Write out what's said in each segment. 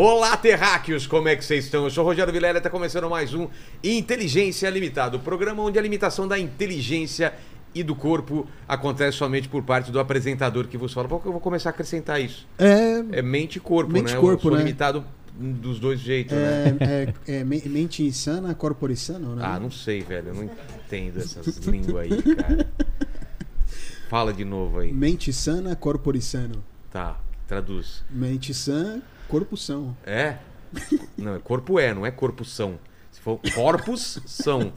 Olá, terráqueos, como é que vocês estão? Eu sou o Rogério Vilela e está começando mais um Inteligência Limitada, o programa onde a limitação da inteligência e do corpo acontece somente por parte do apresentador que vos fala. Eu vou começar a acrescentar isso. É, É mente e corpo, Mente né? corpo, eu sou né? limitado dos dois jeitos, né? é, é, é me- mente insana, corpore sano, né? Ah, não sei, velho. Eu não entendo essas línguas aí, cara. Fala de novo aí. Mente sana, corpore sano. Tá, traduz. Mente sã, corpo são. É? Não, é corpo é, não é corpo são. Se for corpos, são.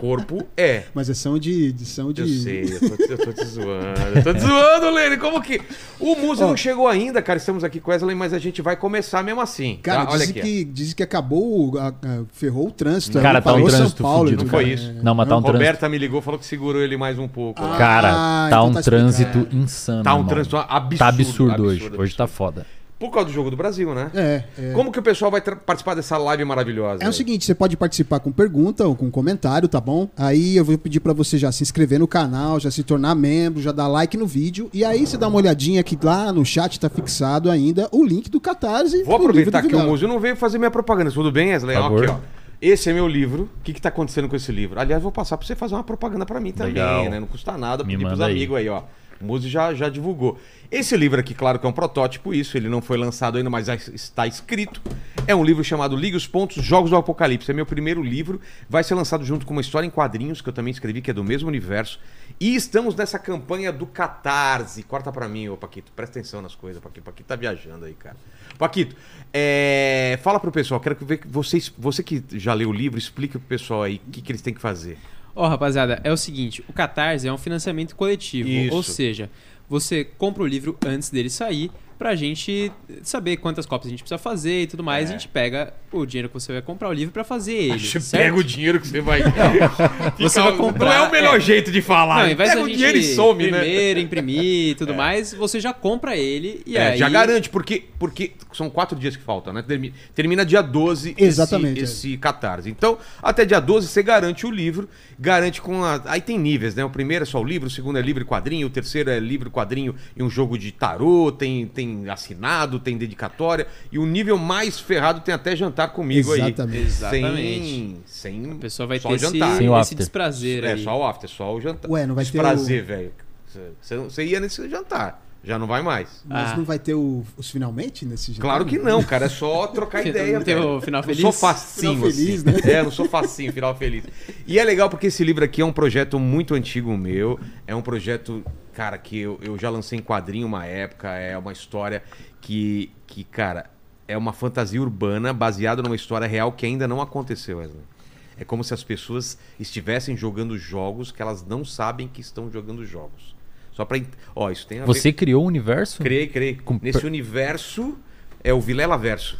Corpo é. Mas é são de, de são de. Eu sei, eu tô, eu tô te zoando. Eu tô te zoando, Lene. Como que. O Musa não chegou ainda, cara. Estamos aqui com Wesley, mas a gente vai começar mesmo assim. Cara, tá? Olha aqui. que, dizem que acabou, o- a- a- ferrou o trânsito. Cara, aí, tá um trânsito Paulo, fudido, Não cara. foi isso. Não, mas tá um trânsito. Roberta me ligou, falou que segurou ele mais um pouco. Ah, Cara, tá então um tá trânsito insano. tá um irmão. trânsito absurdo. Tá absurdo, hoje. absurdo, Hoje tá absurdo. foda. Por causa do jogo do Brasil, né? É, é. Como que o pessoal vai participar dessa live maravilhosa? É o aí? seguinte, você pode participar com pergunta ou com comentário, tá bom? Aí eu vou pedir pra você já se inscrever no canal, já se tornar membro, já dar like no vídeo. E aí você dá uma olhadinha aqui lá no chat, tá fixado ainda o link do Catarse. Vou aproveitar que o. Musa não veio fazer minha propaganda. Tudo bem, Wesley? Por favor. Aqui, ó. Esse é meu livro. O que, que tá acontecendo com esse livro? Aliás, vou passar pra você fazer uma propaganda pra mim também, Legal. né? Não custa nada Me pedir pros amigos aí, ó. O Muzi já, já divulgou. Esse livro aqui, claro que é um protótipo, isso. Ele não foi lançado ainda, mas está escrito. É um livro chamado Liga os Pontos, Jogos do Apocalipse. É meu primeiro livro. Vai ser lançado junto com uma história em quadrinhos, que eu também escrevi, que é do mesmo universo. E estamos nessa campanha do Catarse. Corta pra mim, ô Paquito. Presta atenção nas coisas, Paquito. Paquito tá viajando aí, cara. Paquito, é, fala pro pessoal. Quero ver que vocês, você que já leu o livro, explica pro pessoal aí o que, que eles têm que fazer. Ó, rapaziada, é o seguinte, o Catarse é um financiamento coletivo, Isso. ou seja, você compra o livro antes dele sair pra gente saber quantas cópias a gente precisa fazer e tudo mais, É. a gente pega o dinheiro que você vai comprar o livro pra fazer ele, Você certo? pega o dinheiro que você vai. Você vai comprar- Não é o melhor é. jeito de falar. Não, invés pega o dinheiro e some, né? primeiro, imprimir e tudo mais, você já compra ele e É, aí... Já garante, porque, porque são quatro dias que faltam, né? Termi- Termina dia 12 Exatamente, esse, esse catarse. Então, até dia 12 você garante o livro, garante com a. Aí tem níveis, né? O primeiro é só o livro, o segundo é livro e quadrinho, o terceiro é livro, quadrinho e um jogo de tarô, tem, tem assinado, tem dedicatória. E o nível mais ferrado tem até jantar comigo Exatamente. aí. Exatamente. Sem. sem A pessoa vai só ter esse, jantar. Sem o esse after. desprazer É aí. só o after, só o jantar. Ué, não vai ter Desprazer, velho. Você- Você você ia nesse jantar, já não vai mais. Mas Ah. não vai ter o- os finalmente nesse jeito? Claro que não, cara. É só trocar Não ideia. tem velho. o final Não feliz? sou facinho, Final feliz, assim. né? É, não sou facinho, final feliz. E é legal porque esse livro aqui é um projeto muito antigo meu. É um projeto, cara, que eu, eu já lancei em quadrinho uma época. É uma história que, que, cara, é uma fantasia urbana baseada numa história real que ainda não aconteceu, Wesley. É como se as pessoas estivessem jogando jogos que elas não sabem que estão jogando jogos. Só ent- Ó, isso tem a ver Você criou o universo? Criei, criei. Com Nesse universo é o Vilela Verso.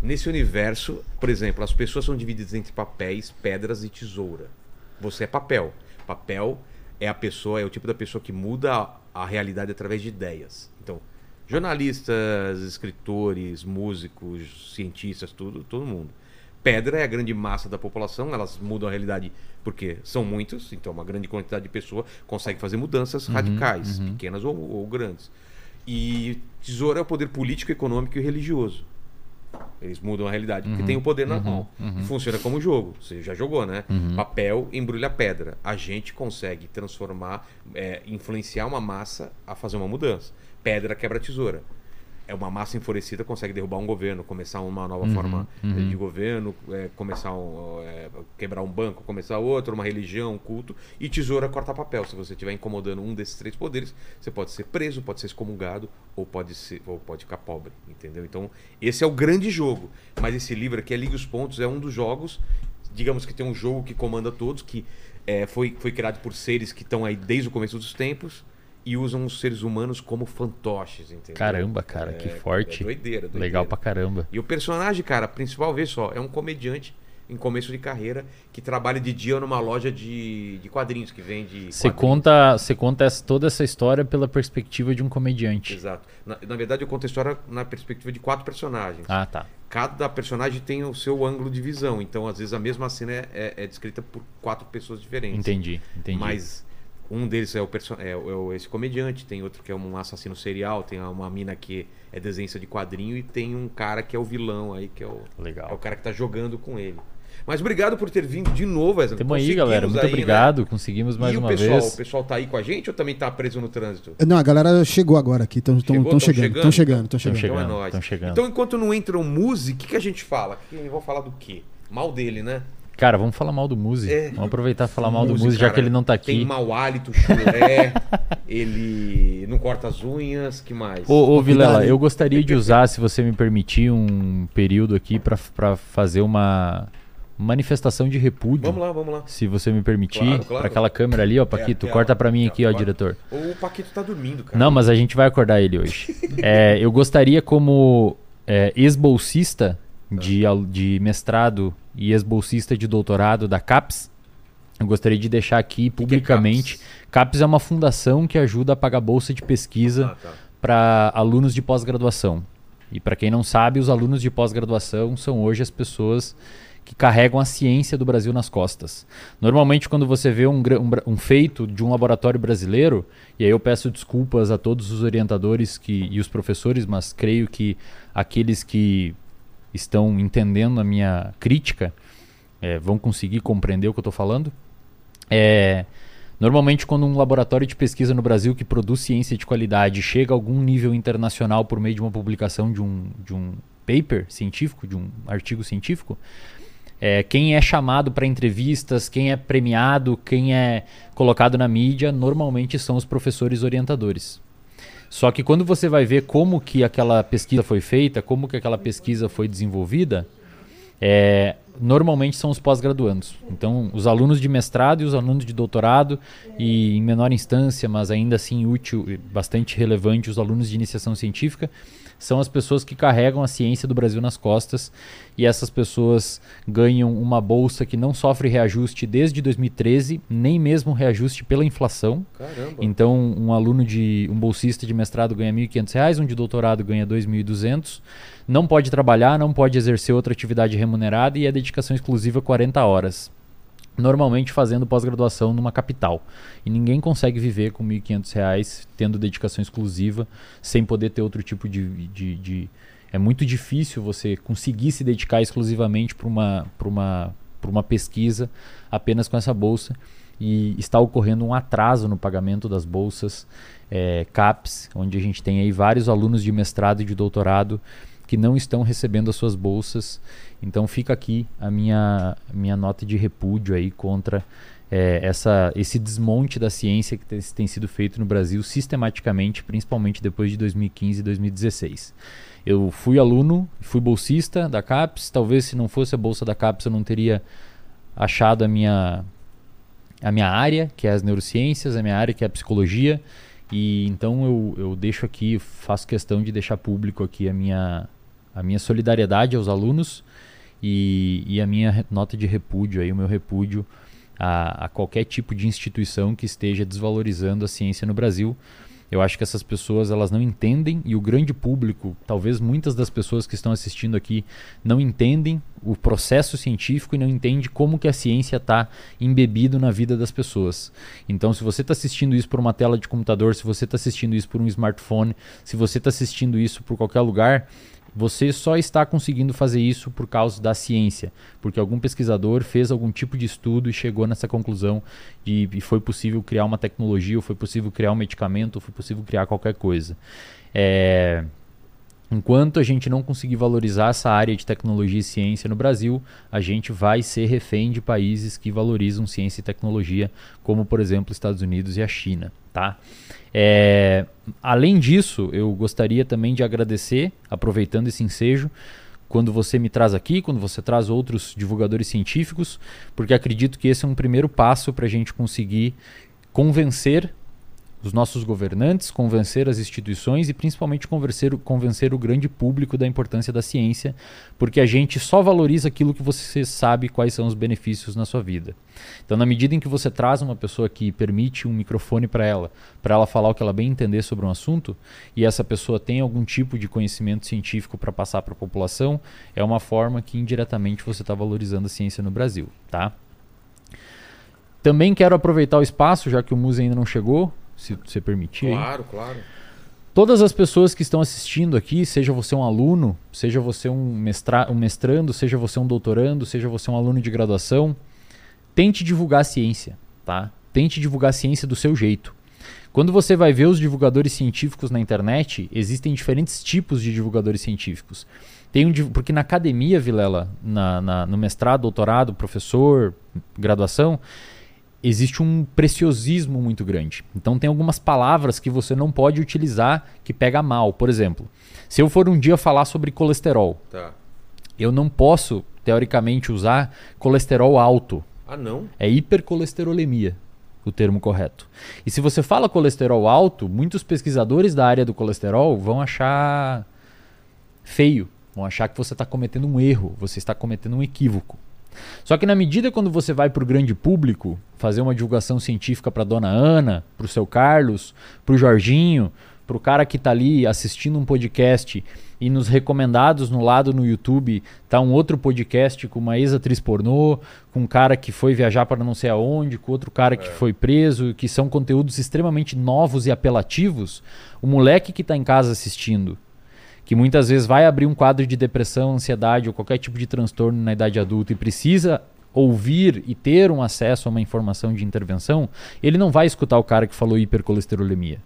Nesse universo, por exemplo, as pessoas são divididas entre papéis, pedras e tesoura. Você é papel. Papel é a pessoa, é o tipo da pessoa que muda a, a realidade através de ideias. Então, jornalistas, escritores, músicos, cientistas, tudo, todo mundo. Pedra é a grande massa da população, elas mudam a realidade porque são muitos, então uma grande quantidade de pessoas consegue fazer mudanças radicais, pequenas ou, ou grandes. E tesoura é o poder político, econômico e religioso. Eles mudam a realidade, porque tem o poder na mão. E funciona como jogo. Você já jogou, né? Papel embrulha pedra. A gente consegue transformar, é, influenciar uma massa a fazer uma mudança. Pedra quebra tesoura. É uma massa enfurecida consegue derrubar um governo, começar uma nova forma eh, de governo, é, começar um, é, quebrar um banco, começar outro, uma religião, um culto. E tesoura corta papel. Se você estiver incomodando um desses três poderes, você pode ser preso, pode ser excomungado ou pode ser ou pode ficar pobre, entendeu? Então esse é o grande jogo. Mas esse livro aqui, é Liga os Pontos, é um dos jogos. Digamos que tem um jogo que comanda todos, que é, foi, foi criado por seres que estão aí desde o começo dos tempos e usam os seres humanos como fantoches, entendeu? Caramba, cara, É, que forte. É doideira, doideira. Legal pra caramba. E o personagem, cara, principal, vê só, é um comediante em começo de carreira que trabalha de dia numa loja de, de quadrinhos, que vende. Você conta, você conta essa- toda essa história pela perspectiva de um comediante. Exato. Na, na verdade, eu conto a história na perspectiva de quatro personagens. Ah, tá. Cada personagem tem o seu ângulo de visão. Então, às vezes, a mesma cena é, é- é descrita por quatro pessoas diferentes. Entendi, entendi. Mas um deles é, o perso é, o- é o- esse comediante, tem outro que é um assassino serial, tem uma mina que é desenhista de quadrinho e tem um cara que é o vilão aí, que é o, Legal. é o cara que tá jogando com ele. Mas obrigado por ter vindo de novo, Wesley. Tamo aí, galera. Muito aí, né? obrigado. Conseguimos mais e uma o pessoal, vez. o pessoal tá aí com a gente ou também tá preso no trânsito? Não, a galera chegou agora aqui. Estão chegando. Estão chegando, estão Tão chegando. chegando. Então é nóis. Então, enquanto não entram música, o que, que a gente fala? Que vão falar do quê? Mal dele, né? Cara, vamos falar mal do Muzi. É. Vamos aproveitar e falar mal do Muzi, Muzi, já cara, que ele não tá Tem aqui. mau hálito, chulé, ele não corta as unhas, que mais? Ô, ô Vilela, eu gostaria de usar, se você me permitir, um período aqui pra fazer uma manifestação de repúdio. Vamos lá, vamos lá. Se você me permitir, Claro, claro. pra aquela câmera ali, ó, Paquito, aquela, corta pra mim aqui, ó, diretor. O Paquito tá dormindo, cara. Não, mas a gente vai acordar ele hoje. É, eu gostaria, como é, ex-bolsista de, de mestrado e ex-bolsista de doutorado da CAPES, eu gostaria de deixar aqui que é publicamente. CAPES é uma fundação que ajuda a pagar bolsa de pesquisa Ah, tá. para alunos de pós-graduação. E para quem não sabe, os alunos de pós-graduação são hoje as pessoas que carregam a ciência do Brasil nas costas. Normalmente, quando você vê um, um um feito de um laboratório brasileiro, e aí eu peço desculpas a todos os orientadores que, e os professores, mas creio que aqueles que estão entendendo a minha crítica eh, vão conseguir compreender o que eu estou falando. É, Normalmente, quando um laboratório de pesquisa no Brasil que produz ciência de qualidade chega a algum nível internacional por meio de uma publicação de um, de um paper científico, de um artigo científico, é, quem é chamado para entrevistas, quem é premiado, quem é colocado na mídia, normalmente são os professores orientadores. Só que quando você vai ver como que aquela pesquisa foi feita, como que aquela pesquisa foi desenvolvida, é, normalmente são os pós-graduandos. Então, os alunos de mestrado e os alunos de doutorado, e em menor instância, mas ainda assim útil e bastante relevante, os alunos de iniciação científica, são as pessoas que carregam a ciência do Brasil nas costas. E essas pessoas ganham uma bolsa que não sofre reajuste desde 2013, nem mesmo reajuste pela inflação. Caramba. Então, um aluno de um bolsista de mestrado ganha R$ 1.500, um de doutorado ganha R$ 2.200. Não pode trabalhar, não pode exercer outra atividade remunerada e é dedicação exclusiva 40 horas. Normalmente fazendo pós-graduação numa capital. E ninguém consegue viver com R$ 1.500 tendo dedicação exclusiva, sem poder ter outro tipo de, de, de- É muito difícil você conseguir se dedicar exclusivamente para uma, uma, uma pesquisa apenas com essa bolsa e está ocorrendo um atraso no pagamento das bolsas eh, CAPES, onde a gente tem aí vários alunos de mestrado e de doutorado que não estão recebendo as suas bolsas. Então fica aqui a minha, minha nota de repúdio aí contra eh, essa, esse desmonte da ciência que tem, tem sido feito no Brasil sistematicamente, principalmente depois de 2015 e 2016. Eu fui aluno, fui bolsista da CAPES, talvez se não fosse a bolsa da CAPES eu não teria achado a minha a minha área, que é as neurociências, a minha área que é a psicologia. E então eu, eu deixo aqui, faço questão de deixar público aqui a minha, a minha solidariedade aos alunos e, e a minha nota de repúdio, aí, o meu repúdio a, a qualquer tipo de instituição que esteja desvalorizando a ciência no Brasil. Eu acho que essas pessoas elas não entendem e o grande público, talvez muitas das pessoas que estão assistindo aqui não entendem o processo científico e não entende como que a ciência está embebido na vida das pessoas. Então, se você está assistindo isso por uma tela de computador, se você está assistindo isso por um smartphone, se você está assistindo isso por qualquer lugar, você só está conseguindo fazer isso por causa da ciência, porque algum pesquisador fez algum tipo de estudo e chegou nessa conclusão de e foi possível criar uma tecnologia, ou foi possível criar um medicamento, ou foi possível criar qualquer coisa. É, Enquanto a gente não conseguir valorizar essa área de tecnologia e ciência no Brasil, a gente vai ser refém de países que valorizam ciência e tecnologia, como por exemplo Estados Unidos e a China, tá? É, além disso, eu gostaria também de agradecer, aproveitando esse ensejo, quando você me traz aqui, quando você traz outros divulgadores científicos, porque acredito que esse é um primeiro passo para a gente conseguir convencer os nossos governantes, convencer as instituições e principalmente convencer, convencer o grande público da importância da ciência, porque a gente só valoriza aquilo que você sabe quais são os benefícios na sua vida. Então, na medida em que você traz uma pessoa que permite um microfone para ela, para ela falar o que ela bem entender sobre um assunto, e essa pessoa tem algum tipo de conhecimento científico para passar para a população, é uma forma que indiretamente você está valorizando a ciência no Brasil, tá? Também quero aproveitar o espaço, já que o Muse ainda não chegou, se você permitir. Claro, claro. Todas as pessoas que estão assistindo aqui, seja você um aluno, seja você um, mestra um mestrando, seja você um doutorando, seja você um aluno de graduação, tente divulgar a ciência, tá? Tente divulgar a ciência do seu jeito. Quando você vai ver os divulgadores científicos na internet, existem diferentes tipos de divulgadores científicos. Tem um, porque na academia, Vilela, na, na, no mestrado, doutorado, professor, graduação, existe um preciosismo muito grande. Então tem algumas palavras que você não pode utilizar que pega mal. Por exemplo, se eu for um dia falar sobre colesterol, Tá. eu não posso, teoricamente, usar colesterol alto. Ah, não? É hipercolesterolemia o termo correto. E se você fala colesterol alto, muitos pesquisadores da área do colesterol vão achar feio, vão achar que você está cometendo um erro, você está cometendo um equívoco. Só que na medida quando você vai para o grande público fazer uma divulgação científica para dona Ana, para o seu Carlos, para o Jorginho, para o cara que está ali assistindo um podcast e nos recomendados no lado no YouTube tá um outro podcast com uma ex-atriz pornô, com um cara que foi viajar para não sei aonde, com outro cara que foi preso, que são conteúdos extremamente novos e apelativos, o moleque que está em casa assistindo, que muitas vezes vai abrir um quadro de depressão, ansiedade ou qualquer tipo de transtorno na idade adulta e precisa ouvir e ter um acesso a uma informação de intervenção, ele não vai escutar o cara que falou hipercolesterolemia.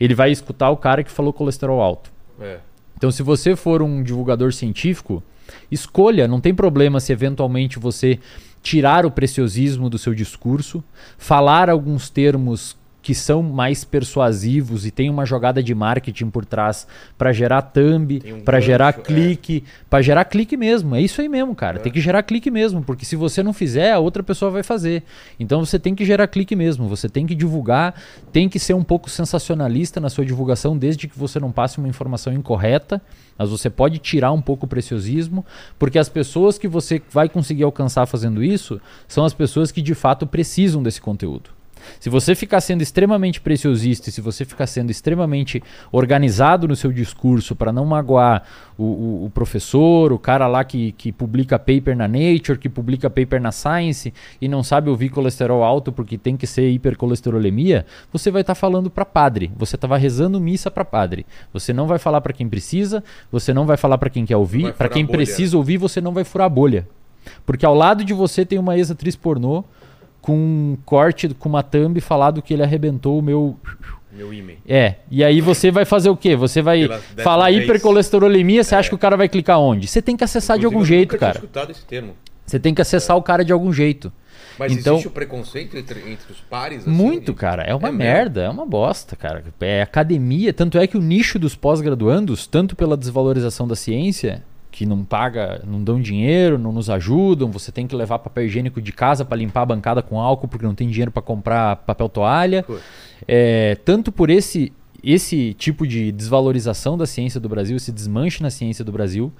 Ele vai escutar o cara que falou colesterol alto. É. Então, se você for um divulgador científico, escolha, não tem problema se eventualmente você tirar o preciosismo do seu discurso, falar alguns termos que são mais persuasivos e tem uma jogada de marketing por trás para gerar thumb, um para gerar é. clique, para gerar clique mesmo. É isso aí mesmo, cara. Tem que gerar clique mesmo, porque se você não fizer, a outra pessoa vai fazer. Então você tem que gerar clique mesmo, você tem que divulgar, tem que ser um pouco sensacionalista na sua divulgação, desde que você não passe uma informação incorreta, mas você pode tirar um pouco o preciosismo, porque as pessoas que você vai conseguir alcançar fazendo isso são as pessoas que de fato precisam desse conteúdo. Se você ficar sendo extremamente preciosista e se você ficar sendo extremamente organizado no seu discurso para não magoar o, o- o professor, o cara lá que, que publica paper na Nature, que publica paper na Science e não sabe ouvir colesterol alto porque tem que ser hipercolesterolemia, você vai estar falando para padre. Você estava rezando missa para padre. Você não vai falar para quem precisa, você não vai falar para quem quer ouvir, para quem precisa ouvir, você não vai furar a bolha. Porque ao lado de você tem uma ex-atriz pornô com um corte, com uma thumb falado que ele arrebentou o meu. Meu e-mail. É, e aí você vai fazer o quê? Você vai falar hipercolesterolemia, você acha que o cara vai clicar onde? Você tem que acessar de algum Inclusive, eu jeito, nunca tinha cara. escutado esse termo. Você tem que acessar o cara de algum jeito. Mas Então- existe o preconceito entre, entre os pares? assim, Muito, cara. É uma É mesmo? merda, é uma bosta, cara. É academia. Tanto é que o nicho dos pós-graduandos, tanto pela desvalorização da ciência, que não paga, não dão dinheiro, não nos ajudam, você tem que levar papel higiênico de casa para limpar a bancada com álcool porque não tem dinheiro para comprar papel toalha. É, tanto por esse, esse tipo de desvalorização da ciência do Brasil, esse desmanche na ciência do Brasil,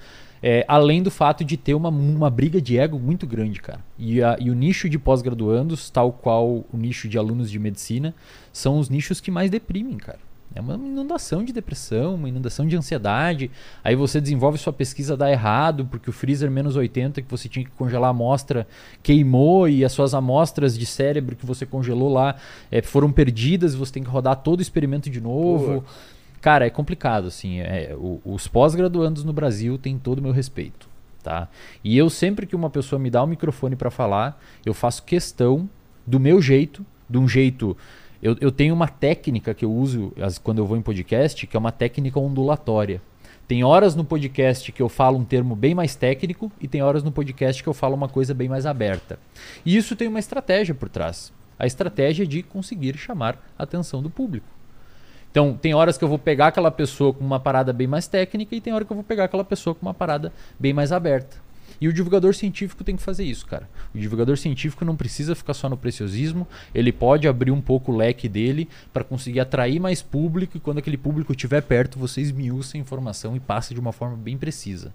é, além do fato de ter uma, uma briga de ego muito grande, cara. E, a- e o nicho de pós-graduandos, tal qual o nicho de alunos de medicina, são os nichos que mais deprimem, cara. É uma inundação de depressão, uma inundação de ansiedade. Aí você desenvolve sua pesquisa dá errado, porque o freezer menos 80 que você tinha que congelar a amostra queimou e as suas amostras de cérebro que você congelou lá eh, foram perdidas e você tem que rodar todo o experimento de novo. Cara, é complicado, assim. é, os pós-graduandos no Brasil têm todo o meu respeito, tá? E eu sempre que uma pessoa me dá um microfone para falar, eu faço questão do meu jeito, de um jeito. Eu, eu tenho uma técnica que eu uso as- quando eu vou em podcast, que é uma técnica ondulatória. Tem horas no podcast que eu falo um termo bem mais técnico e tem horas no podcast que eu falo uma coisa bem mais aberta. E isso tem uma estratégia por trás. A estratégia de conseguir chamar a atenção do público. Então, tem horas que eu vou pegar aquela pessoa com uma parada bem mais técnica e tem hora que eu vou pegar aquela pessoa com uma parada bem mais aberta. E o divulgador científico tem que fazer isso, cara. O divulgador científico não precisa ficar só no preciosismo, ele pode abrir um pouco o leque dele para conseguir atrair mais público e quando aquele público estiver perto, você esmiuça a informação e passa de uma forma bem precisa.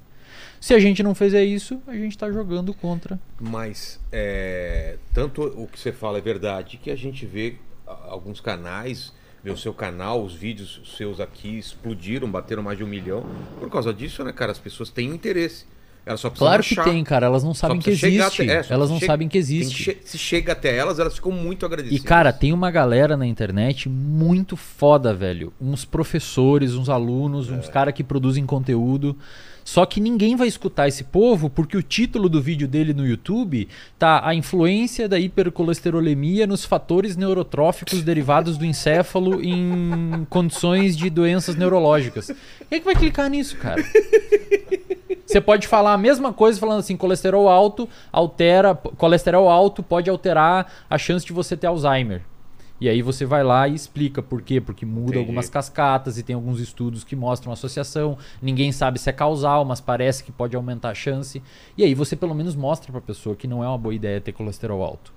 Se a gente não fizer isso, a gente está jogando contra. Mas é, tanto o que você fala é verdade que a gente vê alguns canais, vê o seu canal, os vídeos seus aqui explodiram, bateram mais de um milhão. Por causa disso, né, cara? As pessoas têm interesse. Elas só precisam Claro que achar. tem, cara. Elas não sabem que chegar existe. até- é, só elas não chega- sabem que Tem que existe. che- se chega até elas, elas ficam muito E, agradecidas. cara, tem uma galera na internet muito foda, velho. Uns professores, uns alunos, É. uns caras que produzem conteúdo. Só que ninguém vai escutar esse povo porque o título do vídeo dele no YouTube tá a influência da hipercolesterolemia nos fatores neurotróficos derivados do encéfalo em condições de doenças neurológicas. Quem é que vai clicar nisso, cara? Você pode falar a mesma coisa falando assim, colesterol alto altera, colesterol alto pode alterar a chance de você ter Alzheimer. E aí você vai lá e explica por quê, porque muda Entendi. algumas cascatas e tem alguns estudos que mostram associação. Ninguém sabe se é causal, mas parece que pode aumentar a chance. E aí você pelo menos mostra pra pessoa que não é uma boa ideia ter colesterol alto.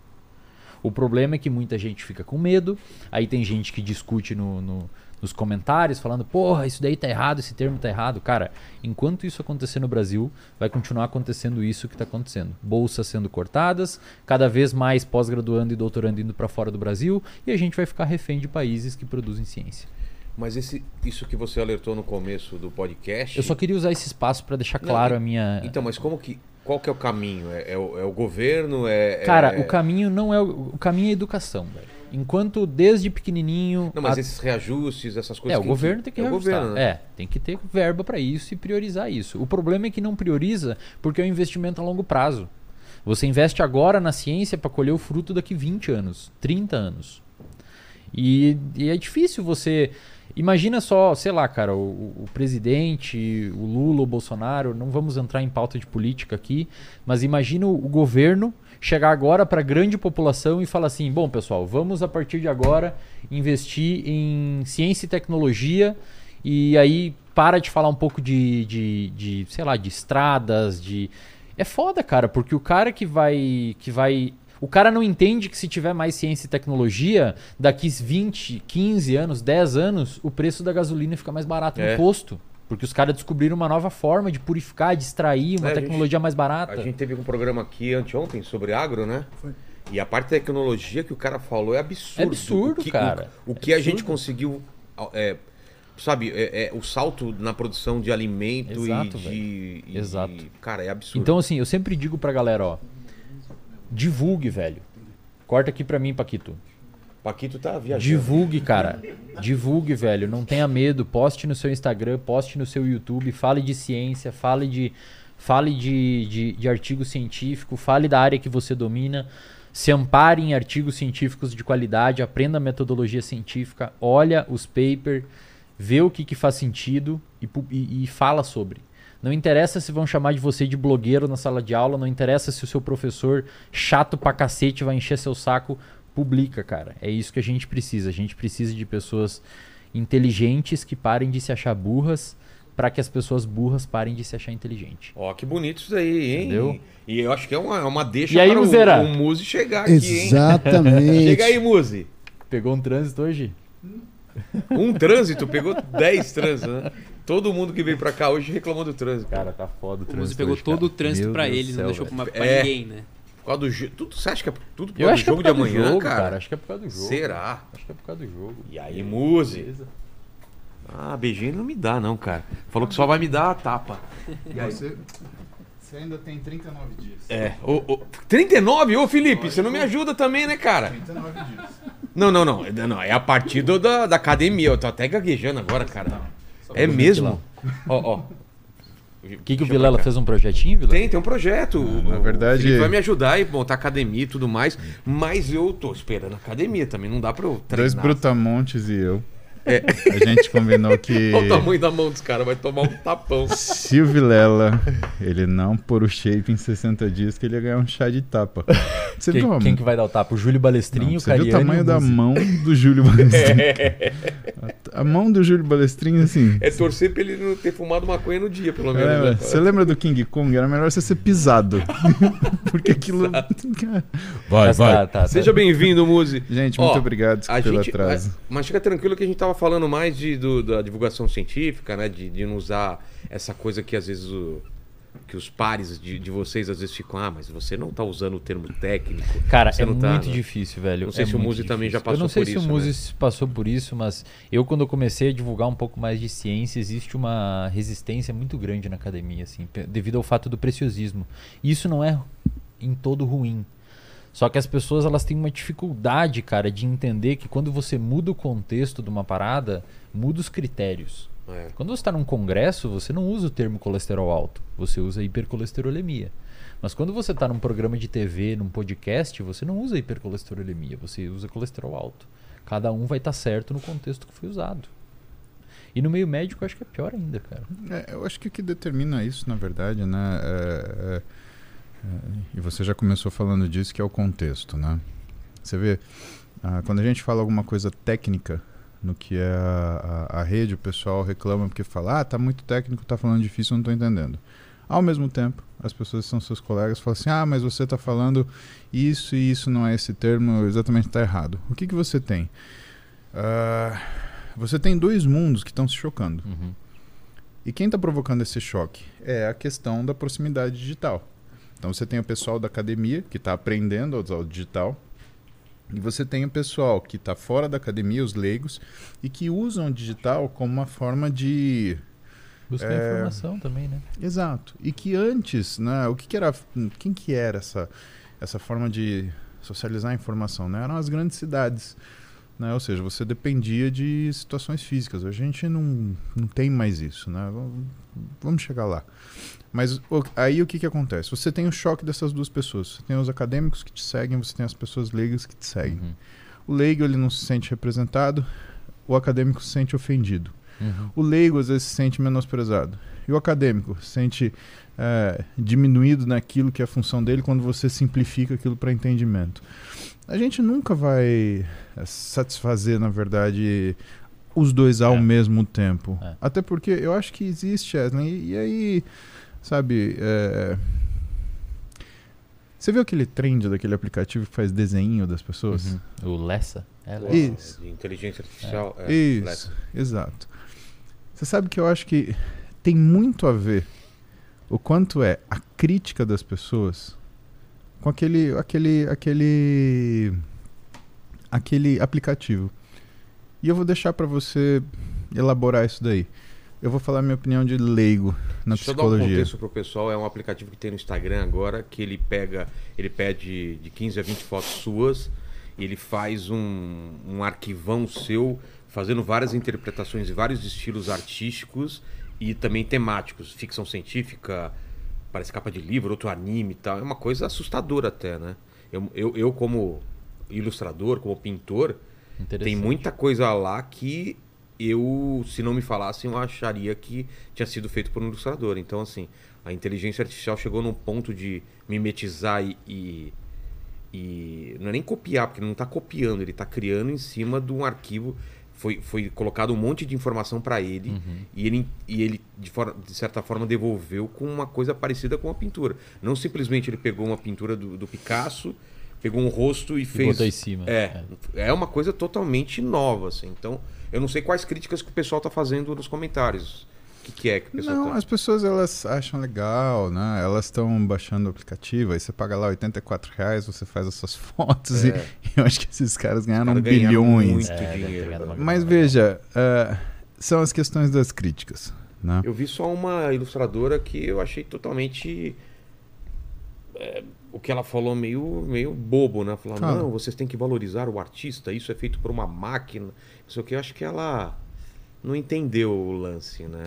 O problema é que muita gente fica com medo, aí tem gente que discute no- no- nos comentários falando, porra, isso daí tá errado, esse termo tá errado. Cara, enquanto isso acontecer no Brasil, vai continuar acontecendo isso que tá acontecendo. Bolsas sendo cortadas, cada vez mais pós-graduando e doutorando indo para fora do Brasil, e a gente vai ficar refém de países que produzem ciência. Mas esse, isso que você alertou no começo do podcast. Eu só queria usar esse espaço para deixar Não, claro e- a minha. Então, mas como que. Qual que é o caminho? É, é o, é o governo? É, Cara, é- o caminho não é. O, o caminho é a educação, velho. Enquanto desde pequenininho. Não, mas a- esses reajustes, essas coisas. É, o governo tem que é o reajustar. governo, né? É, tem que ter verba para isso e priorizar isso. O problema é que não prioriza porque é um investimento a longo prazo. Você investe agora na ciência para colher o fruto daqui 20 anos, 30 anos. E, e é difícil você. Imagina só, sei lá, cara, o, o presidente, o Lula, o Bolsonaro, não vamos entrar em pauta de política aqui, mas imagina o, o governo chegar agora para a grande população e falar assim: bom, pessoal, vamos a partir de agora investir em ciência e tecnologia e aí para de falar um pouco de, de, de sei lá, de estradas, de. É foda, cara, porque o cara que vai. que vai o cara não entende que se tiver mais ciência e tecnologia, daqui 20, 15 anos, 10 anos, o preço da gasolina fica mais barato É. no posto. Porque os caras descobriram uma nova forma de purificar, de extrair, uma É, a gente- tecnologia mais barata. A gente teve um programa aqui anteontem sobre agro, né? E a parte de tecnologia que o cara falou é absurdo. É absurdo, o que, cara. O, o É que a gente conseguiu. é, sabe, é, é o salto na produção de alimento Exato, e de. e- Exato. e- cara, é absurdo. Então, assim, eu sempre digo pra galera, ó. Divulgue, velho. Corta aqui pra mim, Paquito. Paquito tá viajando. Divulgue, cara. Divulgue, velho. Não tenha medo. Poste no seu Instagram, poste no seu YouTube. Fale de ciência, fale de, fale de, de, de artigo científico, fale da área que você domina. Se ampare em artigos científicos de qualidade, aprenda a metodologia científica, olha os papers, vê o que, que faz sentido e, e- e fala sobre. Não interessa se vão chamar de você de blogueiro na sala de aula, não interessa se o seu professor chato pra cacete vai encher seu saco, publica, cara. É isso que a gente precisa. A gente precisa de pessoas inteligentes que parem de se achar burras para que as pessoas burras parem de se achar inteligentes. Ó, que bonito isso aí, hein? Entendeu? E eu acho que é uma, é uma deixa E aí, para o, o Muzi chegar aqui, hein? Exatamente. Chega aí, Muzi. Pegou um trânsito hoje? Um trânsito, pegou 10 trânsitos, né? Todo mundo que veio pra cá hoje reclamou do trânsito. Cara, tá foda o O trânsito. Muzi pegou hoje, todo cara. o trânsito Deus ele, não deixou pra É. ninguém, né? Por causa do jogo. Tudo, você acha que é tudo por Eu causa do é jogo por de causa amanhã, jogo, cara? Acho que é por causa do jogo. Será? Acho que é por causa do jogo. E aí? Beleza. Ah, beijinho não me dá, não, cara. Falou que só vai me dar a tapa. Você, você ainda tem 39 dias. É. Ô, ô, 39? Ô, Felipe, você não me ajuda também, né, cara? 39 dias. Não, não, não. Não, é a partir do- da, da academia. Eu tô até gaguejando agora, cara. É mesmo? Ó, ó. O que, que o Vilela fez um projetinho, Vilela? Tem, tem um projeto. na O- verdade- Felipe vai me ajudar e montar academia e tudo mais. Mas eu tô esperando a academia também. Não dá pra eu Dois treinar. brutamontes e eu. É. A gente combinou que Olha o tamanho da mão dos caras. Vai tomar um tapão. se o Vilela ele não pôr o shape em 60 dias, que ele ia ganhar um chá de tapa. Você Quem, viu, a- quem que vai dar o tapa? O Júlio Balestrinho, não, o viu tamanho da mão do Júlio Balestrinho? A, a mão do Júlio Balestrinho, assim. É torcer pra ele não ter fumado maconha no dia, pelo É, menos. né? você lembra do King Kong? Era melhor você ser pisado. Porque aquilo. Vai, Mas tá, tá, tá. Seja bem-vindo, Muzi. Gente, Ó, muito obrigado A pelo gente, atraso. mas- mas fica tranquilo que a gente tava falando mais de, do- da divulgação científica, né? De, de não usar essa coisa que às vezes o, que os pares de, de vocês às vezes ficam, ah, mas você não tá usando o termo técnico. Cara, é tá, muito né? difícil, velho. Não sei É se o Muzi também já difícil. passou Eu não sei por se isso, o né? Muzi passou por isso, mas eu quando eu comecei a divulgar um pouco mais de ciência, existe uma resistência muito grande na academia, assim, devido ao fato do preciosismo. Isso não é em todo ruim. Só que as pessoas elas têm uma dificuldade, cara, de entender que quando você muda o contexto de uma parada, muda os critérios. É. Quando você está num congresso, você não usa o termo colesterol alto, você usa hipercolesterolemia. Mas quando você está num programa de TV, num podcast, você não usa hipercolesterolemia, você usa colesterol alto. Cada um vai estar certo no contexto que foi usado. E no meio médico eu acho que é pior ainda, cara. É, eu acho que o que determina isso, na verdade, né? é- é- e você já começou falando disso, que é o contexto, né? Você vê, ah, quando a gente fala alguma coisa técnica no que é a, a- a rede, o pessoal reclama porque fala, ah, tá muito técnico, tá falando difícil, eu não tô entendendo. Ao mesmo tempo, as pessoas que são seus colegas falam assim, ah, mas você tá falando isso e isso não é esse termo, exatamente tá errado. O que que você tem? Ah, você tem dois mundos que estão se chocando. Uhum. E quem está provocando esse choque é a questão da proximidade digital. Então você tem o pessoal da academia que está aprendendo a usar o digital. E você tem o pessoal que está fora da academia, os leigos, e que usam o digital como uma forma de. Buscar É. informação também, né? Exato. E que antes, né, o que, que era. Quem que era essa, essa forma de socializar a informação? Né? Eram as grandes cidades. Né? Ou seja, você dependia de situações físicas. A gente não, não tem mais isso. Né? Vamos- chegar lá. Mas aí o que, que acontece? Você tem o choque dessas duas pessoas. Você tem os acadêmicos que te seguem, você tem as pessoas leigas que te seguem. Uhum. O leigo ele não se sente representado, o acadêmico se sente ofendido. Uhum. O leigo às vezes se sente menosprezado. E o acadêmico se sente é, diminuído naquilo que é a função dele quando você simplifica aquilo para entendimento. A gente nunca vai é, satisfazer, na verdade, os dois ao É. mesmo tempo. É. Até porque eu acho que existe, Wesley, e, e aí, sabe. é, Você viu aquele trend daquele aplicativo que faz desenho das pessoas? Uhum. O Lessa? É, Lessa. Isso. De inteligência artificial. é, Isso, Lex. exato. Você sabe que eu acho que tem muito a ver o quanto é a crítica das pessoas com aquele aquele aquele aquele aplicativo. E eu vou deixar para você elaborar isso daí. Eu vou falar minha opinião de leigo na Deixa eu dar um psicologia. contexto pro pessoal. É um aplicativo que tem no Instagram agora que ele pega, ele pede de 15 a 20 fotos suas e ele faz um, um arquivão seu fazendo várias interpretações e vários estilos artísticos e também temáticos. Ficção científica, parece capa de livro, outro anime e tal. É uma coisa assustadora até, né? Eu, eu, eu como ilustrador, como pintor, tem muita coisa lá que eu, se não me falassem, eu acharia que tinha sido feito por um ilustrador. Então, assim, a inteligência artificial chegou num ponto de mimetizar e. e, e- não é nem copiar, porque não está copiando, ele está criando em cima de um arquivo. Foi, foi colocado um monte de informação para ele Uhum. e ele, e ele de, for- de certa forma, devolveu com uma coisa parecida com a pintura. Não simplesmente ele pegou uma pintura do, do Picasso, pegou um rosto e E fez. botou em cima. É, é uma coisa totalmente nova, assim. Então, eu não sei quais críticas que o pessoal tá fazendo nos comentários. O que, que é que o pessoal Não, tá... as pessoas elas acham legal, né? Elas estão baixando o aplicativo, aí você paga lá 84 reais, você faz as suas fotos É. e eu acho que esses caras ganharam Cara, bilhões. muito É, dinheiro. Mas veja, eh, são as questões das críticas, né? Eu vi só uma ilustradora que eu achei totalmente. é, o que ela falou meio, meio bobo, né? Fala. não, vocês têm que valorizar o artista, isso é feito por uma máquina. Isso aqui, eu acho que ela não entendeu o lance, né?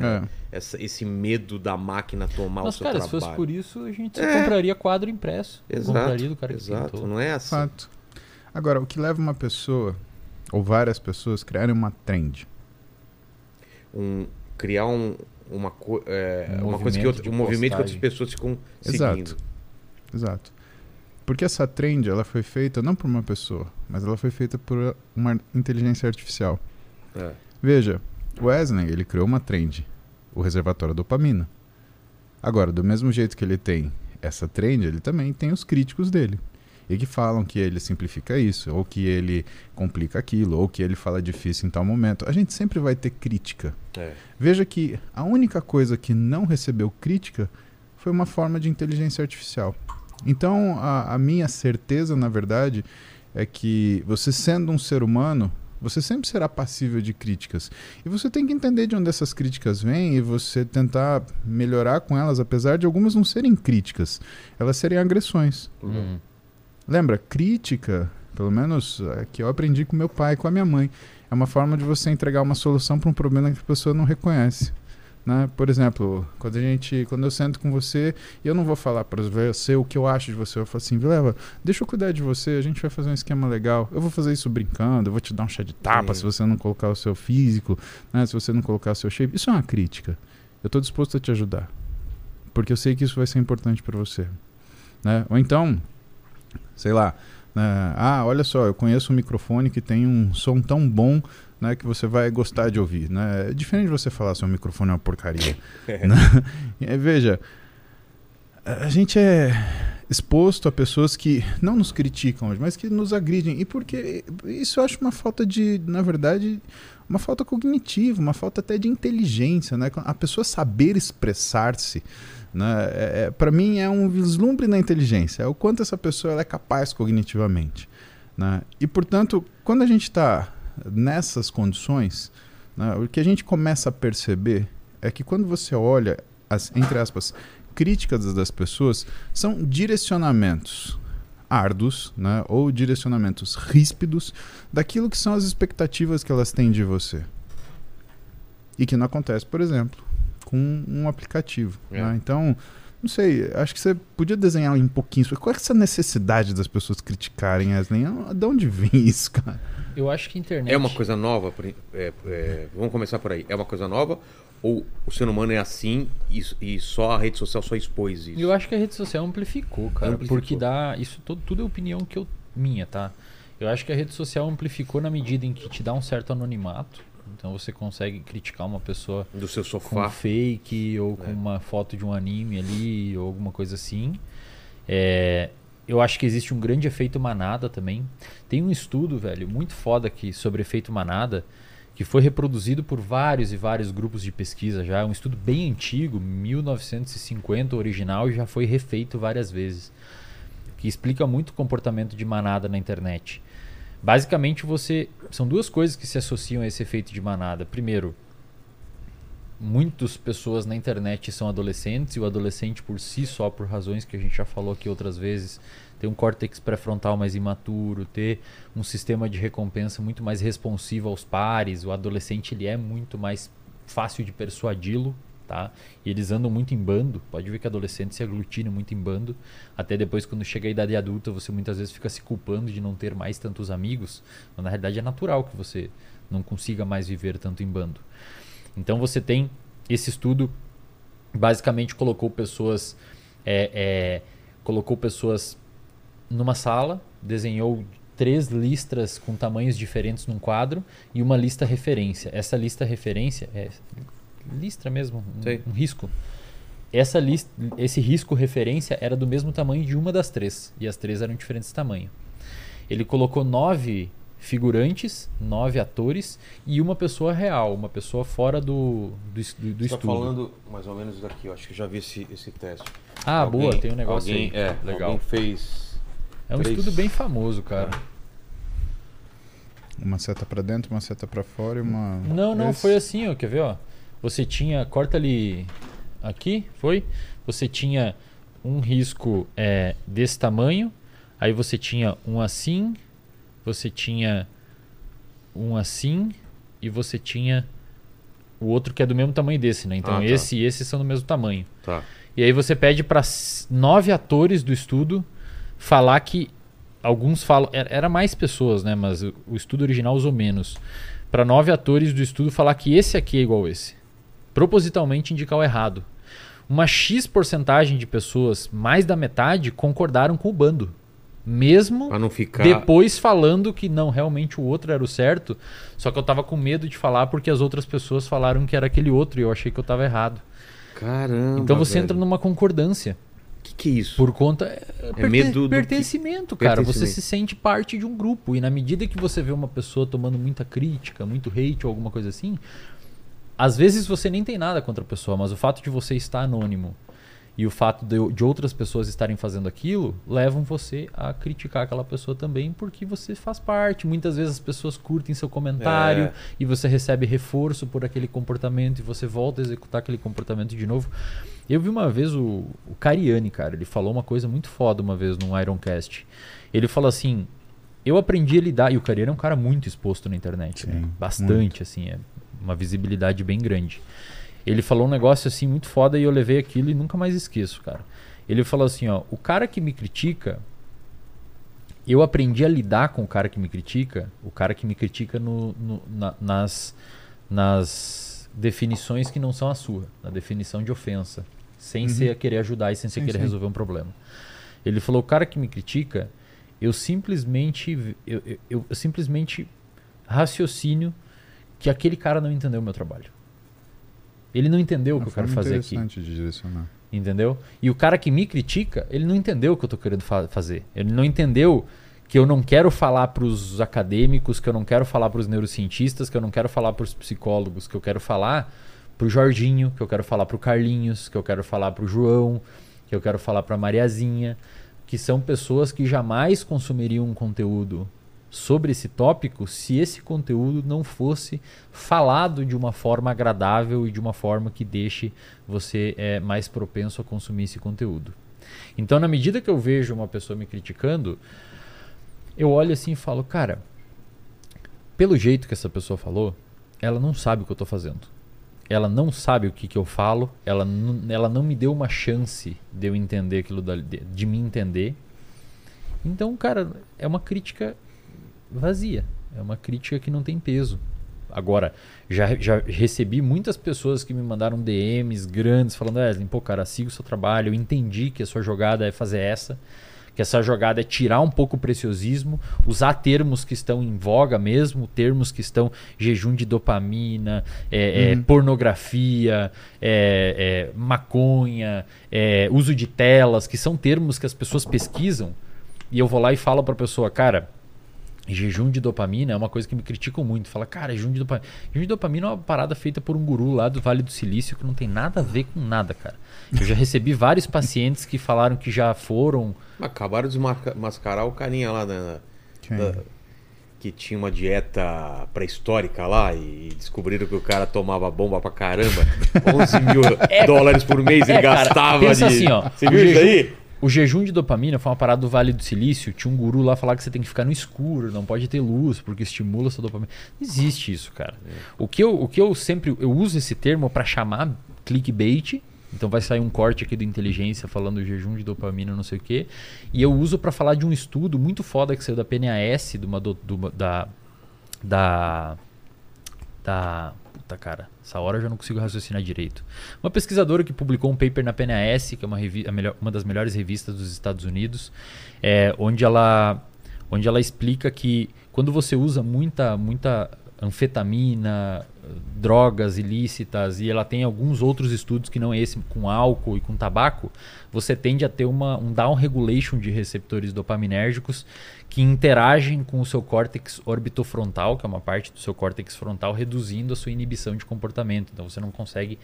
É. Essa- esse medo da máquina tomar Mas, o seu cara, se trabalho. fosse por isso, a gente É. compraria quadro impresso. Exato, compraria do cara que exato. pintou. Não é assim. Fato. Agora, o que leva uma pessoa, ou várias pessoas, a criarem uma trend? um, criar um, uma, co- é, Um uma coisa que outra, um movimento que outras pessoas ficam Exato. seguindo. Exato. Porque essa trend, ela foi feita não por uma pessoa, mas ela foi feita por uma inteligência artificial. É. Veja, Wesley, ele criou uma trend, o reservatório dopamina. Agora, do mesmo jeito que ele tem essa trend, ele também tem os críticos dele. E que falam que ele simplifica isso, ou que ele complica aquilo, ou que ele fala difícil em tal momento. A gente sempre vai ter crítica. É. Veja que a única coisa que não recebeu crítica foi uma forma de inteligência artificial. Então, a, a minha certeza, na verdade, é que você sendo um ser humano, você sempre será passível de críticas. E você tem que entender de onde essas críticas vêm e você tentar melhorar com elas, apesar de algumas não serem críticas, elas serem agressões. Uhum. Lembra, crítica, pelo menos é, que eu aprendi com meu pai e com a minha mãe, é uma forma de você entregar uma solução para um problema que a pessoa não reconhece. Né? Por exemplo, quando a gente, quando eu sento com você, e eu não vou falar para você o que eu acho de você, eu falo assim, Vileva, deixa eu cuidar de você, a gente vai fazer um esquema legal. Eu vou fazer isso brincando, eu vou te dar um chá de tapa se você não colocar o seu físico, né? se você não colocar o seu shape. Isso é uma crítica. Eu estou disposto a te ajudar, porque eu sei que isso vai ser importante para você, né? Ou então, sei lá, né? ah, olha só, eu conheço um microfone que tem um som tão bom né, que você vai gostar de ouvir. Né? É diferente de você falar se o microfone é uma porcaria. né? E, veja, a gente é exposto a pessoas que não nos criticam, mas que nos agridem. E porque isso eu acho uma falta de, na verdade, uma falta cognitiva, uma falta até de inteligência. Né? A pessoa saber expressar-se. Né? É, é, Para mim é um vislumbre na inteligência, é o quanto essa pessoa é capaz cognitivamente. Né? E portanto, quando a gente está nessas condições, né, o que a gente começa a perceber é que quando você olha as, entre aspas, críticas das pessoas, são direcionamentos árduos, né, ou direcionamentos ríspidos daquilo que são as expectativas que elas têm de você. E que não acontece, por exemplo, com um aplicativo. É. né? Então, não sei, acho que você podia desenhar um pouquinho. Qual é essa necessidade das pessoas criticarem, Wesley? De onde vem isso, cara? Eu acho que a internet. É uma coisa nova? é, é, vamos começar por aí. É uma coisa nova? Ou o ser humano é assim e, e só a rede social só expôs isso? Eu acho que a rede social amplificou, cara. Amplificou. Porque dá. Isso todo, tudo é opinião que eu. minha, tá? Eu acho que a rede social amplificou na medida em que te dá um certo anonimato. Então você consegue criticar uma pessoa Do seu com sofá. fake ou com É. uma foto de um anime ali ou alguma coisa assim. É, eu acho que existe um grande efeito manada também. Tem um estudo, velho, muito foda aqui sobre efeito manada que foi reproduzido por vários e vários grupos de pesquisa já. É um estudo bem antigo, 1950 original e já foi refeito várias vezes. Que explica muito o comportamento de manada na internet. Basicamente, você. São duas coisas que se associam a esse efeito de manada. Primeiro, muitas pessoas na internet são adolescentes e o adolescente por si só, por razões que a gente já falou aqui outras vezes, ter um córtex pré-frontal mais imaturo, ter um sistema de recompensa muito mais responsivo aos pares. O adolescente ele é muito mais fácil de persuadi-lo, tá? E eles andam muito em bando. Pode ver que adolescente se aglutina muito em bando. Até depois, quando chega a idade adulta, você muitas vezes fica se culpando de não ter mais tantos amigos. Mas na realidade é natural que você não consiga mais viver tanto em bando. Então você tem esse estudo, basicamente colocou pessoas, é, é, colocou pessoas numa sala, desenhou três listras com tamanhos diferentes num quadro e uma lista referência. Essa lista referência é listra mesmo, um, um risco. Essa lista, esse risco referência era do mesmo tamanho de uma das três e as três eram diferentes tamanho. Ele colocou nove figurantes, nove atores e uma pessoa real, uma pessoa fora do, do, do, do Você tá estudo. falando mais ou menos daqui, eu acho que já vi esse, esse teste. Ah, Alguém- boa, tem um negócio alguém, aí. É, Legal. Alguém fez. É um três- estudo bem famoso, cara. Uma seta pra dentro, uma seta pra fora e uma. Não, não, Esse- foi assim, ó, quer ver, ó? Você tinha, corta ali aqui, foi? Você tinha um risco é, desse tamanho, aí você tinha um assim, você tinha um assim e você tinha o outro que é do mesmo tamanho desse, né? Então Ah, tá. esse e esse são do mesmo tamanho. Tá. E aí você pede para nove atores do estudo falar que alguns falam era mais pessoas, né? Mas o o estudo original usou menos. Para nove atores do estudo falar que esse aqui é igual a esse, propositalmente indicar o errado. Uma x porcentagem de pessoas, mais da metade, concordaram com o bando, mesmo ficar. depois falando que não, realmente o outro era o certo, só que eu tava com medo de falar porque as outras pessoas falaram que era aquele outro e eu achei que eu tava errado. Caramba. Então você velho. entra numa concordância. O que, que é isso? Por conta. É, perten- medo do que- pertencimento, cara. Você Pertencimento. se sente parte de um grupo. E na medida que você vê uma pessoa tomando muita crítica, muito hate ou alguma coisa assim, às vezes você nem tem nada contra a pessoa, mas o fato de você estar anônimo e o fato de, de outras pessoas estarem fazendo aquilo levam você a criticar aquela pessoa também porque você faz parte. Muitas vezes as pessoas curtem seu comentário É. e você recebe reforço por aquele comportamento e você volta a executar aquele comportamento de novo. Eu vi uma vez o, o Cariani, cara, ele falou uma coisa muito foda uma vez num Ironcast. Ele falou assim: Eu aprendi a lidar. E o Cariani é um cara muito exposto na internet, né? Sim, Bastante, muito. assim, é uma visibilidade bem grande. Ele falou um negócio assim muito foda e eu levei aquilo e nunca mais esqueço, cara. Ele falou assim: Ó, o cara que me critica. Eu aprendi a lidar com o cara que me critica, o cara que me critica no, no- na- nas, nas definições que não são a sua, na definição de ofensa, sem Uhum. ser querer ajudar e sem ser querer sim. resolver um problema. Ele falou: o cara que me critica, eu simplesmente, eu- eu- eu simplesmente raciocínio que aquele cara não entendeu o meu trabalho. Ele não entendeu o que eu quero fazer aqui. interessante de direcionar. Entendeu? E o cara que me critica, ele não entendeu o que eu tô querendo fa- fazer. Ele não entendeu que eu não quero falar para os acadêmicos, que eu não quero falar para os neurocientistas, que eu não quero falar para os psicólogos, que eu quero falar para o Jorginho, que eu quero falar para o Carlinhos, que eu quero falar para o João, que eu quero falar para a Mariazinha, que são pessoas que jamais consumiriam um conteúdo sobre esse tópico se esse conteúdo não fosse falado de uma forma agradável e de uma forma que deixe você é, mais propenso a consumir esse conteúdo. Então, na medida que eu vejo uma pessoa me criticando, eu olho assim e falo, cara, pelo jeito que essa pessoa falou, ela não sabe o que eu estou fazendo. Ela não sabe o que, que eu falo, ela, não- ela não me deu uma chance de eu entender aquilo, dali- de, de me entender. Então, cara, é uma crítica vazia. É uma crítica que não tem peso. Agora, já, já recebi muitas pessoas que me mandaram DMs grandes falando: Wesley, pô, cara, siga o seu trabalho. Eu entendi que a sua jogada é fazer essa. Que essa jogada é tirar um pouco o preciosismo, usar termos que estão em voga mesmo, termos que estão jejum de dopamina, é, é, Uhum. pornografia, é, é, maconha, é, uso de telas, que são termos que as pessoas pesquisam. E eu vou lá e falo pra pessoa, cara, Jejum de dopamina é uma coisa que me criticam muito. Fala, cara, jejum de dopamina. Jejum de dopamina é uma parada feita por um guru lá do Vale do Silício que não tem nada a ver com nada, cara. Eu já recebi vários pacientes que falaram que já foram. Acabaram de mascarar o carinha lá da- que tinha uma dieta pré-histórica lá e descobriram que o cara tomava bomba pra caramba. 11 mil dólares por mês ele É, cara, gastava pensa de... assim, ó, Você viu isso jejum- aí? O jejum de dopamina foi uma parada do Vale do Silício. Tinha um guru lá falar que você tem que ficar no escuro, não pode ter luz, porque estimula a sua dopamina. Não existe isso, cara. O que eu, o que eu sempre. Eu uso esse termo pra chamar clickbait. Então vai sair um corte aqui do Inteligência falando jejum de dopamina, não sei o quê. E eu uso pra falar de um estudo muito foda que saiu da PNAS, de uma do- do- da. Da. Da. Puta cara, essa hora eu já não consigo raciocinar direito. Uma pesquisadora que publicou um paper na PNAS, que é uma, melhor- uma das melhores revistas dos Estados Unidos, é, onde, ela, onde ela explica que quando você usa muita, muita anfetamina, drogas ilícitas, e ela tem alguns outros estudos que não é esse com álcool e com tabaco, você tende a ter uma, um down regulation de receptores dopaminérgicos que interagem com o seu córtex orbitofrontal, que é uma parte do seu córtex frontal, reduzindo a sua inibição de comportamento. Então você não consegue.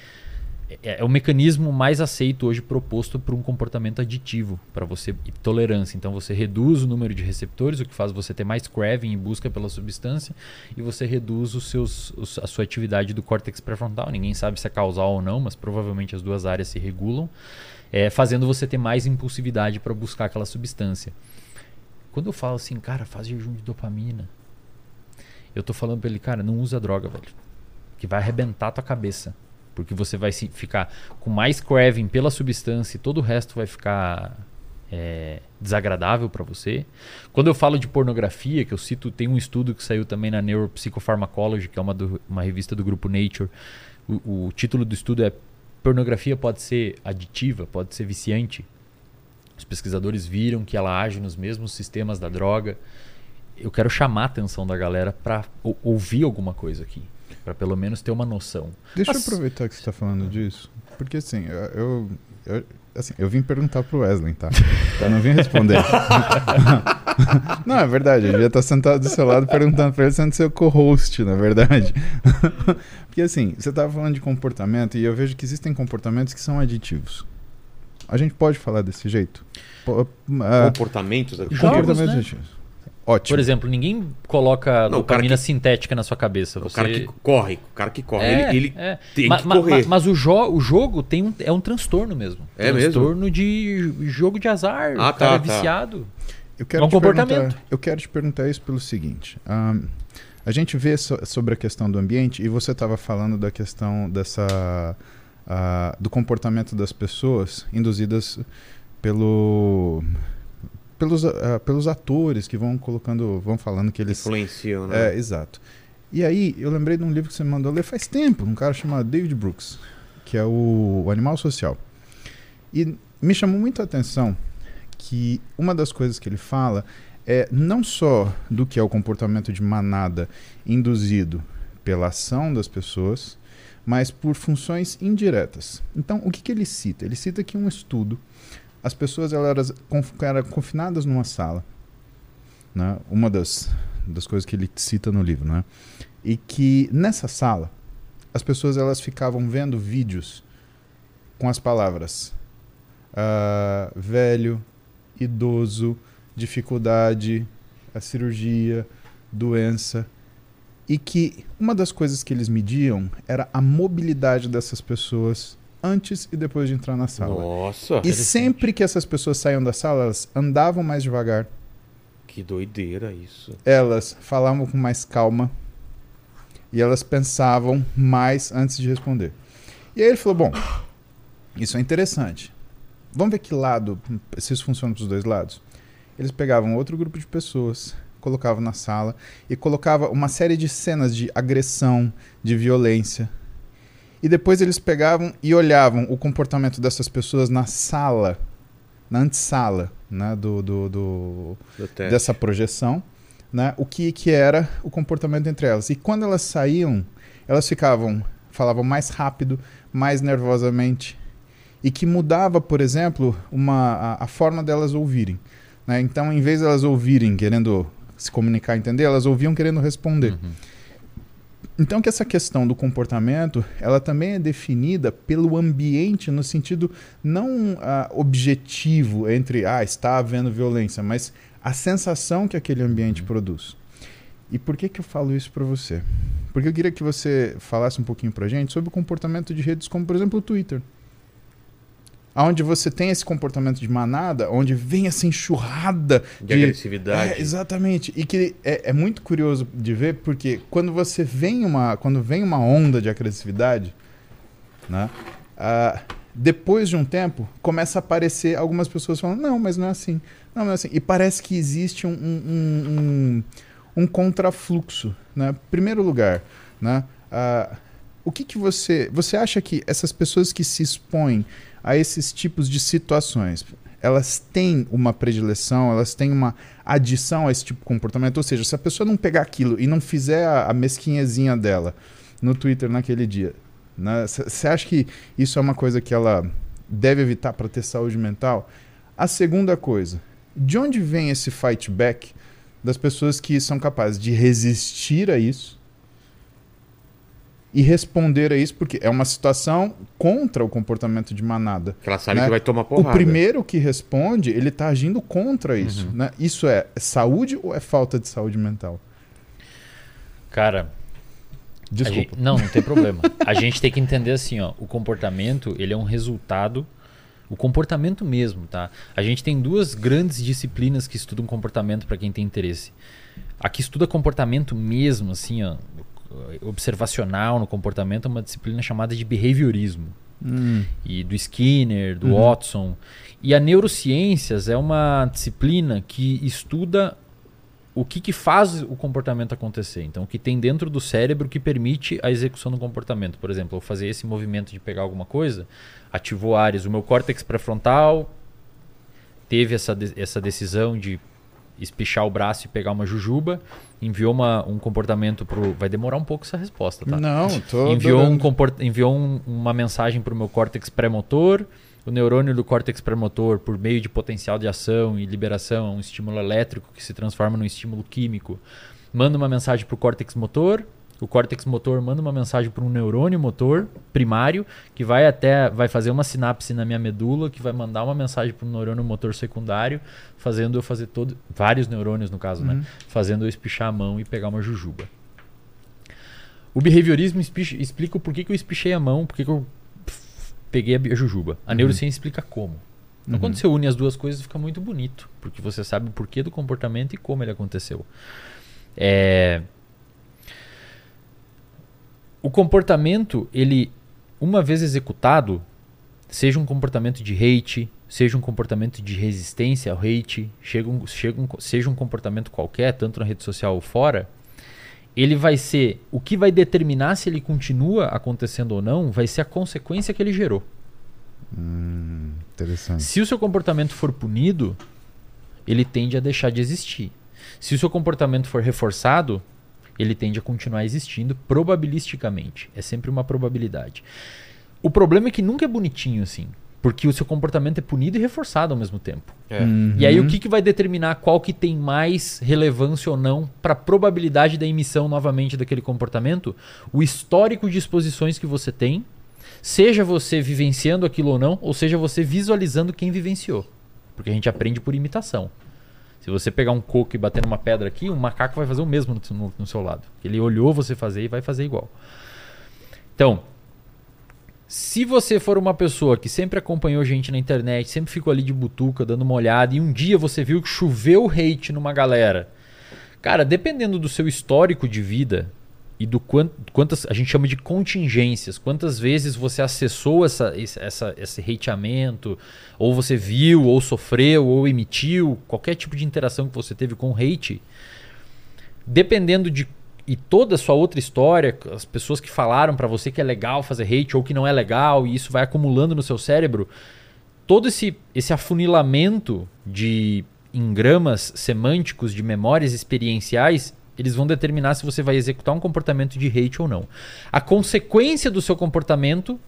É, é o mecanismo mais aceito hoje proposto para um comportamento aditivo, para você e tolerância. Então você reduz o número de receptores, o que faz você ter mais craving em busca pela substância, e você reduz os seus, os- a sua atividade do córtex pré-frontal. Ninguém sabe se é causal ou não, mas provavelmente as duas áreas se regulam, é, fazendo você ter mais impulsividade para buscar aquela substância. Quando eu falo assim, cara, faz jejum de dopamina, eu tô falando pra ele, cara, não usa droga, velho. Que vai arrebentar tua cabeça. Porque você vai ficar com mais craving pela substância e todo o resto vai ficar é, desagradável para você. Quando eu falo de pornografia, que eu cito, tem um estudo que saiu também na Neuropsychopharmacology, que é uma, do- uma revista do grupo Nature. O, o título do estudo é Pornografia pode ser aditiva, pode ser viciante. Os pesquisadores viram que ela age nos mesmos sistemas da droga. Eu quero chamar a atenção da galera para ouvir alguma coisa aqui, para pelo menos ter uma noção. Deixa Mas- eu aproveitar que você está falando disso. Porque assim, eu, eu, eu- assim, eu vim perguntar pro Wesley, tá? Eu não vim responder. não, é verdade. Eu devia estar sentado do seu lado perguntando pra ele sendo seu co-host, na verdade. Porque assim, você estava falando de comportamento e eu vejo que existem comportamentos que são aditivos. A gente pode falar desse jeito? Po- ah, Comportamentos. Jogos, comportamento né? jeito. Ótimo. Por exemplo, ninguém coloca Não, o cara dopamina que- sintética na sua cabeça. O Você... cara que corre, o cara que corre, É, ele, ele é. tem Ma- que ma- correr. ma- mas o, jo o jogo tem um, é um transtorno mesmo. É mesmo? transtorno de jogo de azar. Ah, o cara tá, é tá. viciado. Eu quero, É um te comportamento. perguntar, eu quero te perguntar isso pelo seguinte. ahn, a gente vê so- sobre a questão do ambiente e você estava falando da questão dessa ah, do comportamento das pessoas induzidas pelo pelos, ah, pelos atores que vão colocando, vão falando que eles Influenciam, né? é, exato. E aí, eu lembrei de um livro que você me mandou ler faz tempo, um cara chamado David Brooks, que é o, o Animal Social. E me chamou muito a atenção que uma das coisas que ele fala é não só do que é o comportamento de manada induzido pela ação das pessoas, mas por funções indiretas. Então, o que, que ele cita? Ele cita aqui um estudo. As pessoas elas eram confinadas numa sala. Né? Uma das, das coisas que ele cita no livro, né? E que nessa sala as pessoas elas ficavam vendo vídeos com as palavras ah, velho, idoso, dificuldade, a cirurgia, doença, e que uma das coisas que eles mediam era a mobilidade dessas pessoas antes e depois de entrar na sala. Nossa, E sempre que essas pessoas saíam da sala, elas andavam mais devagar, que doideira isso. elas falavam com mais calma e elas pensavam mais antes de responder. E aí ele falou: Bom, isso é interessante. Vamos ver que lado, se isso funciona para os dois lados. Eles pegavam outro grupo de pessoas, colocavam na sala e colocava uma série de cenas de agressão, de violência. E depois eles pegavam e olhavam o comportamento dessas pessoas na sala, na antessala né, do, do, do, Do dessa projeção, né, o que, que era o comportamento entre elas. E quando elas saíam, elas ficavam, falavam mais rápido, mais nervosamente, e que mudava, por exemplo, uma, a, a forma delas ouvirem. né? Então, em vez de elas ouvirem querendo se comunicar, entender, elas ouviam querendo responder. Uhum. Então que essa questão do comportamento, ela também é definida pelo ambiente no sentido não ah, objetivo entre ah, está havendo violência, mas a sensação que aquele ambiente produz. E por que que eu falo isso para você? Porque eu queria que você falasse um pouquinho pra gente sobre o comportamento de redes como, por exemplo, o Twitter. Onde você tem esse comportamento de manada, onde vem essa enxurrada De agressividade. é, exatamente. E que é, é muito curioso de ver, porque quando você vem uma, quando vem uma onda de agressividade, né, ah, depois de um tempo, começa a aparecer algumas pessoas falando, não, mas não é assim. Não, não é assim. E parece que existe um, um, um, um, um contrafluxo. Né? Primeiro lugar, né, ah, o que, que você. Você acha que essas pessoas que se expõem a esses tipos de situações, elas têm uma predileção, elas têm uma adição a esse tipo de comportamento? Ou seja, se a pessoa não pegar aquilo e não fizer a, a mesquinhazinha dela no Twitter naquele dia, você acha que isso é uma coisa que ela deve evitar para ter saúde mental? A segunda coisa, de onde vem esse fight back das pessoas que são capazes de resistir a isso e responder a isso, porque é uma situação contra o comportamento de manada. Que ela sabe né? que vai tomar porrada. O primeiro que responde, ele está agindo contra isso. Né? Isso é saúde ou é falta de saúde mental? Cara, Desculpa. gente- não, não tem problema. A gente tem que entender assim, ó, o comportamento, ele é um resultado o comportamento mesmo, tá? A gente tem duas grandes disciplinas que estudam comportamento para quem tem interesse. A que estuda comportamento mesmo, assim, ó, observacional no comportamento é uma disciplina chamada de behaviorismo. Hum, E do Skinner, do Uhum. Watson. E a neurociências é uma disciplina que estuda o que, que faz o comportamento acontecer. Então, o que tem dentro do cérebro que permite a execução do comportamento. Por exemplo, eu fazer esse movimento de pegar alguma coisa, ativou áreas. O meu córtex pré-frontal teve essa, de- essa decisão de espichar o braço e pegar uma jujuba, enviou uma, um comportamento pro. Vai demorar um pouco essa resposta, tá? Não, tô enviou, um comport- enviou um- uma mensagem para o meu córtex pré-motor. O neurônio do córtex pré-motor, por meio de potencial de ação e liberação, é um estímulo elétrico que se transforma num estímulo químico, manda uma mensagem para o córtex motor, O córtex motor manda uma mensagem para um neurônio motor primário que vai até vai fazer uma sinapse na minha medula, que vai mandar uma mensagem para um neurônio motor secundário, fazendo eu fazer todo vários neurônios no caso, né? Uhum. Fazendo eu espichar a mão e pegar uma jujuba. O behaviorismo expli- explica o porquê que eu espichei a mão, porquê que eu peguei a jujuba. A neurociência explica como. Então, Uhum. quando você une as duas coisas, fica muito bonito, porque você sabe o porquê do comportamento e como ele aconteceu. É... O comportamento, ele, uma vez executado, seja um comportamento de hate, seja um comportamento de resistência ao hate, chega um- chega um- seja um comportamento qualquer, tanto na rede social ou fora, ele vai ser o que vai determinar se ele continua acontecendo ou não, vai ser a consequência que ele gerou. Hum, interessante. Se o seu comportamento for punido, ele tende a deixar de existir. Se o seu comportamento for reforçado, ele tende a continuar existindo probabilisticamente. É sempre uma probabilidade. O problema é que nunca é bonitinho assim, porque o seu comportamento é punido e reforçado ao mesmo tempo. É. E aí o Uhum. que, que vai determinar qual que tem mais relevância ou não para a probabilidade da emissão novamente daquele comportamento? O histórico de exposições que você tem, seja você vivenciando aquilo ou não, ou seja você visualizando quem vivenciou. Porque a gente aprende por imitação. Se você pegar um coco e bater numa pedra aqui, um macaco vai fazer o mesmo no, no- no seu lado. Ele olhou você fazer e vai fazer igual. Então, se você for uma pessoa que sempre acompanhou gente na internet, sempre ficou ali de butuca, dando uma olhada, e um dia você viu que choveu hate numa galera. Cara, dependendo do seu histórico de vida e do quant, quantas a gente chama de contingências, quantas vezes você acessou essa, esse- essa, esse hateamento, ou você viu, ou sofreu, ou emitiu, qualquer tipo de interação que você teve com hate, dependendo de e toda a sua outra história, as pessoas que falaram pra você que é legal fazer hate ou que não é legal, e isso vai acumulando no seu cérebro, todo esse, esse afunilamento de engramas semânticos, de memórias experienciais, eles vão determinar se você vai executar um comportamento de hate ou não. A consequência do seu comportamento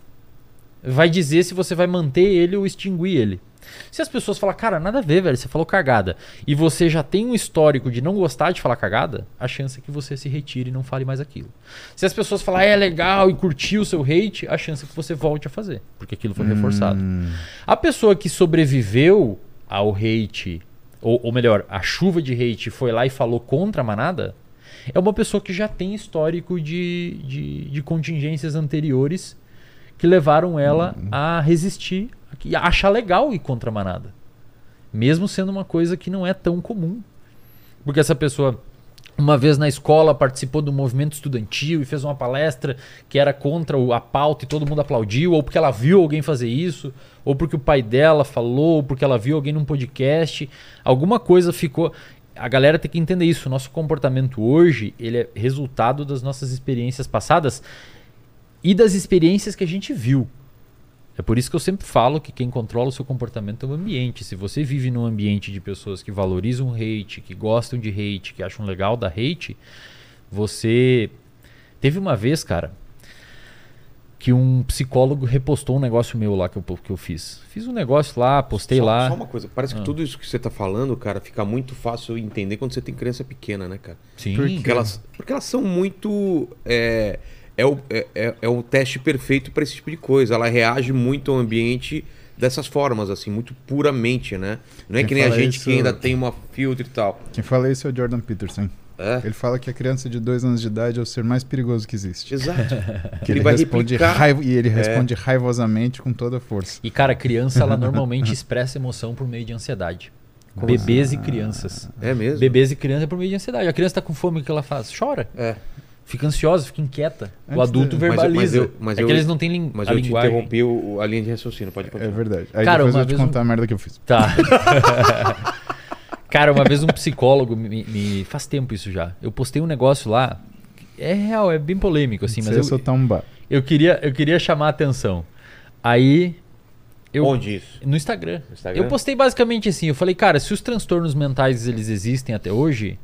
vai dizer se você vai manter ele ou extinguir ele. Se as pessoas falar, cara, nada a ver, velho, você falou cagada, e você já tem um histórico de não gostar de falar cagada, a chance é que você se retire e não fale mais aquilo. Se as pessoas falar, é legal e curtir o seu hate, a chance é que você volte a fazer, porque aquilo foi reforçado. Hum, A pessoa que sobreviveu ao hate, ou, ou melhor, a chuva de hate foi lá e falou contra a manada, é uma pessoa que já tem histórico de, de, de contingências anteriores que levaram ela a resistir, a achar legal ir contra a manada. Mesmo sendo uma coisa que não é tão comum. Porque essa pessoa, uma vez na escola, participou do movimento estudantil e fez uma palestra que era contra a pauta e todo mundo aplaudiu, ou porque ela viu alguém fazer isso, ou porque o pai dela falou, ou porque ela viu alguém num podcast. Alguma coisa ficou. A galera tem que entender isso. Nosso comportamento hoje, ele é resultado das nossas experiências passadas e das experiências que a gente viu. É por isso que eu sempre falo que quem controla o seu comportamento é o ambiente. Se você vive num ambiente de pessoas que valorizam hate, que gostam de hate, que acham legal da hate, você. Teve uma vez, cara, que um psicólogo repostou um negócio meu lá que eu, que eu fiz. Fiz um negócio lá, postei só, lá. Só uma coisa, parece que Ah. tudo isso que você tá falando, cara, fica muito fácil entender quando você tem criança pequena, né, cara? Sim. Porque elas, porque elas são muito. É, é, o, é, é- é o teste perfeito para esse tipo de coisa. Ela reage muito ao ambiente dessas formas, assim, muito puramente, né? Não é Quem que nem a gente isso- que ainda tem uma filtro e tal. Quem fala isso é o Jordan Peterson. É, Ele fala que a criança de dois anos de idade é o ser mais perigoso que existe. exato. Que ele ele, vai responde replicar. É. raiva, e ele responde raivosamente com toda a força. E, cara, criança, ela normalmente expressa emoção por meio de ansiedade. Bebês e crianças. É mesmo? Bebês e crianças é por meio de ansiedade. A criança tá com fome, o que ela faz? Chora. É. Fica ansiosa, fica inquieta. o Antes adulto de- Mas eu- mas verbaliza. eu- mas é eu- que eles não têm lin- Mas a eu te linguagem. interrompi o, a linha de raciocínio, pode É continuar. verdade. Aí Cara, depois uma eu te contar a merda que eu fiz. Tá. Cara, uma vez um psicólogo me, me- Faz tempo isso já. Eu postei um negócio lá. É real, é bem polêmico, assim, mas Você eu, soltar um bar. eu, queria, eu queria chamar a atenção. Aí. Eu, Onde isso? No Instagram. No Instagram? Eu postei basicamente assim, eu falei, cara, se os transtornos mentais eles existem até hoje,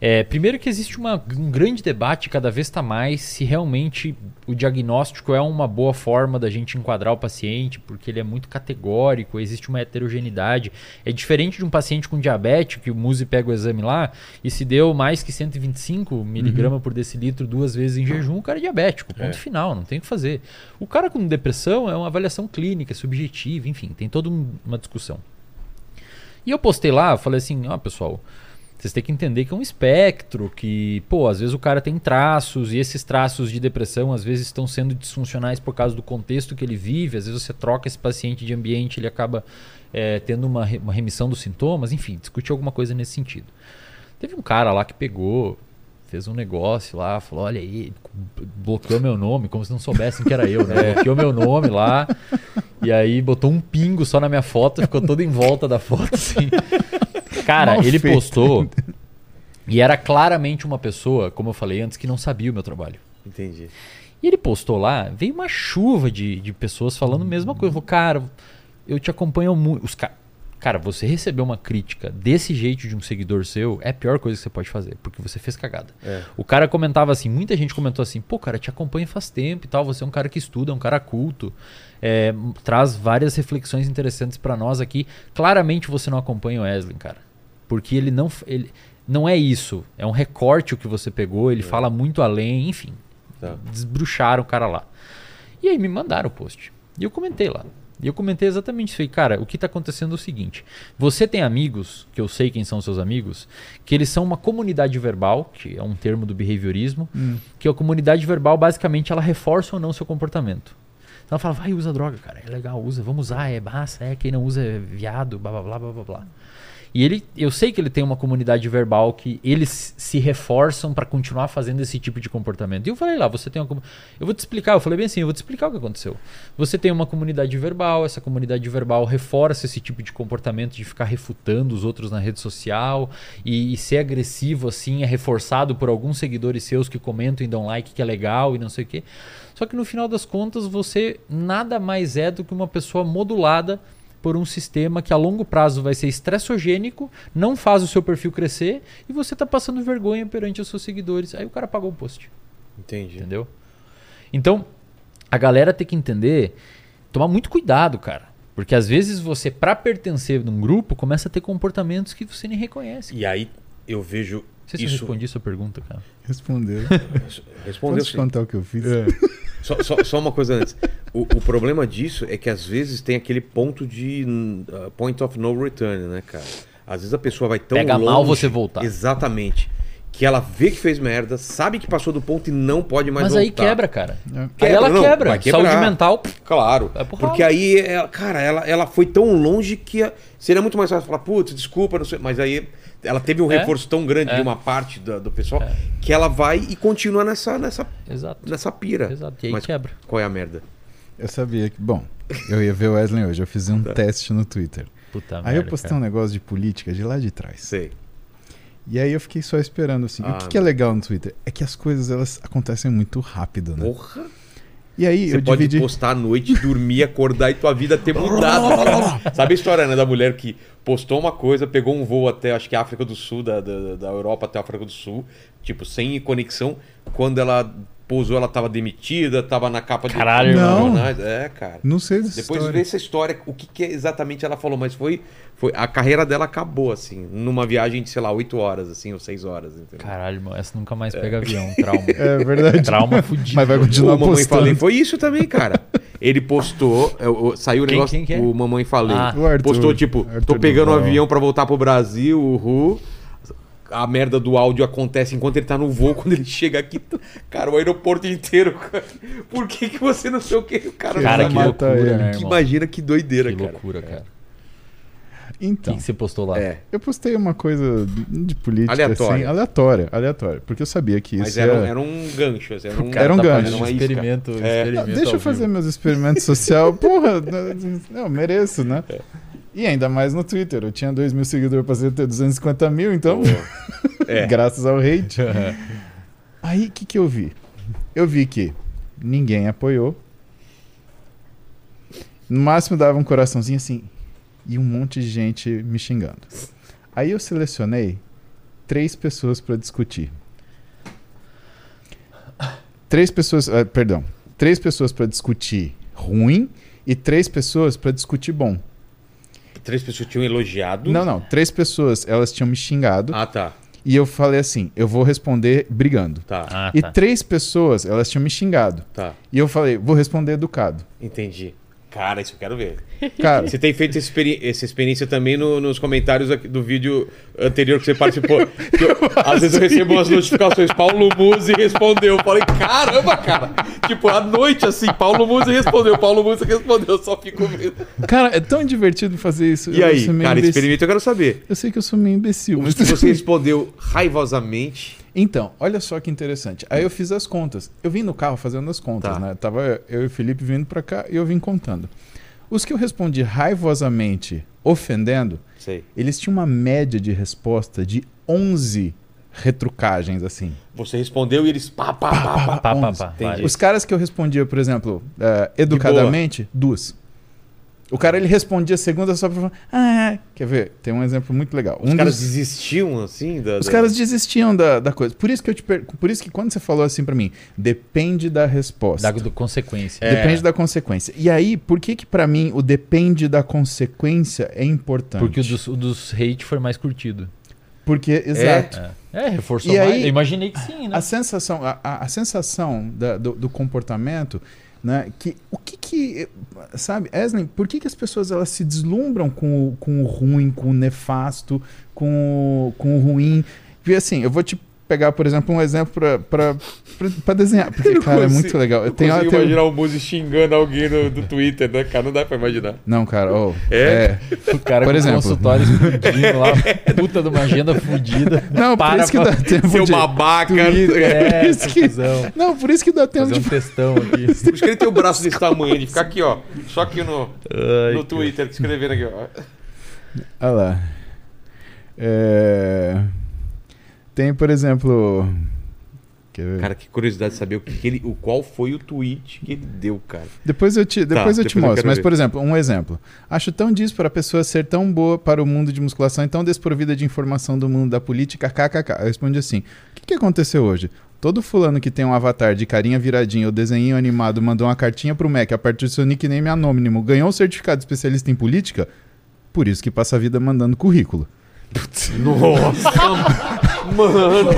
É, primeiro que existe uma- um grande debate, cada vez está mais, se realmente o diagnóstico é uma boa forma da gente enquadrar o paciente, porque ele é muito categórico, existe uma heterogeneidade. É diferente de um paciente com diabetes, que o Muzi pega o exame lá, e se deu mais que 125 miligramas por decilitro duas vezes em jejum, o cara é diabético, ponto É. final, não tem o que fazer. O cara com depressão é uma avaliação clínica, subjetiva, enfim, tem toda um- uma discussão. E eu postei lá, falei assim, ó pessoal, vocês têm que entender que é um espectro, que, pô, às vezes o cara tem traços, e esses traços de depressão às vezes estão sendo disfuncionais por causa do contexto que ele vive, às vezes você troca esse paciente de ambiente, ele acaba é, tendo uma, re- uma remissão dos sintomas, enfim, discutir alguma coisa nesse sentido. Teve um cara lá que pegou, fez um negócio lá, falou, olha aí, bloqueou meu nome, como se não soubessem que era eu, né? Bloqueou meu nome lá, e aí botou um pingo só na minha foto, ficou todo em volta da foto, assim. Cara, Mal ele feito. postou e era claramente uma pessoa, como eu falei antes, que não sabia o meu trabalho. Entendi. E ele postou lá, veio uma chuva de, de pessoas falando a mesma coisa. Falou, cara, eu te acompanho muito. Os ca... Cara, você receber uma crítica desse jeito de um seguidor seu é a pior coisa que você pode fazer, porque você fez cagada. É. O cara comentava assim, muita gente comentou assim, pô, cara, te acompanho faz tempo e tal, você é um cara que estuda, é um cara culto, é, traz várias reflexões interessantes pra nós aqui. Claramente você não acompanha o Wesley, cara. Porque ele não, ele, não é isso, é um recorte o que você pegou, ele fala muito além, enfim. Tá. Desbruxaram o cara lá. E aí me mandaram o post. E eu comentei lá. E eu comentei exatamente isso. Falei, cara, o que está acontecendo é o seguinte: você tem amigos, que eu sei quem são seus amigos, que eles são uma comunidade verbal, que é um termo do behaviorismo, que a comunidade verbal basicamente ela reforça ou não seu comportamento. Então ela fala, vai, usa droga, cara, é legal, usa, vamos usar, é massa, é, quem não usa é viado, blá blá blá blá blá blá. E ele, eu sei que ele tem uma comunidade verbal que eles se reforçam para continuar fazendo esse tipo de comportamento. E eu falei lá, você tem uma eu vou te explicar, eu falei bem assim, eu vou te explicar o que aconteceu. Você tem uma comunidade verbal, essa comunidade verbal reforça esse tipo de comportamento de ficar refutando os outros na rede social e, e ser agressivo assim, é reforçado por alguns seguidores seus que comentam e dão like que é legal e não sei o quê. Só que no final das contas, você nada mais é do que uma pessoa modulada por um sistema que a longo prazo vai ser estressogênico, não faz o seu perfil crescer e você tá passando vergonha perante os seus seguidores. Aí o cara pagou o post, Entendi. entendeu? Então, a galera tem que entender, tomar muito cuidado, cara. Porque às vezes você, pra pertencer num grupo, começa a ter comportamentos que você nem reconhece. E aí eu vejo Não sei se eu isso. respondi a sua pergunta, cara. Respondeu. Respondeu Posso te sim. contar o que eu fiz? Só, só- só uma coisa antes. O, o problema disso é que às vezes tem aquele ponto de uh, point of no return, né, cara? Às vezes a pessoa vai tão Pega longe, mal você voltar. Exatamente. Que ela vê que fez merda, sabe que passou do ponto e não pode mais Mas voltar. aí quebra, cara. É. Aí Quebra, ela não, quebra. Saúde mental. Claro. Vai pro Porque aí, ela, cara, ela, ela foi tão longe que seria muito mais fácil falar, putz, desculpa, não sei. Mas aí ela teve um É. reforço tão grande É. de uma parte da- do, pessoal É. que ela vai e continua nessa, nessa, Exato. nessa pira. Exato. E aí Mas quebra. qual é a merda? Eu sabia que. Bom, eu ia ver o Wesley hoje. Eu fiz um Tá. teste no Twitter. Puta Aí eu merda, postei cara. um negócio de política de lá de trás. Sei. E aí eu fiquei só esperando assim. Ah, o que, que é legal no Twitter? É que as coisas elas acontecem muito rápido, né? Porra. E aí Você eu pode dividi. postar à noite, dormir, acordar e tua vida ter mudado. Sabe a história né, da mulher que postou uma coisa, pegou um voo até, acho que a África do Sul, da, da, da Europa até a África do Sul, tipo, sem conexão. Quando ela pousou, ela tava demitida, tava na capa Caralho, de irmão. jornais. É, cara. Não sei dessa Depois história. vê essa história, o que, que exatamente ela falou, mas foi, foi. A carreira dela acabou, assim, numa viagem de, sei lá, 8 horas, assim, ou 6 horas. Entendeu? Caralho, irmão, essa nunca mais pega avião. Trauma. É verdade. Trauma fudido. Mas vai continuar o Mamãe postando. Falei foi isso também, cara. Ele postou, eu- eu- saiu o Quem- negócio, quem que é? o Mamãe Falei. Ah. O Arthur. postou tipo, Arthur tô pegando um Duval. avião pra voltar pro Brasil, uhul. A merda do áudio acontece enquanto ele tá no voo, quando ele chega aqui, cara, o aeroporto inteiro. cara. Por que que você não sei o que? O cara, Cara, não que loucura, ele. né, Que imagina que doideira, Que cara. loucura, cara. O Então, que, que você postou lá? É, eu postei uma coisa de política Aleatória. assim, aleatória, aleatória, porque eu sabia que mas isso era, um- ia- era um gancho, assim, era um, Era um tá gancho. Uma um isca. experimento, É. Não, experimento deixa eu fazer meus experimentos social. Porra, eu mereço, né? E ainda mais no Twitter. Eu tinha 2 mil seguidores, passei a ter 250 mil, então, É. graças ao hate. Aí, o que, que eu vi? Eu vi que ninguém apoiou. No máximo dava um coraçãozinho assim. E um monte de gente me xingando. Aí eu selecionei três pessoas para discutir. Três pessoas, ah, perdão, três pessoas para discutir ruim e três pessoas para discutir bom. Três pessoas tinham elogiado. Não, não, três pessoas, elas tinham me xingado Ah, tá. e eu falei assim, eu vou responder brigando. Tá. Ah, E tá. três pessoas, elas tinham me xingado. Tá. E eu falei, vou responder educado. Entendi. Cara, isso eu quero ver. Cara, Você tem feito essa, experi- essa experiência também no- nos comentários aqui do vídeo anterior que você participou. Que eu- às vezes eu recebo umas notificações. Paulo Musi respondeu. Eu falei, caramba, cara. Tipo, à noite assim, Paulo Musi respondeu. Paulo Musi respondeu. Eu só fico vendo. cara, é tão divertido fazer isso. E Eu aí, cara, imbecil. experimento eu quero saber. Eu sei que eu sou meio imbecil, mas... Você respondeu raivosamente. Então, olha só que interessante. Aí eu fiz as contas. Eu vim no carro fazendo as contas, Tá. né? Tava eu e o Felipe vindo pra cá e eu vim contando. Os que eu respondi raivosamente, ofendendo, Sei. eles tinham uma média de resposta de 11 retrucagens, assim. Você respondeu e eles pá, pá, pá, pá. Pá, pá, 11. pá, vários. Os caras que eu respondia, por exemplo, eh, educadamente, duas. O cara ele respondia a segunda só pra falar, ah, quer ver? Tem um exemplo muito legal. Os um caras dos- desistiam assim da. Os da- caras desistiam da, da coisa. Por isso que eu te per... Por isso que quando você falou assim pra mim, depende da resposta. Da do consequência. É. Depende da consequência. E aí, por que que pra mim o depende da consequência é importante? Porque o dos, o dos hate foi mais curtido. Porque, exato. É, é reforçou E mais. aí- Eu imaginei que sim, né? A sensação, a, a- a sensação da- do, do comportamento, né? Que o que que, sabe, Eslen, por que que as pessoas elas se deslumbram com o, com o ruim, com o nefasto, com o, com o ruim? Porque assim, eu vou te pegar, por exemplo, um exemplo pra, pra, pra, pra desenhar, porque cara é consigo- muito legal. Eu tenho, consigo eu tenho- imaginar o Muzi xingando alguém no, do Twitter, né, cara? Não dá pra imaginar. Não, cara, oh, É? O cara Por com exemplo. consultório explodindo lá, puta de uma agenda fudida. Não, por Para isso que dá tempo Seu de... babaca. É, isso que-. Não, por isso que dá tempo Fazer de um textão aqui. Por isso que ele tem o braço desse tamanho, de ficar aqui, ó. Só aqui no, Ai, no Twitter, escrevendo aqui, ó. Olha lá. É, Tem, por exemplo. Cara, que curiosidade de saber o que, ele, o qual foi o tweet que ele deu, cara. Depois eu te, depois eu te depois eu mostro. quero Mas, ver. por exemplo, um exemplo. Acho tão disso para a pessoa ser tão boa para o mundo de musculação e tão desprovida de informação do mundo da política, kkk. Eu respondi assim: o que, que aconteceu hoje? Todo fulano que tem um avatar de carinha viradinha ou desenho animado mandou uma cartinha pro Mac a partir do seu nickname anônimo, ganhou um certificado de especialista em política? Por isso que passa a vida mandando currículo. Nossa, mano.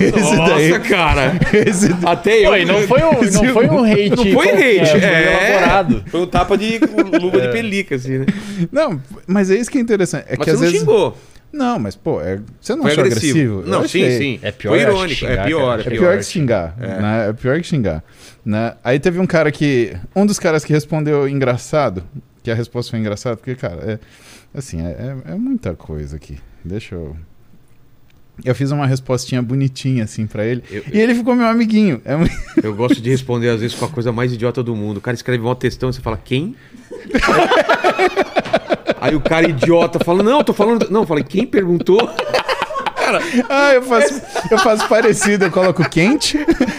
Esse Nossa, daí. cara. Esse Até eu. Pô, não foi um, não foi um hate. Não foi qualquer, hate, foi é. elaborado. Foi um tapa de luva de pelica, assim, né? Não, mas é isso que é interessante. É Mas que você às não vezes. xingou. Não, mas, pô, é... você não Foi achou agressivo. agressivo? Não, sim, sim. É pior, Foi acho, irônico. xingar, é pior, é É pior. pior que xingar, né? É pior que xingar, né? Aí teve um cara que... Um dos caras que respondeu engraçado, que a resposta foi engraçada, porque, cara, é... Assim, é, é- é muita coisa aqui. Deixa eu... Eu fiz uma respostinha bonitinha, assim, pra ele. Eu, E ele ficou meu amiguinho. É muito- eu gosto de responder, às vezes, com a coisa mais idiota do mundo. O cara escreve um textão e você fala, quem? Aí o cara idiota fala, não, eu tô falando. Não, eu falei, quem perguntou? Cara, Ah, eu faço, eu faço parecido, eu coloco quente.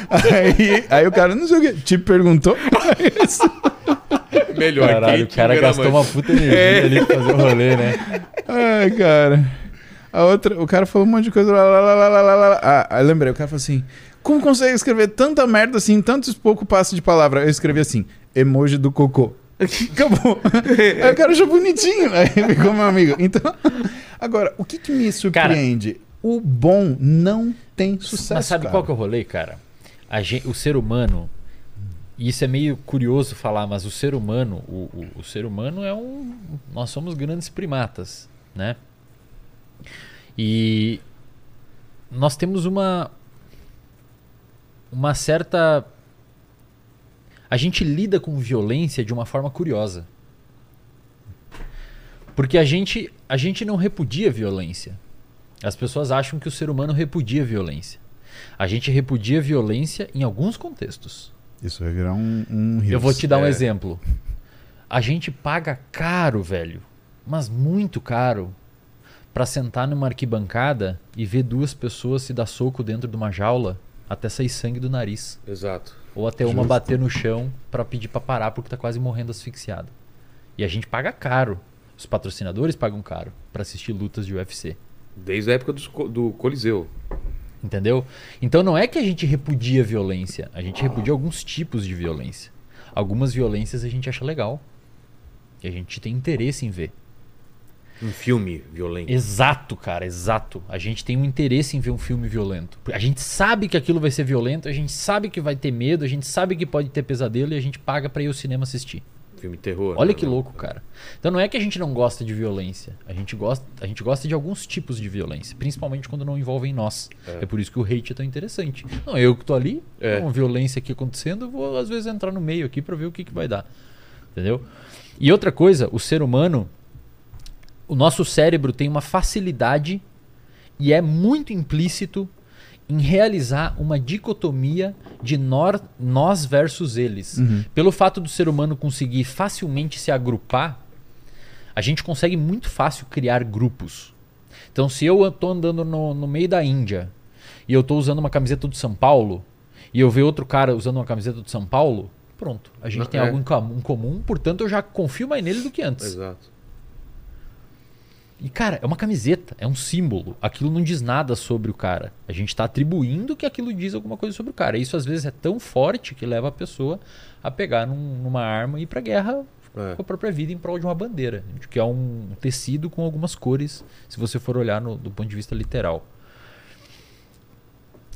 Aí, aí o cara, não sei o que, te perguntou. melhor. Caralho, o quem cara gastou mais? uma puta energia É. ali pra fazer o rolê, né? Ai, cara. A outra, o cara falou um monte de coisa. Lá, lá, lá, lá, lá. Ah, aí eu lembrei, o cara falou assim: Como consegue escrever tanta merda assim, em tantos pouco passo de palavra? Eu escrevi assim: emoji do cocô. Acabou. aí o cara achou bonitinho. Aí ficou meu amigo. Então, agora, o que, que me surpreende? o bom não tem sucesso. Mas sabe cara. qual que é o rolê, cara? A gen- o ser humano, e isso é meio curioso falar, mas o ser humano, o, o- o ser humano é um. Nós somos grandes primatas, né? E nós temos uma. Uma certa. A gente lida com violência de uma forma curiosa. Porque a gente, a gente não repudia violência. As pessoas acham que o ser humano repudia violência. A gente repudia violência em alguns contextos. Isso vai virar um, um Eu vou te dar um É. exemplo. A gente paga caro, velho, mas muito caro, pra sentar numa arquibancada e ver duas pessoas se dar soco dentro de uma jaula até sair sangue do nariz. Exato. Ou até uma Justo. bater no chão pra pedir pra parar porque tá quase morrendo asfixiado. E a gente paga caro. Os patrocinadores pagam caro pra assistir lutas de UFC. Desde a época co- do Coliseu. Entendeu? Então não é que a gente repudia a violência, a gente repudia alguns tipos de violência. Algumas violências a gente acha legal. E a gente tem interesse em ver. Um filme violento. Exato, cara, exato. A gente tem um interesse em ver um filme violento. A gente sabe que aquilo vai ser violento, a gente sabe que vai ter medo, a gente sabe que pode ter pesadelo e a gente paga pra ir ao cinema assistir. Filme terror. Olha né? que louco, cara. Então não é que a gente não gosta de violência. A gente gosta, a gente gosta de alguns tipos de violência, principalmente quando não envolvem nós. É, por isso que o hate é tão interessante. Não, eu que tô ali, É. com violência aqui acontecendo, eu vou às vezes entrar no meio aqui pra ver o que, que vai dar. Entendeu? E outra coisa, o ser humano, o nosso cérebro tem uma facilidade e é muito implícito em realizar uma dicotomia de nós versus eles. Pelo fato do ser humano conseguir facilmente se agrupar, a gente consegue muito fácil criar grupos. Então, se eu estou andando no, no meio da Índia e eu estou usando uma camiseta do São Paulo e eu ver outro cara usando uma camiseta do São Paulo, pronto. A gente Não, tem é. algo em comum, portanto eu já confio mais nele do que antes. Exato. E, cara, é uma camiseta, é um símbolo. Aquilo não diz nada sobre o cara. A gente tá atribuindo que aquilo diz alguma coisa sobre o cara. Isso às vezes é tão forte que leva a pessoa a pegar num- numa arma e ir pra guerra É. com a própria vida em prol de uma bandeira. Que é um tecido com algumas cores, se você for olhar no- do ponto de vista literal.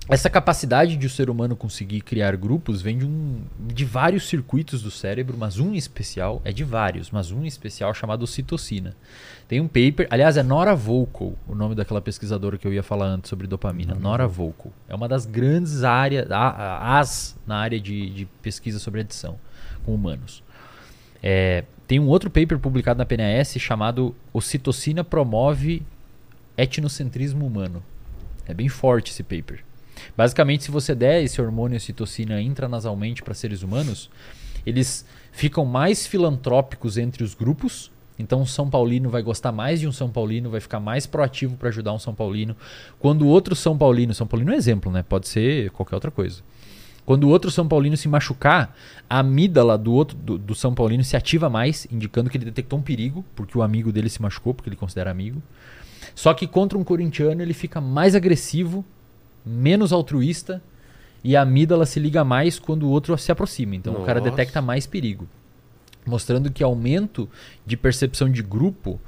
Essa capacidade de o ser humano conseguir criar grupos vem de, um, de vários circuitos do cérebro, mas um em especial, é de vários, mas um em especial chamado ocitocina. Tem um paper, aliás, é Nora Volkow, o nome daquela pesquisadora que eu ia falar antes sobre dopamina. Nora Volkow. É uma das grandes áreas, as na área de, de pesquisa sobre adição com humanos. É, tem um outro paper publicado na PNAS chamado Ocitocina promove etnocentrismo humano. É bem forte esse paper. Basicamente, se você der esse hormônio ocitocina intranasalmente para seres humanos, eles ficam mais filantrópicos entre os grupos. Então, um São Paulino vai gostar mais de um São Paulino, vai ficar mais proativo para ajudar um São Paulino. Quando outro São Paulino, São Paulino é exemplo, né? Pode ser qualquer outra coisa. Quando outro São Paulino se machucar, a amígdala do outro do, do São Paulino se ativa mais, indicando que ele detectou um perigo, porque o amigo dele se machucou, porque ele considera amigo. Só que contra um corintiano ele fica mais agressivo, menos altruísta e a amígdala se liga mais quando o outro se aproxima. Então o cara Nossa. detecta mais perigo. Mostrando que aumento de percepção de grupo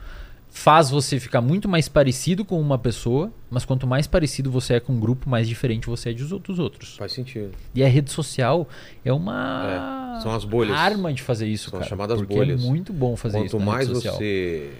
faz você ficar muito mais parecido com uma pessoa, mas quanto mais parecido você é com um grupo, mais diferente você é dos ou- dos outros. Faz sentido. E a rede social é uma É, são as bolhas. arma de fazer isso, São as cara. chamadas porque bolhas. é muito bom fazer Quanto isso na mais você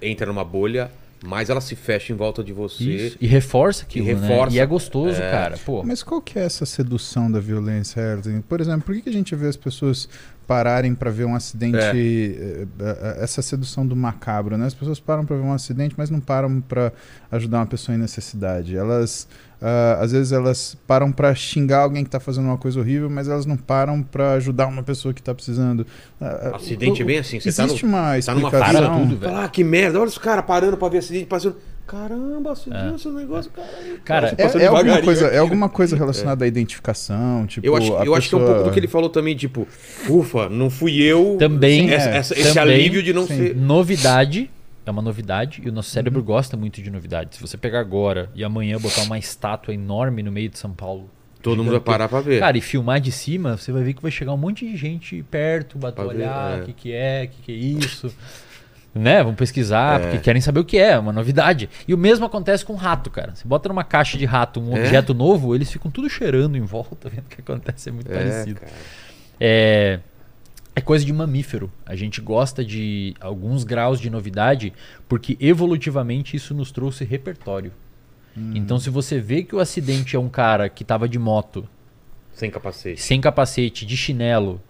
entra numa bolha, mais ela se fecha em volta de você. Isso. E reforça aquilo, E né? reforça. E é gostoso, É. cara. Pô, Mas qual que é essa sedução da violência, Erling? Por exemplo, por que, a gente vê as pessoas pararem para ver um acidente, É. eh, eh, essa sedução do macabro, né? As pessoas param para ver um acidente, mas não param para ajudar uma pessoa em necessidade. Elas, ah, às vezes, elas param para xingar alguém que está fazendo uma coisa horrível, mas elas não param para ajudar uma pessoa que está precisando. Ah, Acidente o- é bem assim, você tá no- existe uma tá numa fila, tudo, velho. Ah, que merda, olha os caras parando pra ver acidente, passando. Caramba, acidente, esse negócio, caralho. Cara, Você É, é alguma coisa, é alguma coisa relacionada à identificação, tipo, Eu acho, eu acho que é um pessoa- pouco do que ele falou também, tipo, ufa, não fui eu. Também, essa- é, essa- esse também, alívio de não sim. ser. novidade é uma novidade e o nosso cérebro Uhum. gosta muito de novidade. Se você pegar agora e amanhã botar uma estátua enorme no meio de São Paulo, Todo mundo vai parar pra ver. cara, e filmar de cima, você vai ver que vai chegar um monte de gente perto, bater olhar, é. o que, que é, o que, que é isso. Né? Vão pesquisar, É. porque querem saber o que é, uma novidade. E o mesmo acontece com rato, cara. Você bota numa caixa de rato um É? objeto novo, eles ficam tudo cheirando em volta, vendo o que acontece. É muito é, parecido. cara. É, é coisa de mamífero. A gente gosta de alguns graus de novidade porque evolutivamente isso nos trouxe repertório. Então, se você vê que o acidente é um cara que tava de moto, Sem capacete. sem capacete, de chinelo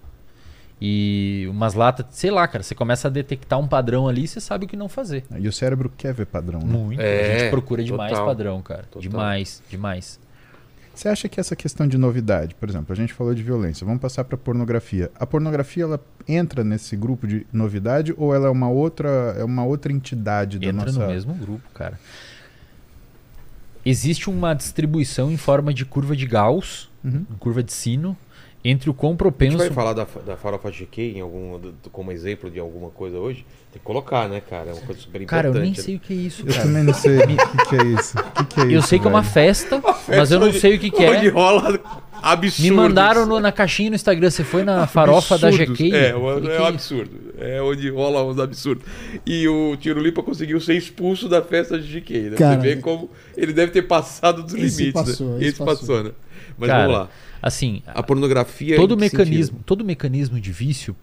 e umas latas, sei lá, cara, você começa a detectar um padrão ali e você sabe o que não fazer. E o cérebro quer ver padrão, né? Muito. a É, gente procura demais total. padrão, cara. Total. Demais, demais. Você acha que essa questão de novidade, por exemplo, a gente falou de violência, vamos passar para pornografia. A pornografia ela entra nesse grupo de novidade ou ela é uma outra é uma outra entidade da Entra nossa no mesmo grupo, cara. Existe uma distribuição em forma de curva de Gauss, Uhum. curva de sino, entre o quão A gente propenso. vai falar da, da farofa GK em algum, do- do- como exemplo de alguma coisa hoje? Tem que colocar, né, cara? É uma coisa super importante. Cara, eu nem né? sei o que é isso, Eu cara. também não sei o que, que é isso. O que, que é Eu isso, sei que é uma velho? festa, mas eu não onde- sei o que, que Onde é. rola absurdo. Me mandaram no- na caixinha no Instagram. Você foi na farofa da Absurdos. GK? É, Eu o- falei, é "Que um isso?" absurdo. É onde rola uns absurdos. E o Tiro Lipa conseguiu ser expulso da festa de GK, né? Cara, Você vê como ele deve ter passado dos esse limites. passou, né? esse Esse passou, passou. né? Mas Cara, vamos lá. Assim, A pornografia. todo mecanismo, sentido? todo mecanismo de vício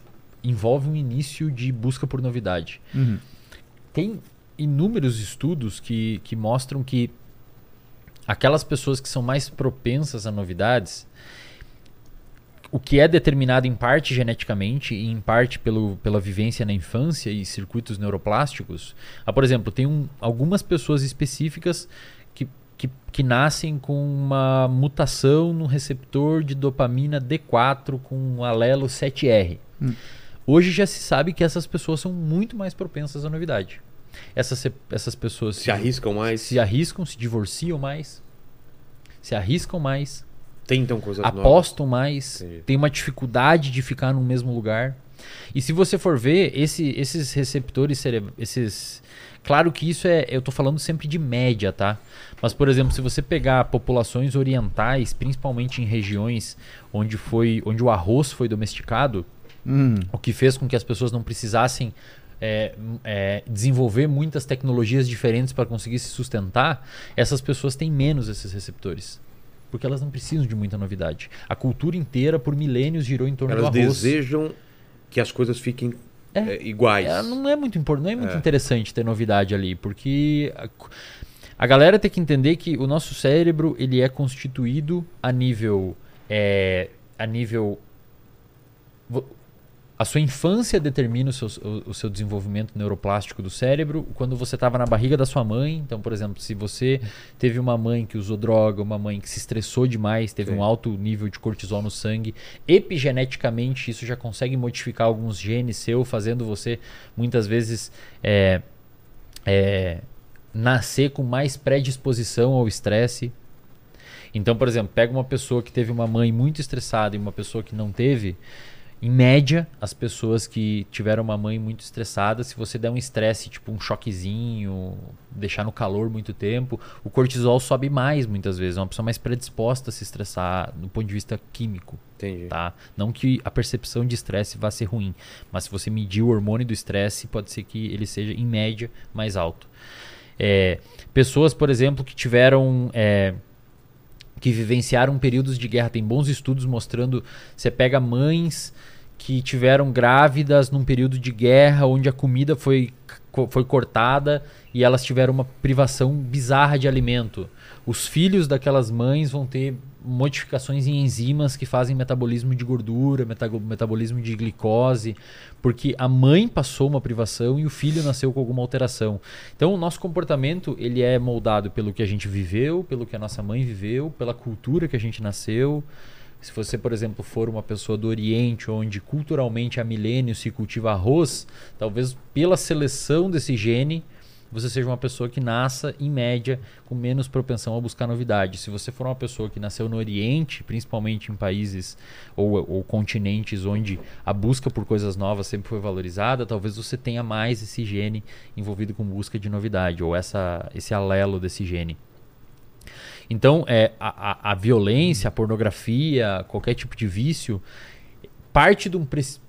envolve um início de busca por novidade. Uhum. Tem inúmeros estudos que, que mostram que aquelas pessoas que são mais propensas a novidades, o que é determinado em parte geneticamente e em parte pelo, pela vivência na infância e circuitos neuroplásticos. Ah, por exemplo, tem um- algumas pessoas específicas que, que, nascem com uma mutação no receptor de dopamina D4 com um alelo 7R. Hum. Hoje já se sabe que essas pessoas são muito mais propensas à novidade. Essas, se- essas pessoas Se arriscam mais. se arriscam, se divorciam mais, se arriscam mais, Tentam coisas novas. apostam mais, Entendi. tem uma dificuldade de ficar no mesmo lugar. E se você for ver, esse- esses receptores cerebrais, esses. Claro que isso é. Eu tô falando sempre de média, tá? Mas, por exemplo, se você pegar populações orientais, principalmente em regiões onde, foi, onde o arroz foi domesticado, Hum, o que fez com que as pessoas não precisassem é, é, desenvolver muitas tecnologias diferentes para conseguir se sustentar, essas pessoas têm menos esses receptores. Porque elas não precisam de muita novidade. A cultura inteira, por milênios, girou em torno Elas do arroz. desejam que as coisas fiquem É. é, iguais. É, não é muito importante, não é muito É. interessante ter novidade ali, porque a, a galera tem que entender que o nosso cérebro ele é constituído a nível a nível a sua infância determina o seu, o, o seu desenvolvimento neuroplástico do cérebro quando você estava na barriga da sua mãe. Então, por exemplo, se você teve uma mãe que usou droga, uma mãe que se estressou demais, teve Sim. um alto nível de cortisol no sangue, epigeneticamente isso já consegue modificar alguns genes seu, fazendo você muitas vezes é, é, nascer com mais predisposição ao estresse. Então, por exemplo, pega uma pessoa que teve uma mãe muito estressada e uma pessoa que não teve. Em média, as pessoas que tiveram uma mãe muito estressada, se você der um estresse, tipo um choquezinho, deixar no calor muito tempo, o cortisol sobe mais muitas vezes. É uma pessoa mais predisposta a se estressar do ponto de vista químico Entendi. tá? Não que a percepção de estresse vá ser ruim, mas se você medir o hormônio do estresse, pode ser que ele seja, em média, mais alto. É, pessoas, por exemplo, que tiveram. é, que vivenciaram períodos de guerra. Tem bons estudos mostrando. Você pega mães que tiveram grávidas num período de guerra onde a comida foi, foi cortada e elas tiveram uma privação bizarra de alimento. Os filhos daquelas mães vão ter modificações em enzimas que fazem metabolismo de gordura, metabolismo de glicose, porque a mãe passou uma privação e o filho nasceu com alguma alteração. Então, o nosso comportamento ele é moldado pelo que a gente viveu, pelo que a nossa mãe viveu, pela cultura que a gente nasceu. Se você, por exemplo, for uma pessoa do Oriente, onde culturalmente há milênios se cultiva arroz, talvez pela seleção desse gene, você seja uma pessoa que nasça, em média, com menos propensão a buscar novidade. Se você for uma pessoa que nasceu no Oriente, principalmente em países ou, ou continentes onde a busca por coisas novas sempre foi valorizada, talvez você tenha mais esse gene envolvido com busca de novidade, ou essa, esse alelo desse gene. Então, é, a, a- a violência, a pornografia, qualquer tipo de vício, parte de, um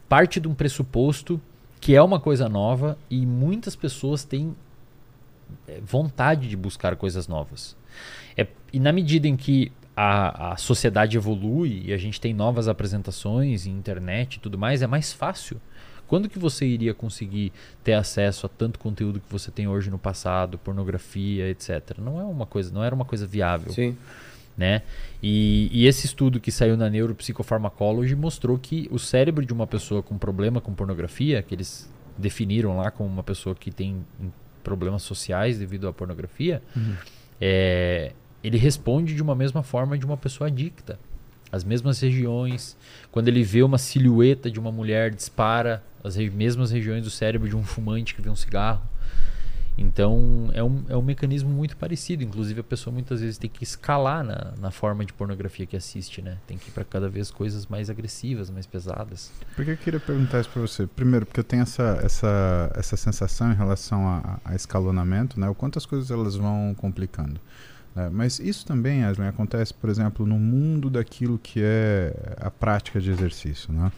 parte de um pressuposto que é uma coisa nova e muitas pessoas têm é, vontade de buscar coisas novas. É, e na medida em que a, a sociedade evolui e a gente tem novas apresentações, internet e tudo mais, é mais fácil. Quando que você iria conseguir ter acesso a tanto conteúdo que você tem hoje no passado, pornografia, etc? Não é uma coisa, não era uma coisa viável Sim. né? E, e esse estudo que saiu na Neuropsychopharmacology mostrou que o cérebro de uma pessoa com problema com pornografia, que eles definiram lá como uma pessoa que tem problemas sociais devido à pornografia, é, ele responde de uma mesma forma de uma pessoa adicta. As mesmas regiões, quando ele vê uma silhueta de uma mulher, dispara as re- mesmas regiões do cérebro de um fumante que vê um cigarro. Então é um, é um mecanismo muito parecido. Inclusive a pessoa muitas vezes tem que escalar na, na forma de pornografia que assiste, né? Tem que ir para cada vez coisas mais agressivas, mais pesadas. Por que eu queria perguntar isso para você? Primeiro, porque eu tenho essa, essa, essa sensação em relação a, a escalonamento, né? O quanto as coisas elas vão complicando. Né? Mas isso também, Aslan, acontece, por exemplo, no mundo daquilo que é a prática de exercício. Né?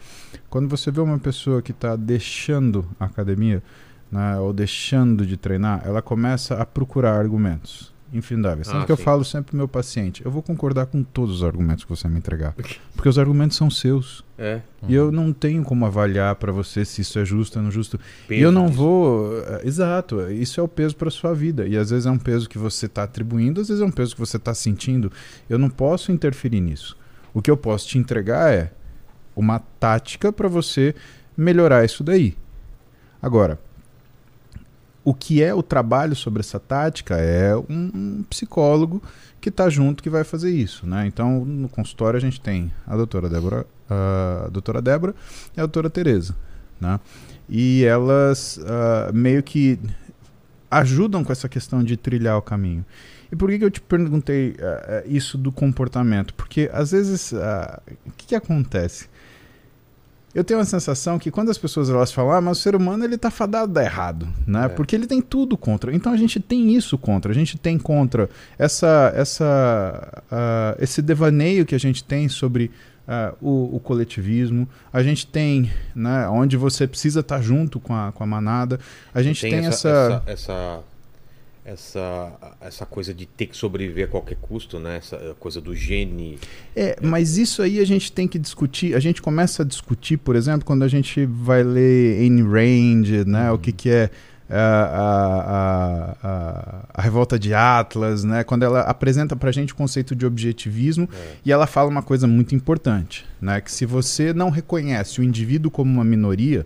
Quando você vê uma pessoa que está deixando a academia, né, ou deixando de treinar, ela começa a procurar argumentos infindáveis. Tanto Ah, que eu sim. falo sempre pro meu paciente, eu vou concordar com todos os argumentos que você me entregar. Porque os argumentos são seus. É. E eu não tenho como avaliar para você se isso é justo ou não justo. e peso eu não disso. vou. eh, Exato, isso é o peso para sua vida. E às vezes é um peso que você está atribuindo, às vezes é um peso que você está sentindo. Eu não posso interferir nisso. O que eu posso te entregar é uma tática para você melhorar isso daí. Agora, o que é o trabalho sobre essa tática é um, um psicólogo que está junto que vai fazer isso, né? Então, no consultório a gente tem a doutora Débora, a doutora Débora e a doutora Tereza, né? E elas ah, meio que ajudam com essa questão de trilhar o caminho. E por que, que eu te perguntei ah, isso do comportamento? Porque às vezes ah, o que, que acontece? Eu tenho uma sensação que quando as pessoas elas falam, ah, mas o ser humano ele tá fadado a dar errado, né? É. Porque ele tem tudo contra. Então a gente tem isso contra. A gente tem contra essa, essa, ah, esse devaneio que a gente tem sobre ah, o, o coletivismo. A gente tem, né, onde você precisa estar junto com a, com a manada. A gente tem, essa, essa, essa, essa, essa coisa de ter que sobreviver a qualquer custo, né? Essa coisa do gene. É, mas isso aí a gente tem que discutir. A gente começa a discutir, por exemplo, quando a gente vai ler Ayn Rand, né? O que, que é a, a, a, a revolta de Atlas, né? Quando ela apresenta pra gente o conceito de objetivismo e ela fala uma coisa muito importante, né? Que se você não reconhece o indivíduo como uma minoria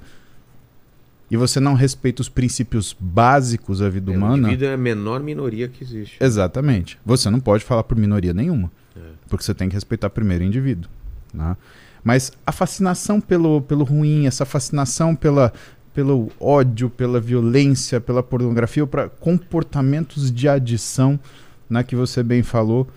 e você não respeita os princípios básicos da vida É, o humana, indivíduo é a menor minoria que existe. Exatamente. Você não pode falar por minoria nenhuma. É. Porque você tem que respeitar primeiro o indivíduo. né? Mas a fascinação pelo, pelo ruim, essa fascinação pela, pelo ódio, pela violência, pela pornografia, para comportamentos de adição, né, que você bem falou.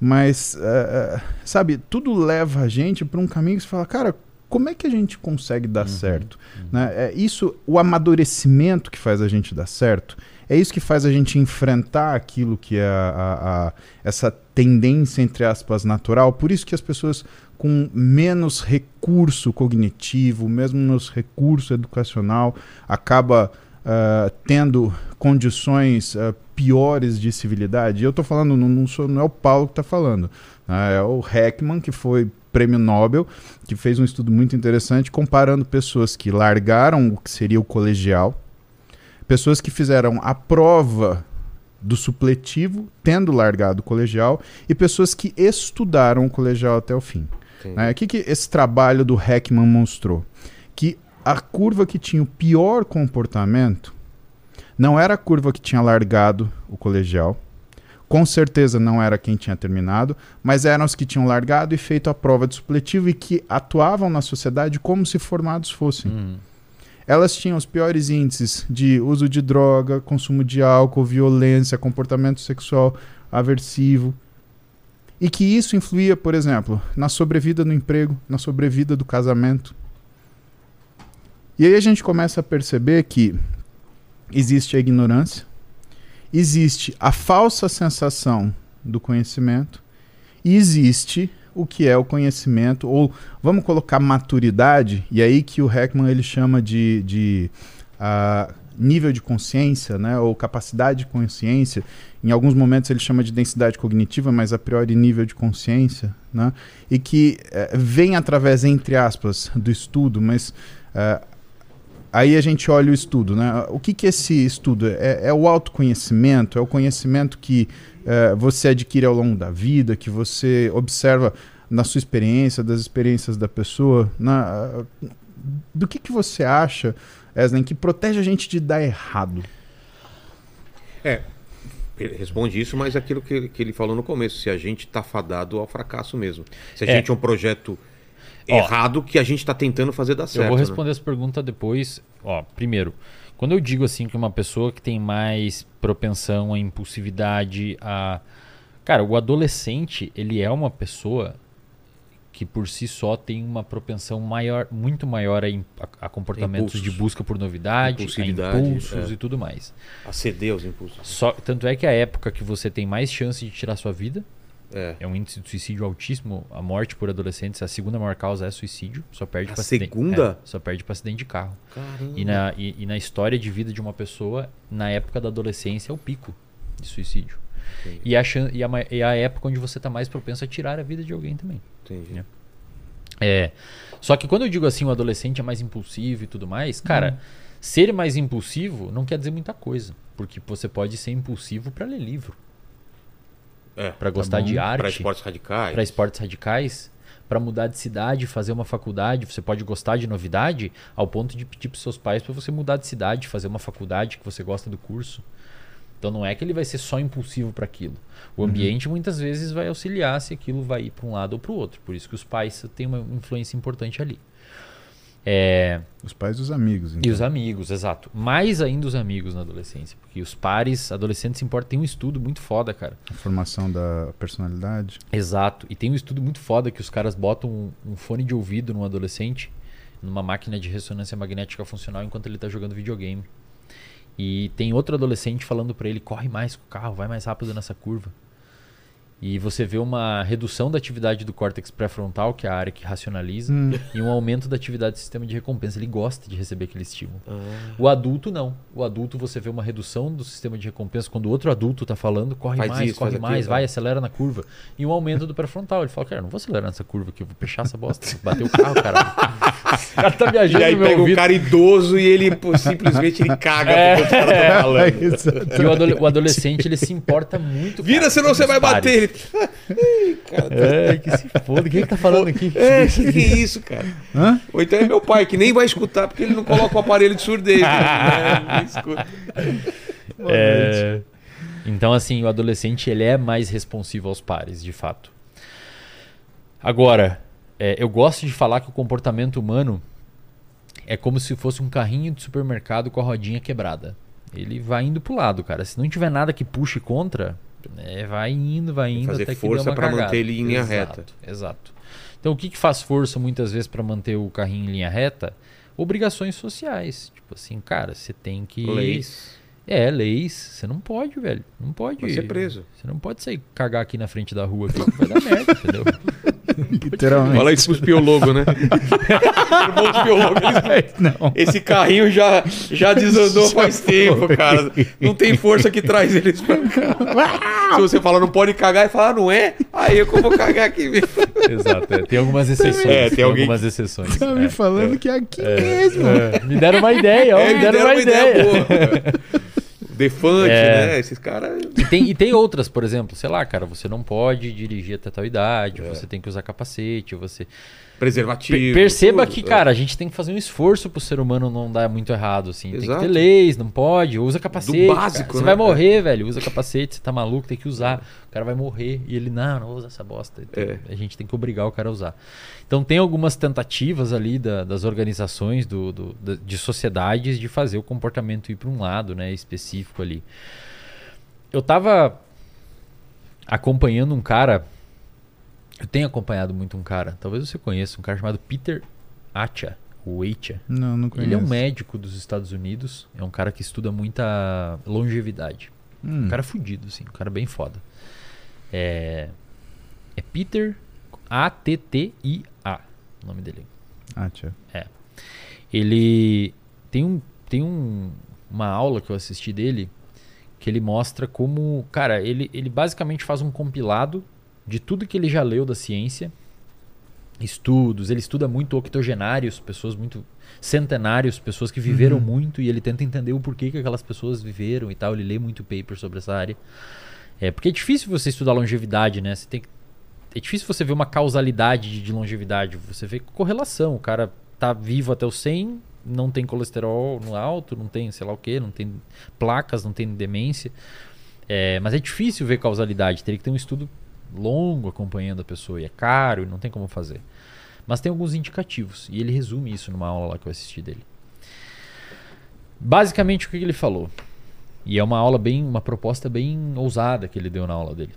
Mas, eh, sabe, tudo leva a gente para um caminho que você fala, cara, como é que a gente consegue dar certo? Né? É isso, o amadurecimento que faz a gente dar certo. É isso que faz a gente enfrentar aquilo que é a- a- a- essa tendência, entre aspas, natural. Por isso que as pessoas com menos recurso cognitivo, menos recurso educacional, acaba ah, tendo condições ah, piores de civilidade. E eu estou falando, não, não, sou, não é o Paulo que está falando. né? É o Heckman, que foi prêmio Nobel, que fez um estudo muito interessante comparando pessoas que largaram o que seria o colegial, pessoas que fizeram a prova do supletivo, tendo largado o colegial, e pessoas que estudaram o colegial até o fim. Né? O que, que esse trabalho do Heckman mostrou? Que a curva que tinha o pior comportamento não era a curva que tinha largado o colegial, com certeza não era quem tinha terminado, mas eram os que tinham largado e feito a prova de supletivo e que atuavam na sociedade como se formados fossem. Hum. Elas tinham os piores índices de uso de droga, consumo de álcool, violência, comportamento sexual aversivo. E que isso influía, por exemplo, na sobrevida no emprego, na sobrevida do casamento. E aí a gente começa a perceber que existe a ignorância, existe a falsa sensação do conhecimento e existe o que é o conhecimento, ou vamos colocar maturidade, e aí que o Heckman ele chama de, de ah, nível de consciência, né, ou capacidade de consciência. Em alguns momentos ele chama de densidade cognitiva, mas a priori nível de consciência, né, e que eh, vem através, entre aspas, do estudo, mas eh, aí a gente olha o estudo, né? O que, que é esse estudo? É, é o autoconhecimento, é o conhecimento que eh, você adquire ao longo da vida, que você observa na sua experiência, das experiências da pessoa. Na, do que, que você acha, Eslen, que protege a gente de dar errado? É, ele responde isso, mas aquilo que, ele- que ele falou no começo, se a gente tá fadado ao fracasso mesmo. Se a É. gente é um projeto Ó, errado que a gente tá tentando fazer dar certo. Eu vou né? responder essa pergunta depois. Ó, primeiro, Quando eu digo assim que uma pessoa que tem mais propensão à impulsividade, a cara, o adolescente ele é uma pessoa que por si só tem uma propensão maior, muito maior a, a- a comportamentos Impulsos. de busca por novidade, a impulsos é. e tudo mais. Aceder aos impulsos. Só, tanto é que a época que você tem mais chance de tirar sua vida É. é um índice de suicídio altíssimo. A morte por adolescentes, a segunda maior causa é suicídio. Só perde A para acidente. segunda? é, só perde para acidente de carro. Caramba. E na, e, e na história de vida de uma pessoa, na época da adolescência, é o pico de suicídio. Entendi. E a, e, a, e a época onde você está mais propenso a tirar a vida de alguém também. Entendi. É. É. Só que quando eu digo assim, o adolescente é mais impulsivo e tudo mais, cara, ser mais impulsivo não quer dizer muita coisa. Porque você pode ser impulsivo para ler livro, É. para gostar bom. de Para arte, esportes radicais. para esportes radicais, para mudar de cidade, fazer uma faculdade. Você pode gostar de novidade ao ponto de pedir para seus pais para você mudar de cidade, fazer uma faculdade que você gosta do curso. Então não é que ele vai ser só impulsivo para aquilo. O ambiente muitas vezes vai auxiliar se aquilo vai ir para um lado ou para o outro. Por isso que os pais têm uma influência importante ali. É, Os pais e os amigos. e Então. os amigos, exato. Mais ainda os amigos na adolescência. Porque os pares, adolescentes se importam. Tem um estudo muito foda, cara. A formação da personalidade. Exato. E tem um estudo muito foda que os caras botam um, um fone de ouvido num adolescente, numa máquina de ressonância magnética funcional, enquanto ele tá jogando videogame. E tem outro adolescente falando pra ele: corre mais com o carro, vai mais rápido nessa curva. E você vê uma redução da atividade do córtex pré-frontal, que é a área que racionaliza, Hum. e um aumento da atividade do sistema de recompensa. Ele gosta de receber aquele estímulo. Ah, O adulto não. O adulto você vê uma redução do sistema de recompensa quando o outro adulto tá falando, corre Faz mais, isso, corre mais, aquilo, vai, é. acelera na curva. E um aumento do pré-frontal. Ele fala, cara, não vou acelerar nessa curva aqui, eu vou fechar essa bosta. Bater o carro, cara. o cara tá E viajando aí no meu pega um ouvido. cara idoso e ele pô, simplesmente ele caga É. porque os caras estão falando. Exato. E o, adole- o adolescente, ele se importa muito. Vira, cara, senão você vai pares. bater. Ele... Ih, cara, tá- É, que se foda. Quem é que tá falando aqui? É, que, que é isso, cara? Hã? Ou então é meu pai, que nem vai escutar, porque ele não coloca o aparelho de surdez. né? É, nem escuta. É, Então, assim, o adolescente ele é mais responsivo aos pares, de fato. Agora, é, eu gosto de falar que o comportamento humano é como se fosse um carrinho de supermercado com a rodinha quebrada. Ele vai indo pro lado, cara. Se não tiver nada que puxe contra, né, vai indo, vai indo fazer até força cagada. manter ele em linha Exato, reta. Exato. Então, o que, que faz força muitas vezes para manter o carrinho em linha reta? Obrigações sociais. Tipo assim, cara, você tem que. Leis. É, leis. Você não pode, velho. Não pode. Vai ser preso. Você não pode sair cagar aqui na frente da rua, aqui, que vai dar merda, entendeu? Literalmente. Olha isso pros biólogos, né? Os biólogos, eles- Não. Esse carrinho já, já desandou faz tempo, cara. Não tem força que traz eles pra cá. Se você fala não pode cagar e falar não é, aí eu vou cagar aqui mesmo. Exato. é. Tem algumas exceções. É, tem alguém algumas exceções. Tá é. me falando que é aqui mesmo. É, me deram uma ideia, ó, É, me deram uma, ideia. boa. Defante, É. né? Esses caras. E tem, e tem outras, por exemplo, sei lá, cara, você não pode dirigir até tal idade, É. você tem que usar capacete, você. Preservativo. Per- perceba tudo. que, cara, a gente tem que fazer um esforço pro ser humano não dar muito errado, assim. Tem que Exato. ter leis, não pode, usa capacete. Do básico, Você né, vai cara? morrer, velho, usa capacete, você tá maluco, tem que usar. O cara vai morrer e ele, não, não usa essa bosta. Então, É. A gente tem que obrigar o cara a usar. Então tem algumas tentativas ali da- das organizações, do, do- da- de sociedades, de fazer o comportamento ir para um lado, né, específico ali. Eu tava acompanhando um cara. Eu tenho acompanhado muito um cara, talvez você conheça, um cara chamado Peter Acha, o Acha. Não, não conheço. Ele é um médico dos Estados Unidos, é um cara que estuda muita longevidade. Hum. Um cara fudido, assim, um cara bem foda. É, é Peter A-T-T-I-A, o nome dele. Ah, tia. Ele tem um tem um, uma aula que eu assisti dele que ele mostra como, cara, ele, ele basicamente faz um compilado de tudo que ele já leu da ciência, estudos, ele estuda muito octogenários, pessoas muito centenários, pessoas que viveram Uhum. muito e ele tenta entender o porquê que aquelas pessoas viveram e tal, ele lê muito paper sobre essa área. É, porque é difícil você estudar longevidade, né? Você tem que é difícil você ver uma causalidade de, de longevidade. Você vê correlação. O cara tá vivo até os 100, não tem colesterol no alto, não tem sei lá o que, não tem placas, não tem demência. É, mas é difícil ver causalidade. Teria que ter um estudo longo acompanhando a pessoa. E é caro, e não tem como fazer. Mas tem alguns indicativos. E ele resume isso numa aula lá que eu assisti dele. Basicamente o que ele falou? E é uma aula bem, uma proposta bem ousada que ele deu na aula dele.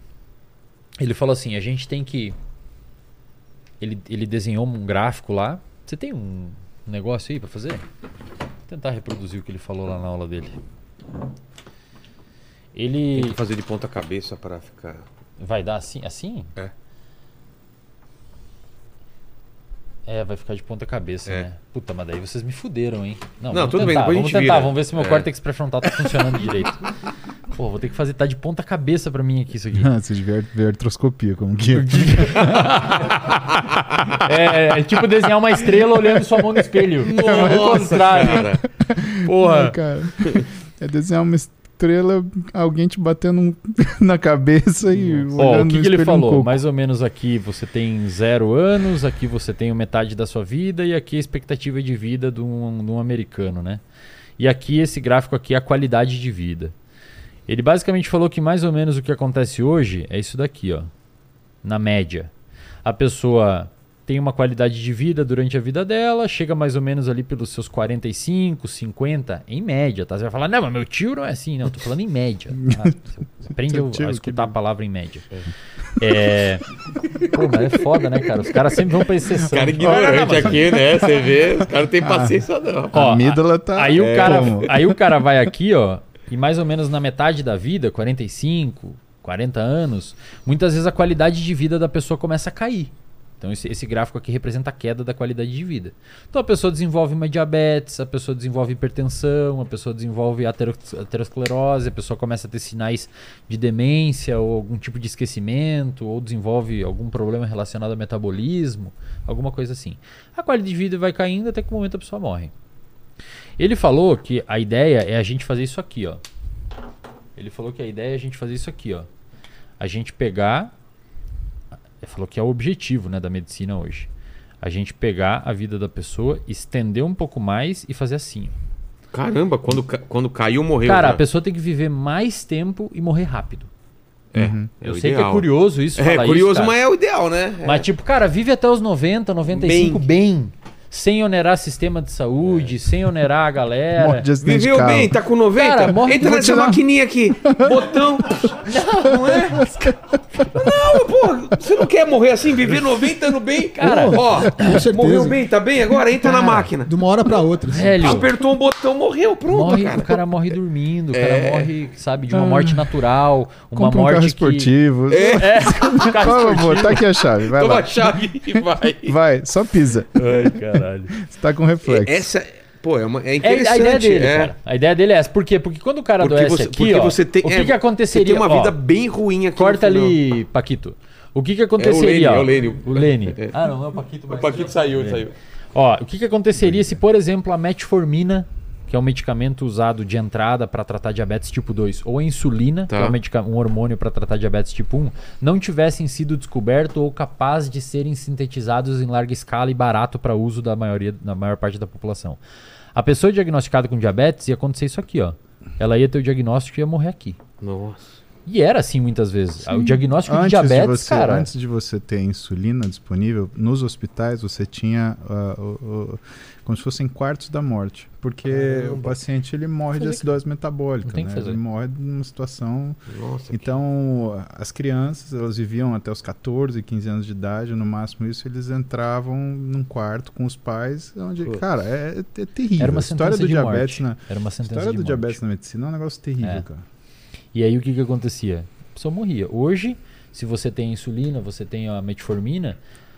Ele falou assim: a gente tem que. Ele, ele desenhou um gráfico lá. Você tem um negócio aí pra fazer? Vou tentar reproduzir o que ele falou lá na aula dele. Tem Ele que fazer de ponta cabeça pra ficar. Vai dar assim, assim? É. É, vai ficar de ponta cabeça, É. né? Puta, mas daí vocês me fuderam, hein? Não, vamos tudo bem, tentar, depois a vamos gente tentar, vira. vamos ver se meu É. córtex pré-frontal tá funcionando direito. Pô, vou ter que fazer, tá de ponta cabeça pra mim aqui isso aqui. Você devia ver a artroscopia, como que é. É, é tipo desenhar uma estrela olhando sua mão no espelho. é o contrário. cara. Porra. cara. É desenhar uma estrela, alguém te batendo um- na cabeça e Ó, o que, que ele um falou? coco. Mais ou menos aqui você tem zero anos, aqui você tem metade da sua vida e aqui a expectativa de vida de um, de um americano, né? E aqui esse gráfico aqui é a qualidade de vida. Ele basicamente falou que mais ou menos o que acontece hoje é isso daqui, ó. Na média. A pessoa tem uma qualidade de vida durante a vida dela, chega mais ou menos ali pelos seus 45, 50, em média, tá? Você vai falar, não, mas meu tio não é assim. Não, eu tô falando em média. Tá? Você aprende a- a escutar a palavra em média. É. Pô, mas é foda, né, cara? Os caras sempre vão pra exceção. Cara Não, não, não, ignorante mas- aqui, né? Você vê, os caras não têm paciência, não. Ó, a amígdala tá. Aí o, é, cara, como? aí o cara vai aqui, ó, e mais ou menos na metade da vida, 45, 40 anos, muitas vezes a qualidade de vida da pessoa começa a cair. Então esse, esse gráfico aqui representa a queda da qualidade de vida. Então a pessoa desenvolve uma diabetes, a pessoa desenvolve hipertensão, a pessoa desenvolve atero- aterosclerose, a pessoa começa a ter sinais de demência ou algum tipo de esquecimento, ou desenvolve algum problema relacionado ao metabolismo, alguma coisa assim. A qualidade de vida vai caindo até que o momento a pessoa morre. Ele falou que a ideia é a gente fazer isso aqui, ó. Ele falou que a ideia é a gente fazer isso aqui, ó. A gente pegar. Falou que é o objetivo né, da medicina hoje. A gente pegar a vida da pessoa, estender um pouco mais e fazer assim. Caramba, quando, quando caiu, morreu. Cara, já. a pessoa tem que viver mais tempo e morrer rápido. É, Uhum. é Eu sei que ideal. é curioso isso. É falar curioso, isso, mas é o ideal, né? É. Mas, tipo, cara, vive até os 90, 95 bem. Sem onerar sistema de saúde, sem onerar a galera. Viveu carro. bem, tá com 90? Cara, morre- Entra nessa maquininha aqui. Botão. Não, é? Não, pô, você não quer morrer assim, viver 90 anos bem? Cara, ó, certeza. morreu bem, tá bem agora? Entra na máquina. De uma hora pra outra. assim. Velho, Apertou um botão, morreu, pronto, morre, cara. o cara morre dormindo, o É. cara morre, sabe, de uma morte natural, uma Compra um morte carro que... esportivo. É, um carro Por favor, esportivo. tá aqui a chave. Vai Toma lá. a chave e vai. Vai, só pisa. Ai, caralho. Você tá com reflexo. Essa, pô, é, uma, é É interessante. a ideia dele, é. cara. A ideia dele é essa. Por quê? Porque quando o cara Porque adoece você, aqui, porque ó, você tem, o que, é, que aconteceria? Você tem uma ó, vida bem ruim aqui. Corta ali, Paquito. O que que aconteceria? É o ó? Lênio, é o Lênio. O Lênio. É. Ah, não, não é o Paquito. O mas- Paquito saiu, É. saiu. Ó, o que, que aconteceria se, por exemplo, a metformina, que é um medicamento usado de entrada para tratar diabetes tipo 2, ou a insulina, Tá. que é um, medica- um hormônio para tratar diabetes tipo 1, não tivessem sido descobertos ou capazes de serem sintetizados em larga escala e barato para uso da maioria, da maior parte da população. A pessoa diagnosticada com diabetes ia acontecer isso aqui, ó. Ela ia ter o diagnóstico e ia morrer aqui. Nossa. E era assim muitas vezes. O diagnóstico de Antes diabetes, de você, cara. Antes de você ter insulina disponível, nos hospitais você tinha ah, o- o- como se fossem quartos da morte. Porque Caramba. o paciente ele morre de acidose metabólica. Que né? Ele morre numa situação. Nossa. que- Então, as crianças, elas viviam até os 14, 15 anos de idade, no máximo isso, eles entravam num quarto com os pais, onde, Putz. cara, é, é terrível. Era uma a história sentença do de diabetes morte. na Era uma a sentença história do morte. diabetes na medicina é um negócio terrível, É. cara. E aí o que que acontecia? A pessoa morria. Hoje, se você tem insulina, você tem a metformina,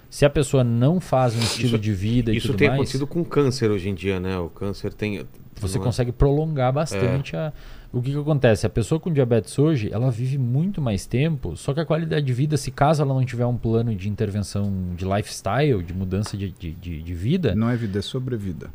se a pessoa não faz um estilo Isso- de vida e Isso tem mais, acontecido com câncer hoje em dia, né? O câncer tem. você é? consegue prolongar bastante É. a... O que que acontece? A pessoa com diabetes hoje, ela vive muito mais tempo, só que a qualidade de vida, se caso ela não tiver um plano de intervenção de lifestyle, de mudança de, de, de, de vida, Não é vida, é sobrevida.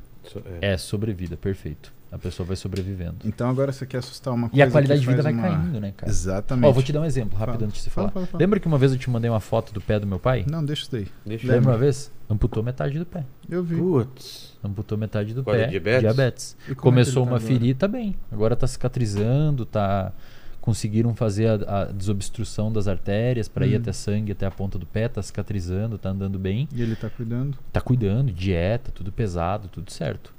É. é sobrevida, perfeito. A pessoa vai sobrevivendo. Então agora você quer assustar uma E coisa a qualidade que de vida vai uma- caindo, né, cara? Exatamente. Ó, vou te dar um exemplo rápido Fala. antes de você Fala, falar. fala, fala. Lembra que uma vez eu te mandei uma foto do pé do meu pai? Não, deixa isso daí. Deixa Lembra uma vez? Amputou metade do pé. Eu vi. Putz. Amputou metade do Qual é, pé. diabetes? E como é Começou ele tá uma agora? ferida, tá bem. Agora tá cicatrizando, tá. Conseguiram fazer a, a desobstrução das artérias para ir Hum. até sangue, até a ponta do pé, tá cicatrizando, tá andando bem. E ele tá cuidando. Tá cuidando, dieta, tudo pesado, tudo certo.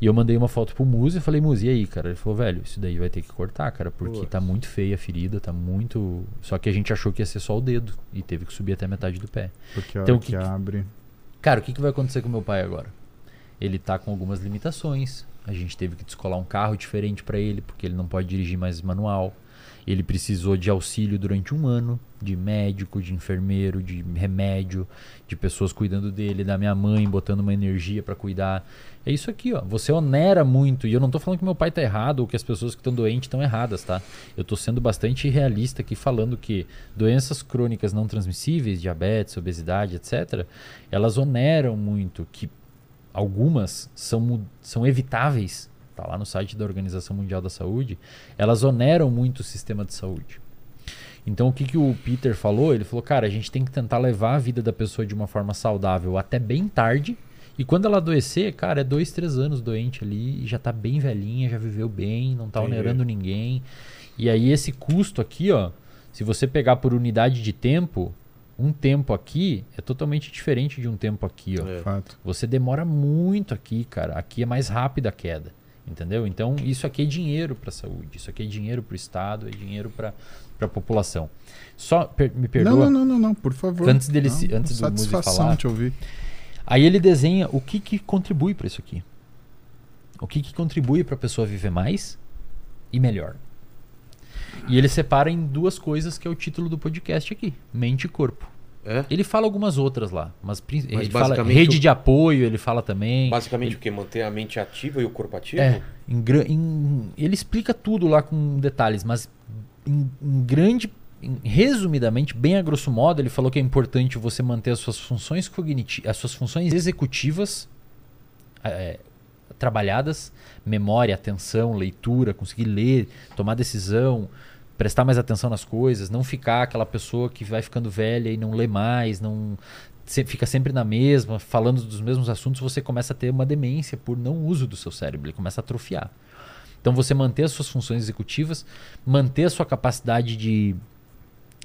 E eu mandei uma foto pro Muzi e falei, Muzi, e aí, cara? Ele falou, velho, isso daí vai ter que cortar, cara, porque Putz. tá muito feia a ferida, tá muito. Só que a gente achou que ia ser só o dedo e teve que subir até a metade do pé. Porque Então, o que que abre. Cara, o que, que vai acontecer com meu pai agora? Ele tá com algumas limitações. A gente teve que descolar um carro diferente pra ele, porque ele não pode dirigir mais manual. Ele precisou de auxílio durante um ano, de médico, de enfermeiro, de remédio, de pessoas cuidando dele, da minha mãe, botando uma energia pra cuidar. É isso aqui, ó. Você onera muito. E eu não tô falando que meu pai tá errado ou que as pessoas que estão doentes estão erradas, tá? Eu tô sendo bastante realista aqui falando que doenças crônicas não transmissíveis, diabetes, obesidade, etc., elas oneram muito, que algumas são, são evitáveis, tá lá no site da Organização Mundial da Saúde, elas oneram muito o sistema de saúde. Então o que, que o Peter falou? Ele falou, cara, a gente tem que tentar levar a vida da pessoa de uma forma saudável até bem tarde. E quando ela adoecer, cara, é dois, três anos doente ali, e já tá bem velhinha, já viveu bem, não tá Entendi. onerando ninguém. E aí esse custo aqui, ó, se você pegar por unidade de tempo, um tempo aqui é totalmente diferente de um tempo aqui, ó. É. Fato. Você demora muito aqui, cara. Aqui é mais rápida a queda. Entendeu? Então, isso aqui é dinheiro para a saúde. Isso aqui é dinheiro para o Estado, é dinheiro para a população. Só per- me perdoa. Não, não, não, não, não, por favor. Antes dele Não, se- antes do Muzi Satisfação falar. te ouvir. Aí ele desenha o que, que contribui para isso aqui. O que, que contribui para a pessoa viver mais e melhor. E ele separa em duas coisas que é o título do podcast aqui: mente e corpo. É? Ele fala algumas outras lá, mas, Mas ele fala basicamente rede o- de apoio, ele fala também. Basicamente o que? Manter a mente ativa e o corpo ativo? É, em, em- ele explica tudo lá com detalhes, mas em, em grande, resumidamente, bem a grosso modo, ele falou que é importante você manter as suas funções cognitivas, as suas funções executivas é, trabalhadas, memória, atenção, leitura, conseguir ler, tomar decisão, prestar mais atenção nas coisas, não ficar aquela pessoa que vai ficando velha e não lê mais, não se- fica sempre na mesma, falando dos mesmos assuntos, você começa a ter uma demência por não uso do seu cérebro, ele começa a atrofiar. Então você manter as suas funções executivas, manter a sua capacidade de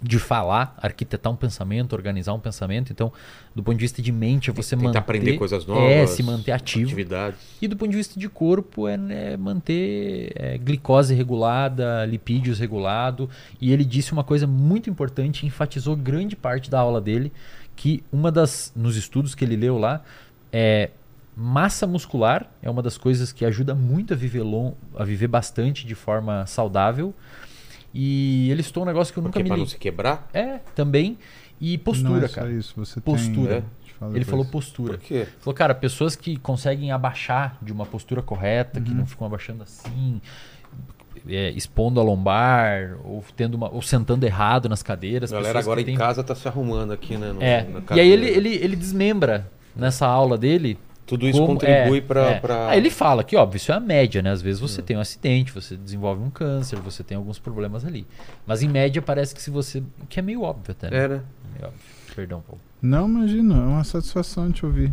de falar, arquitetar um pensamento, organizar um pensamento. Então, do ponto de vista de mente, é você Tentar manter aprender coisas novas. É, se manter ativo. Atividades. E do ponto de vista de corpo, é né, manter é, glicose regulada, lipídios regulado. E ele disse uma coisa muito importante, enfatizou grande parte da aula dele, que uma das, nos estudos que ele leu lá, é massa muscular é uma das coisas que ajuda muito a viver, long, a viver bastante de forma saudável. E ele citou um negócio que eu Porque nunca me pra não liguei. se quebrar? É, também. E não postura, é só cara. isso, você Postura. tem... Te falo Ele falou postura. Por quê? Falou, cara, pessoas que conseguem abaixar de uma postura correta, que Uhum. não ficam abaixando assim, é, expondo a lombar, ou, tendo uma, ou sentando errado nas cadeiras. A galera agora que em têm- casa tá se arrumando aqui, né? no- É. na E aí ele, ele, ele desmembra nessa aula dele. Tudo isso como- contribui é, pra, é. pra- Aí ele fala que, óbvio, isso é a média, né? Às vezes você Hum. tem um acidente, você desenvolve um câncer, você tem alguns problemas ali. Mas em média parece que se você. que é meio óbvio até, né? É, né? Meio óbvio. Perdão, Paulo. Não, imagina, é uma satisfação te ouvir.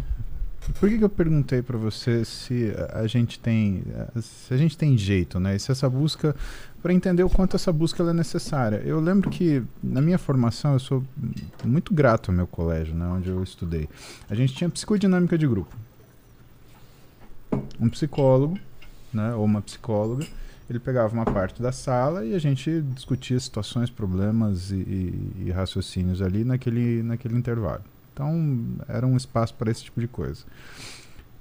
Por que, que eu perguntei pra você se a- a gente tem se a gente tem jeito, né? E se essa busca para entender o quanto essa busca ela é necessária. Eu lembro que na minha formação eu sou muito grato ao meu colégio, né, onde eu estudei. A gente tinha psicodinâmica de grupo. Um psicólogo, né, ou uma psicóloga, ele pegava uma parte da sala e a gente discutia situações, problemas e, e- e raciocínios ali naquele, naquele intervalo. Então, era um espaço para esse tipo de coisa.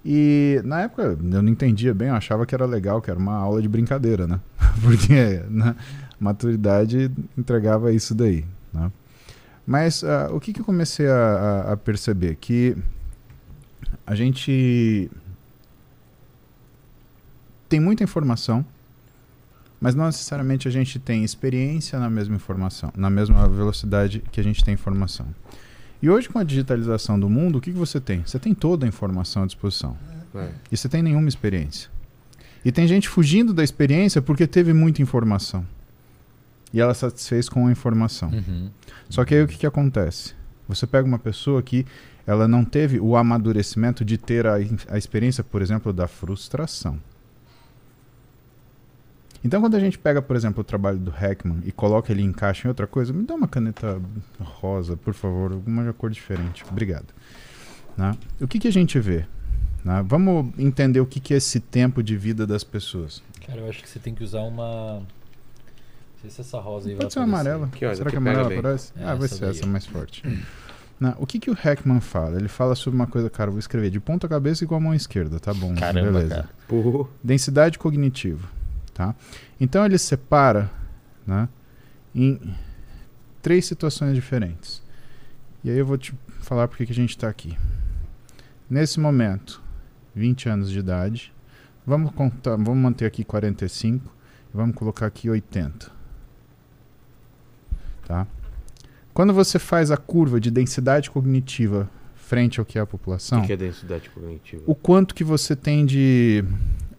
E na época eu não entendia bem, eu achava que era legal, que era uma aula de brincadeira, né? Porque na maturidade entregava isso daí, né? Mas ah, o que, que eu comecei a- a perceber? Que a gente tem muita informação, mas não necessariamente a gente tem experiência na mesma informação, na mesma velocidade que a gente tem informação. E hoje, com a digitalização do mundo, o que, que você tem? Você tem toda a informação à disposição. É. E você tem nenhuma experiência. E tem gente fugindo da experiência porque teve muita informação. E ela satisfez com a informação. Uhum. Só que aí o que, que acontece? Você pega uma pessoa que ela não teve o amadurecimento de ter a, a experiência, por exemplo, da frustração. Então, quando a gente pega, por exemplo, o trabalho do Heckman e coloca ele em encaixa em outra coisa, me dá uma caneta rosa, por favor, alguma cor diferente. Obrigado. Né? O que, que a gente vê? né? Vamos entender o que, que é esse tempo de vida das pessoas. Cara, eu acho que você tem que usar uma. Não sei se essa rosa aí vai Pode ser uma aparecer. amarela. Ó, Será que a amarela bem. aparece? É, ah, vai ser daí, essa mais forte. Não, o que, que o Heckman fala? Ele fala sobre uma coisa, cara, vou escrever de ponta cabeça e com a mão esquerda, tá bom? Caramba, beleza. cara. Densidade cognitiva, tá? Então ele separa, né, em três situações diferentes. E aí eu vou te falar por que a gente está aqui. Nesse momento, 20 anos de idade, vamos contar, vamos manter aqui 45 e vamos colocar aqui 80. Tá? Quando você faz a curva de densidade cognitiva frente ao que é a o população, que, que é densidade cognitiva? o quanto que você tem de.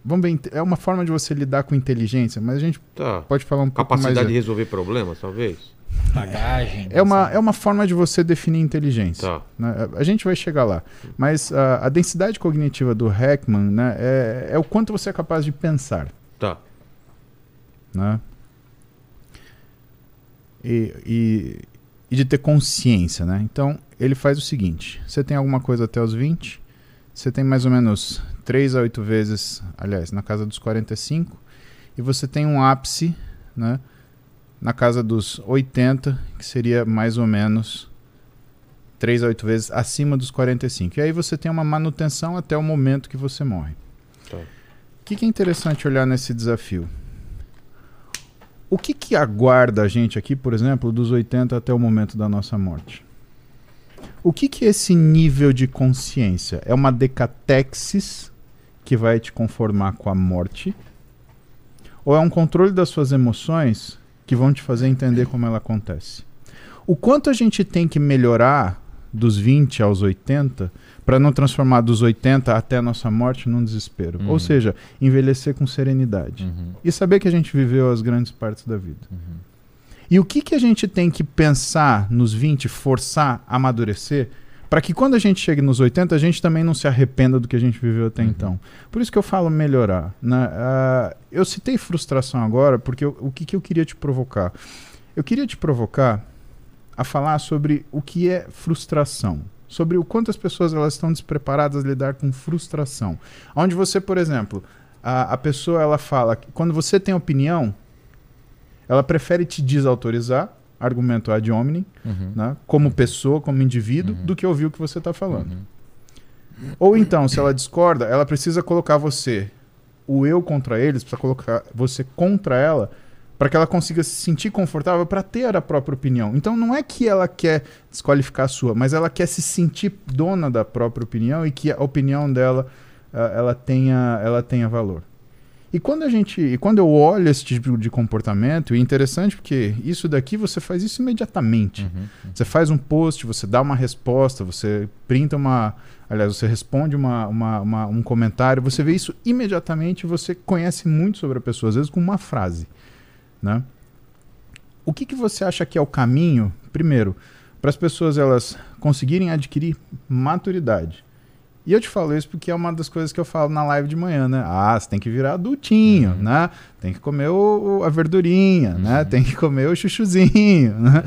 Vamos ver, é uma forma de você lidar com inteligência, mas a gente Tá. pode falar um pouco mais. Capacidade de resolver problemas, talvez? Bagagem. É uma, sabe? é uma forma de você definir inteligência. Tá. né? A gente vai chegar lá. Mas a, a densidade cognitiva do Heckman né, é, é o quanto você é capaz de pensar. Tá. Né? E, e, e de ter consciência. Né? Então, ele faz o seguinte: você tem alguma coisa até os 20, você tem mais ou menos 3 a 8 vezes, aliás, na casa dos 45, e você tem um ápice né, na casa dos 80, que seria mais ou menos 3 a 8 vezes acima dos 45. E aí você tem uma manutenção até o momento que você morre. Tá. O que, que é interessante olhar nesse desafio? O que, que aguarda a gente aqui, por exemplo, dos 80 até o momento da nossa morte? O que, que é esse nível de consciência? É uma decatexis que vai te conformar com a morte? Ou é um controle das suas emoções que vão te fazer entender como ela acontece? O quanto a gente tem que melhorar dos 20 aos 80 para não transformar dos 80 até a nossa morte num desespero? Uhum. Ou seja, envelhecer com serenidade. Uhum, E saber que a gente viveu as grandes partes da vida. uhum. E o que, que a gente tem que pensar nos 20, forçar, amadurecer, para que quando a gente chegue nos 80, a gente também não se arrependa do que a gente viveu até Uhum. então. Por isso que eu falo melhorar. Né? Ah, eu citei frustração agora, porque eu- o que, que eu queria te provocar? Eu queria te provocar a falar sobre o que é frustração. Sobre o quanto as pessoas elas estão despreparadas a lidar com frustração. Onde você, por exemplo, a, a pessoa ela fala que quando você tem opinião, ela prefere te desautorizar, argumento ad hominem, Uhum. né, como pessoa, como indivíduo, Uhum. do que ouvir o que você está falando. Uhum. Ou então, se ela discorda, ela precisa colocar você, o eu contra eles, precisa colocar você contra ela, para que ela consiga se sentir confortável para ter a própria opinião. Então não é que ela quer desqualificar a sua, mas ela quer se sentir dona da própria opinião e que a opinião dela ah, ela tenha, ela tenha valor. E quando a gente, e quando eu olho esse tipo de comportamento, e é interessante porque isso daqui você faz isso imediatamente. Uhum. Você faz um post, você dá uma resposta, você printa uma. Aliás, você responde uma, uma- uma- um comentário, você vê isso imediatamente, você conhece muito sobre a pessoa, às vezes com uma frase. Né? O que, que você acha que é o caminho, primeiro, para as pessoas elas conseguirem adquirir maturidade? E eu te falo isso porque é uma das coisas que eu falo na live de manhã, né? Ah, você tem que virar adultinho, Uhum. né? Tem que comer o, a verdurinha, né? Uhum. Tem que comer o chuchuzinho, né?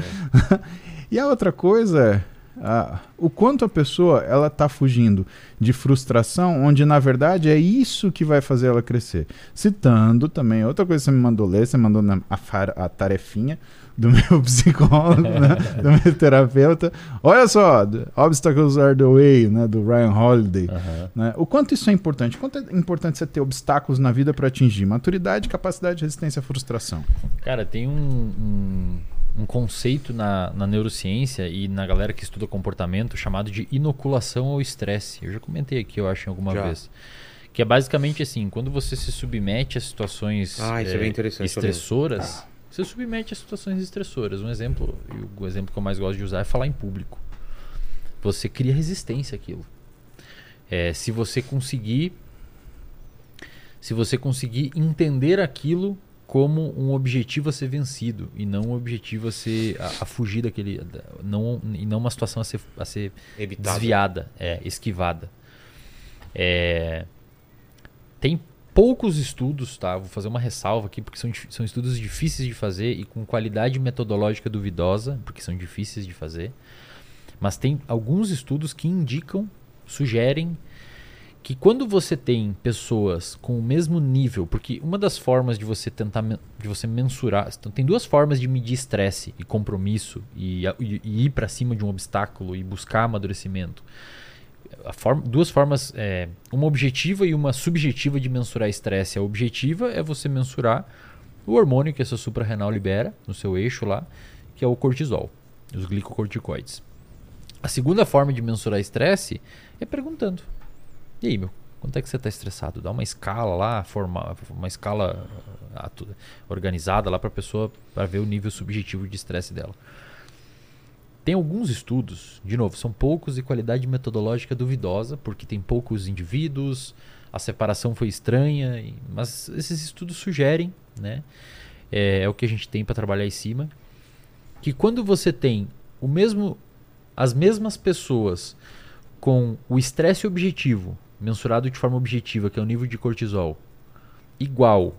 e a outra coisa é ah, o quanto a pessoa ela tá fugindo de frustração, onde na verdade é isso que vai fazer ela crescer. Citando também outra coisa que você me mandou ler, você mandou na, a, far- a tarefinha do meu psicólogo, né? do meu terapeuta. Olha só, The Obstacles Are the Way, né? do Ryan Holiday. Aham. né? O quanto isso é importante? Quanto é importante você ter obstáculos na vida para atingir maturidade, capacidade de resistência à frustração? Cara, tem um, um, um conceito na, na neurociência e na galera que estuda comportamento chamado de inoculação ao estresse. Eu já comentei aqui, eu acho, em alguma Já. vez. Que é basicamente assim, quando você se submete a situações Ah, é lembro. estressoras, você submete a situações estressoras. Um exemplo, e o exemplo que eu mais gosto de usar é falar em público. Você cria resistência àquilo. É, se você conseguir se você conseguir entender aquilo como um objetivo a ser vencido e não um objetivo a ser a, a fugir daquele da- não e não uma situação a ser, a ser desviada, é, esquivada. É, tem poucos estudos, tá? Vou fazer uma ressalva aqui porque são, são estudos difíceis de fazer e com qualidade metodológica duvidosa, porque são difíceis de fazer. Mas tem alguns estudos que indicam, sugerem que quando você tem pessoas com o mesmo nível, porque uma das formas de você tentar de você mensurar, então tem duas formas de medir estresse e compromisso e, e- e ir para cima de um obstáculo e buscar amadurecimento. Duas formas, é, uma objetiva e uma subjetiva de mensurar estresse. A objetiva é você mensurar o hormônio que essa suprarrenal libera no seu eixo lá, que é o cortisol, os glicocorticoides. A segunda forma de mensurar estresse é perguntando. E aí, meu, quanto é que você está estressado? Dá uma escala lá, forma, uma escala ah, organizada lá para a pessoa, para ver o nível subjetivo de estresse dela. Tem alguns estudos, de novo, são poucos e qualidade metodológica duvidosa, porque tem poucos indivíduos, a separação foi estranha, mas esses estudos sugerem, né? É, é o que a gente tem para trabalhar em cima, que quando você tem o mesmo, as mesmas pessoas com o estresse objetivo, mensurado de forma objetiva, que é o nível de cortisol, igual.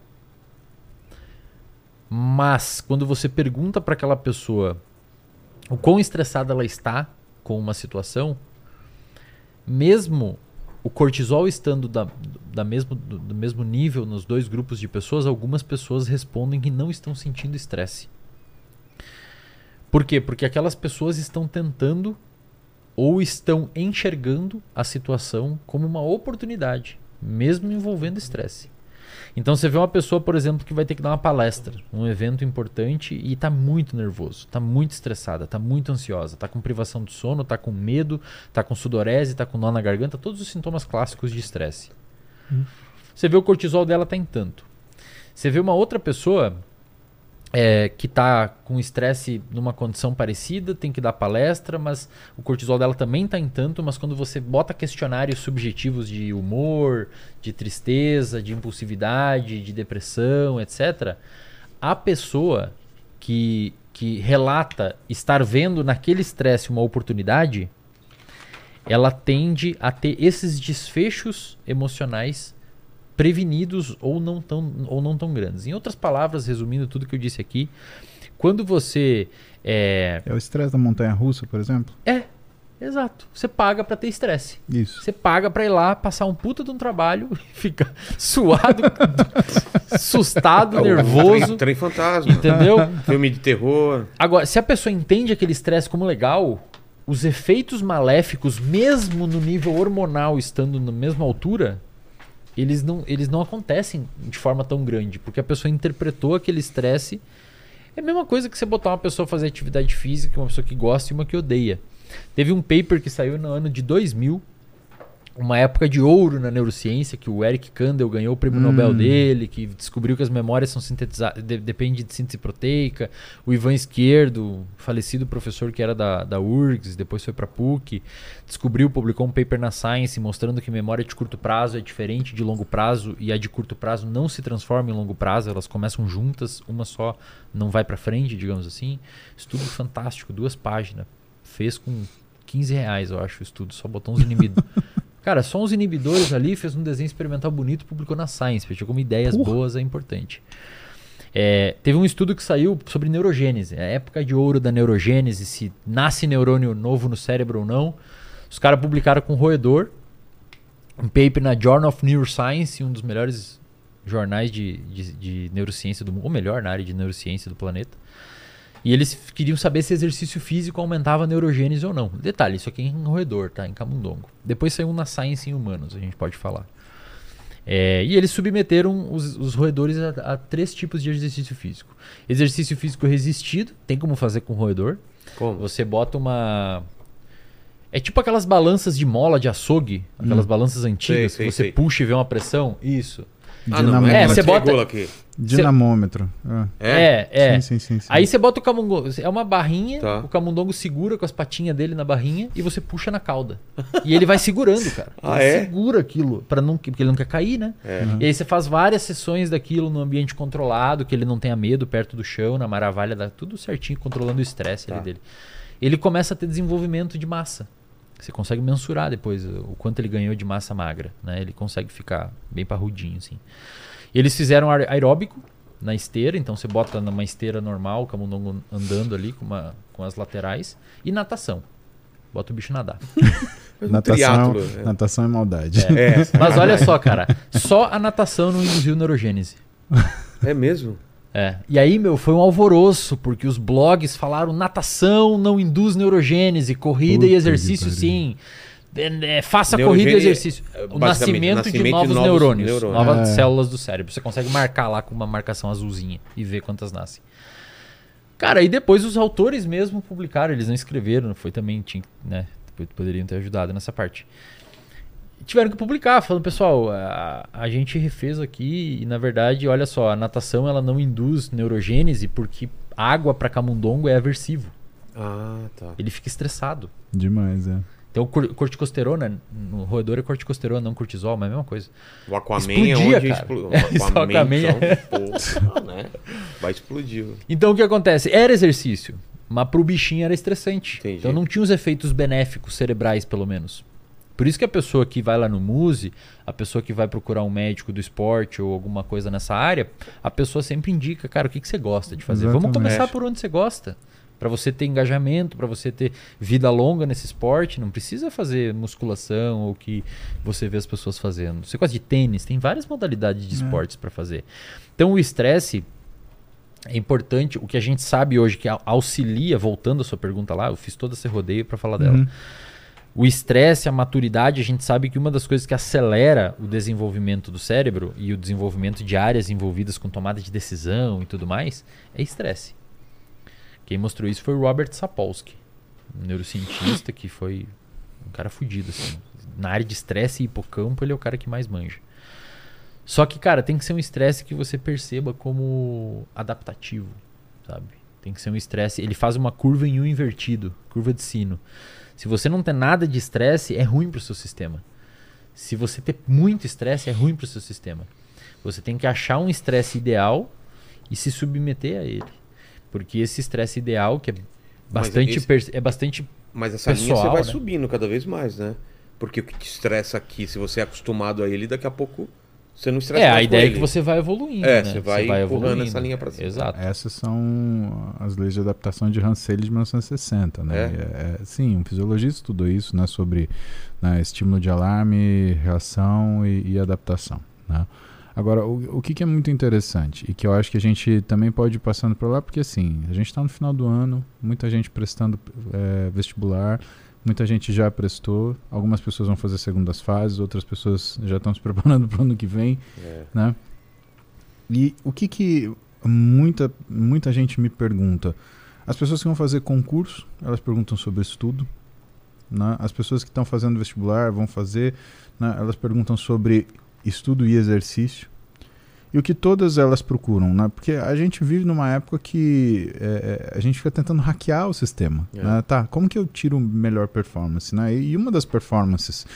Mas quando você pergunta para aquela pessoa o quão estressada ela está com uma situação, mesmo o cortisol estando da, da mesmo, do, do mesmo nível nos dois grupos de pessoas, algumas pessoas respondem que não estão sentindo estresse. Por quê? Porque aquelas pessoas estão tentando ou estão enxergando a situação como uma oportunidade, mesmo envolvendo estresse. Então você vê uma pessoa, por exemplo, que vai ter que dar uma palestra, um evento importante e está muito nervoso, está muito estressada, está muito ansiosa, está com privação de sono, está com medo, está com sudorese, está com nó na garganta, todos os sintomas clássicos de estresse. Você vê o cortisol dela tá em tanto. Você vê uma outra pessoa é, que está com estresse numa condição parecida, tem que dar palestra, mas o cortisol dela também está em tanto, mas quando você bota questionários subjetivos de humor, de tristeza, de impulsividade, de depressão, etc., a pessoa que, que relata estar vendo naquele estresse uma oportunidade, ela tende a ter esses desfechos emocionais prevenidos ou não tão, ou não tão grandes. Em outras palavras, resumindo tudo que eu disse aqui, quando você é, É o estresse da montanha russa, por exemplo? é exato, você paga para ter estresse. Isso. Você paga pra ir lá, passar um puta de um trabalho e ficar suado, assustado, nervoso, Trem, trem fantasma. entendeu? Filme de terror. Agora, se a pessoa entende aquele estresse como legal, os efeitos maléficos, mesmo no nível hormonal estando na mesma altura, eles não, eles não acontecem de forma tão grande, porque a pessoa interpretou aquele estresse. É a mesma coisa que você botar uma pessoa fazer atividade física, uma pessoa que gosta e uma que odeia. Teve um paper que saiu no ano de 2000, uma época de ouro na neurociência, que o Eric Kandel ganhou o prêmio Hum. Nobel dele, que descobriu que as memórias são sintetizadas, de, depende de síntese proteica. O Ivan Esquerdo, falecido professor que era da, da URGS, depois foi para PUC, descobriu, publicou um paper na Science mostrando que memória de curto prazo é diferente de longo prazo e a de curto prazo não se transforma em longo prazo, elas começam juntas, uma só não vai para frente, digamos assim. Estudo fantástico, duas páginas. Fez com 15 reais, eu acho, o estudo, só botou uns inibidores. Cara, só uns inibidores ali, fez um desenho experimental bonito e publicou na Science. Fechou como ideias Porra. boas, é importante. É, teve um estudo que saiu sobre neurogênese, a época de ouro da neurogênese, se nasce neurônio novo no cérebro ou não. Os caras publicaram com roedor, um paper na Journal of Neuroscience, um dos melhores jornais de, de, de neurociência do mundo, ou melhor, na área de neurociência do planeta. E eles queriam saber se exercício físico aumentava a neurogênese ou não. Detalhe, isso aqui é em roedor, tá? Em camundongo. Depois saiu na Science em humanos, a gente pode falar. É, e eles submeteram os, os roedores a, a três tipos de exercício físico. Exercício físico resistido, tem como fazer com roedor. Como? Você bota uma. É tipo aquelas balanças de mola de açougue, aquelas Hum. balanças antigas Sei, sei, que você sei. puxa e vê uma pressão. Isso. Ah, não, Dinamômetro. é, É, você bota- aqui. Dinamômetro. Ah. É, é. Sim, sim, sim, sim. Aí você bota o camundongo. É uma barrinha, Tá. o camundongo segura com as patinhas dele na barrinha e você puxa na cauda. E ele vai segurando, cara. Ah, ele é? segura aquilo, para não, porque ele não quer cair, né? É. Uhum. E aí você faz várias sessões daquilo no ambiente controlado, que ele não tenha medo perto do chão, na maravilha, da, tudo certinho, controlando o estresse ali Tá. dele. Ele começa a ter desenvolvimento de massa. Você consegue mensurar depois o quanto ele ganhou de massa magra, né? Ele consegue ficar bem parrudinho, assim. Eles fizeram aer- aeróbico na esteira, então você bota numa esteira normal, camundongo andando ali com, uma, com as laterais, e natação. Bota o bicho nadar. Natação, é. natação é maldade. É, Mas olha só, cara, só a natação não induziu neurogênese. é mesmo? É. E aí, meu, foi um alvoroço, porque os blogs falaram natação não induz neurogênese, corrida Puta e exercício sim. É, é, faça corrida e exercício. é, O basicamente, nascimento, de nascimento de novos, novos neurônios, neurônios. novas É. células do cérebro. Você consegue marcar lá com uma marcação azulzinha e ver quantas nascem. Cara, e depois os autores mesmo publicaram, eles não escreveram, foi também, tinha, né, poderiam ter ajudado nessa parte. Tiveram que publicar, falando, pessoal, a, a gente refez aqui e na verdade, olha só, a natação ela não induz neurogênese porque água para camundongo é aversivo. Ah, tá. Ele fica estressado. Demais, é. Então, cor- corticosterona, no roedor é corticosterona, não cortisol, mas é a mesma coisa. O Aquaman Explodia, é onde explodiu. É, só Aquaman é- Então, pô, né? Vai explodir. Então, o que acontece? Era exercício, mas pro bichinho era estressante. Entendi. Então, não tinha os efeitos benéficos cerebrais, pelo menos. Por isso que a pessoa que vai lá no Muse, a pessoa que vai procurar um médico do esporte ou alguma coisa nessa área, a pessoa sempre indica, cara, o que, que você gosta de fazer? Vamos Exatamente. começar por onde você gosta. Pra você ter engajamento, pra você ter vida longa nesse esporte, não precisa fazer musculação ou que você vê as pessoas fazendo. Você gosta de tênis, tem várias modalidades de É. esportes pra fazer. Então o estresse é importante, o que a gente sabe hoje que au- auxilia, voltando à sua pergunta lá, eu fiz todo esse rodeio pra falar dela. Uhum. O estresse, a maturidade, a gente sabe que uma das coisas que acelera o desenvolvimento do cérebro e o desenvolvimento de áreas envolvidas com tomada de decisão e tudo mais é estresse. Quem mostrou isso foi o Robert Sapolsky, um neurocientista que foi um cara fudido assim. Na área de estresse e hipocampo, ele é o cara que mais manja. Só que, cara, tem que ser um estresse que você perceba como adaptativo, sabe? Tem que ser um estresse. Ele faz uma curva em U invertido, curva de sino. Se você não tem nada de estresse, é ruim para o seu sistema. Se você ter muito estresse, é ruim para o seu sistema. Você tem que achar um estresse ideal e se submeter a ele. Porque esse estresse ideal, que é bastante, esse- é bastante Mas essa linha Pessoal, você vai né? subindo cada vez mais, né? Porque o que te estressa aqui, se você é acostumado a ele, daqui a pouco você não estressa É, a ideia é que você vai evoluindo. É, né? você vai empurrando essa linha pra cima. Exato. Essas são as leis de adaptação de Hansel de 1960, né? É? É, é, sim, um fisiologista estudou isso, né? Sobre né, estímulo de alarme, reação e, e adaptação, né? Agora, o, o que, que é muito interessante e que eu acho que a gente também pode ir passando por lá, porque assim, a gente está no final do ano, muita gente prestando é, vestibular, muita gente já prestou, algumas pessoas vão fazer segundas fases, outras pessoas já estão se preparando para o ano que vem, É. né? E o que que muita, muita gente me pergunta? As pessoas que vão fazer concurso, elas perguntam sobre estudo. Né? As pessoas que estão fazendo vestibular vão fazer, né? elas perguntam sobre estudo e exercício. E o que todas elas procuram, né? Porque a gente vive numa época que é, é, a gente fica tentando hackear o sistema. É. né? Tá, como que eu tiro melhor performance? Né? E uma das performances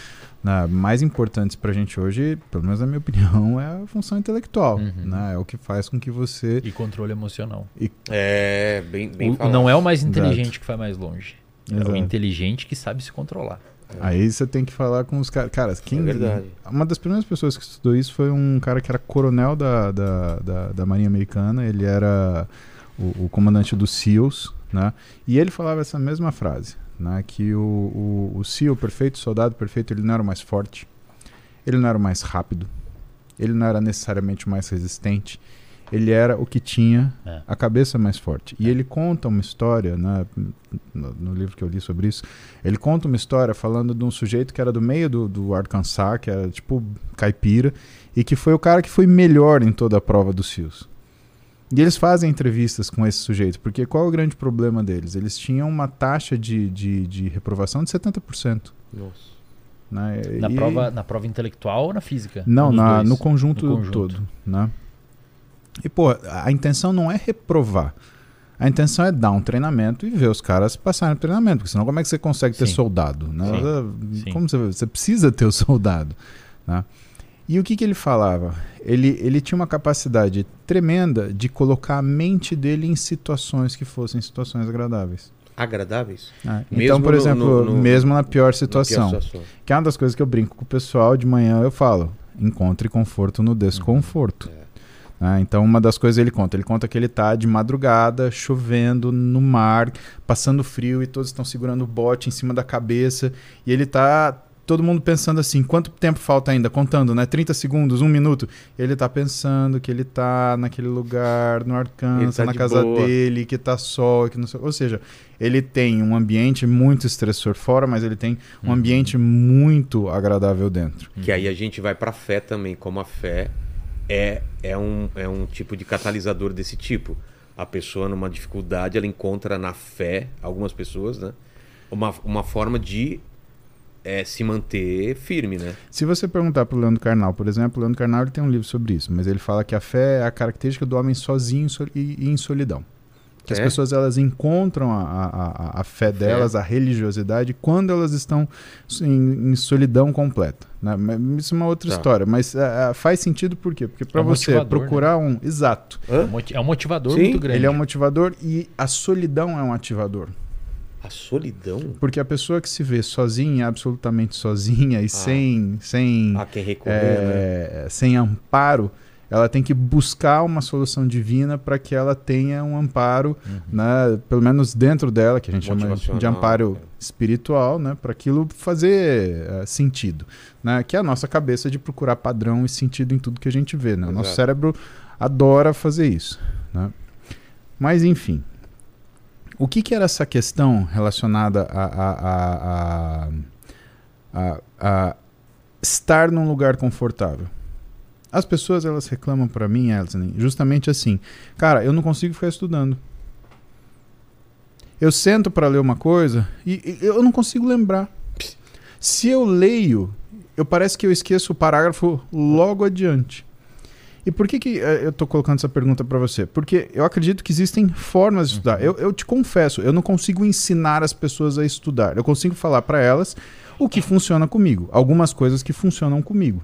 né, mais importantes para a gente hoje, pelo menos na minha opinião, é a função intelectual. Uhum. Né? É o que faz com que você E controle emocional. É, bem, bem O- não é o mais Exato. inteligente que vai mais longe. É Exato. o inteligente que sabe se controlar. Aí você tem que falar com os caras. Cara, quem. É verdade. Uma das primeiras pessoas que estudou isso foi um cara que era coronel da, da, da, da Marinha Americana. Ele era o, o comandante dos SEALs, né? E ele falava essa mesma frase, né? Que o, o, o SEAL perfeito, o soldado perfeito, ele não era o mais forte, ele não era o mais rápido, ele não era necessariamente o mais resistente, ele era o que tinha É. a cabeça mais forte. E ele conta uma história, né, no, no livro que eu li sobre isso, ele conta uma história falando de um sujeito que era do meio do, do Arkansas, que era tipo caipira, e que foi o cara que foi melhor em toda a prova dos fios. E eles fazem entrevistas com esse sujeito, porque qual é o grande problema deles? Eles tinham uma taxa de, de, de reprovação de 70%. Nossa. Né? Na, E- prova, na prova intelectual ou na física? não, na, no conjunto, No conjunto. todo, né? E, pô, a intenção não é reprovar. A intenção é dar um treinamento e ver os caras passarem no treinamento, porque senão como é que você consegue ter Sim. soldado? Né? Sim. Como você, você precisa ter o soldado, né? E o que, que ele falava? Ele, ele tinha uma capacidade tremenda de colocar a mente dele em situações que fossem situações agradáveis. Agradáveis? Mesmo então, por exemplo, no- no- mesmo na pior Na situação, pior situação. que é uma das coisas que eu brinco com o pessoal de manhã, eu falo, encontre conforto no desconforto. É. né? Então, uma das coisas ele conta, ele conta que ele tá de madrugada, chovendo no mar, passando frio e todos estão segurando o bote em cima da cabeça e ele tá todo mundo pensando assim, quanto tempo falta ainda? Contando, né? 30 segundos, um minuto. Ele tá pensando que ele tá naquele lugar, no Arkansas, tá na de casa boa. dele, que tá sol, que não sei. Ou seja, ele tem um ambiente muito estressor fora, mas ele tem um ambiente muito agradável dentro. Que aí a gente vai pra fé também, como a fé é, é, um, é um tipo de catalisador desse tipo. A pessoa numa dificuldade, ela encontra na fé, algumas pessoas, né? Uma, uma forma de é, se manter firme, né? Se você perguntar pro Leandro Carnal, por exemplo, o Leandro Carnal ele tem um livro sobre isso, mas ele fala que a fé é a característica do homem sozinho e em solidão. Que as É? pessoas elas encontram a, a, a- a fé delas, a religiosidade, quando elas estão em, em solidão completa. né? Isso é uma outra Tá. história, mas ah, ah, faz sentido por quê? Porque para É um você procurar um. Exato. É um moti- É um motivador Sim, muito grande. Ele é um motivador e a solidão é um ativador. A solidão. Porque a pessoa que se vê sozinha, absolutamente sozinha e sem, sem A quem recorrer, né? é, sem amparo, ela tem que buscar uma solução divina para que ela tenha um amparo, né, pelo menos dentro dela, que a gente chama de amparo é. espiritual, né, para aquilo fazer eh, sentido, né, que é a nossa cabeça de procurar padrão e sentido em tudo que a gente vê, né? O nosso cérebro adora fazer isso, né? Mas enfim, o que, que era essa questão relacionada a, a, a, a, a estar num lugar confortável? As pessoas elas reclamam pra mim, Elson, justamente assim, cara, eu não consigo ficar estudando. Eu sento pra ler uma coisa e, e eu não consigo lembrar. Se eu leio, eu parece que eu esqueço o parágrafo logo adiante. E por que, que eh, eu tô colocando essa pergunta pra você? Porque eu acredito que existem formas de estudar. Eu, eu te confesso, eu não consigo ensinar as pessoas a estudar. Eu consigo falar pra elas o que funciona comigo, algumas coisas que funcionam comigo.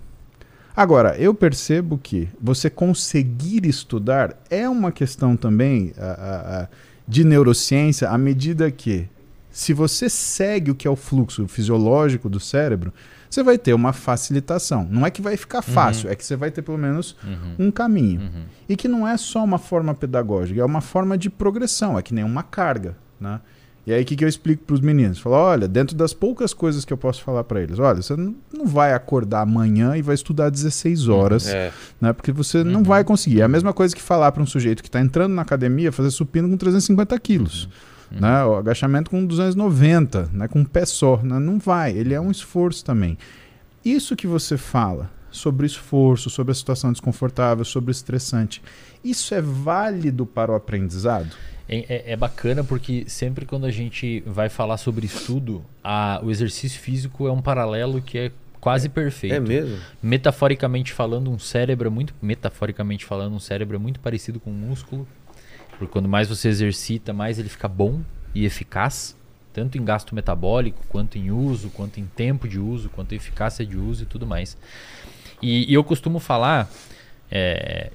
Agora, eu percebo que você conseguir estudar é uma questão também ah, ah, de neurociência à medida que, se você segue o que é o fluxo fisiológico do cérebro, você vai ter uma facilitação. Não é que vai ficar fácil, é que você vai ter pelo menos Uhum. um caminho. Uhum. E que não é só uma forma pedagógica, é uma forma de progressão, é que nem uma carga, né? E aí o que, que eu explico para os meninos? Falo, olha, dentro das poucas coisas que eu posso falar para eles, olha, você não não vai acordar amanhã e vai estudar 16 horas, É. né? Porque você não Uhum. vai conseguir. É a mesma coisa que falar para um sujeito que está entrando na academia fazer supino com 350 quilos. Uhum. Né? O agachamento com 290, né? com um pé só. Né? Não vai, ele é um esforço também. Isso que você fala sobre esforço, sobre a situação desconfortável, sobre o estressante, isso é válido para o aprendizado? É, é- é bacana porque sempre quando a gente vai falar sobre estudo, a- o exercício físico é um paralelo que é quase perfeito. É mesmo? Metaforicamente falando, um cérebro é muito. Metaforicamente falando, um cérebro é muito parecido com um músculo. Porque quando mais você exercita, mais ele fica bom e eficaz. Tanto em gasto metabólico, quanto em uso, quanto em tempo de uso, quanto em eficácia de uso e tudo mais. E, e eu costumo falar. é,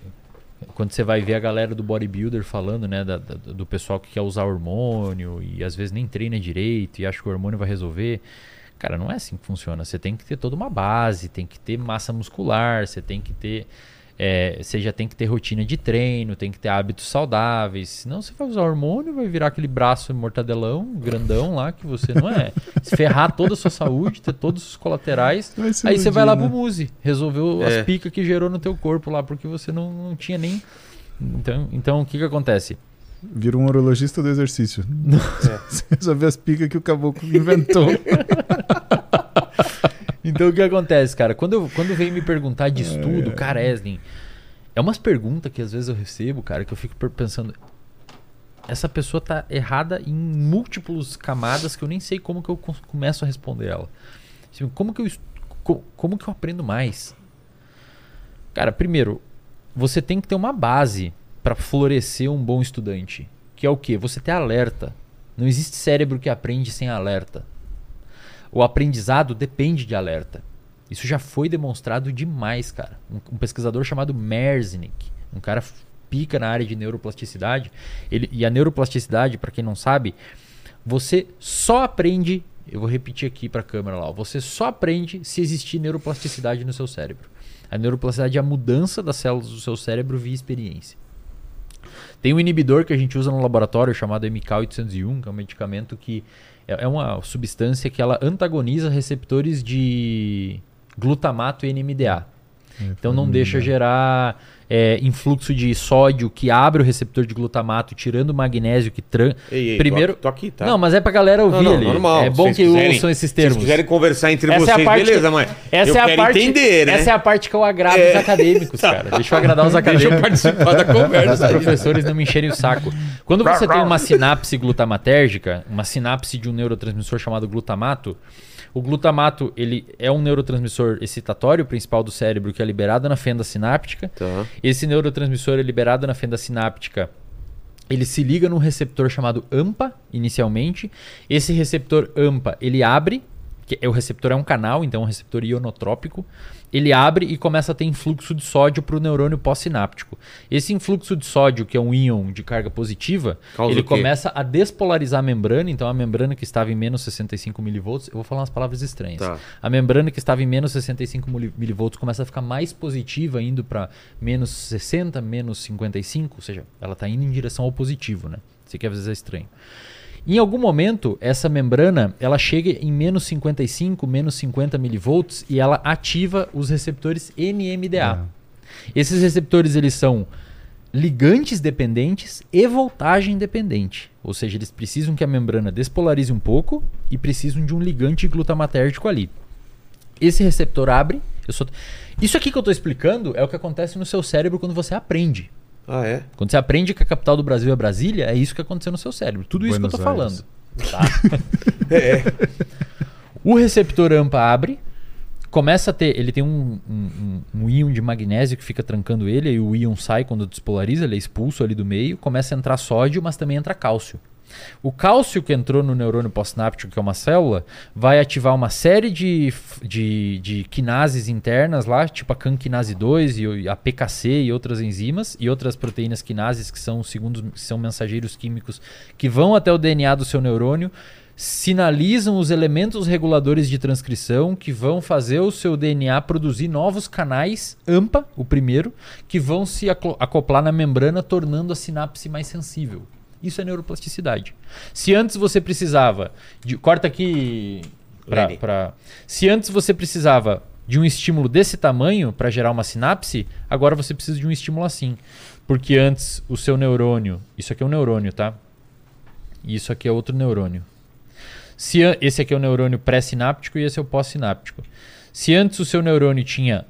quando você vai ver a galera do bodybuilder falando, né, da- da- do pessoal que quer usar hormônio e às vezes nem treina direito e acha que o hormônio vai resolver. Cara, não é assim que funciona. Você tem que ter toda uma base, tem que ter massa muscular, você tem que ter. É, você já tem que ter rotina de treino, tem que ter hábitos saudáveis. Senão você vai usar hormônio, vai virar aquele braço mortadelão, grandão lá, que você não é. Se ferrar toda a sua saúde, ter todos os colaterais. Aí você vai lá pro né? Muse, resolveu É. as picas que gerou no teu corpo lá, porque você não, não tinha nem. Então, então o que que acontece? Vira um urologista do exercício. Você resolver as picas que o caboclo inventou. Então o que acontece, cara? Quando, eu, quando vem me perguntar de estudo, cara, Eslin, é umas perguntas que às vezes eu recebo, cara, que eu fico pensando. Essa pessoa tá errada em múltiplos camadas que eu nem sei como que eu começo a responder ela. Assim, como que eu, como que eu aprendo mais? Cara, primeiro, você tem que ter uma base para florescer um bom estudante, que é o quê? Você ter alerta. Não existe cérebro que aprende sem alerta. O aprendizado depende de alerta. Isso já foi demonstrado demais, cara. Um, um pesquisador chamado Merznick, um cara pica na área de neuroplasticidade, ele, e a neuroplasticidade, para quem não sabe, você só aprende, eu vou repetir aqui para a câmera lá, ó, você só aprende se existir neuroplasticidade no seu cérebro. A neuroplasticidade é a mudança das células do seu cérebro via experiência. Tem um inibidor que a gente usa no laboratório chamado MK801, que é um medicamento que é é uma substância que ela antagoniza receptores de glutamato e NMDA. Então não deixa gerar é, influxo de sódio que abre o receptor de glutamato, tirando o magnésio que tran... Ei, ei, Primeiro- tô, tô aqui, tá? Não, mas é pra galera ouvir Não, não, ali. normal. É bom Se que vocês quiserem- ouçam esses Se termos. vocês quiserem conversar entre Essa é a vocês, parte beleza, que- mas Essa eu é a quero parte, entender, né? Essa é a parte que eu agrado É. os acadêmicos, cara. Deixa eu agradar os Deixa eu acadêmicos. participar da conversa. Os professores não me encherem o saco. Quando você tem uma sinapse glutamatérgica, uma sinapse de um neurotransmissor chamado glutamato, o glutamato ele é um neurotransmissor excitatório principal do cérebro que é liberado na fenda sináptica. Tá. Esse neurotransmissor é liberado na fenda sináptica. Ele se liga num receptor chamado AMPA, inicialmente. Esse receptor AMPA, ele abre, que o receptor é um canal, então é um receptor ionotrópico. Ele abre e começa a ter influxo de sódio para o neurônio pós-sináptico. Esse influxo de sódio, que é um íon de carga positiva, Causa ele começa a despolarizar a membrana. Então a membrana que estava em menos 65 milivolts, eu vou falar umas palavras estranhas. Tá. A membrana que estava em menos 65 mili- milivolts começa a ficar mais positiva, indo para menos 60, menos 55, ou seja, ela está indo em direção ao positivo, né? Isso aqui às vezes é estranho. Em algum momento, essa membrana ela chega em menos 55, menos 50 milivolts e ela ativa os receptores NMDA. Esses receptores eles são ligantes dependentes e voltagem dependente. Ou seja, eles precisam que a membrana despolarize um pouco e precisam de um ligante glutamatérgico ali. Esse receptor abre. só- Isso aqui que eu estou explicando é o que acontece no seu cérebro quando você aprende. Ah, é? Quando você aprende que a capital do Brasil é Brasília, é isso que aconteceu no seu cérebro. Tudo isso Buenos que eu tô Aires. falando. Tá? O receptor AMPA abre, começa a ter. Ele tem um, um, um- um íon de magnésio que fica trancando ele, aí o íon sai quando despolariza, ele é expulso ali do meio, começa a entrar sódio, mas também entra cálcio. O cálcio que entrou no neurônio pós-sináptico, que é uma célula, vai ativar uma série de, de, de quinases internas lá, tipo a canquinase 2 e a PKC e outras enzimas e outras proteínas quinases que são, segundos, que são mensageiros químicos que vão até o DNA do seu neurônio, sinalizam os elementos reguladores de transcrição que vão fazer o seu DNA produzir novos canais AMPA, o primeiro, que vão se acoplar na membrana, tornando a sinapse mais sensível. Isso é neuroplasticidade. Se antes você precisava de. Corta aqui. Pra, pra- se antes você precisava de um estímulo desse tamanho para gerar uma sinapse, agora você precisa de um estímulo assim. Porque antes o seu neurônio. Isso aqui é um neurônio, tá? E isso aqui é outro neurônio. Se esse aqui é o neurônio pré-sináptico e esse é o pós-sináptico. Se antes o seu neurônio tinha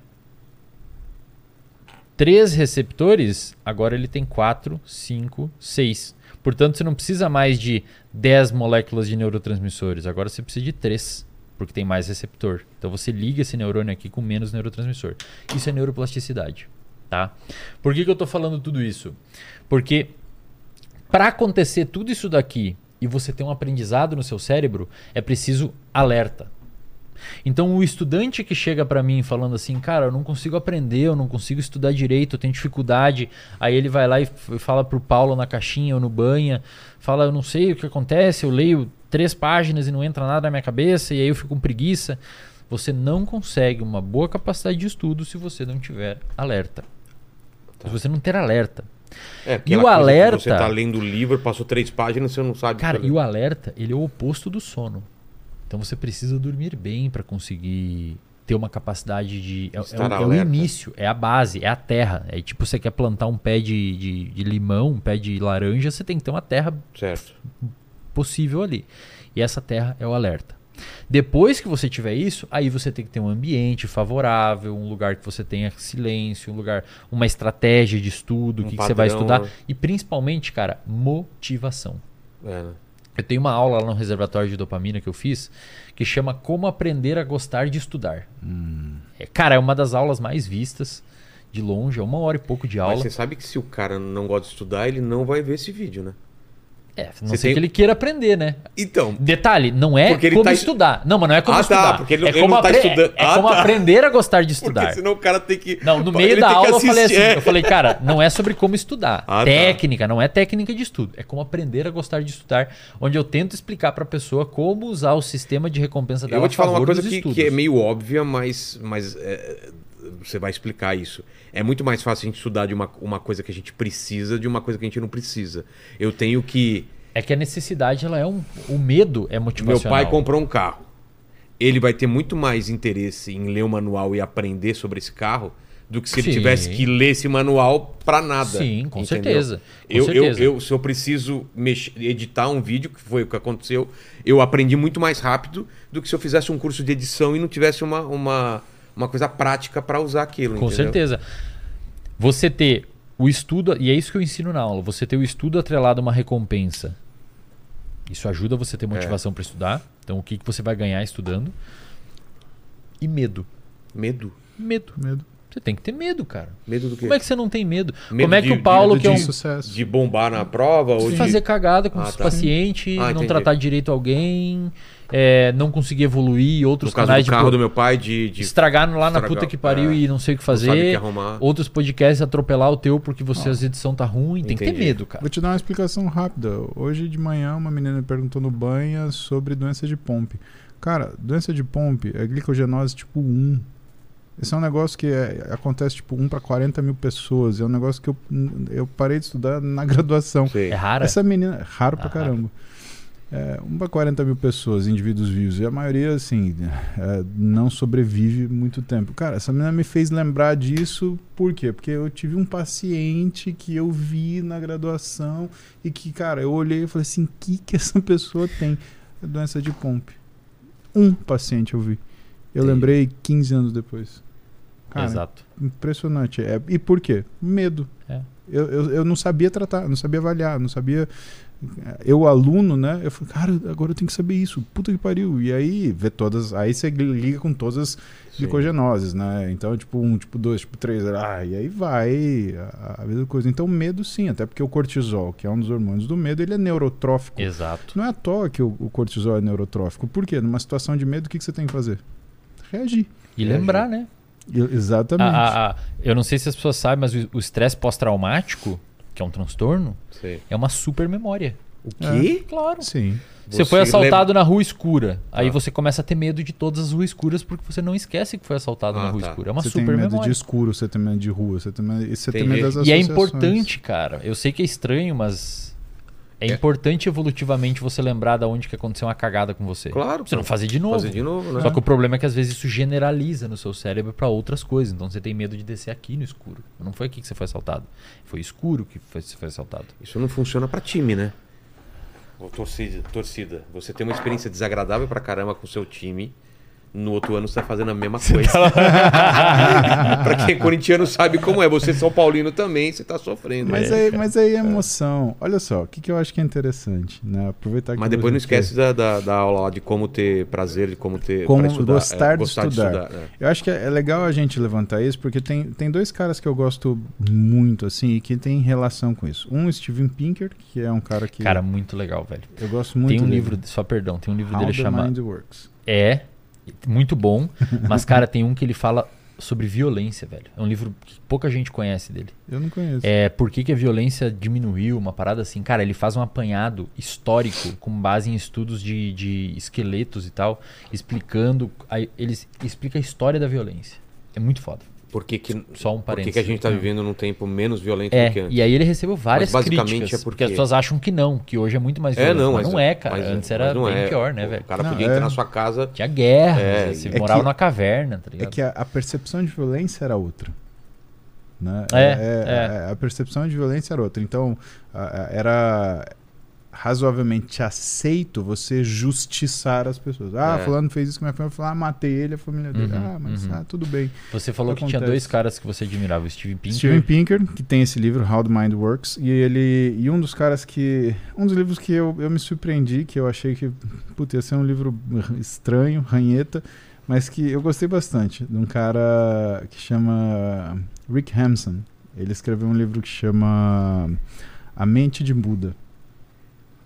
três receptores, agora ele tem quatro, cinco, seis. Portanto, você não precisa mais de 10 moléculas de neurotransmissores. Agora você precisa de três, porque tem mais receptor. Então você liga esse neurônio aqui com menos neurotransmissor. Isso é neuroplasticidade, tá? Por que, que eu estou falando tudo isso? Porque para acontecer tudo isso daqui e você ter um aprendizado no seu cérebro, é preciso alerta. Então o estudante que chega para mim falando assim, cara, eu não consigo aprender, eu não consigo estudar direito, eu tenho dificuldade. Aí ele vai lá e fala pro Paulo na caixinha ou no banha, fala, eu não sei o que acontece, eu leio três páginas e não entra nada na minha cabeça e aí eu fico com preguiça. Você não consegue uma boa capacidade de estudo se você não tiver alerta. Se você não ter alerta. É, E o alerta- Você tá lendo o livro, passou três páginas, você não sabe. Cara, e o alerta, ele é o oposto do sono. Então você precisa dormir bem para conseguir ter uma capacidade de. É, é é o início, é a base, é a terra. É tipo, você quer plantar um pé de, de, de limão, um pé de laranja, você tem que ter uma terra Certo. possível ali. E essa terra é o alerta. Depois que você tiver isso, aí você tem que ter um ambiente favorável, um lugar que você tenha silêncio, um lugar, uma estratégia de estudo, o Um que, que você vai estudar. né? E principalmente, cara, motivação. É, né? Eu tenho uma aula lá no reservatório de dopamina que eu fiz que chama Como Aprender a Gostar de Estudar. É, cara, é uma das aulas mais vistas de longe, é uma hora e pouco de Mas aula. você sabe que se o cara não gosta de estudar, ele não vai ver esse vídeo, né? É, não Você sei tem- que ele queira aprender, né? Então, Detalhe, não é ele como tá- estudar. Não, mas não é como Ah, tá, estudar. porque ele- é ele como, não tá apre- estudando. é Ah, como tá. aprender a gostar de estudar. porque senão o cara tem que. Não, no ele meio da tem que aula eu falei assim, eu falei, cara, não é sobre como estudar. Ah, tá. técnica, não é técnica de estudo, é como aprender a gostar de estudar, onde eu tento explicar pra pessoa como usar o sistema de recompensa dela Eu vou te a falar uma coisa que, que é meio óbvia, mas, mas é, você vai explicar isso. É muito mais fácil a gente estudar de uma, uma coisa que a gente precisa de uma coisa que a gente não precisa. Eu tenho que. É que a necessidade, ela é um. O medo é Meu motivacional. pai comprou um carro. Ele vai ter muito mais interesse em ler o manual e aprender sobre esse carro do que se ele Sim. tivesse que ler esse manual pra nada. Sim, com entendeu? certeza. Com Eu, eu, certeza. eu, se eu preciso mex- editar um vídeo, que foi o que aconteceu, eu aprendi muito mais rápido do que se eu fizesse um curso de edição e não tivesse uma, uma, uma coisa prática pra usar aquilo. Com entendeu? certeza. Você ter o estudo, e é isso que eu ensino na aula, você ter o estudo atrelado a uma recompensa. Isso ajuda você a ter motivação para estudar. Então, o que, que você vai ganhar estudando? E medo. Medo. Medo. Medo. Você tem que ter medo, cara. Medo do quê? Como é que você não tem medo? Medo Como é que de- o Paulo, de- que é um. de sucesso. De bombar na prova ou de de... fazer cagada com Ah, os tá. pacientes, Ah, não entendi. tratar direito alguém, é, não conseguir evoluir, outros No caso canais do de carro pro- do meu pai, de... de estragar lá na estragar, puta que pariu é. e não sei o que que fazer. arrumar. Outros podcasts atropelar o teu porque você as edição tá ruim. Tem que ter medo, cara. Vou te dar uma explicação rápida. Hoje de manhã, uma menina me perguntou no banho sobre doença de Pompe. Cara, doença de Pompe é glicogenose tipo 1. Esse é um negócio que é- acontece tipo 1 para 40 mil pessoas. É um negócio que eu, eu parei de estudar na graduação. Sei. É rara. Essa menina, raro pra Ah, caramba. É, 1 para 40 mil pessoas, indivíduos vivos. E a maioria, assim, é, não sobrevive muito tempo. Cara, essa menina me fez lembrar disso, por quê? Porque eu tive um paciente que eu vi na graduação e que, cara, eu olhei e falei assim: o que, que essa pessoa tem? É doença de Pompe. Um paciente eu vi. Eu lembrei 15 anos depois. Cara, Exato. Impressionante. É, e por quê? Medo. É. Eu, eu, eu não sabia tratar, não sabia avaliar, não sabia. Eu, aluno, né? Eu falei, cara, agora eu tenho que saber isso. Puta que pariu. E aí, vê todas. Aí você liga com todas as glicogenoses, né? Então, tipo um, tipo dois, tipo três. Ah, e aí vai a, a mesma coisa. Então, medo sim, até porque o cortisol, que é um dos hormônios do medo, ele é neurotrófico. Exato. Não é à toa que o, o cortisol é neurotrófico. Por quê? Numa situação de medo, o que, que você tem que fazer? Reagir. E É, lembrar, né? Exatamente. A- a- a- eu não sei se as pessoas sabem, mas o- estresse pós-traumático, que é um transtorno, Sei. é uma super memória. O quê? Claro. Sim. Você, Você foi assaltado na rua escura. Aí Tá. você começa a ter medo de todas as ruas escuras porque você não esquece que foi assaltado Ah, na rua tá. escura. É uma você tem super medo memória. de escuro, você tem medo de rua, você tem medo, você tem medo das E é importante, cara. Eu sei que é estranho, mas é, É. importante evolutivamente você lembrar da onde que aconteceu uma cagada com você. Claro. Você não fazer de novo. Fazer de novo, né? Só que o problema é que às vezes isso generaliza no seu cérebro pra outras coisas. Então você tem medo de descer aqui no escuro. Não foi aqui que você foi assaltado. Foi escuro que foi- você foi assaltado. Isso não funciona pra time, né? Ô, Torcida, torcida, você tem uma experiência desagradável pra caramba com o seu time. No outro ano você tá fazendo a mesma coisa. pra quem é corintiano sabe como é. Você São Paulino também, você tá sofrendo. Mas, É. aí, mas aí é emoção. Olha só, o que, que eu acho que é interessante, né? Aproveitar que Mas depois não esquece da, da, da aula lá de como ter prazer, de como ter. Como estudar, gostar é, de estudar. é. Eu acho que é é legal a gente levantar isso, porque tem, tem dois caras que eu gosto muito, assim, e que tem relação com isso. Um, Steven Pinker, que é um cara que Cara, muito legal, velho. eu gosto muito Tem um dele. livro, só perdão, tem um livro How dele the chamado Mind Works. É, muito bom, mas cara, tem um que ele fala sobre violência, velho. É um livro que pouca gente conhece dele. Eu não conheço. É, por que, que a violência diminuiu, uma parada assim. Cara, ele faz um apanhado histórico com base em estudos de, de esqueletos e tal, explicando. Aí ele explica a história da violência. É muito foda. Por que, que, Só um por que, parênteses. que a gente tá vivendo num tempo menos violento do que É, antes? e aí ele recebeu várias Mas basicamente críticas, é porque- porque as pessoas acham que não, que hoje é muito mais É, violento. não, mas, mas não é, cara. mas- Antes era bem é. pior, né, velho? O cara Não, podia é. entrar na sua casa. Tinha guerra, É, você é morava que- numa caverna, tá É ligado? que a, a percepção de violência era outra. Né? É, é, A, a percepção de violência era outra. Então, a- a- era razoavelmente aceito você justiçar as pessoas. Ah, É. fulano fez isso com minha família, ah, matei ele, a família dele. Uhum, ah, mas uhum. ah, tudo bem. Você falou que tinha dois caras que você admirava, o Steven Pinker. Steven Pinker, que tem esse livro, How the Mind Works, e ele e um dos caras que um dos livros que eu, eu me surpreendi, que eu achei que putz, ia ser um livro estranho, ranheta, mas que eu gostei bastante, de um cara que chama Rick Hampson. Ele escreveu um livro que chama A Mente de Buda.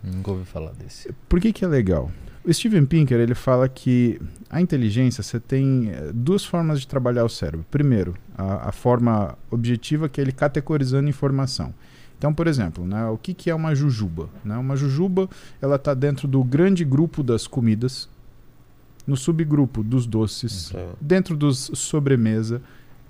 Nunca ouvi falar desse. Por que, que é legal? O Steven Pinker ele fala que a inteligência você tem eh, duas formas de trabalhar o cérebro. Primeiro, a, a forma objetiva que é ele categorizando informação. Então, por exemplo, né, o que, que é uma jujuba? Né? Uma jujuba ela está dentro do grande grupo das comidas, no subgrupo dos doces, É. dentro dos sobremesa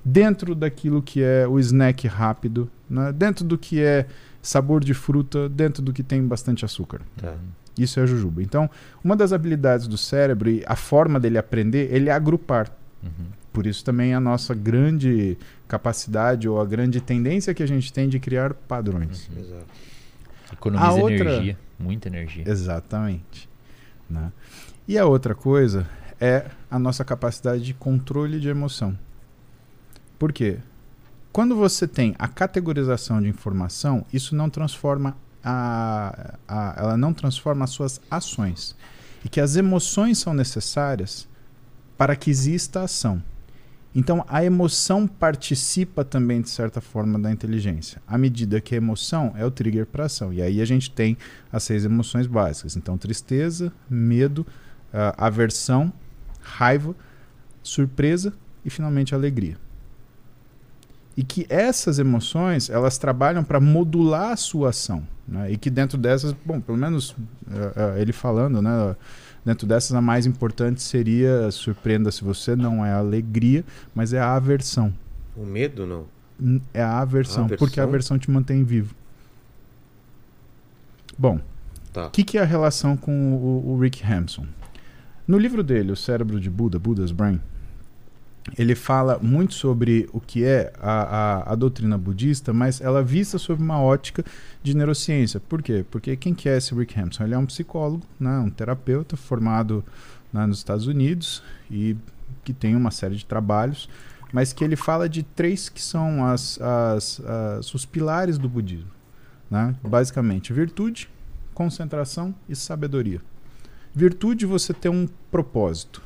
dentro daquilo que é o snack rápido, né? dentro do que é sabor de fruta, dentro do que tem bastante açúcar. Tá. Isso é a jujuba. Então, uma das habilidades do cérebro e a forma dele aprender, ele é agrupar. Uhum. Por isso também a nossa grande capacidade ou a grande tendência que a gente tem de criar padrões. Exato. Economiza A outra- energia, muita energia. Exatamente. né? E a outra coisa é a nossa capacidade de controle de emoção. Por quê? Quando você tem a categorização de informação, isso não transforma a, a- ela não transforma as suas ações. E que as emoções são necessárias para que exista ação. Então, a emoção participa também, de certa forma, da inteligência. À medida que a emoção é o trigger para ação. E aí a gente tem as seis emoções básicas. Então, tristeza, medo, ah, aversão, raiva, surpresa e, finalmente, alegria. E que essas emoções, elas trabalham para modular a sua ação. né? E que dentro dessas, bom, pelo menos ah, ah, ele falando, né? Dentro dessas, a mais importante seria, surpreenda se você, não é a alegria, mas é a aversão. O medo, não. É a aversão, Aversão? porque a aversão te mantém vivo. Bom, Tá. o que, que é a relação com o, o Rick Hampson? No livro dele, O Cérebro de Buda, Buda's Brain, ele fala muito sobre o que é a, a, a doutrina budista, mas ela vista sob uma ótica de neurociência. Por quê? Porque quem que é esse Rick Hampson? Ele é um psicólogo, né, um terapeuta formado né, nos Estados Unidos e que tem uma série de trabalhos, mas que ele fala de três que são as, as, as- os pilares do budismo. Né? Basicamente, virtude, concentração e sabedoria. Virtude, você ter um propósito.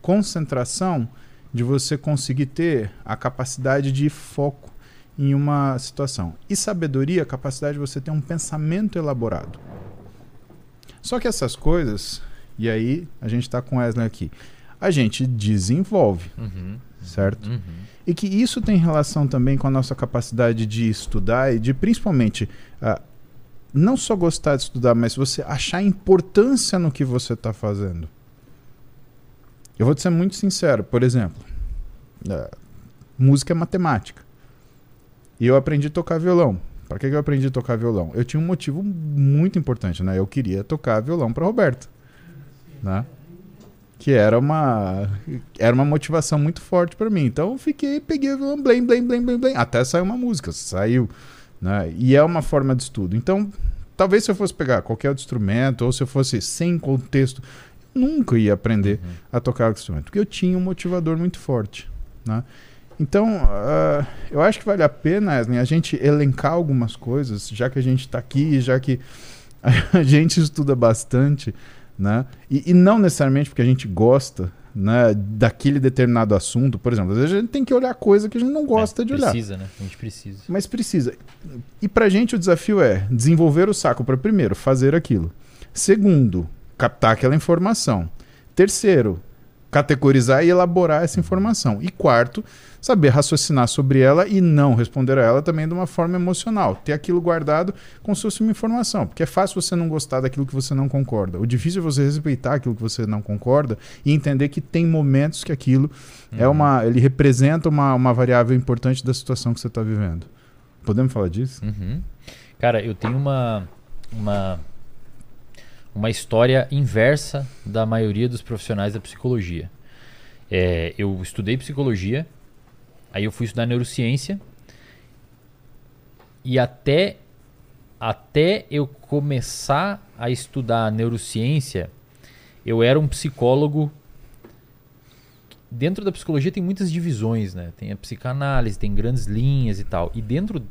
Concentração, de você conseguir ter a capacidade de foco em uma situação. E sabedoria, a capacidade de você ter um pensamento elaborado. Só que essas coisas, e aí a gente está com Wesley aqui, a gente desenvolve, Uhum. certo? Uhum. E que isso tem relação também com a nossa capacidade de estudar e de principalmente ah, não só gostar de estudar, mas você achar importância no que você está fazendo. Eu vou te ser muito sincero, por exemplo, ah, música é matemática. E eu aprendi a tocar violão. Para que eu aprendi a tocar violão? Eu tinha um motivo muito importante, né? Eu queria tocar violão para Roberta, né? que era uma era uma motivação muito forte para mim. Então eu fiquei, peguei o violão, blém, blém, blém, blém, blém, até saiu uma música, saiu, né? E é uma forma de estudo. Então, talvez se eu fosse pegar qualquer outro instrumento ou se eu fosse sem contexto, nunca ia aprender Uhum. a tocar o instrumento, porque eu tinha um motivador muito forte, né? Então, ah, eu acho que vale a pena, a gente elencar algumas coisas, já que a gente está aqui, já que a gente estuda bastante, né? E, e não necessariamente porque a gente gosta né, daquele determinado assunto. Por exemplo, às vezes a gente tem que olhar coisa que a gente não gosta É, de olhar. Precisa, né? A gente precisa. Mas precisa. E pra gente o desafio é desenvolver o saco para primeiro fazer aquilo. Segundo, captar aquela informação. Terceiro, categorizar e elaborar essa informação. E quarto, saber raciocinar sobre ela e não responder a ela também de uma forma emocional. Ter aquilo guardado como se fosse uma informação. Porque é fácil você não gostar daquilo que você não concorda. O difícil é você respeitar aquilo que você não concorda e entender que tem momentos que aquilo é Uhum. uma. ele representa uma, uma variável importante da situação que você está vivendo. Podemos falar disso? Uhum. Cara, eu tenho uma, uma, uma história inversa da maioria dos profissionais da psicologia. É, eu estudei psicologia, aí eu fui estudar neurociência, e até, até eu começar a estudar neurociência, eu era um psicólogo. Dentro da psicologia tem muitas divisões, né? Tem a psicanálise, tem grandes linhas e tal. E dentro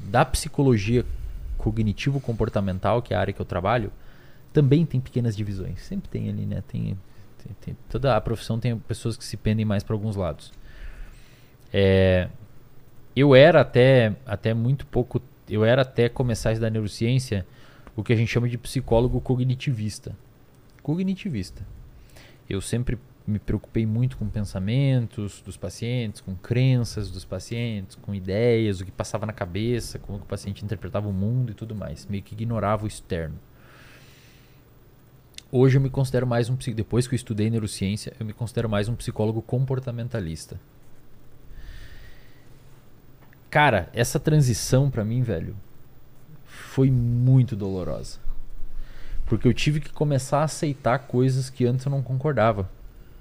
da psicologia cognitivo-comportamental, que é a área que eu trabalho, também tem pequenas divisões. Sempre tem ali, né? Tem, tem- tem- toda a profissão tem pessoas que se pendem mais para alguns lados. É, eu era até, até muito pouco. Eu era até começar a estudar neurociência o que a gente chama de psicólogo cognitivista. Cognitivista. Eu sempre me preocupei muito com pensamentos dos pacientes, com crenças dos pacientes, com ideias, o que passava na cabeça, como o paciente interpretava o mundo e tudo mais. Meio que ignorava o externo. Hoje eu me considero mais um depois que eu estudei neurociência, eu me considero mais um psicólogo comportamentalista. Cara, essa transição pra mim, velho, foi muito dolorosa. Porque eu tive que começar a aceitar coisas que antes eu não concordava.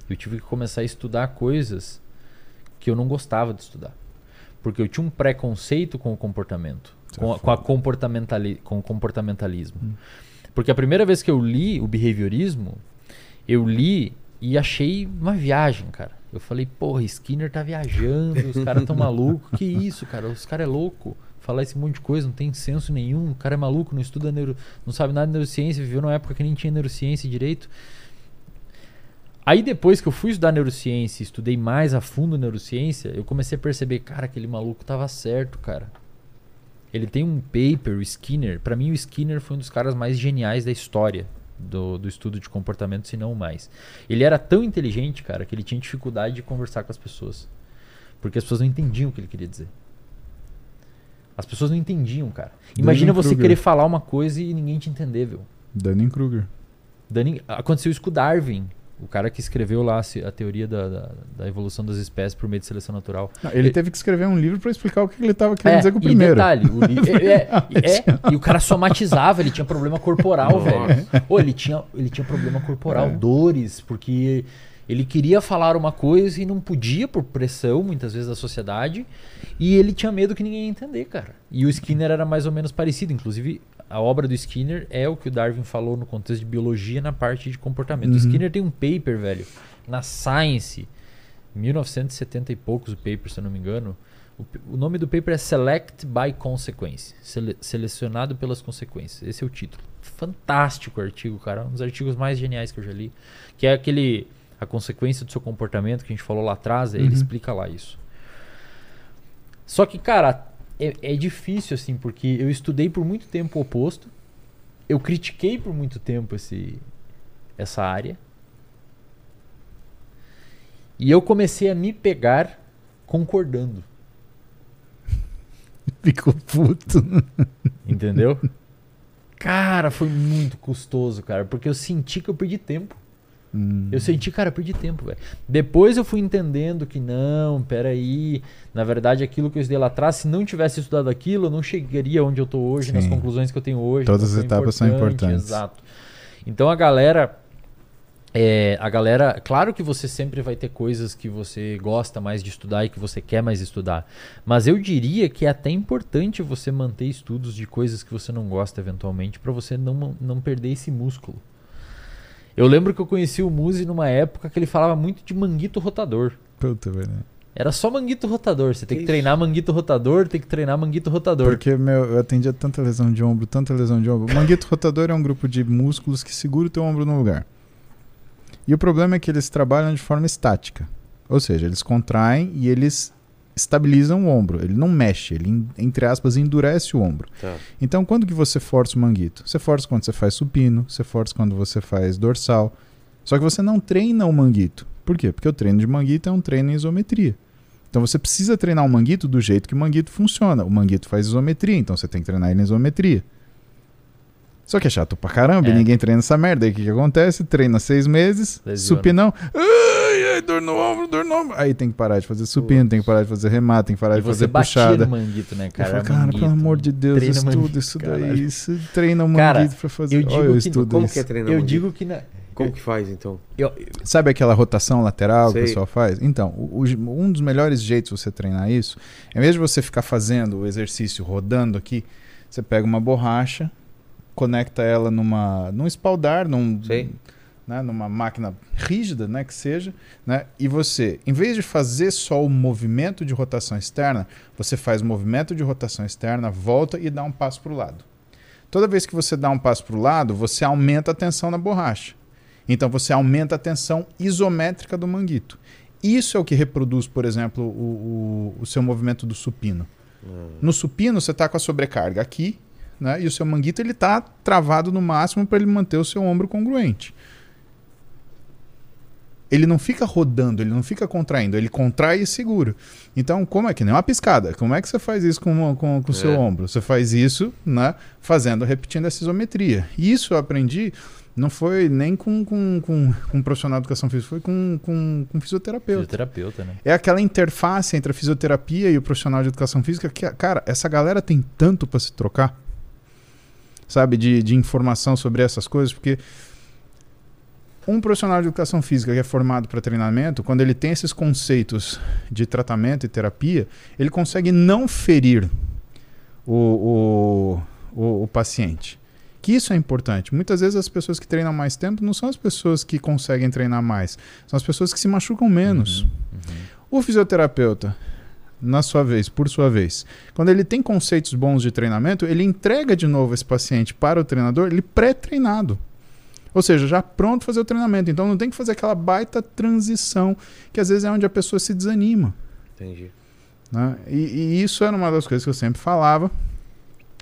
Eu tive que começar a estudar coisas que eu não gostava de estudar. Porque eu tinha um preconceito com o comportamento, com, é a- com, a comportamentali com o comportamentalismo. Hum. Porque a primeira vez que eu li o behaviorismo, eu li e achei uma viagem, cara. Eu falei, porra, Skinner tá viajando, os caras tão malucos. Que isso, cara? Os caras é louco. Falar esse monte de coisa, não tem senso nenhum. O cara é maluco, não estuda neuro... não sabe nada de neurociência, viveu numa época que nem tinha neurociência direito. Aí depois que eu fui estudar neurociência, estudei mais a fundo neurociência, eu comecei a perceber, cara, aquele maluco tava certo, cara. Ele tem um paper, o Skinner. Pra mim, o Skinner foi um dos caras mais geniais da história do, do estudo de comportamento, se não o mais. Ele era tão inteligente, cara, que ele tinha dificuldade de conversar com as pessoas. Porque as pessoas não entendiam o que ele queria dizer. As pessoas não entendiam, cara. Imagina você Dunning-Kruger. querer falar uma coisa e ninguém te entender, viu? Dunning-Kruger. Dunning- aconteceu isso com o Darwin, o cara que escreveu lá a teoria da, da, da evolução das espécies por meio de seleção natural. Não, ele teve que escrever um livro pra explicar o que ele tava querendo É, dizer com o e primeiro. detalhe, o li- é, é, é, e o cara somatizava, ele tinha problema corporal, velho. Ô, ele tinha, ele tinha problema corporal, É. dores, porque ele queria falar uma coisa e não podia por pressão, muitas vezes, da sociedade, e ele tinha medo que ninguém ia entender, cara. E o Skinner era mais ou menos parecido, inclusive a obra do Skinner é o que o Darwin falou no contexto de biologia na parte de comportamento. O Uhum. Skinner tem um paper, velho, na Science, 1970 e poucos o paper, se eu não me engano. O, o nome do paper é Select by Consequence, sele- selecionado pelas consequências. Esse é o título. Fantástico artigo, cara, um dos artigos mais geniais que eu já li, que é aquele a consequência do seu comportamento que a gente falou lá atrás, ele Uhum. explica lá isso. Só que, cara, é, é difícil assim, porque eu estudei por muito tempo o oposto, eu critiquei por muito tempo esse, essa área, e eu comecei a me pegar concordando, Ficou puto. entendeu? cara, foi muito custoso, cara, porque eu senti que eu perdi tempo. Hum. Eu senti, cara, eu perdi tempo, velho. Depois eu fui entendendo que não, peraí. Na verdade, aquilo que eu estudei lá atrás, se não tivesse estudado aquilo, eu não chegaria onde eu tô hoje, nas Sim. conclusões que eu tenho hoje. Todas Então, as etapas são importante, importantes. Exato. Então a galera. É, a galera, claro que você sempre vai ter coisas que você gosta mais de estudar e que você quer mais estudar, mas eu diria que é até importante você manter estudos de coisas que você não gosta eventualmente para você não, não perder esse músculo. Eu lembro que eu conheci o Muzi numa época que ele falava muito de manguito rotador. Puta, velho. Era só manguito rotador. Você tem Que que treinar manguito rotador, tem que treinar manguito rotador. Porque, meu, eu atendia tanta lesão de ombro, tanta lesão de ombro. Manguito rotador é um grupo de músculos que segura o teu ombro no lugar. E o problema é que eles trabalham de forma estática. Ou seja, eles contraem e eles estabilizam o ombro. Ele não mexe, ele, entre aspas, endurece o ombro. Tá. Então, quando que você força o manguito? Você força quando você faz supino, você força quando você faz dorsal. Só que você não treina o manguito. Por quê? Porque o treino de manguito é um treino em isometria. Então você precisa treinar o manguito do jeito que o manguito funciona. O manguito faz isometria, então você tem que treinar ele em isometria. Só que é chato pra caramba, e É. ninguém treina essa merda. Aí o que, que acontece? Treina seis meses, Lesiona. supinão. Ai, ai, dor no ombro, dor no ombro. Aí tem que parar de fazer supino, tem que parar de fazer remate, tem que parar e de fazer puxada. manguito, né, Eu cara? falo, cara, Manguito, pelo amor de Deus, treina estuda manguito, isso daí. Isso, treina o Cara, manguito pra fazer. eu Olha, digo eu que- estudo Como isso. que é treinar Eu manguito? digo que na, Como que faz, então? eu, Sabe aquela rotação lateral que Sei. o pessoal faz? Então, o- o- um dos melhores jeitos de você treinar isso, em vez de você ficar fazendo o exercício rodando aqui, você pega uma borracha, conecta ela numa, num espaldar, num, né, numa máquina rígida, né, que seja, né, e você, em vez de fazer só o movimento de rotação externa, você faz o movimento de rotação externa, volta e dá um passo para o lado. Toda vez que você dá um passo para o lado, você aumenta a tensão na borracha. Então você aumenta a tensão isométrica do manguito. Isso é o que reproduz, por exemplo, o, o- o seu movimento do supino. No supino, você está com a sobrecarga aqui, né? E o seu manguito ele está travado no máximo para ele manter o seu ombro congruente. ele não fica rodando, ele não fica contraindo, ele contrai e segura. Então, como é que nem uma piscada? Como é que você faz isso com o com, com o seu É. ombro? Você faz isso, né, fazendo, repetindo essa isometria. Isso eu aprendi, não foi nem com, com, com, com um profissional de educação física, foi com, com, com fisioterapeuta. Fisioterapeuta, né? É aquela interface entre a fisioterapia e o profissional de educação física que, cara, essa galera tem tanto para se trocar, sabe, de, de informação sobre essas coisas, porque um profissional de educação física que é formado para treinamento, quando ele tem esses conceitos de tratamento e terapia, ele consegue não ferir o, o, o, o paciente. Que isso é importante. Muitas vezes as pessoas que treinam mais tempo não são as pessoas que conseguem treinar mais, são as pessoas que se machucam menos. O fisioterapeuta, na sua vez, por sua vez, quando ele tem conceitos bons de treinamento, ele entrega de novo esse paciente para o treinador, ele pré-treinado. Ou seja, já pronto para fazer o treinamento. Então não tem que fazer aquela baita transição, que às vezes é onde a pessoa se desanima. Entendi. né? E, e isso era uma das coisas que eu sempre falava.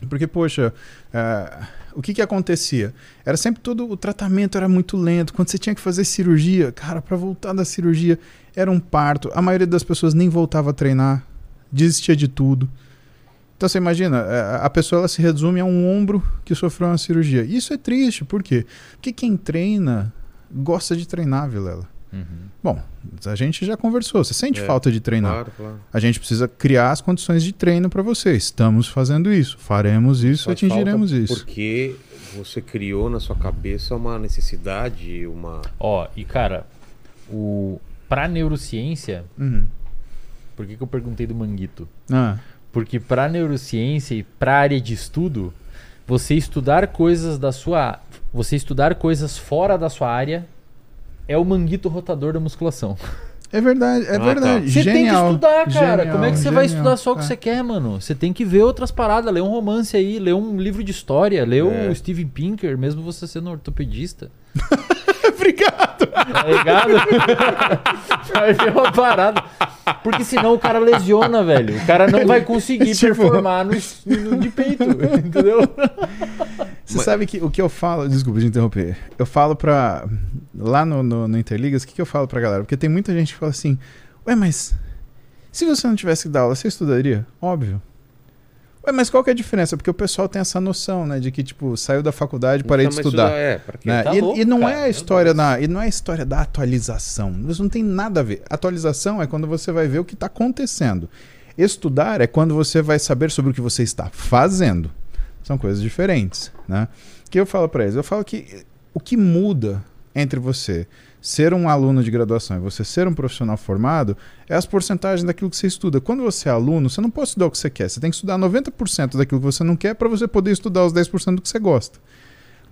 Porque, poxa, eh, o que que acontecia? Era sempre todo o tratamento era muito lento. Quando você tinha que fazer cirurgia, cara, para voltar da cirurgia era um parto. A maioria das pessoas nem voltava a treinar, desistia de tudo. Então você imagina, eh, a pessoa ela se resume a um ombro que sofreu uma cirurgia. Isso é triste, por quê? Porque quem treina gosta de treinar, Vilela. Uhum. Bom, a gente já conversou. Você sente É, falta de treinar? Claro, claro. A gente precisa criar as condições de treino para você. Estamos fazendo isso, faremos isso, Só atingiremos isso. Porque você criou na sua cabeça uma necessidade, uma. Ó, e cara, o pra neurociência, Uhum. Por que, que eu perguntei do manguito? Ah, Porque pra neurociência e pra área de estudo, você estudar coisas da sua, você estudar coisas fora da sua área é o manguito rotador da musculação. é verdade, é Ah, verdade. Você tem que Genial, estudar, cara. genial, Como é que você vai genial. estudar só o que É. você quer, mano? Você tem que ver outras paradas, ler um romance aí, ler um livro de história, ler É. o Steven Pinker, mesmo você sendo ortopedista. Obrigado. Tá ligado? vai ver uma parada. Porque senão o cara lesiona, velho. O cara não vai conseguir Tipo- performar no, no de peito, entendeu? Você sabe que o que eu falo, desculpa de interromper, eu falo pra. Lá no, no, no Interligas, o que, que eu falo pra galera? Porque tem muita gente que fala assim: Ué, mas se você não tivesse que dar aula, você estudaria? Óbvio. Ué, mas qual que é a diferença? Porque o pessoal tem essa noção, né? De que, tipo, saiu da faculdade, parei de Então, mas estudar. É, pra quê? né? Tá e, louco, e não cara, é a história da, e não é a história da atualização. Isso não tem nada a ver. Atualização é quando você vai ver o que está acontecendo. Estudar é quando você vai saber sobre o que você está fazendo. São coisas diferentes, né? O que eu falo para eles? Eu falo que o que muda entre você ser um aluno de graduação e você ser um profissional formado é as porcentagens daquilo que você estuda. Quando você é aluno, você não pode estudar o que você quer. Você tem que estudar 90% daquilo que você não quer para você poder estudar os 10% do que você gosta.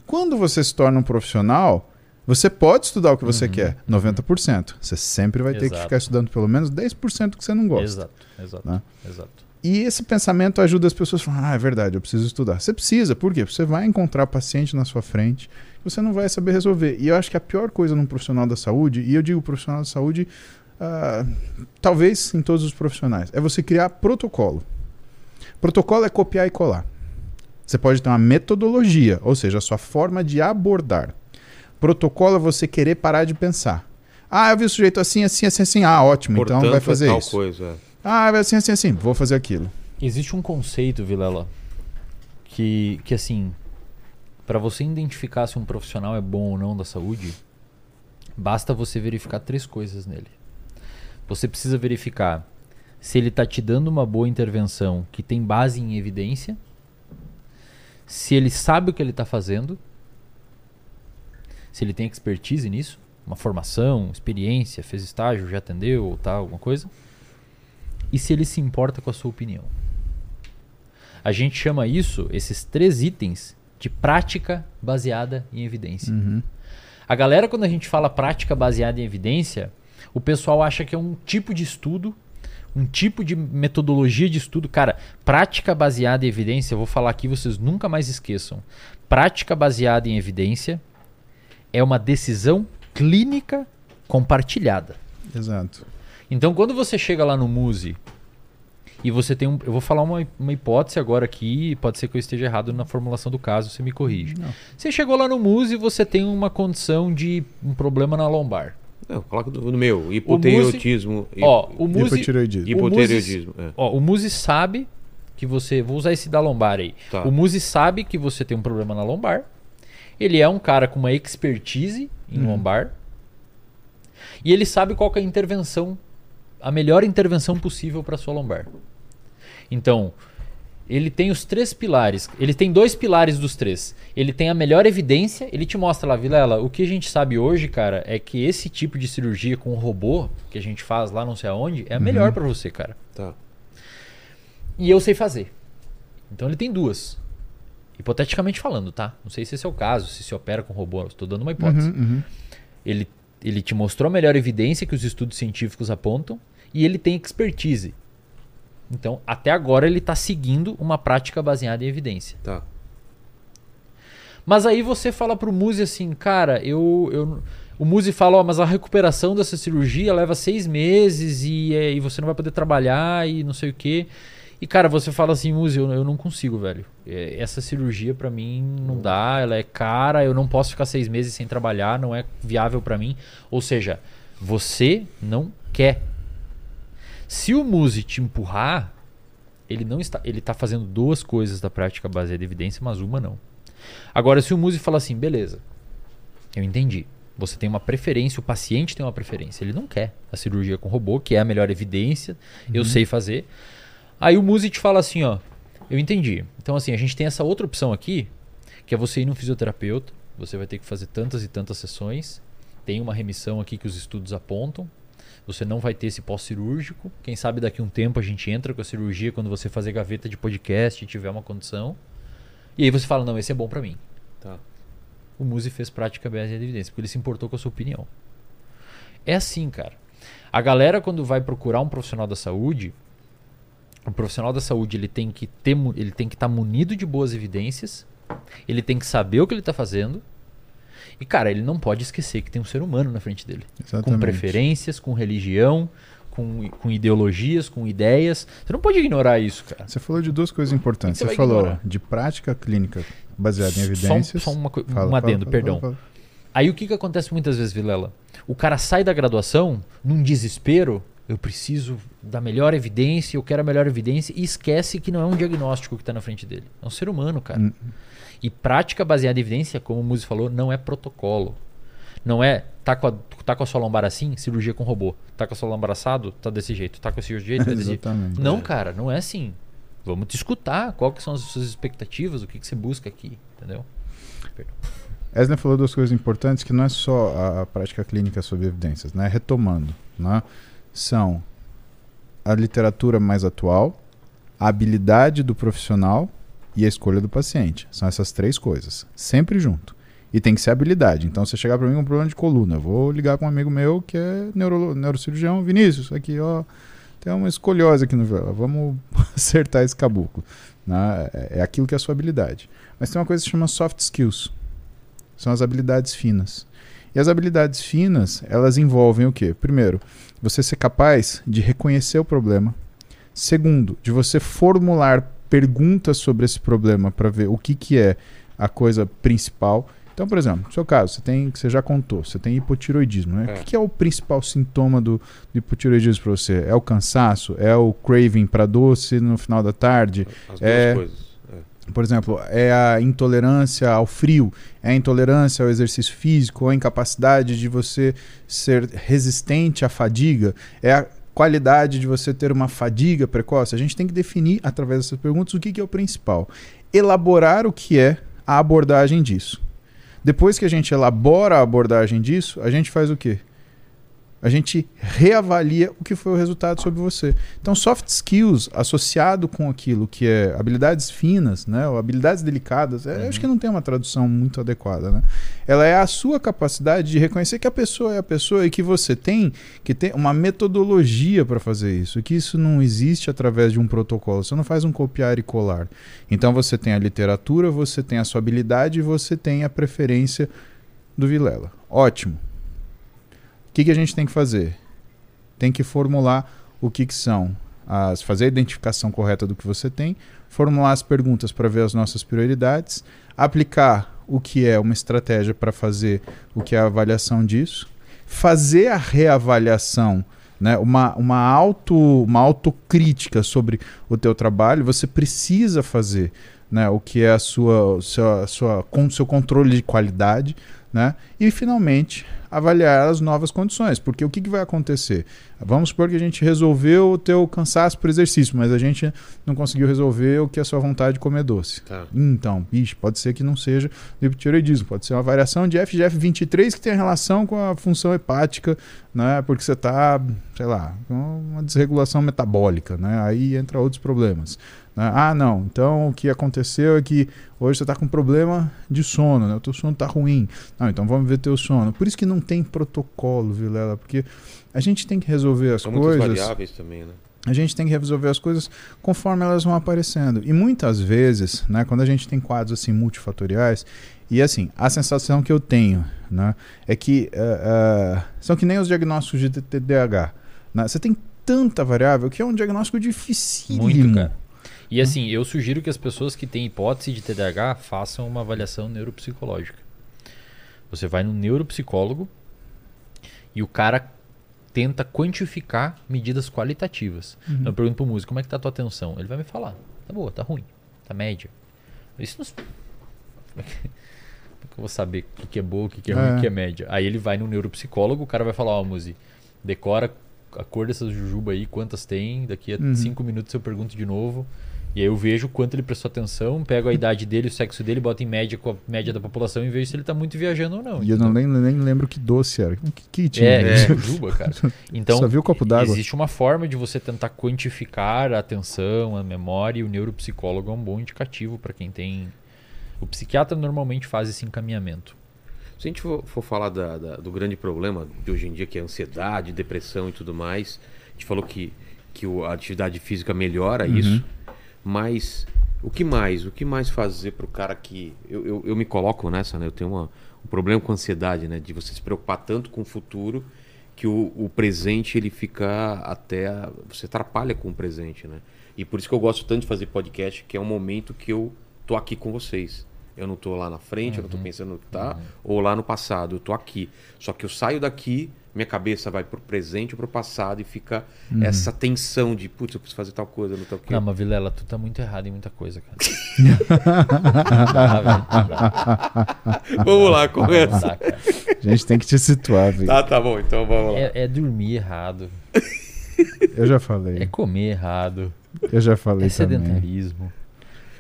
Quando você se torna um profissional, você pode estudar o que você Uhum. quer, 90%. Você sempre vai ter que Exato. ficar estudando pelo menos 10% do que você não gosta. Exato, exato, Né? exato. E esse pensamento ajuda as pessoas a falar: ah, é verdade, eu preciso estudar. Você precisa, por quê? Você vai encontrar paciente na sua frente, você não vai saber resolver. E eu acho que a pior coisa num profissional da saúde, e eu digo profissional da saúde, ah, talvez em todos os profissionais, é você criar protocolo. Protocolo é copiar e colar. Você pode ter uma metodologia, ou seja, a sua forma de abordar. Protocolo é você querer parar de pensar. Ah, eu vi o sujeito assim, assim, assim, assim. Ah, ótimo, então vai Portanto, é fazer tal isso. coisa. é. Ah, vai assim, assim, assim. Vou fazer aquilo. Existe um conceito, Vilela, que, que assim, para você identificar se um profissional é bom ou não da saúde, basta você verificar três coisas nele. Você precisa verificar se ele está te dando uma boa intervenção que tem base em evidência, se ele sabe o que ele está fazendo, se ele tem expertise nisso, uma formação, experiência, fez estágio, já atendeu ou tal, alguma coisa, e se ele se importa com a sua opinião. A gente chama isso, esses três itens, de prática baseada em evidência. Uhum. A galera, quando a gente fala prática baseada em evidência, o pessoal acha que é um tipo de estudo, um tipo de metodologia de estudo. Cara, prática baseada em evidência, eu vou falar aqui, vocês nunca mais esqueçam. Prática baseada em evidência é uma decisão clínica compartilhada. Exato. Então, quando você chega lá no Muse e você tem um. Eu vou falar uma, uma hipótese agora aqui, pode ser que eu esteja errado na formulação do caso, você me corrige. Não. Você chegou lá no Muse e você tem uma condição de um problema na lombar. Não, coloca no meu. Hipotireoidismo. hi- Ó, o Muzi, Hipotireoidismo. Hipotireoidismo. é. ó, o Muzi sabe que você. Vou usar esse da lombar aí. Tá. O Muzi sabe que você tem um problema na lombar. Ele é um cara com uma expertise em lombar. E ele sabe qual que é a intervenção, a melhor intervenção possível para sua lombar. Então, ele tem os três pilares. Ele tem dois pilares dos três. Ele tem a melhor evidência. Ele te mostra lá, Vilela. O que a gente sabe hoje, cara, é que esse tipo de cirurgia com robô que a gente faz lá não sei aonde é a melhor para você, cara. Tá. E eu sei fazer. Então ele tem duas. Hipoteticamente falando, tá? Não sei se esse é o caso, se se opera com robô. Estou dando uma hipótese. Uhum, uhum. Ele, ele te mostrou a melhor evidência que os estudos científicos apontam e ele tem expertise. Então, até agora ele está seguindo uma prática baseada em evidência. Tá. Mas aí você fala pro Muzi assim, cara, eu. eu o Muzi fala, ó, mas a recuperação dessa cirurgia leva seis meses e, é, e você não vai poder trabalhar e não sei o quê. E, cara, você fala assim, Muzi, eu, eu não consigo, velho. É, Essa cirurgia pra mim não dá, ela é cara, eu não posso ficar seis meses sem trabalhar, não é viável pra mim. Ou seja, você não quer. Se o Muzi te empurrar, ele não está, ele tá fazendo duas coisas da prática baseada em evidência, mas uma não. Agora, se o Muzi fala assim, beleza, eu entendi. Você tem uma preferência, o paciente tem uma preferência. Ele não quer a cirurgia com robô, que é a melhor evidência, eu sei fazer. Aí o Muzi te fala assim, ó, eu entendi. Então, assim, a gente tem essa outra opção aqui, que é você ir num fisioterapeuta, você vai ter que fazer tantas e tantas sessões, tem uma remissão aqui que os estudos apontam, você não vai ter esse pós-cirúrgico. Quem sabe daqui a um tempo a gente entra com a cirurgia quando você fazer gaveta de podcast e tiver uma condição. E aí você fala, não, esse é bom pra mim. Tá. O Muzi fez prática baseada em evidência, porque ele se importou com a sua opinião. É assim, cara. A galera quando vai procurar um profissional da saúde, o profissional da saúde ele tem que ter, ele tem que estar munido de boas evidências, ele tem que saber o que ele está fazendo. E cara, ele não pode esquecer que tem um ser humano na frente dele, com Exatamente. preferências, com religião, com, com ideologias, com ideias. Você não pode ignorar isso, cara. Você falou de duas coisas importantes. Você Você, falou ignorar. de prática clínica baseada em Só um- evidências. Só, uma, Fala, um adendo, fala, perdão. fala. Aí o que, que acontece muitas vezes, Vilela? O cara sai da graduação num desespero. Eu preciso da melhor evidência, eu quero a melhor evidência, e esquece que não é um diagnóstico que está na frente dele. É um ser humano, cara. Hum. E prática baseada em evidência, como o Muzi falou, não é protocolo. Não é, tá com, a, tá com a sua lombar assim, cirurgia com robô. Tá com a sua lombar assado, tá desse jeito. Tá com esse jeito, tá desse jeito. Não, cara, não é assim. Vamos te escutar. Qual que são as suas expectativas? O que, que você busca aqui? Entendeu? Esner falou duas coisas importantes que não é só a, a prática clínica sobre evidências, né? Retomando, né? São a literatura mais atual, a habilidade do profissional e a escolha do paciente. São essas três coisas, sempre junto. E tem que ser habilidade. Então, se chegar para mim com um problema de coluna, eu vou ligar para um amigo meu que é neuro, neurocirurgião, Vinícius, aqui, ó, tem uma escoliose aqui no vamos acertar esse caboclo. Né? É é aquilo que é a sua habilidade. Mas tem uma coisa que se chama soft skills. São as habilidades finas. E as habilidades finas, elas envolvem o quê? Primeiro, você ser capaz de reconhecer o problema. Segundo, de você formular perguntas sobre esse problema para ver o que, que é a coisa principal. Então, por exemplo, no seu caso, você tem, você já contou, você tem hipotiroidismo, né? É. O que, que é o principal sintoma do, do hipotiroidismo para você? É o cansaço? É o craving para doce no final da tarde? As duas É. coisas. É. Por exemplo, é a intolerância ao frio, é a intolerância ao exercício físico, ou a incapacidade de você ser resistente à fadiga, é a qualidade de você ter uma fadiga precoce. A gente tem que definir, através dessas perguntas, o que, que é o principal. Elaborar o que é a abordagem disso. Depois que a gente elabora a abordagem disso, a gente faz o quê? A gente reavalia o que foi o resultado sobre você. Então, soft skills associado com aquilo que é habilidades finas, né, ou habilidades delicadas, é, acho que não tem uma tradução muito adequada, né? Ela é a sua capacidade de reconhecer que a pessoa é a pessoa e que você tem que ter uma metodologia para fazer isso, que isso não existe através de um protocolo. Você não faz um copiar e colar. Então, você tem a literatura, você tem a sua habilidade e você tem a preferência do Vilela. Ótimo. Que, que a gente tem que fazer? Tem que formular o que, que são as fazer a identificação correta do que você tem, formular as perguntas para ver as nossas prioridades, aplicar o que é uma estratégia para fazer o que é a avaliação disso, fazer a reavaliação, né, uma, uma, auto, uma autocrítica sobre o teu trabalho, você precisa fazer né, o que é a sua, o seu, a sua, com seu controle de qualidade, né, e finalmente avaliar as novas condições, porque o que, que vai acontecer? Vamos supor que a gente resolveu o teu cansaço por exercício, mas a gente não conseguiu resolver o que é a sua vontade de comer doce. Tá. Então, bicho, pode ser que não seja do hipotireoidismo, pode ser uma variação de FGF23 que tem relação com a função hepática, né? Porque você está, sei lá, com uma desregulação metabólica, né? Aí entra outros problemas. Né? Ah, não. Então o que aconteceu é que hoje você está com problema de sono, né? O teu sono está ruim. Não, então vamos ver teu sono. Por isso que não tem protocolo, Vilela, porque a gente tem que resolver as São muitas coisas. variáveis também, né? A gente tem que resolver as coisas conforme elas vão aparecendo. E muitas vezes, né, quando a gente tem quadros assim multifatoriais, e assim, a sensação que eu tenho né, é que eh, eh, são que nem os diagnósticos de TDAH. né? Você tem tanta variável que é um diagnóstico dificílimo. Muito, cara. E assim, eu sugiro que as pessoas que têm hipótese de TDAH façam uma avaliação neuropsicológica. Você vai no neuropsicólogo e o cara tenta quantificar medidas qualitativas. Uhum. Então eu pergunto pro músico, como é que tá a tua atenção? Ele vai me falar, tá boa, tá ruim, tá média. Isso não... Como é que como é que eu vou saber o que que é boa, o que que é ruim, É. o que é média? Aí ele vai no neuropsicólogo, o cara vai falar, ó, Muzi, decora a cor dessas jujuba aí, quantas tem, daqui a Uhum. cinco minutos eu pergunto de novo. E aí eu vejo quanto ele prestou atenção, pego a idade dele, o sexo dele, boto em média com a média da população e vejo se ele tá muito viajando ou não. E eu não entendeu? nem, nem lembro que doce era. Que, que tinha? É, É. jujuba, cara. Então, Só viu o copo d'água. existe uma forma de você tentar quantificar a atenção, a memória, e o neuropsicólogo é um bom indicativo para quem tem. O psiquiatra normalmente faz esse encaminhamento. Se a gente for, for falar da- da- do grande problema de hoje em dia, que é ansiedade, depressão e tudo mais, a gente falou que, que a atividade física melhora Uhum. isso, mas o que mais? O que mais fazer para o cara que. Eu, eu, eu me coloco nessa, né? Eu tenho uma, um problema com ansiedade, né? De você se preocupar tanto com o futuro que o, o presente ele fica até. Você atrapalha com o presente, né? E por isso que eu gosto tanto de fazer podcast, que é um momento que eu tô aqui com vocês. Eu não tô lá na frente, eu não tô pensando no que tá, ou lá no passado, eu tô aqui. Só que eu saio daqui, minha cabeça vai pro presente ou pro passado e fica essa tensão de, putz, eu preciso fazer tal coisa, não tal que. Não, mas Vilela, tu tá muito errado em muita coisa, cara. Vamos lá, começa. dá, cara. A gente tem que te situar, velho. Tá, tá bom, então vamos lá. É, é dormir errado, Eu já é falei. comer errado, Eu já falei é também. sedentarismo.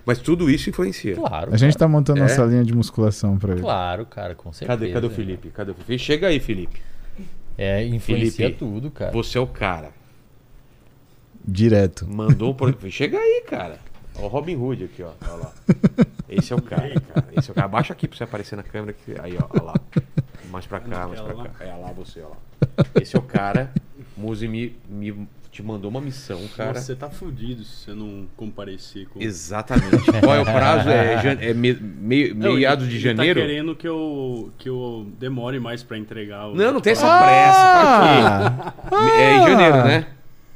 Mas tudo isso influencia. Claro. A gente cara. tá montando É? nossa linha de musculação pra ele. Claro, cara, com certeza. Cadê, cadê o Felipe? Cadê o Felipe? Chega aí, Felipe. É, influencia Felipe, tudo, cara. Você é o cara. Direto. Mandou. Chega aí, cara. Ó, o Robin Hood aqui, ó. Olha lá. Esse é o cara, cara. Esse é o cara. Abaixa aqui pra você aparecer na câmera. Aqui. Aí, ó. Olha lá. Mais pra cá, mais pra cá. É lá você, ó lá. Esse é o cara. Muzi me, me te mandou uma missão, cara. Nossa, você tá fudido se você não comparecer com. Exatamente. Qual é o prazo? É, jan- é me- meio- Não, meados ele- de ele janeiro? Tá querendo que eu, que eu demore mais pra entregar o. Não, não tem essa Ah! pressa. Pra quê? É em janeiro, né?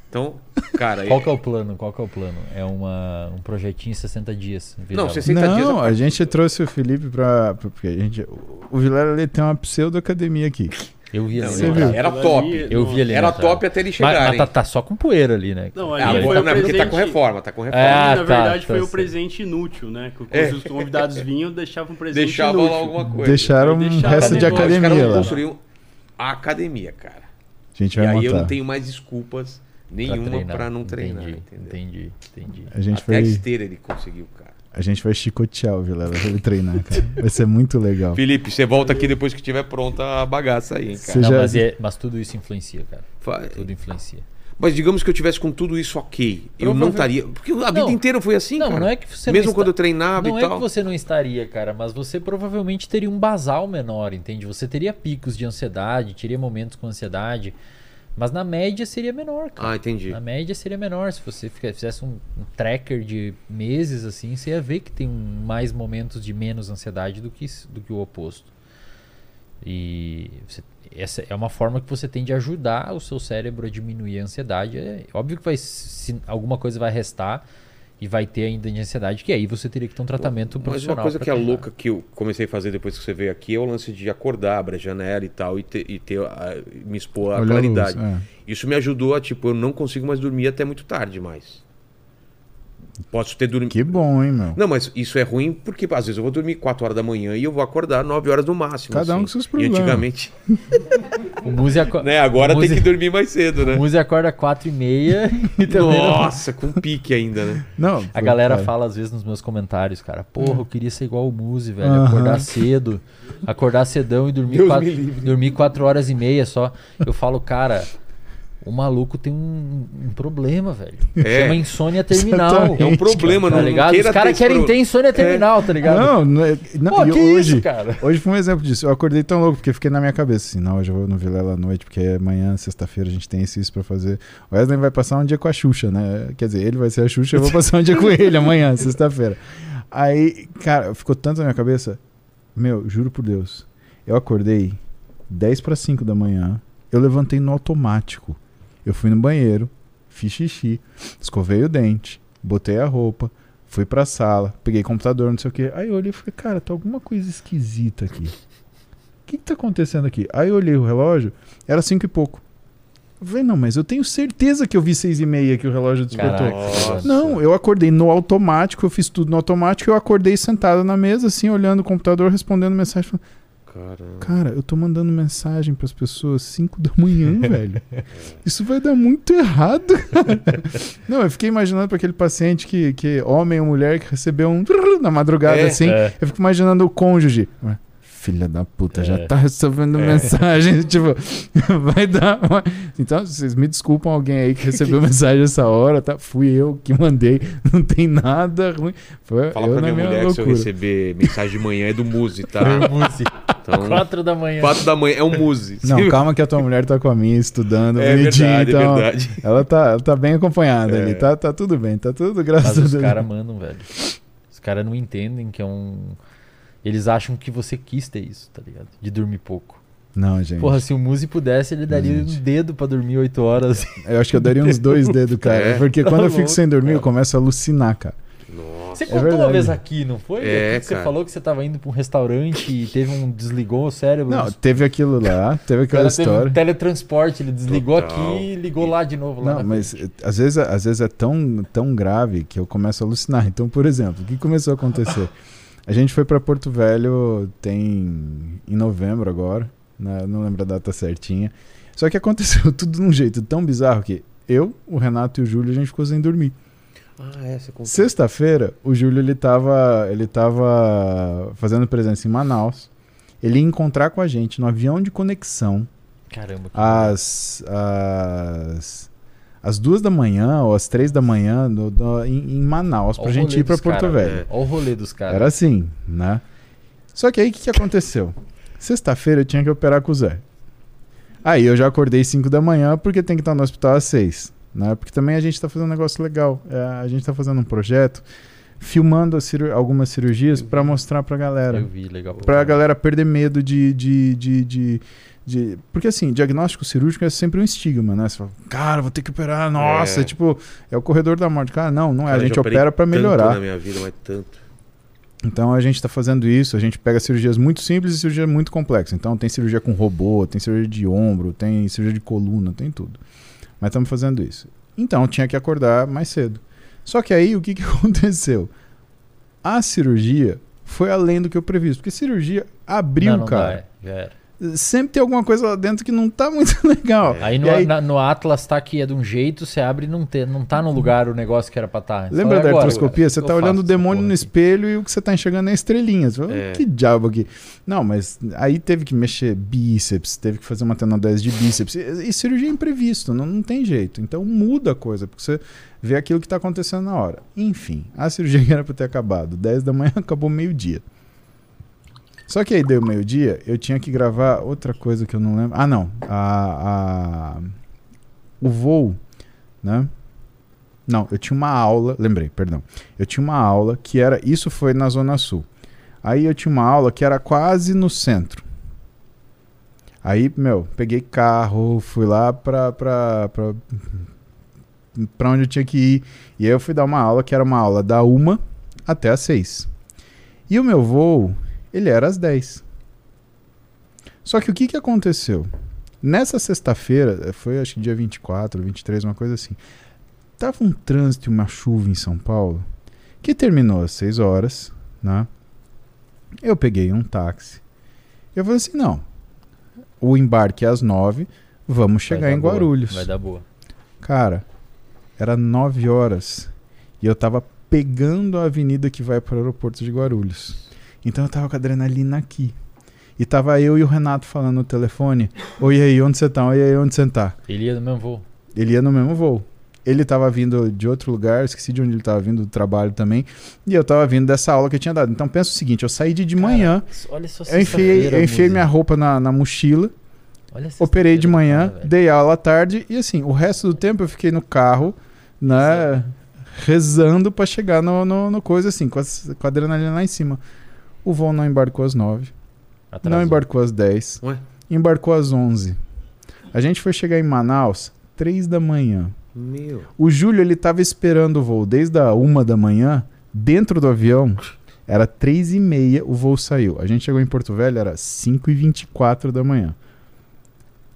Então, cara. Qual que é o plano? Qual que é o plano? É uma, um projetinho em 60 dias. Não, 60 dias. Não, é- a gente trouxe o Felipe pra. pra- Porque a gente, o Vilela ele tem uma pseudo-academia aqui. Eu vi Não, ali. Entrada. Era top. ali- Eu vi ali. Era entrada. top até ele Mas, chegar. mas hein? tá, tá só com poeira ali, né? Não, Ah, ali bom, foi não, o é porque tá com presente- reforma, tá com reforma. É, na tá, verdade, tá foi o certo. presente inútil, né? Que É. quando os convidados vinham, deixavam um presente Deixava inútil. lá alguma coisa. Deixaram um resto de negócio, Os caras academia não lá. construíam a academia, cara. A gente E vai aí eu não tenho mais desculpas nenhuma pra não treinar, Entendi, entendeu? entendi, entendi. A gente, Até a vai, esteira ele conseguiu, cara. A gente vai chicotear o Vilela pra ele treinar, cara. Vai ser muito legal. Felipe, você volta aqui depois que tiver pronta a bagaça aí, hein, cara. Você Não, já- mas, é- mas tudo isso influencia, cara. Fa- Tudo influencia. Mas digamos que eu tivesse com tudo isso ok. Eu não estaria. Porque a vida Não. inteira foi assim, não, cara. não é que você Mesmo não quando eu está... treinava Não e é tal. que você não estaria, cara, mas você provavelmente teria um basal menor, entende? Você teria picos de ansiedade, teria momentos com ansiedade, mas na média seria menor, cara. Ah, entendi. Na média seria menor. Se você fizesse um, um tracker de meses assim, você ia ver que tem mais momentos de menos ansiedade do que, do que o oposto. E você- essa é uma forma que você tem de ajudar o seu cérebro a diminuir a ansiedade. É óbvio que vai, se alguma coisa vai restar, E vai ter ainda de ansiedade, que aí você teria que ter um tratamento Mas profissional. uma coisa que é tratar. louca que eu comecei a fazer depois que você veio aqui é o lance de acordar, abrir a janela e tal, e ter, e ter a- me expor à claridade. luz, é. Isso me ajudou a, tipo, eu não consigo mais dormir até muito tarde mais. Posso ter dormido. Que bom, hein, meu? Não, mas isso é ruim porque às vezes eu vou dormir 4 horas da manhã e eu vou acordar 9 horas no máximo. Cada um assim. com seus E problemas. antigamente, O Muzi, aco... né? Agora o tem Muzi... que dormir mais cedo, o né? Muzi acorda 4 e meia e também não- Nossa, com pique ainda, né? Não, A galera é. fala às vezes nos meus comentários, cara, porra, eu queria ser igual o Muzi, velho. Aham. Acordar cedo, acordar cedão e dormir Deus quatro, me livre. dormir quatro horas e meia só. Eu falo, cara, o maluco tem um, um problema, velho. É. Chama insônia terminal. Exatamente. É um problema, Tá não, não ligado? queira Os caras querem esse ter insônia terminal, tá ligado? Não, não, é- não Pô, que hoje, isso, cara? hoje foi um exemplo disso. Eu acordei tão louco porque fiquei na minha cabeça assim, não, hoje eu vou no Vilela à noite, porque amanhã, sexta-feira, a gente tem isso isso pra fazer. O Wesley vai passar um dia com a Xuxa, né? Quer dizer, ele vai ser a Xuxa, eu vou passar um dia com ele amanhã, sexta-feira. Aí, cara, ficou tanto na minha cabeça. Meu, juro por Deus. Eu acordei 10 para 5 da manhã. Eu levantei no automático. Eu fui no banheiro, fiz xixi, escovei o dente, botei a roupa, fui pra sala, peguei computador, não sei o que. Aí eu olhei e falei, cara, tá alguma coisa esquisita aqui. O que, que tá acontecendo aqui? Aí eu olhei o relógio, era cinco e pouco. Eu falei, não, mas eu tenho certeza que eu vi seis e meia que o relógio despertou. Caraca. Não, eu acordei no automático, eu fiz tudo no automático, eu acordei sentado na mesa, assim, olhando o computador, respondendo mensagem. Falei, Caramba. Cara, eu tô mandando mensagem pras pessoas 5 da manhã, velho. Isso vai dar muito errado. Não, eu fiquei imaginando pra aquele paciente que, que homem ou mulher que recebeu um na madrugada É, assim. é. Eu fico imaginando o cônjuge. Filha da puta, já É. tá recebendo mensagem. tipo, vai dar. uma- Então, vocês me desculpam alguém aí que recebeu mensagem essa hora, tá? Fui eu que mandei. Não tem nada ruim. Foi Fala eu pra minha minha mulher que se eu loucura. receber mensagem de manhã é do Muzi, tá? Muzi. Então, Quatro da manhã. 4 da manhã é um Muzi. Não, calma que a tua mulher tá com a minha estudando, É bonitinho, verdade, é então. verdade. Ela tá, ela tá bem acompanhada É. ali, tá, tá tudo bem, tá tudo graças Mas a os Deus. caras mandam, velho. Os caras não entendem que é um. Eles acham que você quis ter isso, tá ligado? De dormir pouco. Não, gente. Porra, se o Muzi pudesse, ele daria Gente. um dedo pra dormir 8 horas. Eu acho que eu daria uns dois dedos, cara. É. Porque Tá quando eu fico louco, sem dormir, eu cara. começo a alucinar, cara. Nossa. Você contou uma verdade. vez aqui, não foi? É, você falou que você tava indo pra um restaurante e teve um. desligou o cérebro. Não, teve aquilo lá, teve aquela cara teve um história. teletransporte, ele desligou Total. aqui e ligou lá de novo. Lá Não, mas frente. às vezes, às vezes é tão, tão grave que eu começo a alucinar. Então, por exemplo, o que começou a acontecer? A gente foi pra Porto Velho tem em novembro agora, né? não lembro a data certinha. Só que aconteceu tudo de um jeito tão bizarro que eu, o Renato e o Júlio a gente ficou sem dormir. Ah, é, você contou. Sexta-feira, o Júlio ele tava, ele tava fazendo presença em Manaus. Ele ia encontrar com a gente no avião de conexão Caramba. que às, às, às duas da manhã ou às três da manhã no- no- em, em Manaus pra gente ir pra Porto cara, Velho. é. Olha o rolê dos caras. Era assim, né? Só que aí o que, que aconteceu? Sexta-feira eu tinha que operar com o Zé. Aí eu já acordei 5 da manhã porque tem que estar no hospital às 6. Né? Porque também a gente tá fazendo um negócio legal. É, a gente tá fazendo um projeto filmando algumas cirurgias vi. mostrar pra galera. Eu vi, legal. Pra galera perder medo de, de, de, de, de- Porque assim, diagnóstico cirúrgico é sempre um estigma, né? Você fala, cara, vou ter que operar, nossa, É. tipo, é o corredor da morte. Cara, não, não é. Cara, a gente opera pra tanto melhorar. na minha vida, mas tanto. Então a gente está fazendo isso, a gente pega cirurgias muito simples e cirurgia muito complexa. Então tem cirurgia com robô, tem cirurgia de ombro, tem cirurgia de coluna, tem tudo. Mas estamos fazendo isso. Então tinha que acordar mais cedo. Só que aí o que, que aconteceu? A cirurgia foi além do que eu previsto. Porque cirurgia abriu, não, não dá, cara. é, já era. Sempre tem alguma coisa lá dentro que não tá muito legal. É. Aí no, E aí- na- no Atlas tá que é de um jeito, você abre e não, te, não tá no lugar o negócio que era pra estar. Lembra da artroscopia? Você tá olhando o demônio no espelho. espelho e o que você tá enxergando é estrelinhas. Você fala, É. Que diabo aqui? Não, mas aí teve que mexer bíceps, teve que fazer uma tenodese de bíceps. E, e cirurgia é imprevisto, não, não tem jeito. Então muda a coisa, porque você vê aquilo que tá acontecendo na hora. Enfim, a cirurgia que era pra ter acabado 10 da manhã, acabou meio-dia. Só que aí deu meio-dia, eu tinha que gravar outra coisa que eu não lembro. Ah, não. A, a- o voo, né? Não, eu tinha uma aula, lembrei, perdão. Eu tinha uma aula que era. Isso foi na Zona Sul. Aí eu tinha uma aula que era quase no centro. Aí, meu, peguei carro, fui lá pra. pra, pra pra onde eu tinha que ir. E aí eu fui dar uma aula que era uma aula da uma até às seis. E o meu voo, ele era às 10. Só que o que, que aconteceu? Nessa sexta-feira, foi acho que dia 24, 23, uma coisa assim. Tava um trânsito e uma chuva em São Paulo que terminou às 6 horas, né? Eu peguei um táxi. Eu falei assim: não, o embarque é às 9, vamos chegar em boa, Guarulhos. Vai dar boa. Cara, era 9 horas e eu tava pegando a avenida que vai para o aeroporto de Guarulhos. Então eu tava com a adrenalina aqui. E tava eu e o Renato falando no telefone: Oi, aí, onde você tá? Oi, aí, onde você tá? Ele ia no mesmo voo. Ele ia no mesmo voo. Ele tava vindo de outro lugar, esqueci de onde ele tava vindo, do trabalho também. E eu tava vindo dessa aula que eu tinha dado. Então pensa o seguinte: eu saí de, de manhã, Olha só eu enfiei, eu enfiei minha roupa na, na mochila, Olha operei de manhã, cara, dei aula à tarde e assim, o resto do tempo eu fiquei no carro, né, rezando pra chegar no, no, no coisa assim, com, as, com a adrenalina lá em cima. O voo não embarcou às 9, Atrasou. não embarcou às 10, Ué? embarcou às 11. A gente foi chegar em Manaus 3 da manhã. Meu. O Júlio ele tava esperando o voo desde a uma da manhã, dentro do avião. Era 3 e meia, o voo saiu. A gente chegou em Porto Velho, era 5 e 24 da manhã.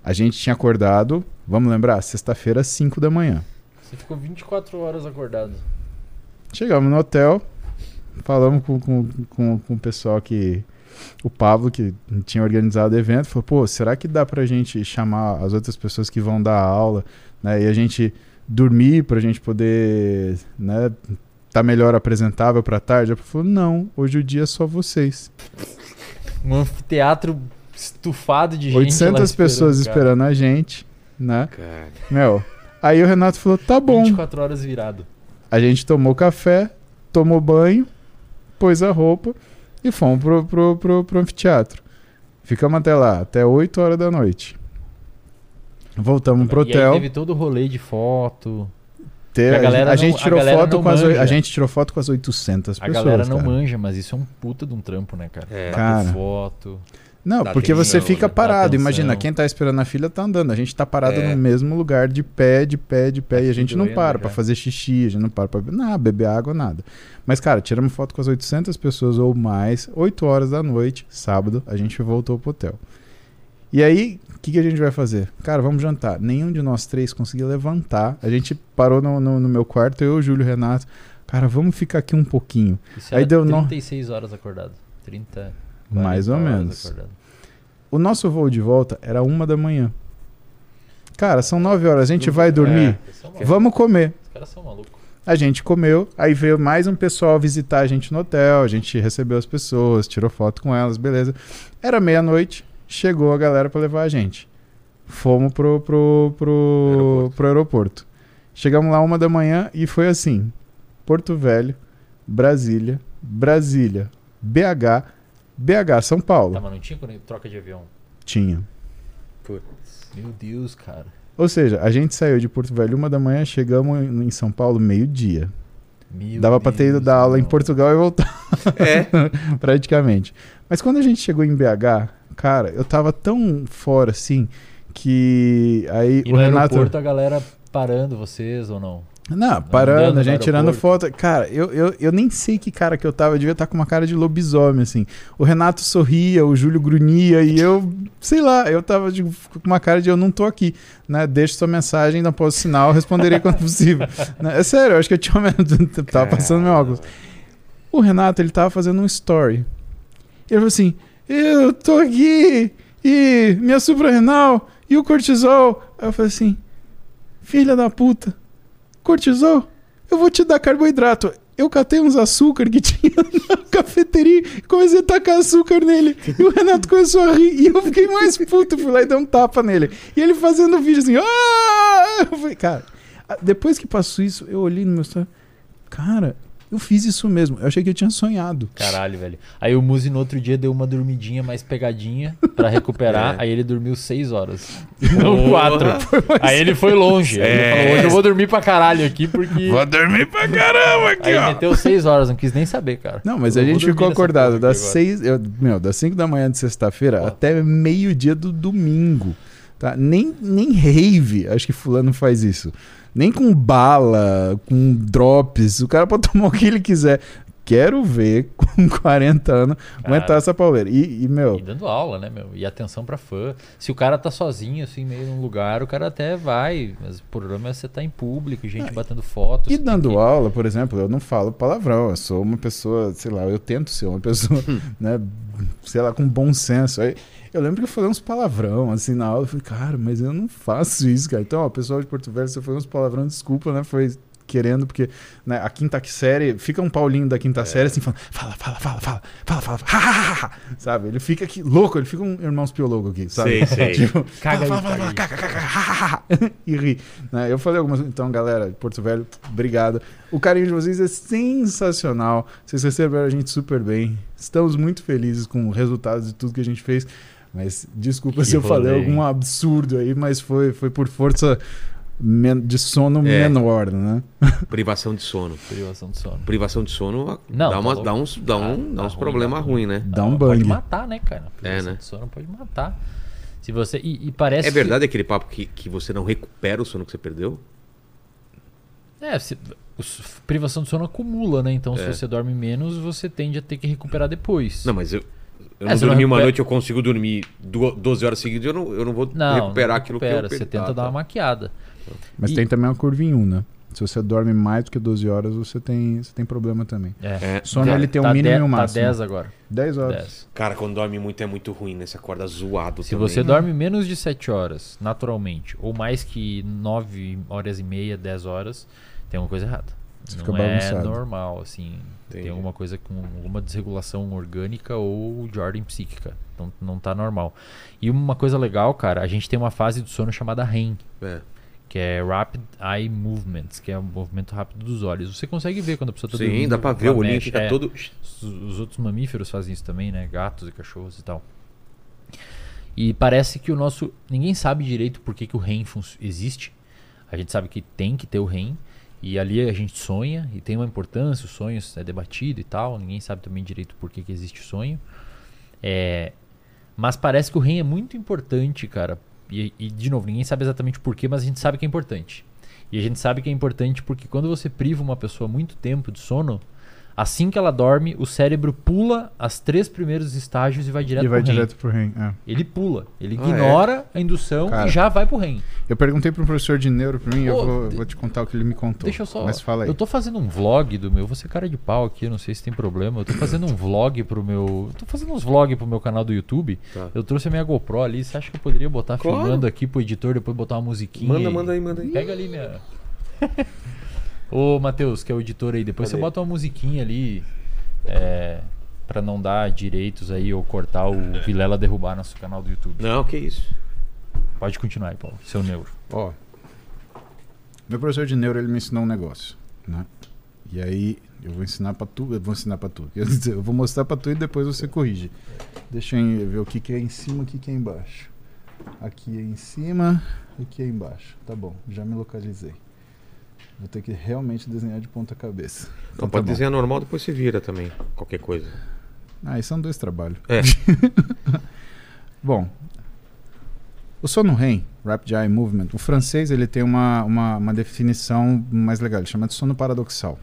A gente tinha acordado, vamos lembrar, sexta-feira, 5 da manhã. Você ficou 24 horas acordado. Chegamos no hotel, falamos com, com, com, com o pessoal que. O Pablo, que tinha organizado o evento, falou: pô, será que dá pra gente chamar as outras pessoas que vão dar aula, né? E a gente dormir pra gente poder, né? Tá melhor apresentável pra tarde? Ele falou: não, hoje o dia é só vocês. Um anfiteatro estufado de gente. lá 800 pessoas cara. esperando a gente, né? Cara. Meu. Aí o Renato falou: tá bom. 24 horas virado. A gente tomou café, tomou banho, pôs a roupa e fomos pro, pro, pro, pro anfiteatro. Ficamos até lá, até 8 horas da noite. Voltamos pro E aí hotel. teve todo o rolê de foto. ter- a galera a não- gente a tirou galera foto não com as, a gente tirou foto com as 800 A pessoas, galera não cara. manja, mas isso é um puta de um trampo, né, cara? É. Bater Cara. foto. Não, Dá porque você fica né? Dá parado. Imagina, quem tá esperando na fila tá andando. A gente tá parado É. no mesmo lugar, de pé, de pé, de pé. Tá e a gente não doendo para pra fazer xixi, a gente não para pra nada, beber água, nada. Mas, cara, tiramos foto com as 800 pessoas ou mais, 8 horas da noite, sábado, a gente voltou pro hotel. E aí, o que, que a gente vai fazer? Cara, vamos jantar. Nenhum de nós três conseguia levantar. A gente parou no, no, no meu quarto, eu, Júlio, o Renato. Cara, vamos ficar aqui um pouquinho. Isso Aí deu nó. 36 horas acordado. 30. Mais ou 40 horas menos. acordado. O nosso voo de volta era uma da manhã. Cara, são 9 horas, a gente vai dormir. Malucos. Vamos comer. Os caras são malucos. A gente comeu, aí veio mais um pessoal visitar a gente no hotel, a gente recebeu as pessoas, tirou foto com elas, beleza. Era meia-noite, chegou a galera pra levar a gente. Fomos pro, pro, pro, Aeroporto. pro aeroporto. Chegamos lá uma da manhã e foi assim: Porto Velho, Brasília, Brasília, BH, BH, São Paulo. Tá, mas não tinha troca de avião. Tinha. Meu Deus, cara. Ou seja, a gente saiu de Porto Velho uma da manhã, chegamos em São Paulo meio-dia. Meu Dava pra ter ido dar aula em. Portugal e voltar. É. praticamente. Mas quando a gente chegou em BH, cara, eu tava tão fora assim que aí E o no Renato. aeroporto a galera parando vocês ou não? Não, parando, andando a gente tirando foto. Cara, eu, eu, eu nem sei que cara que eu tava, eu devia estar com uma cara de lobisomem, assim. O Renato sorria, o Júlio grunhia e eu, sei lá, eu tava de- com uma cara de eu não tô aqui, né? Deixa sua mensagem, não posso sinal, responderei quando possível. Né? É sério, eu acho que eu tinha tava passando meu óculos. O Renato, ele tava fazendo um story. Ele falou assim: Eu tô aqui e minha suprarrenal e o cortisol. Aí eu falei assim: Filha da puta, cortisol, eu vou te dar carboidrato. Eu catei uns açúcar que tinha na cafeteria e comecei a tacar açúcar nele. E o Renato começou a rir. E eu fiquei mais puto. Fui lá e dei um tapa nele. E ele fazendo vídeo assim. "Ah!" Eu falei, cara, depois que passou isso, eu olhei no meu celular. Cara, eu fiz isso mesmo. Eu achei que eu tinha sonhado. Caralho, velho. Aí o Muzi no outro dia deu uma dormidinha mais pegadinha pra recuperar. É. Aí ele dormiu 6 horas. Não 4. Porra. Aí ele foi longe. Aí É. Ele falou: hoje eu vou dormir pra caralho aqui porque. dormir pra caramba aqui, Aí meteu 6 horas, não quis nem saber, cara. Não, mas Eu a vou gente ficou acordado das seis, eu, meu, das 5 da manhã de sexta-feira Ó. até meio-dia do domingo, Tá? Nem, nem rave, acho que fulano faz isso. Nem com bala, com drops. O cara pode tomar o que ele quiser. Quero ver com 40 anos Cara. aguentar essa pauleira. E, e, meu, E dando aula, né, meu? E atenção pra fã. Se o cara tá sozinho, assim, meio num lugar, o cara até vai. Mas o problema é você tá em público, gente batendo foto. E dando que- aula, por exemplo, eu não falo palavrão, eu sou uma pessoa, sei lá, eu tento ser uma pessoa, né, sei lá, com bom senso. Aí, eu lembro que eu falei uns palavrão, assim, na aula, eu falei, cara, mas eu não faço isso, cara. Então, ó, pessoal de Porto Velho, se eu falei uns palavrão, desculpa, né, foi querendo, porque né, a quinta série, fica um Paulinho da quinta série, assim, falando, fala, fala, fala, fala, fala, fala, fala, ha, ha, ha, ha, sabe? Ele fica aqui, louco, ele fica um Irmãos Piologo aqui, sabe? Sei, sei. tipo, Caga aí, fala, fala, fala, caga caga, caga, e ri. Né? Eu falei algumas. Então, galera de Porto Velho, obrigado. O carinho de vocês é sensacional. Vocês receberam a gente super bem. Estamos muito felizes com o resultado de tudo que a gente fez. Mas desculpa Que se eu falei rolê, algum absurdo aí, mas foi, foi por força de sono É. menor, né? Privação de sono. Privação de sono. Privação de sono Não, dá, tá uma, dá uns, dá Ah, um, dá dá uns ruim, problemas ruins, né? Dá um Pode bang. matar, né, cara? Privação né? de sono pode matar. Se você. E, e parece. É verdade aquele papo que, que você não recupera o sono que você perdeu? Que, é, se, privação de sono acumula, né? Então, se É. você dorme menos, você tende a ter que recuperar depois. Não, mas eu, eu É, não você não dormi uma noite, eu consigo dormir du- 12 horas seguidas, eu não, eu não vou Não, recuperar não aquilo recupera, que eu perdi. Você tenta Ah, dar tá. uma maquiada. Mas E- tem também uma curva em um, né? Se você dorme mais do que 12 horas, você tem, você tem problema também. É. É, Sono Tá- ele tem um tá mínimo de- e um Tá máximo. 10 agora. 10 horas. 10. Cara, quando dorme muito é muito ruim, né? Você acorda zoado Se também. você dorme menos de 7 horas, naturalmente, ou mais que 9 horas e meia, 10 horas, tem alguma coisa errada. Você não fica é bagunçado. normal, assim. Entendi. Tem alguma coisa com alguma desregulação orgânica ou de ordem psíquica. Então não tá normal. E uma coisa legal, cara, a gente tem uma fase do sono chamada REM, É. que é Rapid Eye Movements, que é o movimento rápido dos olhos. Você consegue ver quando a pessoa tá Sim, dormindo, dá pra ver, o olhinho fica É. todo. Os, os outros mamíferos fazem isso também, né? Gatos e cachorros e tal. E parece que o nosso. Ninguém sabe direito por que, que o REM existe. A gente sabe que tem que ter o REM. E ali a gente sonha e tem uma importância, os sonhos é debatido e tal. Ninguém sabe também direito por que, que existe sonho. É, mas parece que o REM é muito importante, cara. E, e, de novo, ninguém sabe exatamente por quê, mas a gente sabe que é importante. E a gente sabe que é importante porque quando você priva uma pessoa muito tempo de sono, assim que ela dorme, o cérebro pula os três primeiros estágios e vai direto E vai pro REM. direto pro REM. é. Ele pula, ele Ah, é? ignora a indução Cara. e já vai pro REM. Eu perguntei para um professor de neuro pra mim, eu vou, vou te contar o que ele me contou. Deixa eu só. Mas fala aí. Eu tô fazendo um vlog do meu. Vou ser cara de pau aqui, eu não sei se tem problema. Eu tô fazendo um vlog pro meu. Eu tô fazendo uns vlogs pro meu canal do YouTube. Tá. Eu trouxe a minha GoPro ali. Você acha que eu poderia botar Claro. filmando aqui pro editor, depois botar uma musiquinha? Manda, e- manda aí, manda aí. Pega ali minha. Ô, Matheus, que é o editor aí, depois Cadê? você bota uma musiquinha ali. É, pra não dar direitos aí ou cortar o Vilela derrubar nosso canal do YouTube. Não, que isso. Pode continuar aí, Paulo. Seu neuro. Ó, Meu professor de neuro, ele me ensinou um negócio, né? E aí, eu vou ensinar pra tu, eu vou ensinar pra tu. Quer dizer, eu vou mostrar pra tu e depois você corrige. Deixa eu ver o que, que é em cima, o que, que é embaixo. Aqui é em cima, aqui é embaixo. Tá bom, já me localizei. Vou ter que realmente desenhar de ponta cabeça. não, Então tá pode bom. desenhar normal, depois você vira também. Qualquer coisa. Ah, aí são dois trabalhos. É. Bom, o sono REM, Rapid Eye Movement, o francês ele tem uma, uma, uma definição mais legal, ele chama de sono paradoxal.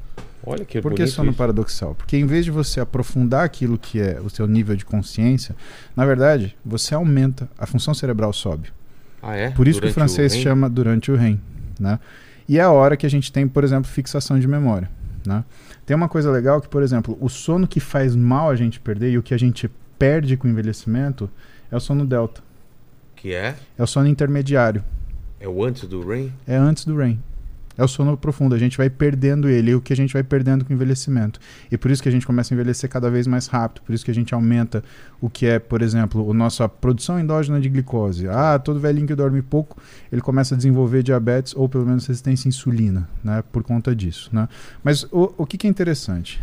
Olha que Por que sono isso. paradoxal? Porque em vez de você aprofundar aquilo que é o seu nível de consciência, na verdade, você aumenta, a função cerebral sobe. Ah, é? Por isso que o Durante francês REM? chama durante o REM, né? E é a hora que a gente tem, por exemplo, fixação de memória, né? Tem uma coisa legal que, por exemplo, o sono que faz mal a gente perder e o que a gente perde com o envelhecimento é o sono delta. Que é? É o sono intermediário. É o antes do REM? É antes do REM. É o sono profundo. A gente vai perdendo ele, e o que a gente vai perdendo com o envelhecimento. E por isso que a gente começa a envelhecer cada vez mais rápido. Por isso que a gente aumenta o que é, por exemplo, a nossa produção endógena de glicose. Ah, todo velhinho que dorme pouco, ele começa a desenvolver diabetes ou pelo menos resistência à insulina, né? Por conta disso, né? Mas o, o que, que é interessante?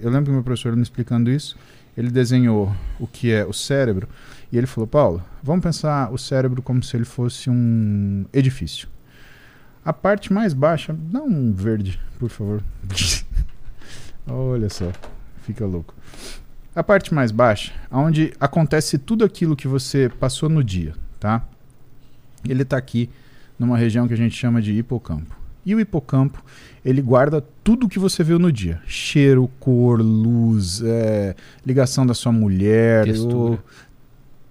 Eu lembro que meu professor me explicando isso, ele desenhou o que é o cérebro e ele falou, Paulo, vamos pensar o cérebro como se ele fosse um edifício. A parte mais baixa, dá um verde, por favor. Olha só, fica louco. A parte mais baixa, onde acontece tudo aquilo que você passou no dia, tá? ele está aqui numa região que a gente chama de hipocampo. E o hipocampo, ele guarda tudo que você viu no dia. Cheiro, cor, luz, é, ligação da sua mulher, Textura. o-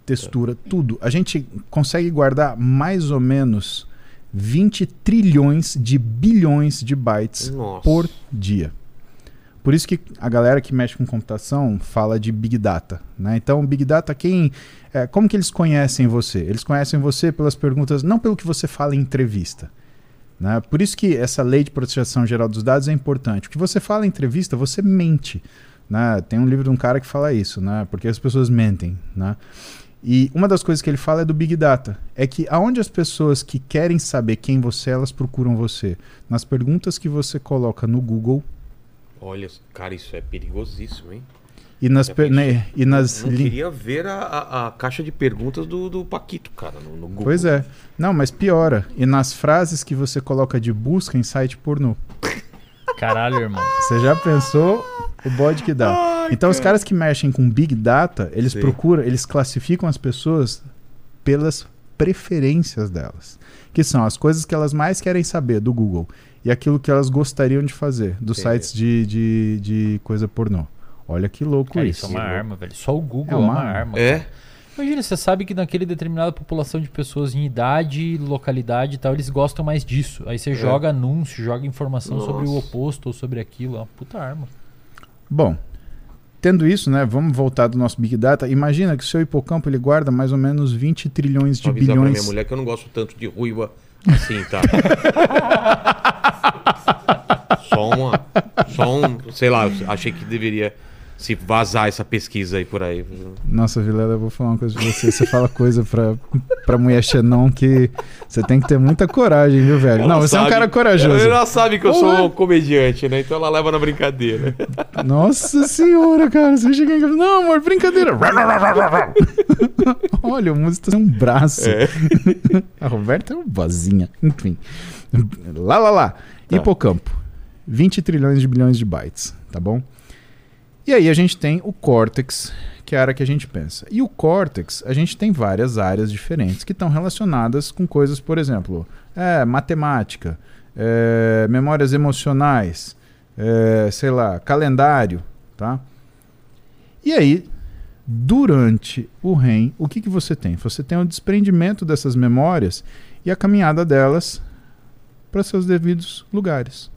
textura, tudo. A gente consegue guardar mais ou menos 20 trilhões de bilhões de bytes Nossa. por dia. Por isso que a galera que mexe com computação fala de Big Data. Né? Então, Big Data, quem. é, como que eles conhecem você? Eles conhecem você pelas perguntas, não pelo que você fala em entrevista. Né? Por isso que essa lei de proteção geral dos dados é importante. O que você fala em entrevista, você mente. Né? Tem um livro de um cara que fala isso, né? porque as pessoas mentem. Né? E uma das coisas que ele fala é do Big Data. É que aonde as pessoas que querem saber quem você é, elas procuram você. Nas perguntas que você coloca no Google Olha, cara, isso é perigosíssimo, hein? e nas, per- né, e nas lin- queria ver a, a- a caixa de perguntas do, do Paquito, cara, no, no Google. Pois é. Não, mas piora. E nas frases que você coloca de busca em site pornô. Caralho, irmão. Você já pensou o bode que dá? então os caras que mexem com Big Data, eles Sim. procuram, eles classificam as pessoas pelas preferências delas. Que são as coisas que elas mais querem saber do Google. E aquilo que elas gostariam de fazer dos Entendi. sites de, de, de coisa pornô. Olha que louco Cara, isso. isso é uma arma, velho. Só o Google É é uma uma, arma. arma. É? cara. Imagina, você sabe que naquele determinada população de pessoas em idade, localidade e tal, eles gostam mais disso. Aí você joga anúncio, joga informação sobre o Nossa. oposto ou sobre aquilo. É uma puta arma. Bom, tendo isso, né, vamos voltar do nosso Big Data. Imagina que o seu hipocampo ele guarda mais ou menos 20 trilhões de Vou avisar pra bilhões. minha mulher que eu não gosto tanto de ruiva assim, tá? só uma. Só um. Sei lá, achei que deveria se vazar essa pesquisa aí por aí. Nossa, Vilela, eu vou falar uma coisa pra você. Você fala coisa pra, pra mulher Xenon que você tem que ter muita coragem, viu, velho? Ela não, você é um sabe- cara corajoso. Ela sabe que eu sou um comediante, né? Então ela leva na brincadeira. Nossa senhora, cara. Você chega em casa. Não, amor, brincadeira. Olha, o músico tem um braço. É. A Roberta é uma vozinha. Enfim. Lá, lá, lá. Tá. Hipocampo. 20 trilhões de bilhões de bytes, tá bom? E aí a gente tem o córtex, que é a área que a gente pensa. E o córtex, a gente tem várias áreas diferentes que estão relacionadas com coisas, por exemplo, é, matemática, é, memórias emocionais, é, sei lá, calendário, tá? E aí, durante o REM, o que, que você tem? Você tem o desprendimento dessas memórias e a caminhada delas para seus devidos lugares.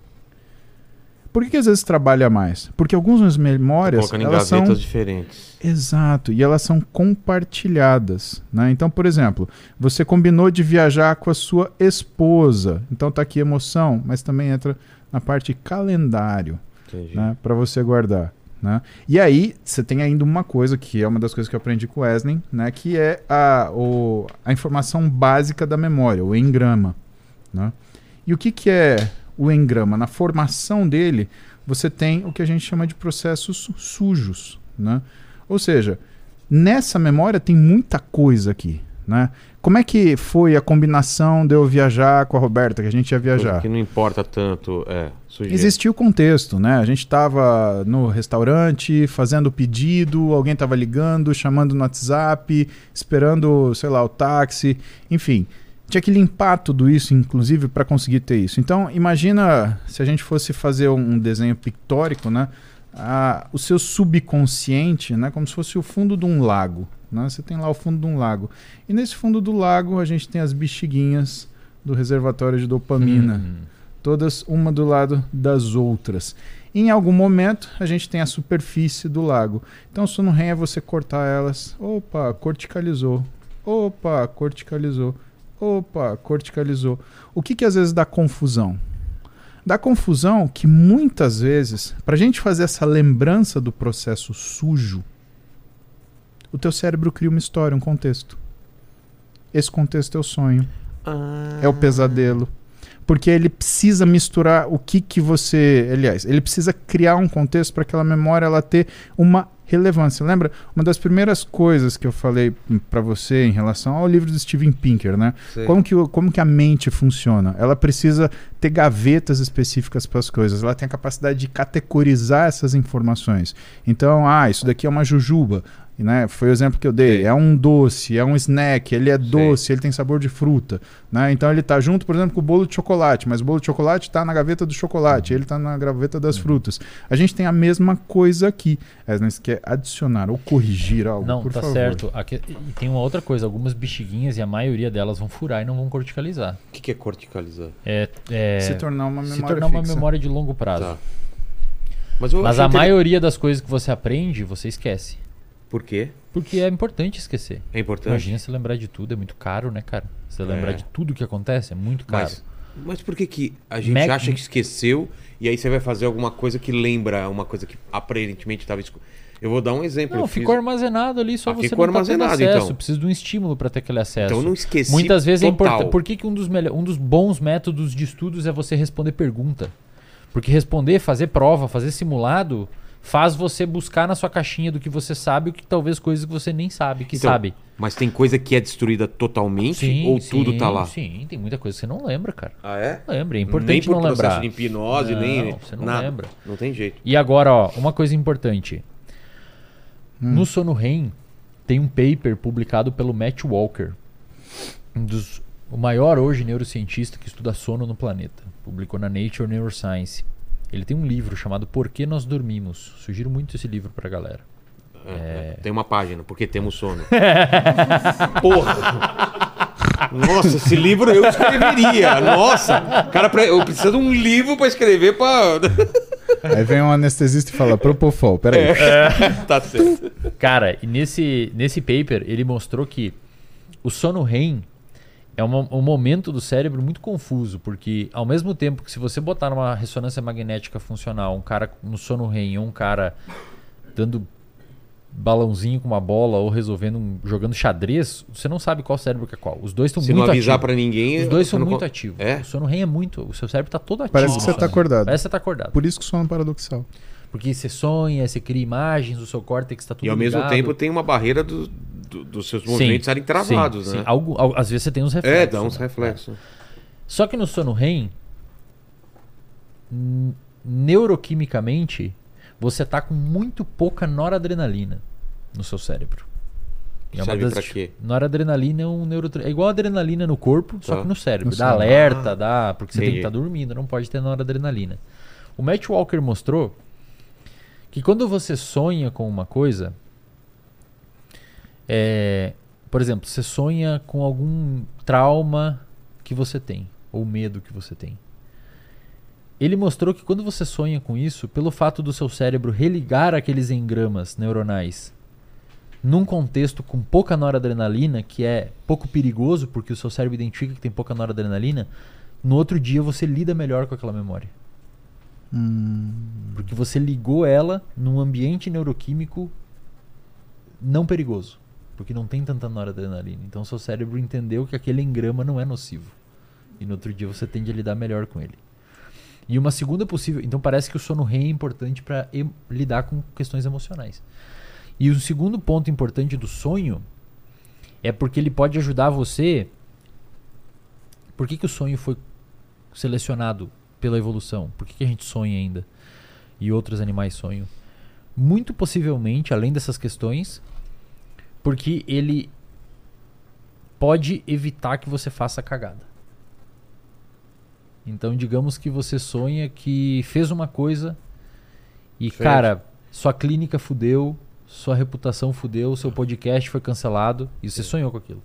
Por que, que às vezes trabalha mais? Porque algumas memórias Colocando em elas são gavetas diferentes. Exato, e elas são compartilhadas. Né? Então, por exemplo, você combinou de viajar com a sua esposa. Então tá aqui emoção, mas também entra na parte calendário né, para você guardar. Né? E aí, você tem ainda uma coisa que é uma das coisas que eu aprendi com o Wesley, né, que é a, o, a informação básica da memória, o engrama. Né? E o que, que é o engrama? Na formação dele, você tem o que a gente chama de processos sujos. Né? Ou seja, nessa memória tem muita coisa aqui. Né? Como é que foi a combinação de eu viajar com a Roberta, que a gente ia viajar? Que não importa tanto. É. Existia o contexto, né? A gente estava no restaurante, fazendo o pedido, alguém estava ligando, chamando no WhatsApp, esperando, sei lá, o táxi, enfim. Tinha que limpar tudo isso, inclusive, para conseguir ter isso. Então, imagina se a gente fosse fazer um desenho pictórico, né? Ah, o seu subconsciente, né? Como se fosse o fundo de um lago. Né? Você tem lá o fundo de um lago. E nesse fundo do lago a gente tem as bexiguinhas do reservatório de dopamina Hum. todas uma do lado das outras. Em algum momento, a gente tem a superfície do lago. Então, o sono REM é você cortar elas. Opa, corticalizou. Opa, corticalizou. Opa, corticalizou. O que, que às vezes dá confusão? Dá confusão que muitas vezes, para a gente fazer essa lembrança do processo sujo, o teu cérebro cria uma história, um contexto. Esse contexto é o sonho Ah. é o pesadelo. Porque ele precisa misturar o que que você, aliás, ele precisa criar um contexto para aquela memória ela ter uma relevância. Lembra? Uma das primeiras coisas que eu falei para você em relação ao livro do Steven Pinker, né? Como que, como que a mente funciona? Ela precisa ter gavetas específicas para as coisas. Ela tem a capacidade de categorizar essas informações. Então, ah, isso daqui é uma jujuba. Né? Foi o exemplo que eu dei. Sim. É um doce, é um snack, ele é Sim. doce, ele tem sabor de fruta, né? Então ele tá junto, por exemplo, com o bolo de chocolate, mas o bolo de chocolate tá na gaveta do chocolate, ele tá na gaveta das frutas. A gente tem a mesma coisa aqui. A gente quer adicionar ou corrigir algo, Não, por tá favor. certo. Aqui- e tem uma outra coisa, algumas bexiguinhas e a maioria delas vão furar e não vão corticalizar. O que, que é corticalizar? É, é Se tornar uma se memória tornar uma fixa. memória de longo prazo. Tá. Mas, Mas a inter- maioria das coisas que você aprende, você esquece. Por quê? Porque é importante esquecer. É importante. Imagina se lembrar de tudo, é muito caro, né, cara? Você lembrar É. de tudo que acontece, é muito caro. Mas, mas por que, que a gente Mac- acha que esqueceu e aí você vai fazer alguma coisa que lembra uma coisa que aparentemente estava esco... Eu vou dar um exemplo. Não, ficou fiz... armazenado ali, só Ah, você ficou não tá acesso. então. Precisa de um estímulo para ter aquele acesso. Então eu não esqueci Muitas vezes é total. importante. Por que, que um, dos melhor... um dos bons métodos de estudos é você responder pergunta? Porque responder, fazer prova, fazer simulado, faz você buscar na sua caixinha do que você sabe, o que talvez coisas que você nem sabe que Então, sabe. Mas tem coisa que é destruída totalmente ou tudo tá lá? Sim, tem muita coisa que você não lembra, cara. Ah, é? Não lembra, é nem importante por não processo lembrar. de hipnose, Não, nem você não nada. lembra. Não tem jeito. E agora, ó, uma coisa importante. Hum. No Sono REM tem um paper publicado pelo Matt Walker, um dos, o maior hoje neurocientista que estuda sono no planeta. Publicou na Nature Neuroscience. Ele tem um livro chamado Por que Nós Dormimos. Sugiro muito esse livro pra galera. É, Tem uma página, porque temos sono. Porra! Nossa, esse livro eu escreveria. Nossa! Cara, eu preciso de um livro pra escrever pra. Aí vem um anestesista e fala, Propofol, peraí. tá certo. Cara, e nesse, nesse paper ele mostrou que o sono REM é uma- um momento do cérebro muito confuso, porque ao mesmo tempo que se você botar numa ressonância magnética funcional um cara no sono REM ou um cara dando balãozinho com uma bola ou resolvendo um- jogando xadrez, você não sabe qual cérebro que é qual. Os dois estão Se muito não avisar ativos. pra ninguém. Os dois são não muito ativos. É? O sono REM é muito, o seu cérebro tá todo ativo. Parece que você tá sono. acordado. Parece que você tá acordado. Por isso que o sono é paradoxal. Porque você sonha, você cria imagens, o seu córtex tá tudo E ao mesmo ligado. tempo tem uma barreira do- do- dos seus movimentos estarem travados, sim, né? sim. Algo, al- às vezes você tem uns reflexos. É, dá uns né? reflexos. Só que no sono REM, neuroquimicamente, você tá com muito pouca noradrenalina no seu cérebro. É Serve das pra quê? Noradrenalina é um neurotra... é igual a adrenalina no corpo, só Tá. que no cérebro. No dá cérebro. alerta, dá, porque você tem que estar dormindo, não pode ter noradrenalina. O Matt Walker mostrou que quando você sonha com uma coisa, é, por exemplo, você sonha com algum trauma que você tem, ou medo que você tem. Ele mostrou que quando você sonha com isso, pelo fato do seu cérebro religar aqueles engramas neuronais num contexto com pouca noradrenalina, que é pouco perigoso, porque o seu cérebro identifica que tem pouca noradrenalina, no outro dia você lida melhor com aquela memória. Hum, Porque você ligou ela num ambiente neuroquímico não perigoso. Porque não tem tanta noradrenalina. Então seu cérebro entendeu que aquele engrama não é nocivo. E no outro dia você tende a lidar melhor com ele. E uma segunda possível. Então parece que o sono REM é importante para lidar com questões emocionais. E o segundo ponto importante do sonho é porque ele pode ajudar você. Por que, que o sonho foi selecionado pela evolução? Por que, que a gente sonha ainda? E outros animais sonham? Muito possivelmente, além dessas questões, porque ele pode evitar que você faça cagada. Então, digamos que você sonha que fez uma coisa e, Certo. cara, sua clínica fudeu, sua reputação fudeu, seu podcast foi cancelado e você sonhou com aquilo.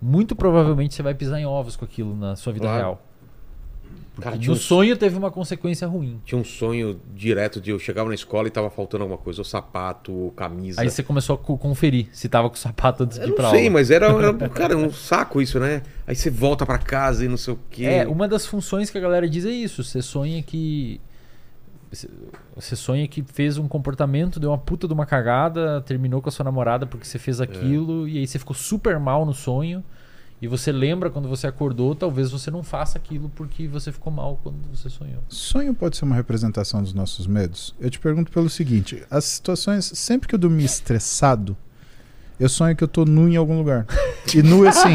Muito provavelmente você vai pisar em ovos com aquilo na sua vida Claro. real. Cara, um- sonho teve uma consequência ruim. Tinha um sonho direto de eu chegava na escola e tava faltando alguma coisa, ou sapato, ou camisa. Aí você começou a co- conferir se tava com o sapato antes de Eu ir não pra sei, aula. mas era, era cara, um saco isso, né? Aí você volta pra casa e não sei o quê. É, uma das funções que a galera diz é isso. Você sonha que. você- Você sonha que fez um comportamento, deu uma puta de uma cagada, terminou com a sua namorada porque você fez aquilo, e aí você ficou super mal no sonho. E você lembra quando você acordou, talvez você não faça aquilo porque você ficou mal quando você sonhou. sonho pode ser uma representação dos nossos medos? Eu te pergunto pelo seguinte: as situações, sempre que eu dormir estressado, eu sonho que eu tô nu em algum lugar. E nu assim.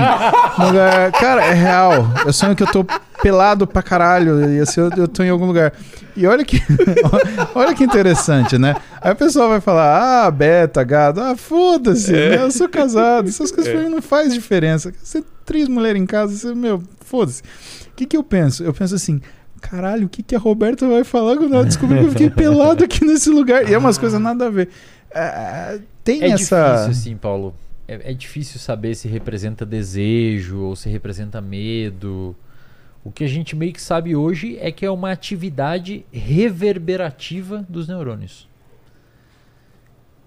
lugar- cara, é real. Eu sonho que eu tô pelado pra caralho. Ia ser eu, eu tô em algum lugar. E olha que, olha que interessante, né? Aí o pessoal vai falar, ah, beta, gado, ah, foda-se, né? eu sou casado, essas coisas pra mim não faz diferença. Você três mulheres em casa, você, meu, foda-se. O que que eu penso? Eu penso assim, caralho, o que que a Roberta vai falar quando ela descobrir que eu fiquei pelado aqui nesse lugar? E é umas coisas nada a ver. É, tem É essa... difícil, assim, Paulo. É, é difícil saber se representa desejo ou se representa medo. O que a gente meio que sabe hoje é que é uma atividade reverberativa dos neurônios.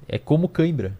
É como cãibra.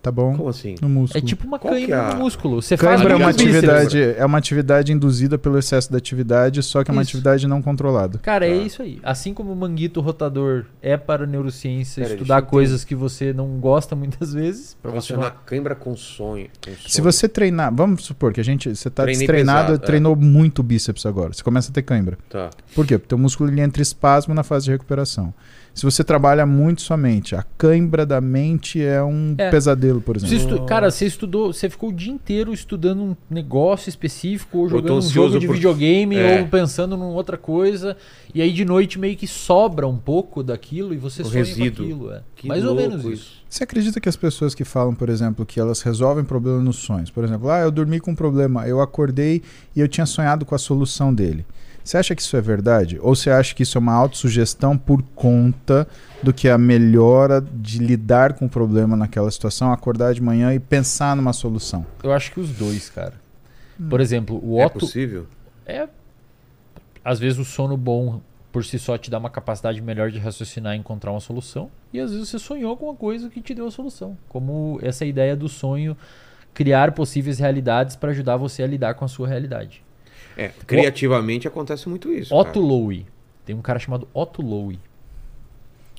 Tá bom. Como assim? No músculo. É tipo uma Qual que cãibra é a- no músculo. Você faz Cãibra é uma bíceps. atividade, é uma atividade induzida pelo excesso da atividade, só que é uma Isso. atividade não controlada. Cara, é Tá. isso aí. Assim como o manguito rotador é para neurociência Pera, estudar coisas que você não gosta muitas vezes, para você cãibra com sonho. com Se sonho. você treinar, vamos supor que a gente, você tá Treinei destreinado, pesado, é. treinou muito bíceps agora, você começa a ter cãibra. Tá. Por quê? Porque o músculo ele entra em espasmo na fase de recuperação. Se você trabalha muito sua mente, a cãibra da mente é um É. pesadelo, por Você exemplo. estu- Cara, você estudou, você ficou o dia inteiro estudando um negócio específico, ou jogando um jogo de por- videogame, É. ou pensando em outra coisa, e aí de noite meio que sobra um pouco daquilo e você O sonha resíduo. com aquilo. É. Que Mais ou menos isso. Você acredita que as pessoas que falam, por exemplo, que elas resolvem problema nos sonhos, por exemplo, ah, eu dormi com um problema, eu acordei e eu tinha sonhado com a solução dele. Você acha que isso é verdade? Ou você acha que isso é uma autossugestão por conta do que a melhora de lidar com o problema naquela situação, acordar de manhã e pensar numa solução? Eu acho que os dois, cara. Hum. Por exemplo, o É Otto. possível? É. Às vezes o sono bom por si só te dá uma capacidade melhor de raciocinar e encontrar uma solução. E às vezes você sonhou com uma coisa que te deu a solução. Como essa ideia do sonho criar possíveis realidades para ajudar você a lidar com a sua realidade. É, criativamente acontece muito isso. Otto cara. Lowy. Tem um cara chamado Otto Lowy.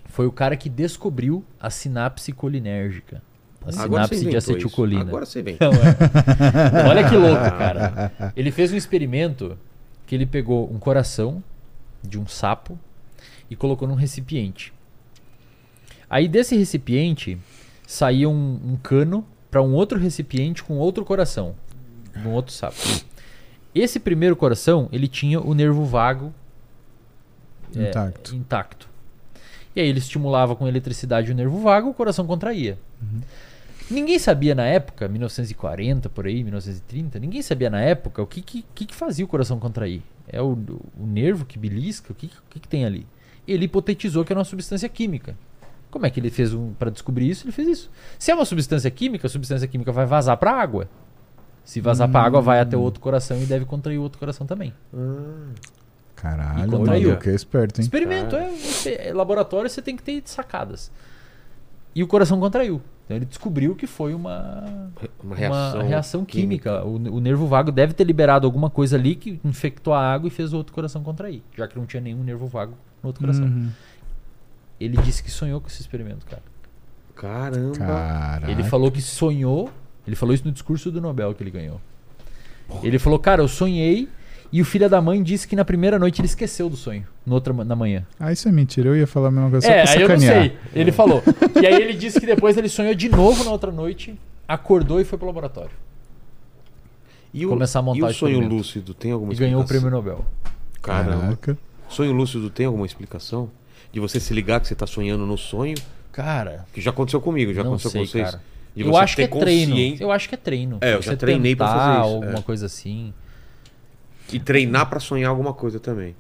Foi o cara que descobriu a sinapse colinérgica. A sinapse de inventou isso. acetilcolina. Agora você vem. Não, é. Olha que louco, cara. Ele fez um experimento que ele pegou um coração de um sapo e colocou num recipiente. Aí desse recipiente saía um, um cano para um outro recipiente com outro coração, de um outro sapo. Esse primeiro coração, ele tinha o nervo vago é, Intacto. intacto. E aí ele estimulava com eletricidade o nervo vago, o coração contraía. Ninguém sabia na época, 1940 por aí, 1930, ninguém sabia na época o que, que, que fazia o coração contrair. É o, o nervo que belisca? O que, que, que tem ali? Ele hipotetizou que era uma substância química. Como é que ele fez um para descobrir isso? Ele fez isso. Se é uma substância química, a substância química vai vazar para a água. Se vazar para a água, vai até o outro coração e deve contrair o outro coração também. Caralho, E o contraiu. maluco é esperto, hein? Experimento, é, é laboratório, você tem que ter sacadas. E o coração contraiu. Então ele descobriu que foi uma, Uma reação, uma reação química. O, o nervo vago deve ter liberado alguma coisa ali que infectou a água e fez o outro coração contrair, já que não tinha nenhum nervo vago no outro coração. Uhum. Ele disse que sonhou com esse experimento, cara. Caramba. Caraca. Ele falou que sonhou. Ele falou isso no discurso do Nobel que ele ganhou. Ele falou, cara, eu sonhei e o filho da mãe disse que na primeira noite ele esqueceu do sonho, no outra, na manhã. Ah, isso é mentira. Eu ia falar a mesma coisa só É, pra aí eu não sei. Ele falou. e aí ele disse que depois ele sonhou de novo na outra noite, acordou e foi pro laboratório. E o, Começar a montar e o sonho lúcido tem alguma E ganhou o explicação? prêmio Nobel. Caraca. Sonho lúcido tem alguma explicação? De você se ligar que você tá sonhando no sonho? Cara, Que já aconteceu comigo, já não aconteceu sei, com vocês. cara. De Eu você acho que é ter treino. consciência- Eu acho que é treino. É, eu Você já treinei pra tentar fazer isso, alguma é. coisa assim. E treinar pra sonhar alguma coisa também.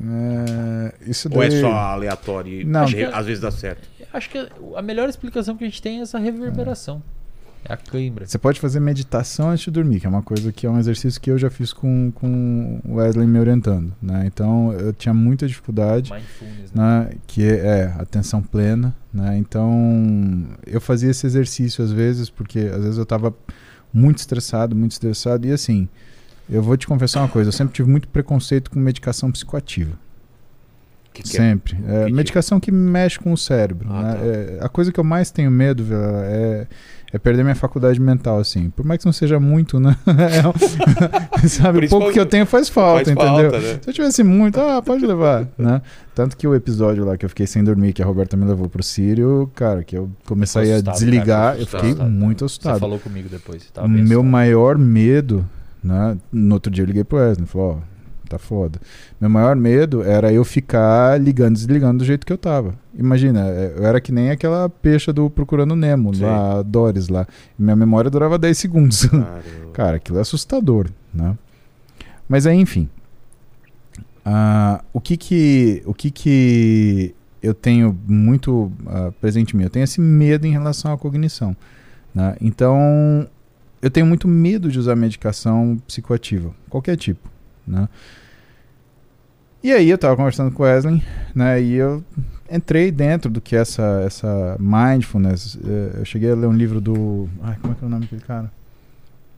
É, isso Ou é daí- só aleatório e Não. às que- às vezes dá certo? Eu Acho que a melhor explicação que a gente tem é essa reverberação. É a cãibra. Você pode fazer meditação antes de dormir, que é uma coisa que é um exercício que eu já fiz com, com o Wesley me orientando. Né? Então eu tinha muita dificuldade, Mindfulness, né? né? que é atenção plena. Né? Então eu fazia esse exercício às vezes, porque às vezes eu estava muito estressado, muito estressado. E assim, eu vou te confessar uma coisa: eu sempre tive muito preconceito com medicação psicoativa. Que que é? Sempre. É, que- medicação que mexe com o cérebro. Ah, né? tá. É, a coisa que eu mais tenho medo Vila, é, é perder minha faculdade mental, assim. Por mais que não seja muito, né? É sabe, o pouco que eu tenho faz falta, Faz entendeu? falta, né? Se eu tivesse muito, ah, pode levar, né? Tanto que o episódio lá que eu fiquei sem dormir, que a Roberta me levou pro Sírio, cara, que eu comecei a assustado, desligar, cara, eu fiquei assustado. muito Você assustado. falou comigo depois. você meu assustado. maior medo, Né? No outro dia eu liguei pro Wesley, falou, ó, tá foda. Meu maior medo era eu ficar ligando e desligando do jeito que eu tava. Imagina, é, eu era que nem aquela peixa do Procurando Nemo, Sim. lá, Doris lá. Minha memória durava 10 segundos. Caramba. Cara, aquilo é assustador, né? Mas aí, enfim. Ah, o que que o que que eu tenho muito ah, presente em mim? Eu tenho esse medo em relação à cognição, né? Então, eu tenho muito medo de usar medicação psicoativa, qualquer tipo, né? E aí eu tava conversando com o Wesley, né? E eu entrei dentro do que é essa essa mindfulness. Eh, Eu cheguei a ler um livro do, ai, como é que é o nome daquele cara?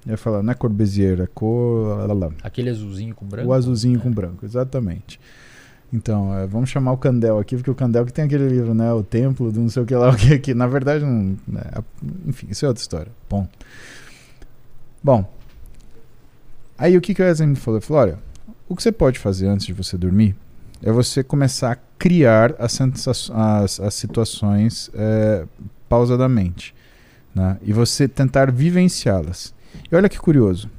Eu ia falar, não é Corbusier, é cor. lá, lá, lá. Aquele azulzinho com branco. O azulzinho É. com branco, exatamente. Então, é, vamos chamar o Candel aqui, porque o Candel que tem aquele livro, né? O Templo do não sei o que lá, o que, que na verdade não. a- enfim, isso é outra história. Bom. Bom. Aí o que, que o Wesley me falou? Ele falou: olha, o que você pode fazer antes de você dormir é você começar a criar as, as, as situações é, pausadamente. Né? E você tentar vivenciá-las. E olha que curioso.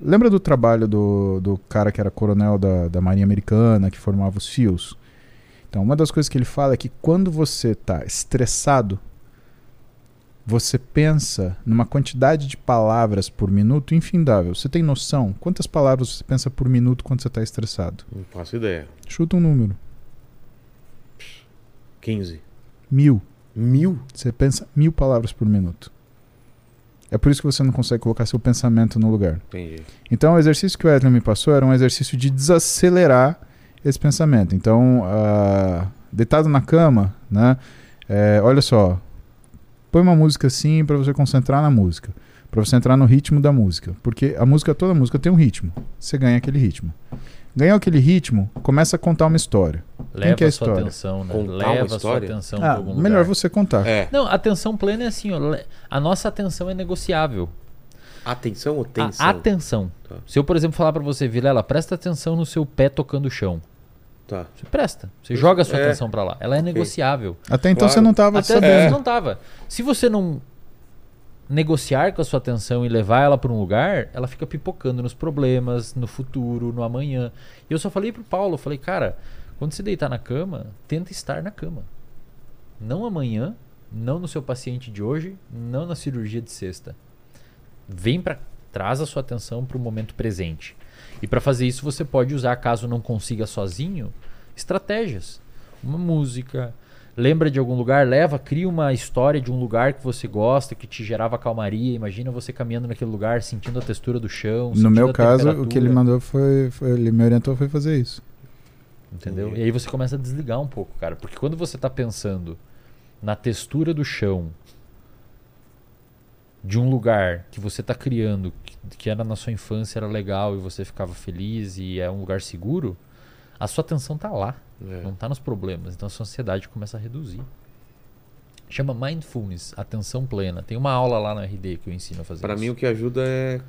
Lembra do trabalho do, do cara que era coronel da, da Marinha Americana, que formava os fios? Então, uma das coisas que ele fala é que quando você está estressado, você pensa numa quantidade de palavras por minuto infindável. Você tem noção quantas palavras você pensa por minuto quando você está estressado? Não faço ideia. Chuta um número. 15. Mil. Mil? Você pensa mil palavras por minuto. É por isso que você não consegue colocar seu pensamento no lugar. Entendi. Então, o exercício que o Edley me passou era um exercício de desacelerar esse pensamento. Então, ah, deitado na cama, né? é, olha só, põe uma música assim para você concentrar na música, para você entrar no ritmo da música, porque a música, toda música tem um ritmo. Você ganha aquele ritmo. Ganhou aquele ritmo, começa a contar uma história. Leva que é a a sua história? atenção, né? Contar uma Leva a sua atenção Ah, melhor lugar. você contar. É. Não, atenção plena é assim, ó, a nossa atenção é negociável. Atenção ou A tensão? atenção. Tá. Se eu, por exemplo, falar pra você, Vilela, presta atenção no seu pé tocando o chão. Tá. Você presta. Você joga a sua É. atenção pra lá. Ela é negociável. Até então Claro. você não estava Até sabendo. você não tava. Se você não negociar com a sua atenção e levar ela para um lugar, ela fica pipocando nos problemas, no futuro, no amanhã. E eu só falei pro Paulo, falei, cara, quando você deitar na cama, tenta estar na cama. Não amanhã, não no seu paciente de hoje, não na cirurgia de sexta. Vem para traz a sua atenção para o momento presente. E para fazer isso você pode usar, caso não consiga sozinho, estratégias. Uma música, lembra de algum lugar, leva, cria uma história de um lugar que você gosta, que te gerava calmaria. Imagina você caminhando naquele lugar, sentindo a textura do chão. No meu caso, o que ele mandou foi, foi- Ele me orientou foi fazer isso. Entendeu? E aí você começa a desligar um pouco, cara. Porque quando você tá pensando na textura do chão de um lugar que você tá criando, que, que era na sua infância, era legal e você ficava feliz e é um lugar seguro, a sua atenção tá lá, É. não tá nos problemas. Então a sua ansiedade começa a reduzir. Chama Mindfulness, atenção plena. Tem uma aula lá na RD que eu ensino a fazer Pra isso. mim o que ajuda é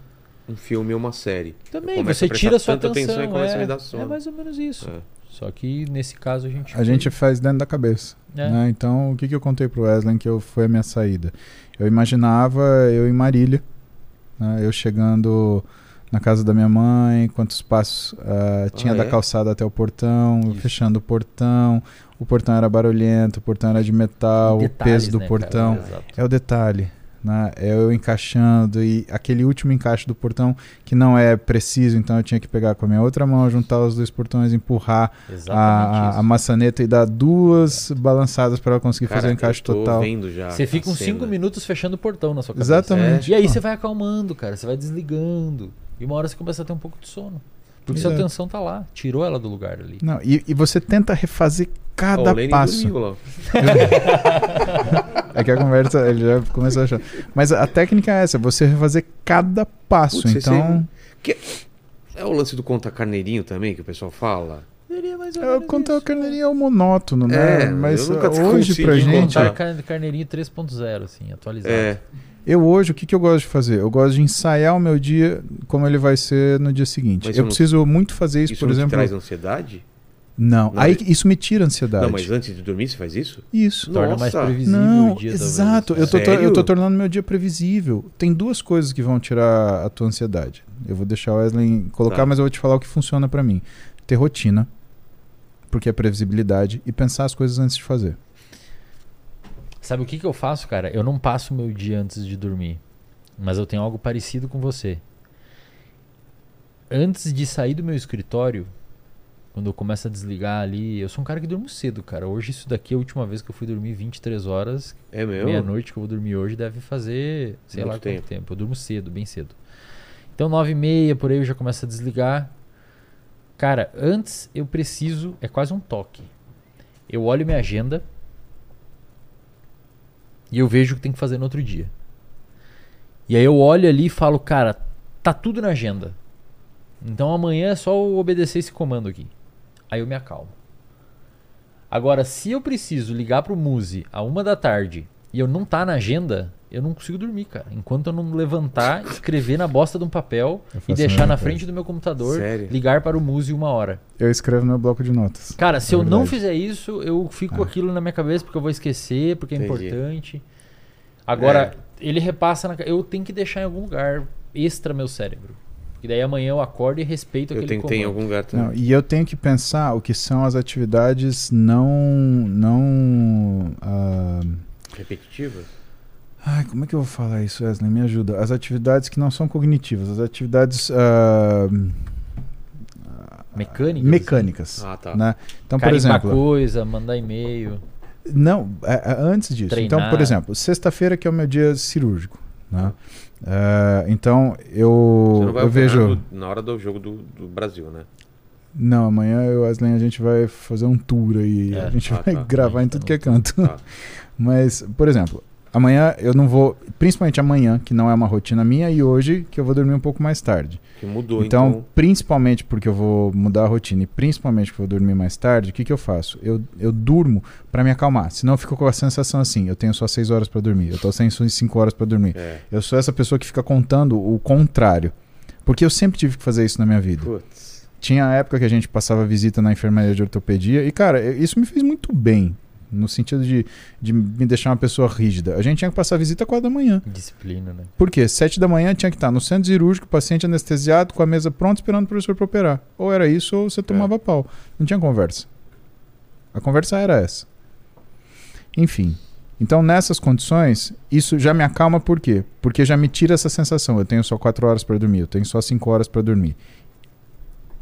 um filme ou uma série. Também, você tira a sua atenção. atenção e começa é, a me dar sono. é mais ou menos isso. É. Só que nesse caso a gente. A gente faz dentro da cabeça. É. né? Então, o que, que eu contei pro Wesley que eu, foi a minha saída? Eu imaginava eu em Marília, né? eu chegando na casa da minha mãe, quantos passos ah, tinha Ah, da é? calçada até o portão, Isso. fechando o portão, o portão era barulhento, o portão era de metal, o Detalhes, peso do né, portão. cara? Exato. É o detalhe. Né? É eu encaixando e aquele último encaixe do portão que não é preciso, então eu tinha que pegar com a minha outra mão, juntar os dois portões, empurrar a, a, maçaneta e dar duas balançadas para ela conseguir Cara, fazer o encaixe eu tô total. vendo já Você fica uns 5 cena. minutos fechando o portão na sua cabeça. Exatamente. E aí você vai acalmando, cara. Você vai desligando. E uma hora você começa a ter um pouco de sono. Porque sua Exato. atenção tá lá. Tirou ela do lugar ali. Não, e, e você tenta refazer cada o Lenin passo. dormiu lá. É que a conversa ele já começou a achar. Mas a técnica é essa, você refazer cada passo. Putz, então, É o lance do conta carneirinho também que o pessoal fala. Eu menos contar o isso. carneirinho é o monótono, né? É, Mas eu nunca hoje pra gente, Contar car- carneirinho 3.0, assim, atualizado. É. eu hoje o que, que eu gosto de fazer? Eu gosto de ensaiar o meu dia como ele vai ser no dia seguinte. Mas eu não- preciso muito fazer isso, Isso por exemplo. traz ansiedade? Não, Não, aí ele- isso me tira a ansiedade. Não, mas antes de dormir você faz isso? Isso. Torna mais Nossa. previsível Não, o dia. exato. Eu tô, eu tô tornando meu dia previsível. Tem duas coisas que vão tirar a tua ansiedade. Eu vou deixar o Wesley colocar, Tá. mas eu vou te falar o que funciona pra mim. Ter rotina, porque é previsibilidade, e pensar as coisas antes de fazer. Sabe o que, que eu faço, cara? Eu não passo meu dia antes de dormir. Mas eu tenho algo parecido com você. Antes de sair do meu escritório, quando eu começo a desligar ali, eu sou um cara que durmo cedo, cara. Hoje isso daqui é a última vez que eu fui dormir 23 horas. É mesmo? Meia-noite que eu vou dormir hoje deve fazer, sei Muito lá tempo. quanto tempo. Eu durmo cedo, bem cedo. Então, nove e meia, por aí eu já começo a desligar. Cara, antes eu preciso, é quase um toque. Eu olho minha agenda e eu vejo o que tem que fazer no outro dia. E aí eu olho ali e falo, cara, tá tudo na agenda. Então amanhã é só eu obedecer esse comando aqui. Aí eu me acalmo. Agora, se eu preciso ligar pro Muse a uma da tarde e eu não tá na agenda, eu não consigo dormir, cara. Enquanto eu não levantar, escrever na bosta de um papel e deixar na coisa. frente do meu computador, Sério? ligar para o Muse uma hora. Eu escrevo no meu bloco de notas. Cara, se É eu não verdade. fizer isso, eu fico com Ah. aquilo na minha cabeça porque eu vou esquecer, porque é Entendi. importante. Agora, ele repassa na. Eu tenho que deixar em algum lugar extra meu cérebro. E daí amanhã eu acordo e respeito Eu aquele tentei em comando. algum lugar Não, e eu tenho que pensar o que são as atividades não. não ah, Repetitivas? Ai, como é que eu vou falar isso, Wesley? Me ajuda. As atividades que não são cognitivas, as atividades ah, Mecânicas, mecânicas. Ah, tá. Né? Então, por exemplo. coisa, mandar e-mail. Não, é- é antes disso. Então, por Treinar. exemplo, sexta-feira que é o meu dia cirúrgico. Né? É, então, eu, eu vejo. na hora do jogo do, do Brasil, né? Não, amanhã eu, Wesley, a gente vai fazer um tour aí. É. A gente Ah, vai tá. gravar em tudo que é canto. Tá. Mas, por exemplo, amanhã eu não vou. Principalmente amanhã, que não é uma rotina minha, e hoje, que eu vou dormir um pouco mais tarde. Que mudou, Então, então. principalmente porque eu vou mudar a rotina e principalmente porque eu vou dormir mais tarde, o que, que eu faço? Eu, eu durmo pra me acalmar. Senão eu fico com a sensação assim: eu tenho só 6 horas pra dormir, eu tô sem 5 horas pra dormir. É. Eu sou essa pessoa que fica contando o contrário. Porque eu sempre tive que fazer isso na minha vida. Putz. Tinha a época que a gente passava visita na enfermaria de ortopedia e, cara, isso me fez muito bem. No sentido de, de me deixar uma pessoa rígida. A gente tinha que passar visita às quatro da manhã. Disciplina, né? Por quê? Sete da manhã tinha que estar no centro cirúrgico, paciente anestesiado, com a mesa pronta, esperando o professor para operar. Ou era isso, ou você tomava pau. Não tinha conversa. A conversa era essa. Enfim. Então, nessas condições, isso já me acalma por quê? Porque já me tira essa sensação. Eu tenho só quatro horas para dormir, eu tenho só cinco horas para dormir.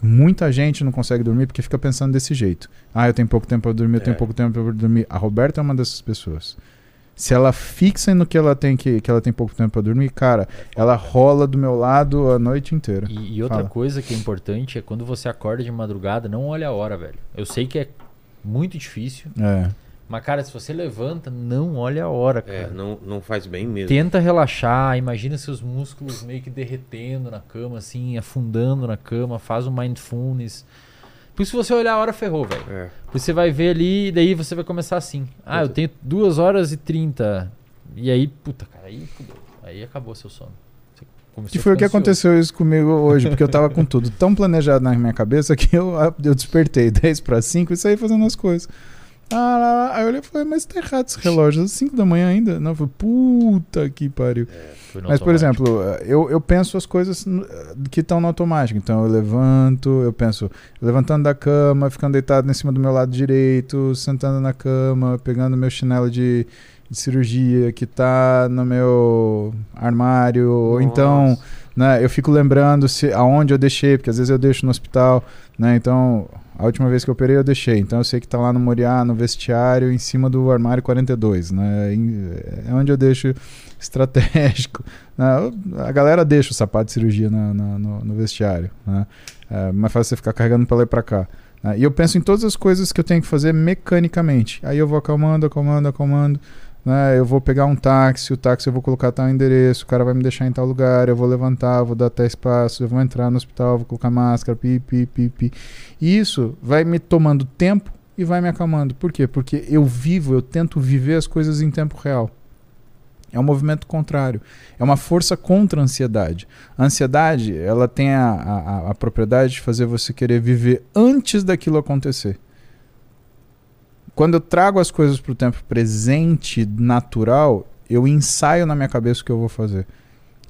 Muita gente não consegue dormir porque fica pensando desse jeito. Ah, eu tenho pouco tempo para dormir, eu tenho É. pouco tempo para dormir. A Roberta é uma dessas pessoas. Se ela fixa no que ela tem que, que ela tem pouco tempo para dormir, cara, ela rola do meu lado a noite inteira. E, e outra Fala. coisa que é importante é quando você acorda de madrugada, não olha a hora, velho. Eu sei que é muito difícil, É. mas, cara, se você levanta, não olha a hora, cara. É, não, não faz bem mesmo. Tenta relaxar, imagina seus músculos meio que derretendo na cama, assim, afundando na cama, faz um mindfulness. Porque se você olhar a hora, ferrou, velho. É. Porque você vai ver ali e daí você vai começar assim. Ah, eu tenho 2 horas e 30. E aí, puta, cara, aí fudeu. Aí acabou seu sono. Que a foi o que ansioso. aconteceu isso comigo hoje, porque eu tava com tudo tão planejado na minha cabeça que eu, eu despertei 10 para 5 e saí fazendo as coisas. Ah, lá, lá. Aí eu olhei e falei, mas tá errado esse relógio, às 5 da manhã ainda? Não, eu falei, puta que pariu. No Mas, por automático. exemplo, eu, eu penso as coisas que estão no automático. Então, eu levanto, eu penso levantando da cama, ficando deitado em cima do meu lado direito, sentando na cama, pegando meu chinelo de, de cirurgia que tá no meu armário. Ou então, Nossa. né, eu fico lembrando se aonde eu deixei, porque às vezes eu deixo no hospital, né? Então, a última vez que eu operei eu deixei. Então eu sei que tá lá no Moriá, no vestiário, em cima do armário 42, né? É onde eu deixo estratégico. né? A galera deixa o sapato de cirurgia na- na- no, no vestiário, né? É mais fácil você ficar carregando pra lá e pra cá. né? E eu penso em todas as coisas que eu tenho que fazer mecanicamente. Aí eu vou acalmando, acalmando, acalmando. Né? Eu vou pegar um táxi, o táxi eu vou colocar tal endereço, o cara vai me deixar em tal lugar, eu vou levantar, vou dar até espaço, eu vou entrar no hospital, vou colocar máscara, pi, pi, pi, pi. E isso vai me tomando tempo e vai me acalmando. Por quê? Porque eu vivo, eu tento viver as coisas em tempo real. É um movimento contrário. É uma força contra a ansiedade. A ansiedade, ela tem a, a, a propriedade de fazer você querer viver antes daquilo acontecer. Quando eu trago as coisas para o tempo presente, natural, eu ensaio na minha cabeça o que eu vou fazer.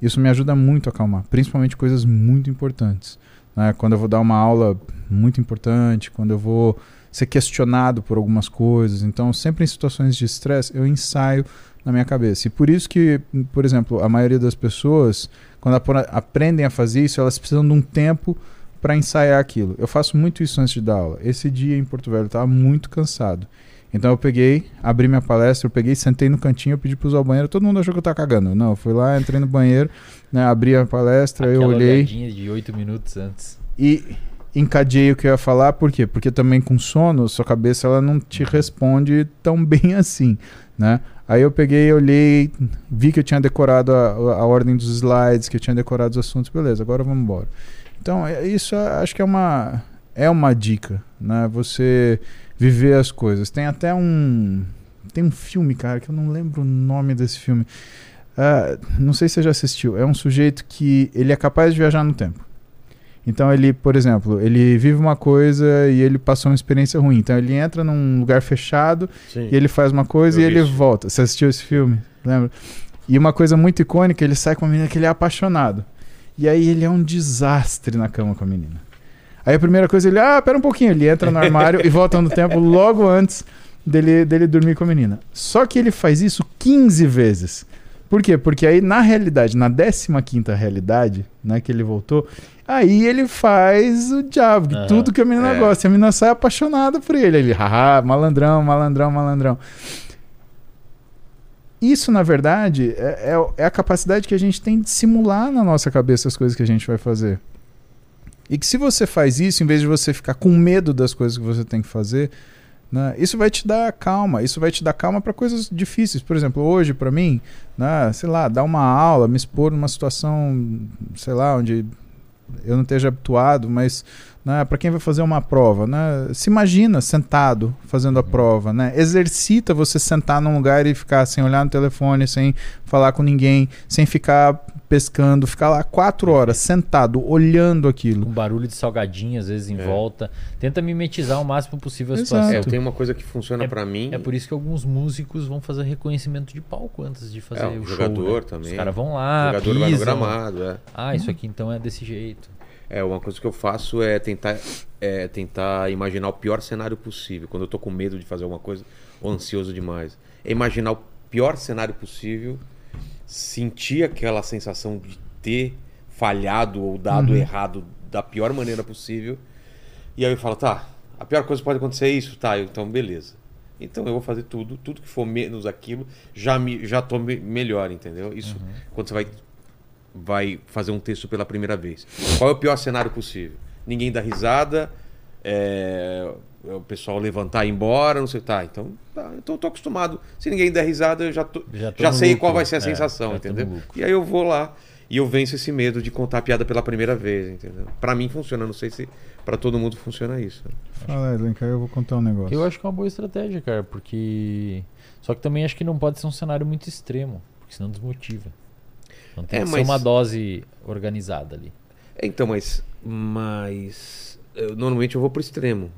Isso me ajuda muito a acalmar, principalmente coisas muito importantes. Né? Quando eu vou dar uma aula muito importante, quando eu vou ser questionado por algumas coisas. Então, sempre em situações de estresse, eu ensaio na minha cabeça. E por isso que, por exemplo, a maioria das pessoas, quando aprendem a fazer isso, elas precisam de um tempo para ensaiar aquilo. Eu faço muito isso antes de dar aula. Esse dia em Porto Velho eu estava muito cansado. Então eu peguei, abri minha palestra, eu peguei, sentei no cantinho, eu pedi para usar o banheiro. Todo mundo achou que eu tava cagando. Não, eu fui lá, entrei no banheiro, né, abri a palestra, eu Aquela olhei olhadinha de 8 minutos antes. e encadeei o que eu ia falar, por quê? Porque também com sono, sua cabeça ela não te responde tão bem assim, né? Aí eu peguei, olhei, vi que eu tinha decorado a, a ordem dos slides, que eu tinha decorado os assuntos, beleza, agora vamos embora. Então, é- isso é- acho que é uma é uma dica, né? Você viver as coisas. Tem até um tem um filme, cara, que eu não lembro o nome desse filme. Ah, não sei se você já assistiu. É um sujeito que ele é capaz de viajar no tempo. Então ele, por exemplo, ele vive uma coisa e ele passou uma experiência ruim. Então ele entra num lugar fechado Sim. e ele faz uma coisa Eu e ele isso. volta. Você assistiu esse filme? Lembra? E uma coisa muito icônica, ele sai com uma menina que ele é apaixonado. E aí ele é um desastre na cama com a menina. Aí a primeira coisa ele, ah, pera um pouquinho, ele entra no armário e volta no tempo logo antes dele, dele dormir com a menina. Só que ele faz isso 15 vezes. Por quê? Porque aí na realidade, na 15ª realidade, né, que ele voltou, aí ele faz o diabo, Aham. tudo que a menina É. gosta. E a menina sai apaixonada por ele. Ele, haha, malandrão, malandrão, malandrão. Isso, na verdade, é, é- é a capacidade que a gente tem de simular na nossa cabeça as coisas que a gente vai fazer. E que se você faz isso, em vez de você ficar com medo das coisas que você tem que fazer, né, isso vai te dar calma. Isso vai te dar calma para coisas difíceis. Por exemplo, hoje, para mim, né, sei lá, dar uma aula, me expor numa situação, sei lá, onde eu não esteja habituado, mas né, para quem vai fazer uma prova, né, se imagina sentado fazendo a prova, né, exercita você sentar num lugar e ficar sem olhar no telefone, sem falar com ninguém, sem ficar pescando, ficar lá quatro horas sentado olhando aquilo. Com barulho de salgadinho, às vezes em É. volta. Tenta mimetizar o máximo possível a Exato. situação. É, eu tenho uma coisa que funciona pra mim. É por isso que alguns músicos vão fazer reconhecimento de palco antes de fazer É, o o show. jogador né? também. Os caras vão o lá, jogador vai no pisam. gramado, é. Ah, isso aqui então é desse jeito. É, uma coisa que eu faço é tentar, é tentar imaginar o pior cenário possível. Quando eu tô com medo de fazer alguma coisa ou ansioso demais. É imaginar o pior cenário possível, sentir aquela sensação de ter falhado ou dado Uhum. errado da pior maneira possível. E aí eu falo, tá, a pior coisa que pode acontecer é isso, tá, então beleza. Então eu vou fazer tudo, tudo que for menos aquilo, já me já tô me- melhor, entendeu? Isso quando você vai vai fazer um texto pela primeira vez. Qual é o pior cenário possível? Ninguém dá risada, é, o pessoal levantar e ir embora, não sei, tá, então, tá, então eu tô acostumado. Se ninguém der risada, eu já tô, Já tô já sei lucro. qual vai ser a É, sensação, tô entendeu? E aí eu vou lá e eu venço esse medo de contar a piada pela primeira vez, entendeu? Pra mim funciona, não sei se pra todo mundo funciona isso. Fala, Edlen, que aí eu vou contar um negócio. Eu acho que é uma boa estratégia, cara, porque. Só que também acho que não pode ser um cenário muito extremo, porque senão desmotiva. Não tem É, que ser mas- uma dose organizada ali. Então, mas mas eu, normalmente eu vou pro extremo.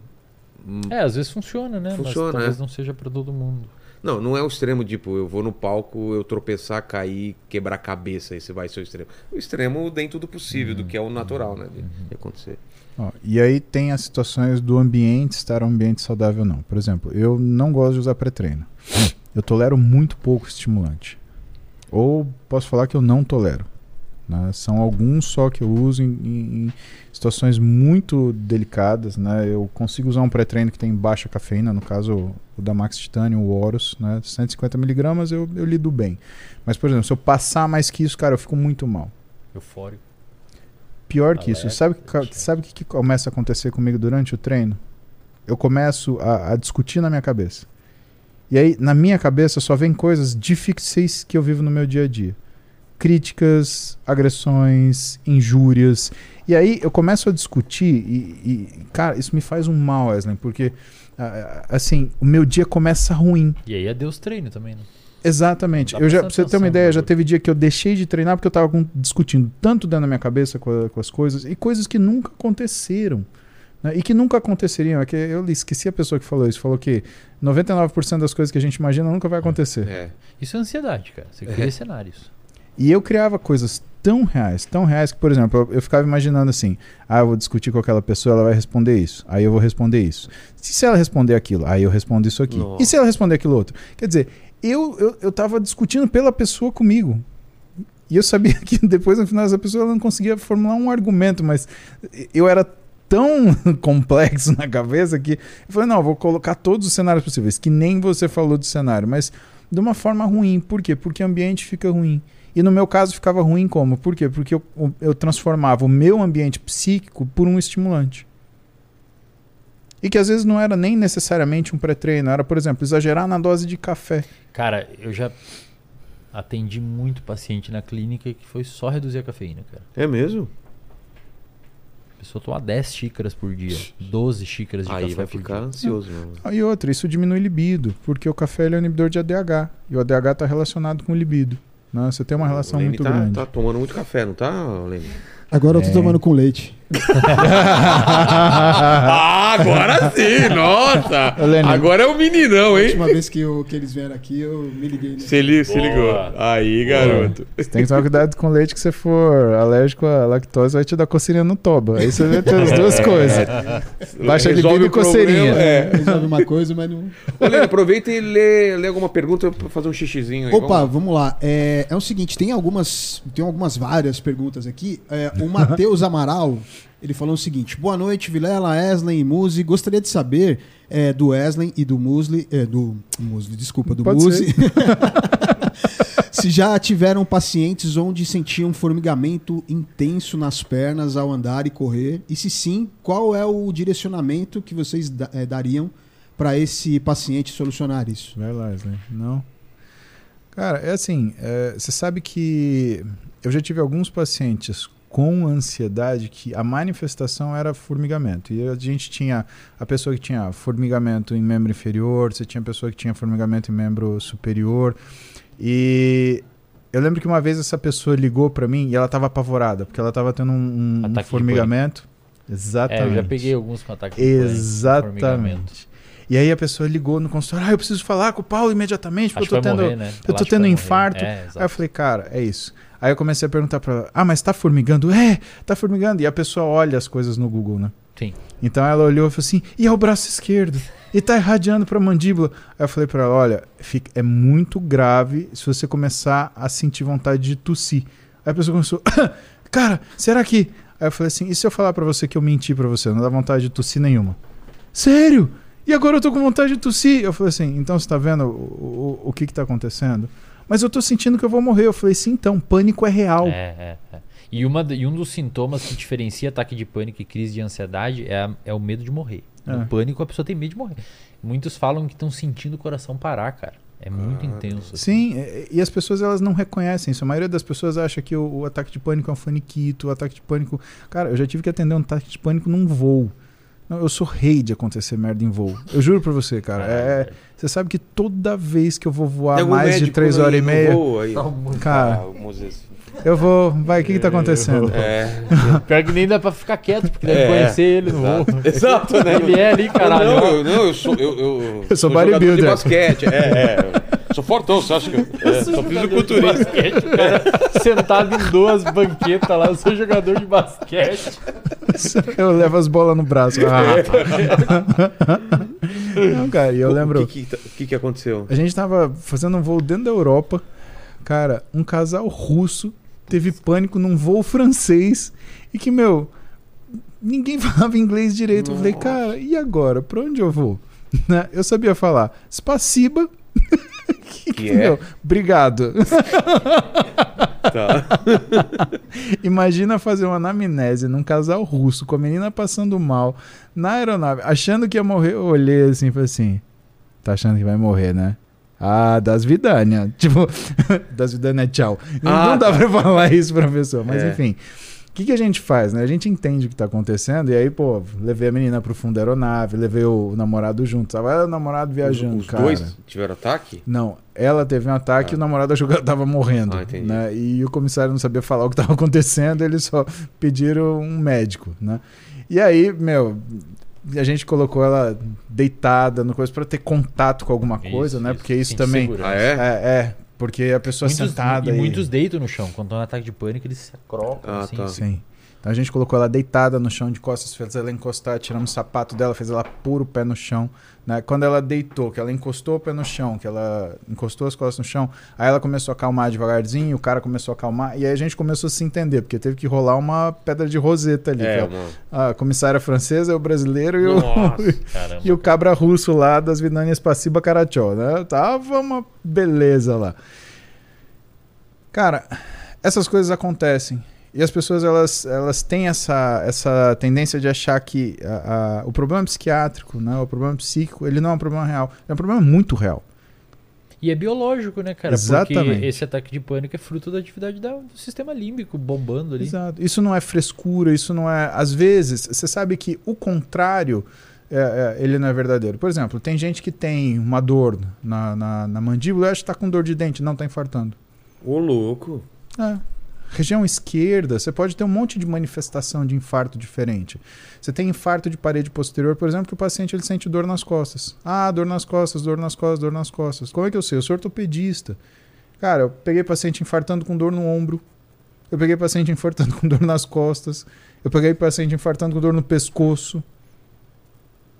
Hum, É, às vezes funciona, né? Funciona, Mas talvez é. não seja pra todo mundo. Não, não é o extremo, tipo, eu vou no palco, eu tropeçar, cair, quebrar a cabeça, esse vai ser o extremo. O extremo dentro do possível, do que é o natural, né? De, de acontecer. Ó, e aí tem as situações do ambiente estar um ambiente saudável ou não. Por exemplo, eu não gosto de usar pré-treino. Eu tolero muito pouco estimulante. Ou posso falar que eu não tolero. né? São alguns só que eu uso em, em- em situações muito delicadas. Né? Eu consigo usar um pré-treino que tem baixa cafeína, no caso o da Max Titanium, o Horus, né? 150mg eu, eu lido bem. Mas, por exemplo, se eu passar mais que isso, cara, eu fico muito mal. Eufórico. Pior que isso, sabe, ca- deixa. sabe o que, que começa a acontecer comigo durante o treino? Eu começo a, a discutir na minha cabeça. E aí, na minha cabeça, só vem coisas difíceis que eu vivo no meu dia a dia. Críticas, agressões, injúrias. E aí eu começo a discutir e, e, cara, isso me faz um mal, Wesley, porque, assim, o meu dia começa ruim. E aí é Deus treino também, né? Exatamente. Eu já, pra você ter uma ideia, já teve dia que eu deixei de treinar porque eu tava com- discutindo tanto dentro da minha cabeça com, a- com as coisas e coisas que nunca aconteceram. Né, e que nunca aconteceriam. É que eu esqueci a pessoa que falou isso. Falou que 99% das coisas que a gente imagina nunca vai acontecer. É. Isso é ansiedade, cara. Você cria É. cenários. E eu criava coisas tão reais, tão reais que, por exemplo, eu, eu ficava imaginando assim: ah, eu vou discutir com aquela pessoa, ela vai responder isso. Aí eu vou responder isso. Se, se ela responder aquilo, aí eu respondo isso aqui. Nossa. E se ela responder aquilo outro? Quer dizer, eu, eu, eu tava discutindo pela pessoa comigo. E eu sabia que depois, no final, essa pessoa não conseguia formular um argumento, mas eu era tão complexo na cabeça que eu falei, não, eu vou colocar todos os cenários possíveis, que nem você falou do cenário, mas de uma forma ruim. Por quê? Porque o ambiente fica ruim. E no meu caso ficava ruim como? Por quê? Porque eu, eu transformava o meu ambiente psíquico por um estimulante. E que às vezes não era nem necessariamente um pré-treino, era, por exemplo, exagerar na dose de café. Cara, eu já atendi muito paciente na clínica que foi só reduzir a cafeína, cara. É mesmo? A pessoa toma 10 xícaras por dia, 12 xícaras de Aí café vai por ficar dia. ansioso mesmo. Ah, E outra, isso diminui libido, porque o café ele é um inibidor de ADH. E o ADH está relacionado com o libido. Né? Você tem uma relação muito tá, grande. tá tomando muito café, não tá, Lene? Agora eu tô É. tomando com leite. ah, agora sim! Nossa! Agora é o meninão, A hein? última vez que, eu- que eles vieram aqui, eu me liguei. Né? Se, li, se ligou. Aí, garoto. Você tem que tomar cuidado com leite que você for alérgico à lactose, vai te dar coceirinha no toba. Aí você vai ter as duas coisas. Baixa Resolve libido e problema, coceirinha. É. Resolve uma coisa, mas não. Lene, aproveita e lê, lê alguma pergunta pra fazer um xixizinho aí. Opa, vamos? vamos lá. É, é o seguinte, tem algumas, tem algumas várias perguntas aqui. É, o Matheus Amaral, ele falou o seguinte: Boa noite, Vilela, Eslen e Muzi. Gostaria de saber é, do Eslen e do Musli, é, do Musli, desculpa, do Pode Muzi. Se já tiveram pacientes onde sentiam formigamento intenso nas pernas ao andar e correr, e se sim, qual é o direcionamento que vocês eh, dariam para esse paciente solucionar isso? Vai lá, Wesley. Não. Cara, é assim, você sabe que eu já tive alguns pacientes com ansiedade que a manifestação era formigamento. E a gente tinha a pessoa que tinha formigamento em membro inferior, você tinha a pessoa que tinha formigamento em membro superior. E eu lembro que uma vez essa pessoa ligou pra mim e ela tava apavorada, porque ela tava tendo um, um- um formigamento. É, Exatamente. eu já peguei alguns com ataque. Exatamente. E aí a pessoa ligou no consultório, ah, eu preciso falar com o Paulo imediatamente, porque Acho eu tô tendo. morrer, né? eu tô tendo morrer. infarto. É, Aí eu falei, cara, é isso. Aí eu comecei a perguntar pra ela, ah, mas tá formigando? É, tá formigando. E a pessoa olha as coisas no Google, né? Sim. Então ela olhou e falou assim, e é o braço esquerdo? E tá irradiando pra mandíbula. Aí eu falei pra ela, olha, fica- é muito grave se você começar a sentir vontade de tossir. Aí a pessoa começou, cara, será que... Aí eu falei assim, e se eu falar pra você que eu menti pra você? Não dá vontade de tossir nenhuma. Sério? E agora eu tô com vontade de tossir. Eu falei assim, então você tá vendo o, o, o que que tá acontecendo? Mas eu tô sentindo que eu vou morrer. Eu falei, sim, então, pânico é real. É, é, é. E, uma, e um dos sintomas que diferencia ataque de pânico e crise de ansiedade é, a- é o medo de morrer. No É. pânico, a pessoa tem medo de morrer. Muitos falam que estão sentindo o coração parar, cara. É muito intenso. assim. Sim, e- e as pessoas elas não reconhecem isso. A maioria das pessoas acha que o, o ataque de pânico é um faniquito, o ataque de pânico. Cara, eu já tive que atender um ataque de pânico num voo. Não, eu sou rei de acontecer merda em voo. Eu juro pra você, cara. É, você sabe que toda vez que eu vou voar mais de médico três no- horas e meia, voo aí? cara, Ah, o Moses. Eu vou. Vai, o que que tá acontecendo? É. Pior que nem dá pra ficar quieto, porque deve É, conhecer ele no voo. Exato, Exato, né? Ele é ali, caralho. Não, eu, não, eu sou. Eu, eu, Eu sou jogador bodybuilder. de basquete. É, é. Sou fortão, você acha que eu. É, sou fisiculturista. basquete, o cara sentado em duas banquetas lá, eu sou jogador de basquete. Eu levo as bolas no braço. Ah. Não, cara, e eu lembro. O que, que, que, que aconteceu? A gente tava fazendo um voo dentro da Europa. Cara, um casal russo teve pânico num voo francês. E que, meu, ninguém falava inglês direito. Eu falei, Nossa. cara, e agora? Pra onde eu vou? Né? Eu sabia falar spaciba. que, Que é? meu, obrigado. Tá. Imagina fazer uma anamnese num casal russo com a menina passando mal na aeronave, achando que ia morrer. Eu olhei assim e falei assim: tá achando que vai morrer, né? Ah, das vidânia. Tipo, das vidânia, tchau. Não, Ah, não dá tá. pra falar isso pra pessoa. Mas É. enfim. O que, que a gente faz, né? A gente entende o que tá acontecendo. E aí, pô, levei a menina pro fundo da aeronave, levei o namorado junto. Tava o namorado viajando, Os, os cara. dois tiveram ataque? Não, ela teve um ataque Ah. e o namorado achou que ela tava morrendo. Ah, entendi. né? E o comissário não sabia falar o que estava acontecendo, eles só pediram um médico. Né? E aí, meu, a gente colocou ela deitada no coisa pra ter contato com alguma coisa, Isso, né? isso. Porque isso também. Ah, é? É, é, porque a pessoa Muitos, sentada e aí- muitos deitam no chão. Quando estão no ataque de pânico, eles se acrocam. Ah, assim. tá. Sim. Então a gente colocou ela deitada no chão de costas, fez ela encostar, tiramos o sapato dela, fez ela pôr o pé no chão. Né? Quando ela deitou, que ela encostou o pé no chão, que ela encostou as costas no chão, aí ela começou a acalmar devagarzinho, o cara começou a acalmar, e aí a gente começou a se entender, porque teve que rolar uma pedra de roseta ali. É, que uma... A comissária francesa, o brasileiro e o, caramba. e o cabra russo lá das Vidanias Passiba Carachó, né? Tava uma beleza lá. Cara, essas coisas acontecem. E as pessoas elas, elas têm essa, essa tendência de achar que a- a- o problema psiquiátrico, né, o problema psíquico, ele não é um problema real. É um problema muito real. E é biológico, né, cara? Exatamente. Porque esse ataque de pânico é fruto da atividade da- do sistema límbico bombando ali. Exato. Isso não é frescura, isso não é. Às vezes, você sabe que o contrário. é- é, ele não é verdadeiro. Por exemplo, tem gente que tem uma dor na, na, na mandíbula e acha que tá com dor de dente, não tá infartando. Ô, louco. É. Região esquerda, você pode ter um monte de manifestação de infarto diferente. Você tem infarto de parede posterior, por exemplo, que o paciente ele sente dor nas costas. Ah, dor nas costas, dor nas costas, dor nas costas. Como é que eu sei? Eu sou ortopedista. Cara, eu peguei paciente infartando com dor no ombro. Eu peguei paciente infartando com dor nas costas. Eu peguei paciente infartando com dor no pescoço.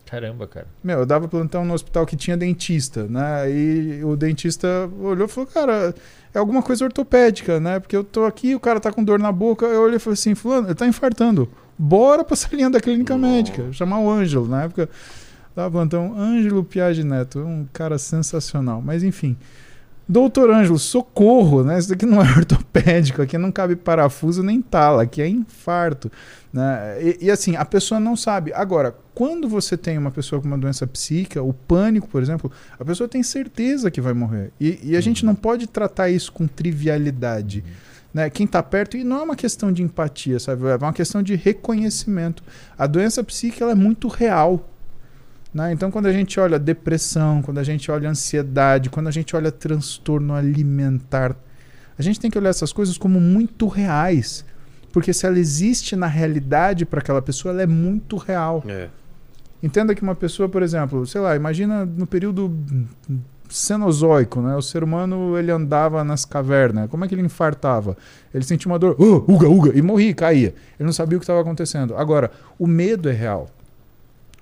Caramba, cara. Meu, eu dava plantão no hospital que tinha dentista, né? E o dentista olhou e falou, cara, é alguma coisa ortopédica, né? Porque eu tô aqui, o cara tá com dor na boca. Eu olhei e falei assim, fulano, ele tá infartando. Bora pra essa linha da clínica médica. Chamar o Ângelo. Na época, dava plantão Ângelo Piage Neto. Um cara sensacional. Mas enfim. Doutor Ângelo, socorro, né? Isso daqui não é ortopédico, aqui não cabe parafuso nem tala, aqui é infarto. Né? E, e, assim, a pessoa não sabe. Agora, quando você tem uma pessoa com uma doença psíquica, o pânico, por exemplo, a pessoa tem certeza que vai morrer. E, e a gente não pode tratar isso com trivialidade. Né? Quem está perto, e não é uma questão de empatia, sabe? É uma questão de reconhecimento. A doença psíquica é muito real. Né? Então, quando a gente olha depressão, quando a gente olha ansiedade, quando a gente olha transtorno alimentar, a gente tem que olhar essas coisas como muito reais. Porque se ela existe na realidade para aquela pessoa, ela é muito real. É. Entenda que uma pessoa, por exemplo, sei lá, imagina no período cenozoico, né? O ser humano ele andava nas cavernas. Como é que ele infartava? Ele sentia uma dor, "Ah, uga, uga, e morria, caía. Ele não sabia o que estava acontecendo. Agora, o medo é real.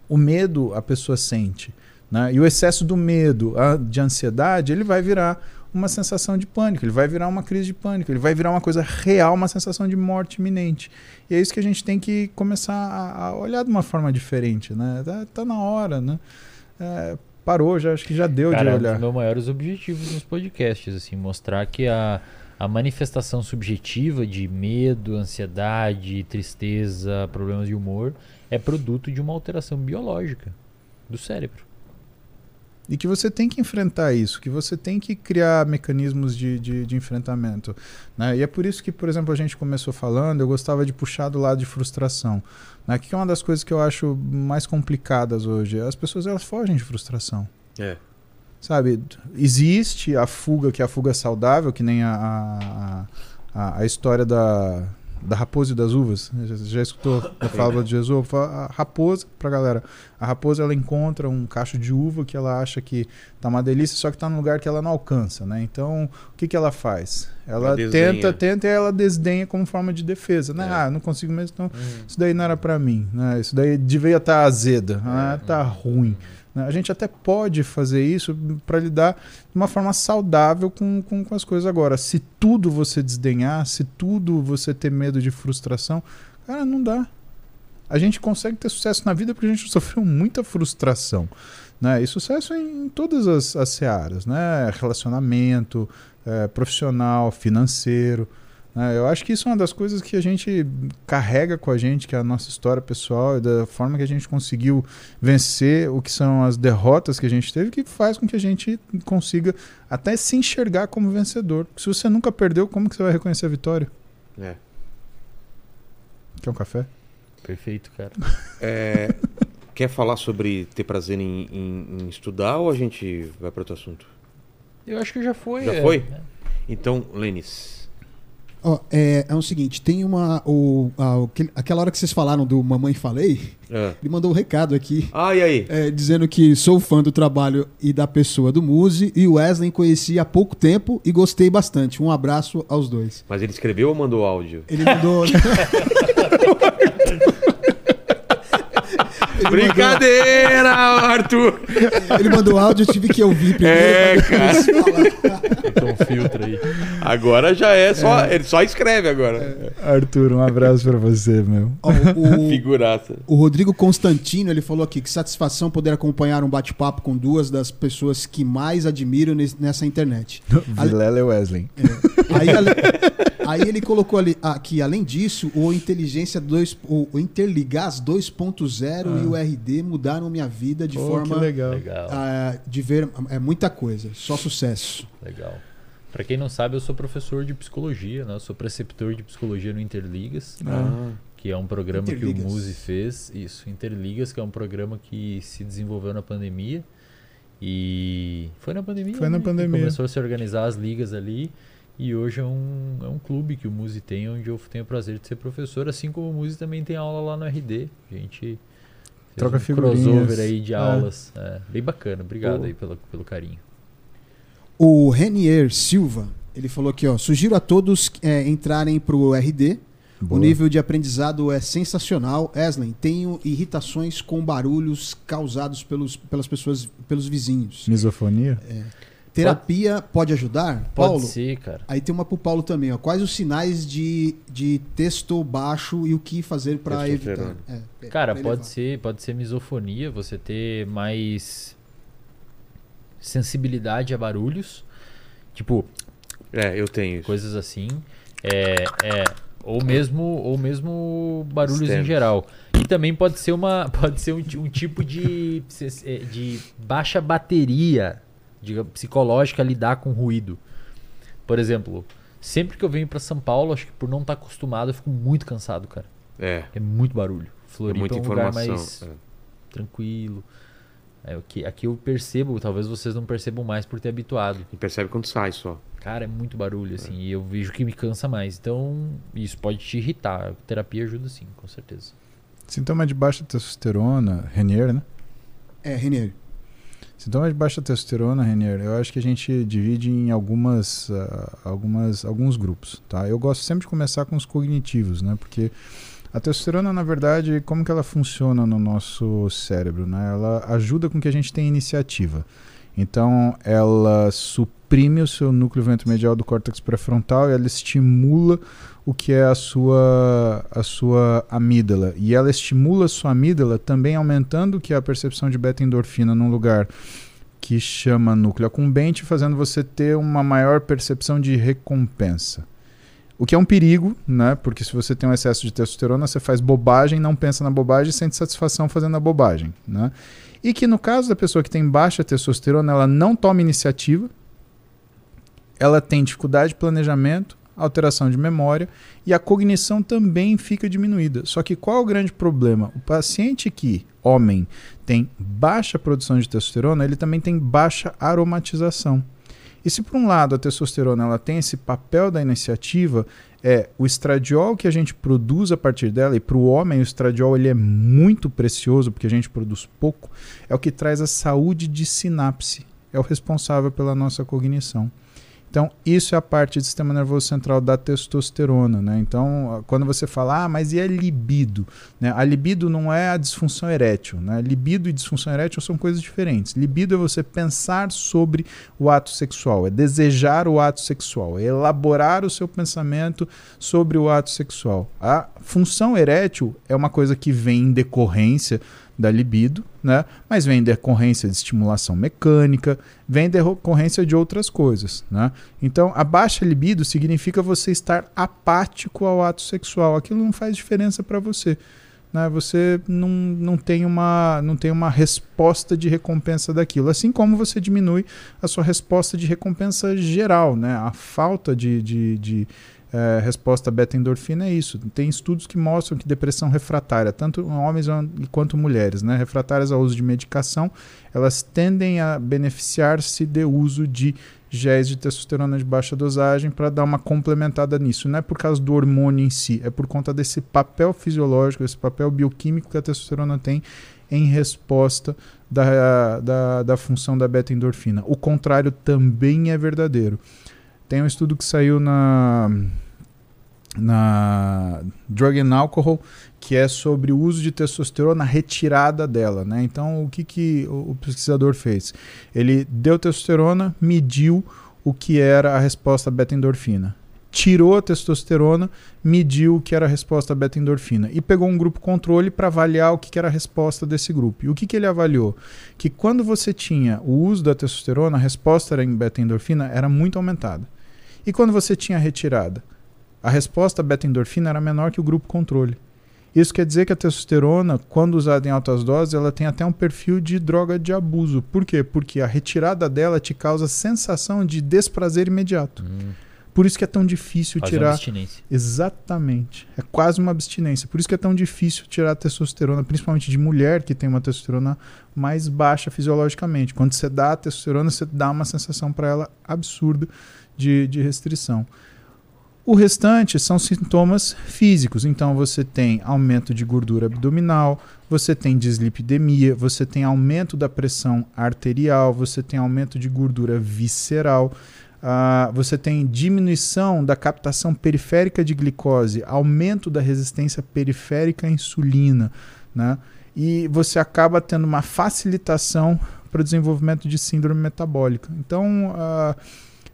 O medo a pessoa sente, né? E o excesso do medo, a- de ansiedade, ele vai virar uma sensação de pânico, ele vai virar uma crise de pânico, ele vai virar uma coisa real, uma sensação de morte iminente. E é isso que a gente tem que começar a, a olhar de uma forma diferente, né? Tá, tá na hora, né? É, parou, já acho que já deu Cara, de é um olhar. dos meus maiores objetivos nos podcasts, assim, mostrar que a, a manifestação subjetiva de medo, ansiedade, tristeza, problemas de humor é produto de uma alteração biológica do cérebro. E que você tem que enfrentar isso, que você tem que criar mecanismos de, de, de enfrentamento. Né? E é por isso que, por exemplo, a gente começou falando, eu gostava de puxar do lado de frustração. Né? Que é uma das coisas que eu acho mais complicadas hoje. As pessoas elas fogem de frustração. É. Sabe, existe a fuga, que é a fuga saudável, que nem a, a, a, a história da, da raposa e das uvas. Já, já escutou a fala de Jesus? A raposa, pra galera, a raposa ela encontra um cacho de uva que ela acha que tá uma delícia, só que tá num lugar que ela não alcança, né? Então, o que que ela faz? Ela, Ela tenta, tenta e ela desdenha como forma de defesa, né? É. Ah, não consigo mesmo, então isso daí não era pra mim, né? Isso daí devia estar azeda, ah, tá ruim. Né? A gente até pode fazer isso para lidar de uma forma saudável com, com, com as coisas agora. Se tudo você desdenhar, se tudo você ter medo de frustração, cara, não dá. A gente consegue ter sucesso na vida porque a gente sofreu muita frustração. Né? E sucesso em, em todas as, as searas, né? Relacionamento, eh, profissional, financeiro. Né? Eu acho que isso é uma das coisas que a gente carrega com a gente, que é a nossa história pessoal, e da forma que a gente conseguiu vencer o que são as derrotas que a gente teve, que faz com que a gente consiga até se enxergar como vencedor. Porque se você nunca perdeu, como que você vai reconhecer a vitória? É. Quer um café? Perfeito, cara. É, quer falar sobre ter prazer em, em- em estudar ou a gente vai para outro assunto? Eu acho que já foi. Já é, foi? Então, Lênis, Ó, é, é o seguinte, tem uma. O, a- aquela hora que vocês falaram do Mamãe Falei, Ah. ele mandou um recado aqui. Ah, e aí? é, dizendo que sou fã do trabalho e da pessoa do Muse e o Wesley conheci há pouco tempo e gostei bastante. Um abraço aos dois. Mas ele escreveu ou mandou áudio? Ele mandou. Brincadeira, Arthur! Ele mandou áudio, eu tive que ouvir primeiro. É, falar. Então um filtro aí. Agora já é só. Ele só escreve agora. Arthur, um abraço pra você, meu. Ó, o, Figuraça. o Rodrigo Constantino ele falou aqui que satisfação poder acompanhar um bate-papo com duas das pessoas que mais admiro nes- nessa internet. Vilela e Wesley. Aí, ale- aí ele colocou ali, aqui, além disso, o Inteligência 2, o, o Interligás 2.0 e o RD mudaram minha vida de Pô, forma que legal. Ah, de ver é muita coisa, só sucesso. legal. Pra quem não sabe, eu sou professor de psicologia, né? Eu sou preceptor de psicologia no Interligas, Ah, que é um programa Interligas. que o Muse fez. Isso, Interligas, que é um programa que se desenvolveu na pandemia. E foi na pandemia. Foi na né? que pandemia. Começou a se organizar as ligas ali. E hoje é um, é um clube que o Muse tem, onde eu tenho o prazer de ser professor, assim como o Muse também tem aula lá no RD. A gente fez Troca um figurinhas. crossover aí de É. aulas. É, bem bacana. Obrigado aí pelo, pelo carinho. O Renier Silva, ele falou aqui, ó, sugiro a todos é, entrarem pro RD. Boa. O nível de aprendizado é sensacional. Eslen, tenho irritações com barulhos causados pelos, pelas pessoas, pelos vizinhos. Misofonia? Terapia pode ajudar? Pode Paulo, ser, cara. Aí tem uma pro Paulo também, ó. Quais os sinais de, de texto baixo e o que fazer pra evitar? É, Cara, pra pode ser, pode ser misofonia, você ter mais sensibilidade a barulhos, tipo é, eu tenho isso. coisas assim, é, é, ou mesmo, ou mesmo barulhos em geral. E também pode ser uma, pode ser um, um tipo de, de baixa bateria, diga, psicológica lidar com ruído. Por exemplo, sempre que eu venho pra São Paulo, acho que por não estar acostumado, eu fico muito cansado, cara. É, É muito barulho. é Floripa muita é um lugar informação. mais é. tranquilo. É, aqui, aqui eu percebo, talvez vocês não percebam mais por ter habituado. E percebe quando sai só. Cara, é muito barulho, assim, e eu vejo que me cansa mais. Então, isso pode te irritar. A terapia ajuda sim, com certeza. Sintoma de baixa testosterona, Renier, né? É, Renier. Sintoma de baixa testosterona, Renier, eu acho que a gente divide em algumas, ah, algumas, alguns grupos, tá? Eu gosto sempre de começar com os cognitivos, né? Porque a testosterona, na verdade, como que ela funciona no nosso cérebro, né? Ela ajuda com que a gente tenha iniciativa. Então, ela suprime o seu núcleo ventromedial do córtex pré-frontal e ela estimula o que é a sua, a sua amígdala. E ela estimula a sua amígdala também aumentando que é a percepção de beta-endorfina num lugar que chama núcleo acumbente, fazendo você ter uma maior percepção de recompensa. O que é um perigo, né? Porque se você tem um excesso de testosterona, você faz bobagem, não pensa na bobagem e sente satisfação fazendo a bobagem, né? E que no caso da pessoa que tem baixa testosterona, ela não toma iniciativa, ela tem dificuldade de planejamento, alteração de memória e a cognição também fica diminuída. Só que qual é o grande problema? O paciente que, homem, tem baixa produção de testosterona, ele também tem baixa aromatização. E se por um lado a testosterona ela tem esse papel da iniciativa, é o estradiol que a gente produz a partir dela, e para o homem o estradiol ele é muito precioso porque a gente produz pouco, é o que traz a saúde de sinapse, é o responsável pela nossa cognição. Então, isso é a parte do sistema nervoso central da testosterona. Né? Então, quando você fala, ah, mas e a libido? Né? A libido não é a disfunção erétil. Né? Libido e disfunção erétil são coisas diferentes. Libido é você pensar sobre o ato sexual, é desejar o ato sexual, é elaborar o seu pensamento sobre o ato sexual. A função erétil é uma coisa que vem em decorrência da libido, né? Mas vem em decorrência de estimulação mecânica, vem em decorrência de outras coisas, né? Então, a baixa libido significa você estar apático ao ato sexual. Aquilo não faz diferença para você. Né? Você não, não, tem uma, não tem uma resposta de recompensa daquilo. Assim como você diminui a sua resposta de recompensa geral. Né? A falta de, de, de é, resposta beta-endorfina é isso. Tem estudos que mostram que depressão refratária, tanto homens quanto mulheres, né, refratárias ao uso de medicação, elas tendem a beneficiar-se de uso de géis de testosterona de baixa dosagem para dar uma complementada nisso. Não é por causa do hormônio em si, é por conta desse papel fisiológico, esse papel bioquímico que a testosterona tem em resposta da, da, da função da beta-endorfina. O contrário também é verdadeiro. Tem um estudo que saiu na, na Drug and Alcohol, que é sobre o uso de testosterona retirada dela. Né? Então, o que, que o pesquisador fez? Ele deu testosterona, mediu o que era a resposta beta-endorfina tirou a testosterona, mediu o que era a resposta beta-endorfina e pegou um grupo controle para avaliar o que era a resposta desse grupo. E o que, que ele avaliou? Que quando você tinha o uso da testosterona, a resposta em beta-endorfina era muito aumentada. E quando você tinha retirada, a resposta beta-endorfina era menor que o grupo controle. Isso quer dizer que a testosterona, quando usada em altas doses, ela tem até um perfil de droga de abuso. Por quê? Porque a retirada dela te causa sensação de desprazer imediato. Hum, Por isso que é tão difícil faz uma tirar. abstinência. Exatamente. É quase uma abstinência. Por isso que é tão difícil tirar a testosterona, principalmente de mulher que tem uma testosterona mais baixa fisiologicamente. Quando você dá a testosterona, você dá uma sensação para ela absurda de, de restrição. O restante são sintomas físicos. Então você tem aumento de gordura abdominal, você tem dislipidemia, você tem aumento da pressão arterial, você tem aumento de gordura visceral. Ah, você tem diminuição da captação periférica de glicose, aumento da resistência periférica à insulina, né? E você acaba tendo uma facilitação para o desenvolvimento de síndrome metabólica. Então, ah,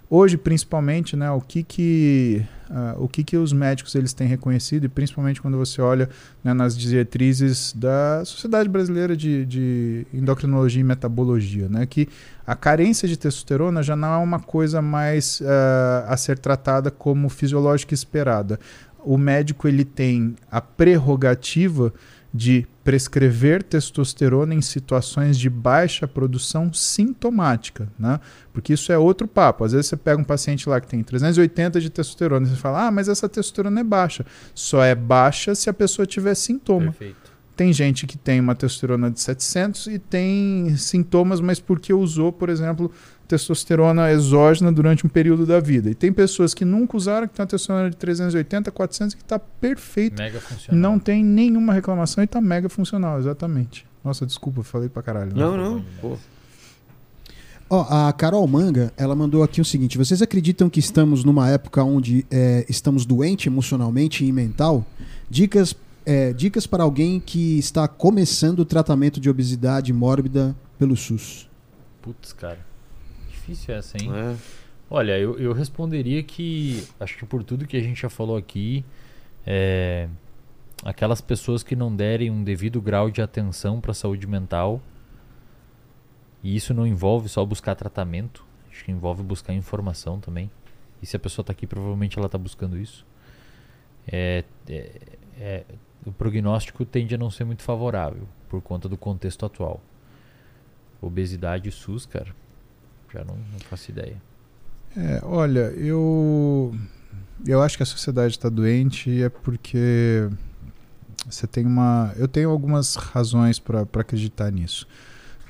hoje principalmente, né, o que que ah, o que que os médicos eles têm reconhecido e principalmente quando você olha né, nas diretrizes da Sociedade Brasileira de, de Endocrinologia e Metabologia, né, que a carência de testosterona já não é uma coisa mais ah, a ser tratada como fisiológica esperada. O médico ele tem a prerrogativa de prescrever testosterona em situações de baixa produção sintomática, né? Porque isso é outro papo. Às vezes você pega um paciente lá que tem 380 de testosterona e você fala: "Ah, mas essa testosterona é baixa". Só é baixa se a pessoa tiver sintoma. Perfeito. Tem gente que tem uma testosterona de 700 e tem sintomas, mas porque usou, por exemplo, testosterona exógena durante um período da vida. E tem pessoas que nunca usaram, que tem uma testosterona de 380, 400, que está perfeito. Mega funcional. Não tem nenhuma reclamação e está mega funcional, exatamente. Nossa, desculpa, falei pra caralho. né? Não, não. Pô. Ó, a Carol Manga, ela mandou aqui o seguinte: vocês acreditam que estamos numa época onde é, estamos doentes emocionalmente e mental? Dicas, é, dicas para alguém que está começando o tratamento de obesidade mórbida pelo SUS. Putz, cara. Difícil essa, hein? É. Olha, eu, eu responderia que, acho que por tudo que a gente já falou aqui, é, aquelas pessoas que não derem um devido grau de atenção para a saúde mental, e isso não envolve só buscar tratamento, acho que envolve buscar informação também. E se a pessoa está aqui, provavelmente ela está buscando isso. É, é, é, o prognóstico tende a não ser muito favorável por conta do contexto atual. Obesidade e SUS, cara, já não, não faço ideia. É, olha, eu eu acho que a sociedade está doente é porque você tem uma, eu tenho algumas razões para acreditar nisso,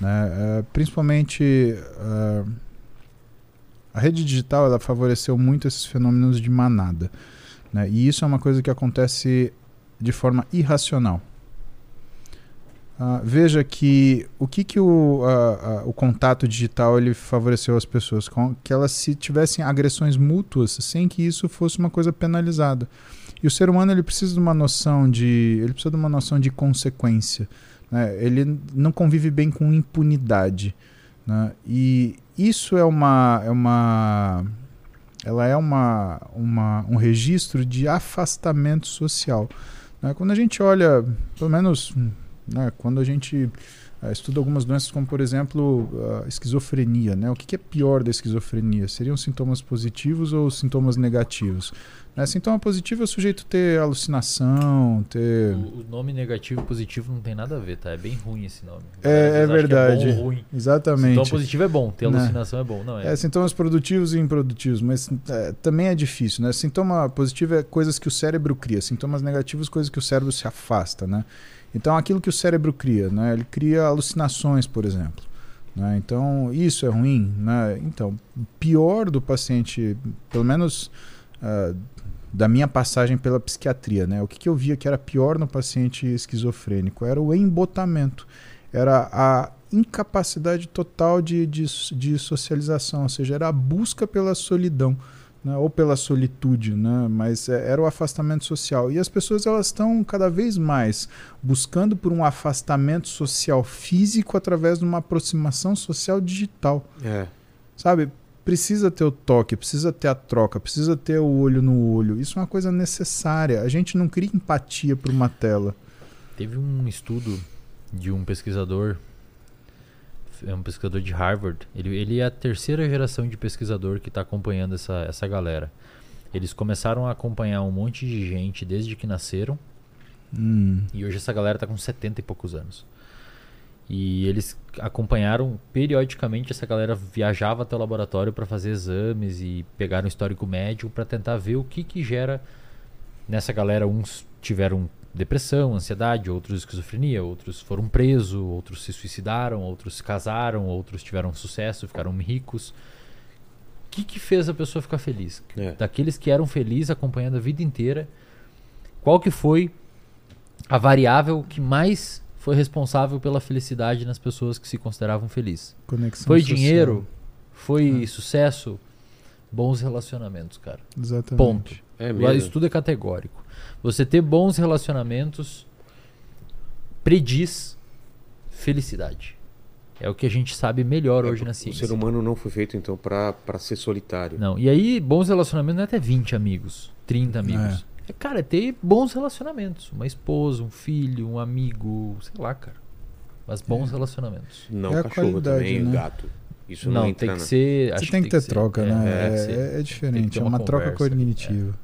né? É, principalmente é, a rede digital ela favoreceu muito esses fenômenos de manada, né? E isso é uma coisa que acontece de forma irracional. Ah, veja que o que, que o, ah, ah, o contato digital ele favoreceu as pessoas? Com, que elas se tivessem agressões mútuas sem que isso fosse uma coisa penalizada. E o ser humano ele precisa de uma noção de ele precisa de uma noção de consequência. né? Ele não convive bem com impunidade. né? E isso é uma é uma ela é uma, uma um registro de afastamento social. né? Quando a gente olha, pelo menos né, quando a gente eh, estuda algumas doenças como por exemplo a esquizofrenia, né? O que, que é pior da esquizofrenia? Seriam sintomas positivos ou sintomas negativos? Né? Sintoma positivo é o sujeito ter alucinação, ter O, o nome negativo e positivo não tem nada a ver, tá? É bem ruim esse nome. É- é verdade. É bom ruim. exatamente. Sintoma positivo é bom, ter Né? alucinação é bom. Não, é. É, sintomas produtivos e improdutivos, mas é, também é difícil, né? Sintoma positivo é coisas que o cérebro cria, sintomas negativos coisas que o cérebro se afasta, né? Então aquilo que o cérebro cria, né? Ele cria alucinações, por exemplo. né? Então, isso é ruim. Né? Então, pior do paciente, pelo menos ah, da minha passagem pela psiquiatria, né? o que, que eu via que era pior no paciente esquizofrênico era o embotamento, era a incapacidade total de, de, de socialização, ou seja, era a busca pela solidão. Né, ou pela solitude, né, mas é, era o afastamento social. E as pessoas elas estão cada vez mais buscando por um afastamento social físico através de uma aproximação social digital. É. Sabe? Precisa ter o toque, precisa ter a troca, precisa ter o olho no olho. Isso é uma coisa necessária. A gente não cria empatia por uma tela. Teve um estudo de um pesquisador, é um pesquisador de Harvard. Ele, ele é a terceira geração de pesquisador que está acompanhando essa, essa galera. Eles começaram a acompanhar um monte de gente desde que nasceram Hum, e hoje essa galera está com 70 e poucos anos. E eles acompanharam periodicamente essa galera viajava até o laboratório para fazer exames e pegaram um histórico médico para tentar ver o que que gera nessa galera uns tiveram depressão, ansiedade, outros esquizofrenia, outros foram presos, outros se suicidaram, outros se casaram, outros tiveram sucesso, ficaram ricos. O que que fez a pessoa ficar feliz? É. Daqueles que eram felizes acompanhando a vida inteira, qual que foi a variável que mais foi responsável pela felicidade nas pessoas que se consideravam felizes? conexão Foi social. dinheiro? Foi É. sucesso? Bons relacionamentos, cara. Exatamente. Ponto. É mesmo. Isso tudo é categórico. Você ter bons relacionamentos prediz felicidade. É o que a gente sabe melhor hoje É, na o ciência. ser humano não foi feito, então, pra, pra ser solitário. Não, e aí bons relacionamentos não é até 20 amigos, 30 amigos. É, cara, é ter bons relacionamentos. Uma esposa, um filho, um amigo, sei lá, cara. Mas bons É. relacionamentos. Não É a cachorro também, né? gato. Isso não, Não, entra tem que na- ser. Você tem que ter ser- troca, é, né? que É, ser. é que diferente, ter é uma uma troca conversa, cognitiva.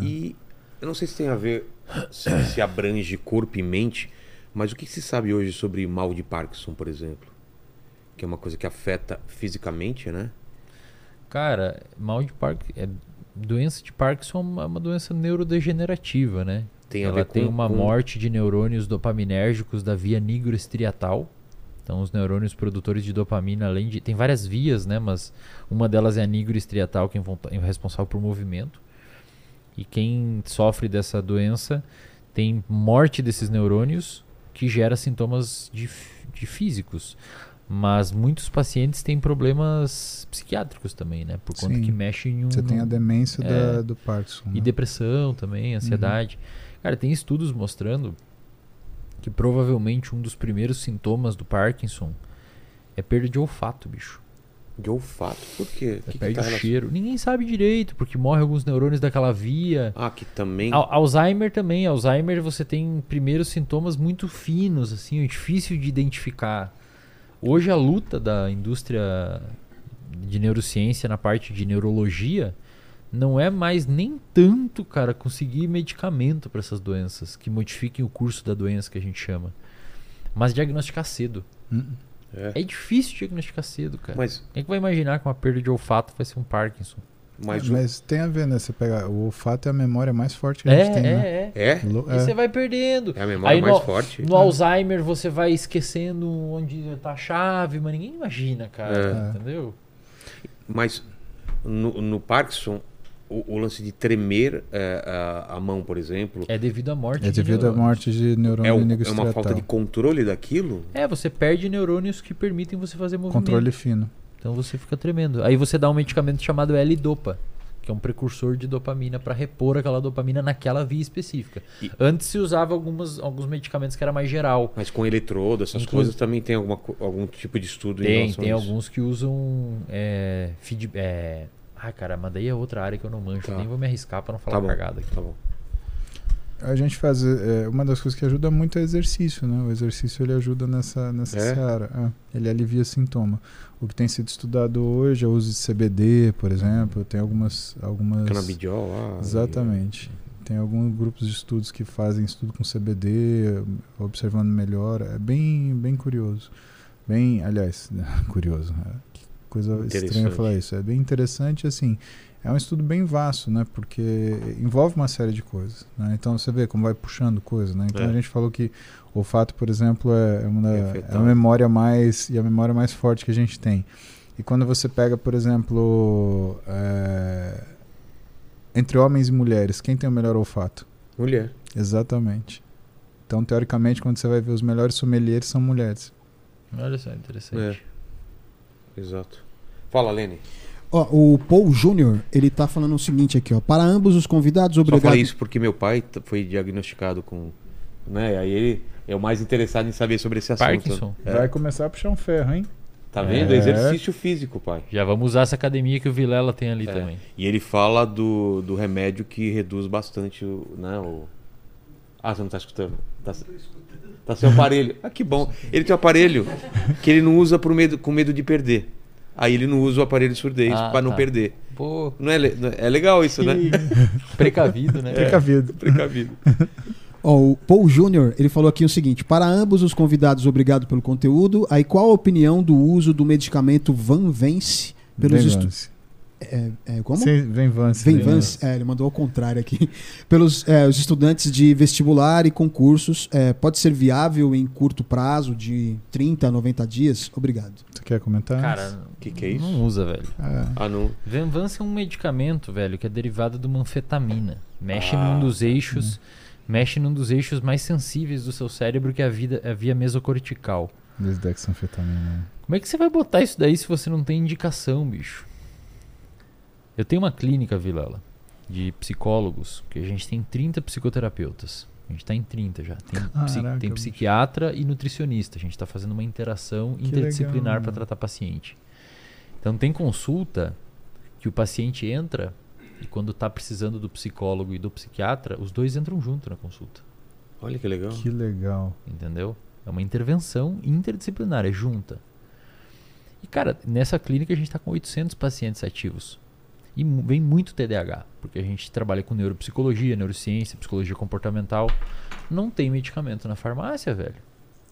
E eu não sei se tem a ver, se, se abrange corpo e mente, mas o que se sabe hoje sobre mal de Parkinson, por exemplo? Que é uma coisa que afeta fisicamente, né? Cara, mal de Parkinson. É, doença de Parkinson é uma, uma doença neurodegenerativa, né? Tem a Ela ver tem com, uma com- morte de neurônios dopaminérgicos da via nigroestriatal. Então, os neurônios produtores de dopamina, além de. Tem várias vias, né? Mas uma delas é a nigroestriatal, que é é responsável por movimento. E quem sofre dessa doença tem morte desses neurônios, que gera sintomas de, de físicos. Mas muitos pacientes têm problemas psiquiátricos também, né? Por conta Sim. que mexe em um. Você tem a demência É. da- do Parkinson. E né? depressão também, ansiedade. Cara, tem estudos mostrando que provavelmente um dos primeiros sintomas do Parkinson é perda de olfato, bicho. De olfato. Por quê? É Que que perde tá o relacion- cheiro. Ninguém sabe direito, porque morre alguns neurônios daquela via. Ah, que também. Al- Alzheimer também. Alzheimer você tem primeiros sintomas muito finos, assim, é difícil de identificar. Hoje a luta da indústria de neurociência na parte de neurologia não é mais nem tanto, cara, conseguir medicamento para essas doenças que modifiquem o curso da doença que a gente chama, mas diagnosticar cedo. Hum. É. É difícil diagnosticar cedo, cara. Mas, Quem é que vai imaginar que uma perda de olfato vai ser um Parkinson? mas, É, o- Mas tem a ver, né? Você pega o olfato é a memória mais forte que a gente É, tem, né? é, é. é? E é. você vai perdendo. É a memória Aí mais no- forte. No Alzheimer você vai esquecendo onde tá a chave, mas ninguém imagina, cara. É. Entendeu? Mas no, no Parkinson, o, o lance de tremer é, a, a mão, por exemplo, É devido à morte É de devido à neurônios. morte de é, neurônio um- é nigroestriatal. uma falta de controle daquilo? É, você perde neurônios que permitem você fazer movimento. Controle fino. Então você fica tremendo. Aí você dá um medicamento chamado L-Dopa, que é um precursor de dopamina para repor aquela dopamina naquela via específica. E- Antes se usava algumas, alguns medicamentos que era mais geral. Mas com eletrodo, essas Inclu- coisas também tem alguma, algum tipo de estudo em Tem, relação tem a isso? alguns que usam é, feed, é... Ah, cara, mas daí é outra área que eu não manjo. Tá. Nem vou me arriscar para não falar Tá bom. cagada aqui. Tá bom. A gente faz. é, uma das coisas que ajuda muito é exercício, né? O exercício ele ajuda nessa, nessa É? seara. é. ele alivia sintoma. O que tem sido estudado hoje é o uso de CBD, por exemplo. Tem algumas. algumas Canabidiol lá. Exatamente. Tem alguns grupos de estudos que fazem estudo com CBD, observando melhor. É bem, bem curioso. Bem, aliás, curioso. é, que coisa estranha falar isso. É bem interessante, assim. É um estudo bem vasto, né? Porque envolve uma série de coisas. Né? Então você vê como vai puxando coisas, né? Então É. a gente falou que o olfato, por exemplo, é é uma É é a memória mais e a memória mais forte que a gente tem. E quando você pega, por exemplo, é, entre homens e mulheres, quem tem o melhor olfato? Mulher. Exatamente. Então, teoricamente, quando você vai ver os melhores sommeliers são mulheres. Olha só, interessante. Exato. Fala, Lene. Ó, o Paul Júnior, ele tá falando o seguinte aqui, ó. Para ambos os convidados, Só obrigado. falei isso porque meu pai foi diagnosticado com. Né? Aí ele é o mais interessado em saber sobre esse assunto. Parkinson. É. Vai começar a puxar um ferro, hein? Tá vendo? É. Exercício físico, pai. Já vamos usar essa academia que o Vilela tem ali É. também. E ele fala do, do remédio que reduz bastante o, né, o. Ah, você não tá escutando? Tá, tá sem aparelho. Ah, que bom. Ele tem um aparelho que ele não usa por medo, com medo de perder. Aí ele não usa o aparelho de surdez Ah, pra não tá. perder. Pô, Não é, le- é legal isso, né? precavido, né? Precavido. Precavido. Ó, o Paul Júnior, ele falou aqui o seguinte: para ambos os convidados, obrigado pelo conteúdo. Aí, qual a opinião do uso do medicamento Van Vence pelos estu-. É, é, como? Sim, vem Vance. Vem Vem Vance, é, ele mandou ao contrário aqui. Pelos é, os estudantes de vestibular e concursos, é, pode ser viável em curto prazo, de 30 a 90 dias? Obrigado. Tu quer comentar? Cara, Que que é isso? não usa, velho. Ah, Ah, não. Venvanse é um medicamento, velho, que é derivado de uma anfetamina. Mexe Ah, num dos eixos, mexe num dos eixos mais sensíveis do seu cérebro, que é a, vida, a via mesocortical. desdexanfetamina. Como é que você vai botar isso daí se você não tem indicação, bicho? Eu tenho uma clínica, Vilela, de psicólogos, que a gente tem 30 psicoterapeutas. A gente tá em 30 já. Tem, psi- Caraca, tem bicho. psiquiatra e nutricionista. A gente tá fazendo uma interação Que interdisciplinar para tratar paciente. Então tem consulta que o paciente entra e quando tá precisando do psicólogo e do psiquiatra, os dois entram junto na consulta. Olha que legal. Que legal. Entendeu? É uma intervenção interdisciplinar, é junta. E, cara, nessa clínica a gente está com 800 pacientes ativos. E vem muito TDAH, porque a gente trabalha com neuropsicologia, neurociência, psicologia comportamental. Não tem medicamento na farmácia, velho.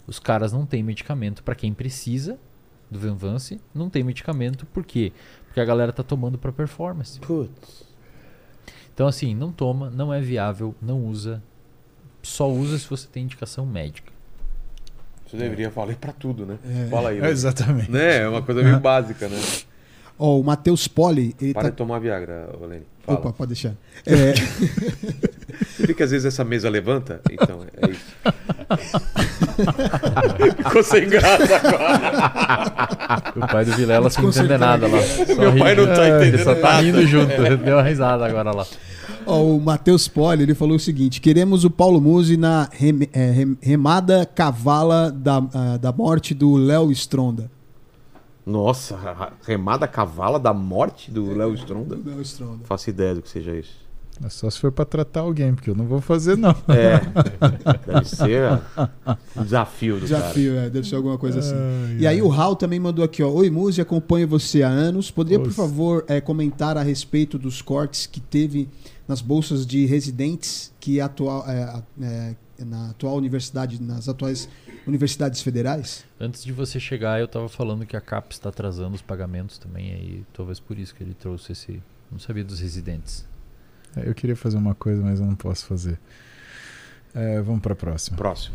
Os caras não têm medicamento para quem precisa do Venvance, não tem medicamento por quê? Porque a galera tá tomando para performance. Putz. Então assim, não toma, não é viável, não usa. Só usa se você tem indicação médica. Você deveria falar pra tudo, né? É. Fala aí. É, Lene. exatamente. Né? É uma coisa meio básica, né? Ó, o Matheus Poli, ele Para tá. de tomar Viagra, Lene. Fala. Opa, pode deixar. É, Você vê que às vezes essa mesa levanta? Então, é isso. Ficou sem graça agora. O pai do Vilela entender Desconcertado. nada lá. Só Meu pai rindo. não tá Ele entendendo só tá nada. rindo junto. Deu uma risada agora lá. Ó, o Matheus Poli, ele falou o seguinte: queremos o Paulo Musi na rem- é, rem- remada cavala da, ah, da morte do Léo Stronda. Nossa, a remada cavala da morte do Léo Stronda? Léo Stronda. Faço ideia do que seja isso. É só se for pra tratar alguém, porque eu não vou fazer, não. É. Deve ser um desafio do Desafio, é, deve ser alguma coisa assim. Ai, E aí ai. o Raul também mandou aqui, ó. Oi, Musi, acompanho você há anos. Poderia, por favor, é, comentar a respeito dos cortes que teve nas bolsas de residentes que atual, é, é, na atual universidade, nas atuais universidades federais? Antes de você chegar, eu tava falando que a CAPES está atrasando os pagamentos também. Aí talvez por isso que ele trouxe esse. Não sabia dos residentes. É, Eu queria fazer uma coisa, mas eu não posso fazer. É, vamos pra próxima. Próximo.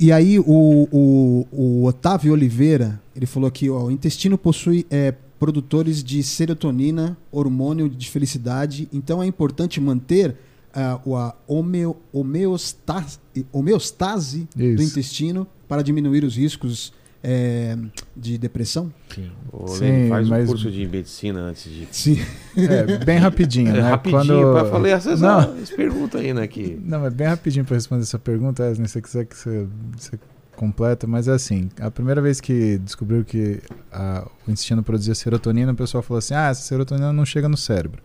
E aí o, o, o Otávio Oliveira, ele falou aqui, ó, o intestino possui é, produtores de serotonina, hormônio de felicidade, então é importante manter ah, o- a homeo, homeostase, homeostase do intestino para diminuir os riscos é, de depressão? Sim. Ô, Sim, Lene, faz mas- um curso de medicina antes de. Sim. É, bem rapidinho, É, né? rapidinho, Quando... pra falar essas, Não. essas perguntas aí, né? Que... Não, é bem rapidinho para responder essa pergunta, Esne, se você quiser que você, você completa, mas é assim, a primeira vez que descobriu que a- o intestino produzia serotonina, o pessoal falou assim, ah, essa serotonina não chega no cérebro.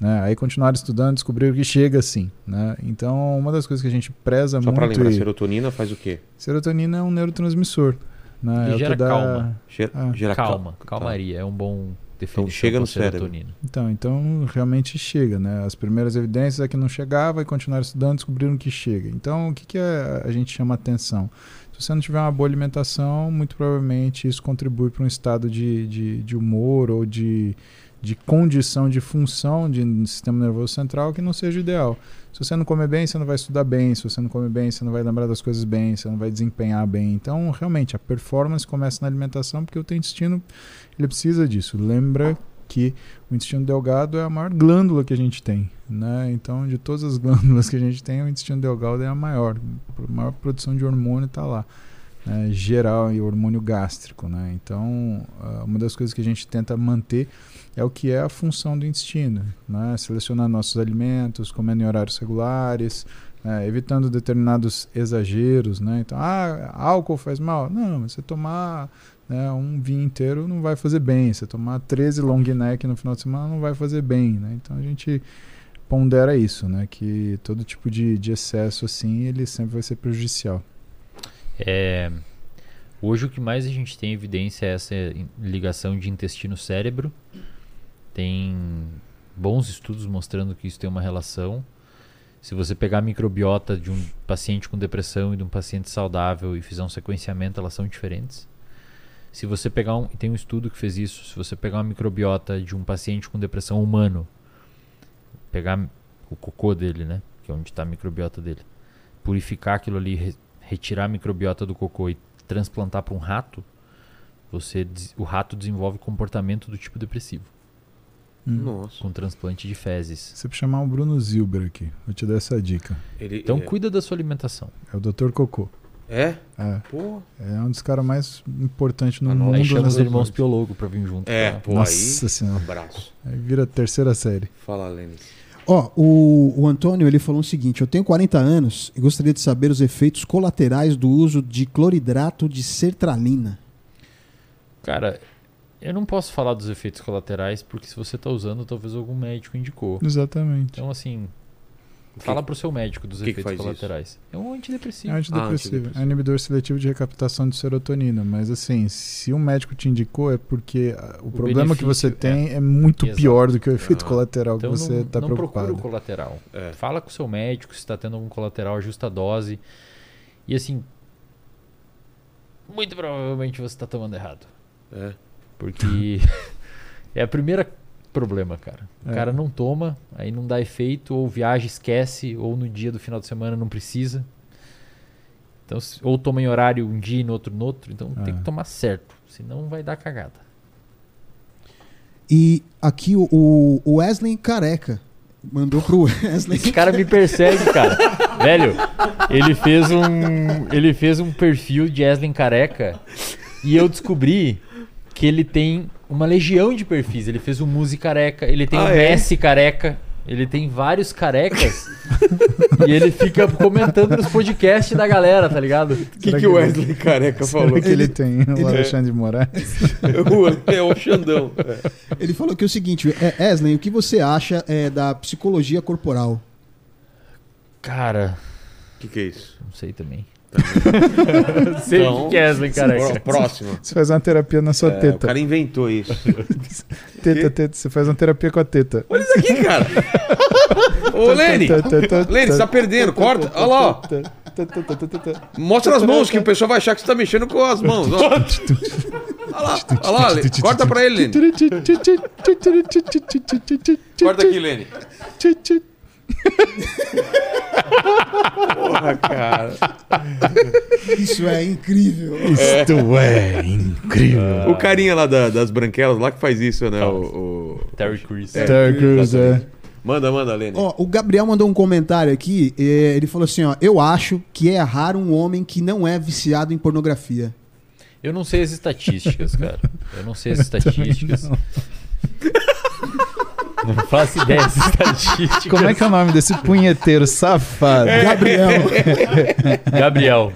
Né? Aí continuaram estudando, descobriram que chega sim. Né? Então, uma das coisas que a gente preza Só pra muito... lembrar, e- serotonina faz o quê? Serotonina é um neurotransmissor. Né? E É gera dá- calma. Gera, Ah. gera Calma, cal- calmaria. É um bom definição chega no cérebro. serotonina. Então, então realmente chega, né? As primeiras evidências é que não chegava e continuaram estudando, descobriram que chega. Então, o que, que é- a gente chama atenção? Se você não tiver uma boa alimentação, muito provavelmente isso contribui para um estado de, de, de humor ou de, de condição de função de sistema nervoso central que não seja ideal. Se você não comer bem, você não vai estudar bem. Se você não comer bem, você não vai lembrar das coisas bem, você não vai desempenhar bem. Então, realmente, a performance começa na alimentação porque o teu intestino ele precisa disso. Lembra que o intestino delgado é a maior glândula que a gente tem, né? Então, de todas as glândulas que a gente tem, o intestino delgado é a maior. A maior produção de hormônio está lá, né? geral e hormônio gástrico, né? Então, ah, uma das coisas que a gente tenta manter é o que é a função do intestino, né? Selecionar nossos alimentos, comendo em horários regulares, né? evitando determinados exageros, né? Então, ah, álcool faz mal? Não, você tomar né, um vinho inteiro não vai fazer bem. Você tomar 13 long neck no final de semana não vai fazer bem, né? Então a gente pondera isso, né? Que todo tipo de, de excesso assim, ele sempre vai ser prejudicial. É, hoje o que mais a gente tem evidência é essa ligação de intestino-cérebro. Tem bons estudos mostrando que isso tem uma relação. Se você pegar a microbiota de um paciente com depressão e de um paciente saudável e fizer um sequenciamento, elas são diferentes. Se você pegar um, tem um estudo que fez isso, se você pegar uma microbiota de um paciente com depressão humano, pegar o cocô dele, né, que é onde está a microbiota dele, purificar aquilo ali, re, retirar a microbiota do cocô e transplantar para um rato, você o rato desenvolve comportamento do tipo depressivo. Nossa. Com transplante de fezes. Você precisa chamar o Bruno Zilber aqui. Vou te dar essa dica. Ele, Então é, cuida da sua alimentação. É o Dr. Cocô. É? É, Pô. é um dos caras mais importantes no Ah, não. mundo. Aí chama os irmãos. Piologo pra vir junto. É, tá? pô, Nossa aí. senhora. Abraço. Aí vira a terceira série. Fala, Lênin. Ó, o, o Antônio ele falou o seguinte: eu tenho 40 anos e gostaria de saber os efeitos colaterais do uso de cloridrato de sertralina. Cara, eu não posso falar dos efeitos colaterais porque se você tá usando, talvez algum médico indicou. Exatamente. Então, assim, fala pro seu médico dos que que efeitos faz colaterais. É um É antidepressivo. antidepressivo. antidepressivo. É inibidor seletivo de recaptação de serotonina. Mas assim, se um médico te indicou, é porque ah, o, problema que você tem é, muito Exato. pior do que o efeito Ah. colateral Então que você está não procura preocupado. o colateral. É. Fala com o seu médico se está tendo algum colateral, ajusta a dose. E assim, muito provavelmente você está tomando errado. É. Porque é a primeira problema, cara. O É. cara não toma, aí não dá efeito, ou viaja, esquece, ou no dia do final de semana não precisa. Então, ou toma em horário um dia e no outro no outro, então tem É. que tomar certo, senão vai dar cagada. E aqui o, o- Wesley Careca mandou pro Wesley. Esse cara me persegue, cara. Velho, ele fez um. Ele fez um perfil de Eslin Careca e eu descobri que ele tem uma legião de perfis. Ele fez o Muzi Careca, ele tem Ah, o é? Messi Careca, ele tem vários carecas e ele fica comentando nos podcasts da galera, tá ligado? O que, que o Wesley Careca falou? Será que ele tem o Alexandre de Moraes? O- é o Xandão. É. Ele falou que é o seguinte: é, Wesley, o que você acha é, da psicologia corporal? Cara, O que, que é isso? não sei também. Não sei o que é. Pró- Próximo. Você faz uma terapia na sua É, o teta. cara inventou isso. Teta, teta. Você faz uma terapia com a teta. Olha isso aqui, cara. Ô, Lene. Teta, Lene, você tá perdendo. Corta. Olha lá. Mostra as mãos, que o pessoal vai achar que você tá mexendo com as mãos. Ó. Olha lá, olha lá, Lene. Corta pra ele, Lene. Corta aqui, Lene. Porra, cara. Isso é incrível. Isto é incrível. O carinha lá da- das branquelas lá que faz isso, né? O, o- Terry Crews. É. Terry Crews, é. Manda, manda, Lene. Ó, o Gabriel mandou um comentário aqui. eh, ele falou assim: ó, eu acho que é raro um homem que não é viciado em pornografia. Eu não sei as estatísticas, cara. Eu não sei as estatísticas. Não faço ideia das estatísticas. Como é que é o nome desse punheteiro safado? Gabriel. Gabriel.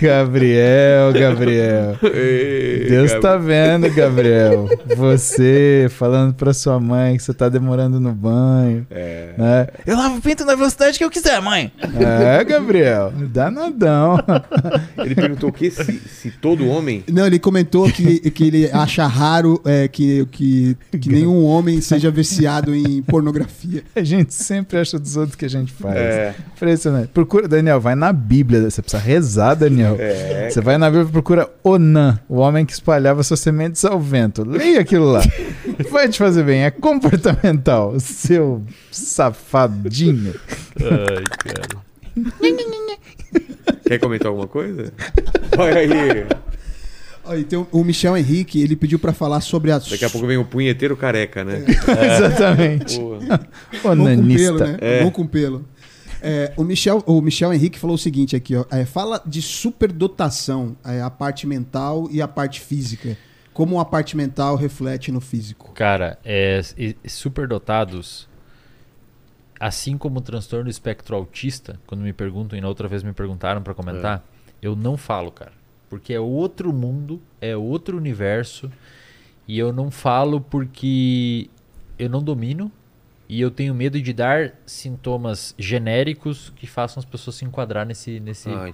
Gabriel, Gabriel. Ei, Deus Gabi. tá vendo, Gabriel. Você falando pra sua mãe que você tá demorando no banho. É. Né? Eu lavo o pinto na velocidade que eu quiser, mãe. É, Gabriel. Danadão. Ele perguntou o que se, se todo homem. Não, ele comentou que, que ele acha raro é, que, que, que nenhum homem seja viciado em pornografia. A gente sempre acha dos outros que a gente faz. É. Impressionante. Procura, Daniel, vai na Bíblia. Você precisa rezar, Daniel. É. Você vai na Bíblia e procura Onan, o homem que espalhava suas sementes ao vento. Leia aquilo lá. Vai te fazer bem. É comportamental. Seu safadinho. Ai, cara. Quer comentar alguma coisa? Olha aí. E tem o, o Michel Henrique, ele pediu pra falar sobre a. Daqui a pouco vem o punheteiro careca, né? Exatamente. Pô, Mão com pelo, né? É. Mão com pelo. É, o, Michel, o Michel Henrique falou o seguinte aqui, ó. é, fala de superdotação, é, a parte mental e a parte física. Como a parte mental reflete no físico. Cara, é, superdotados, assim como o transtorno espectro autista, quando me perguntam, e na outra vez me perguntaram pra comentar, eu não falo, cara. Porque é outro mundo, é outro universo, e eu não falo porque eu não domino, e eu tenho medo de dar sintomas genéricos que façam as pessoas se enquadrar nesse, nesse, ai,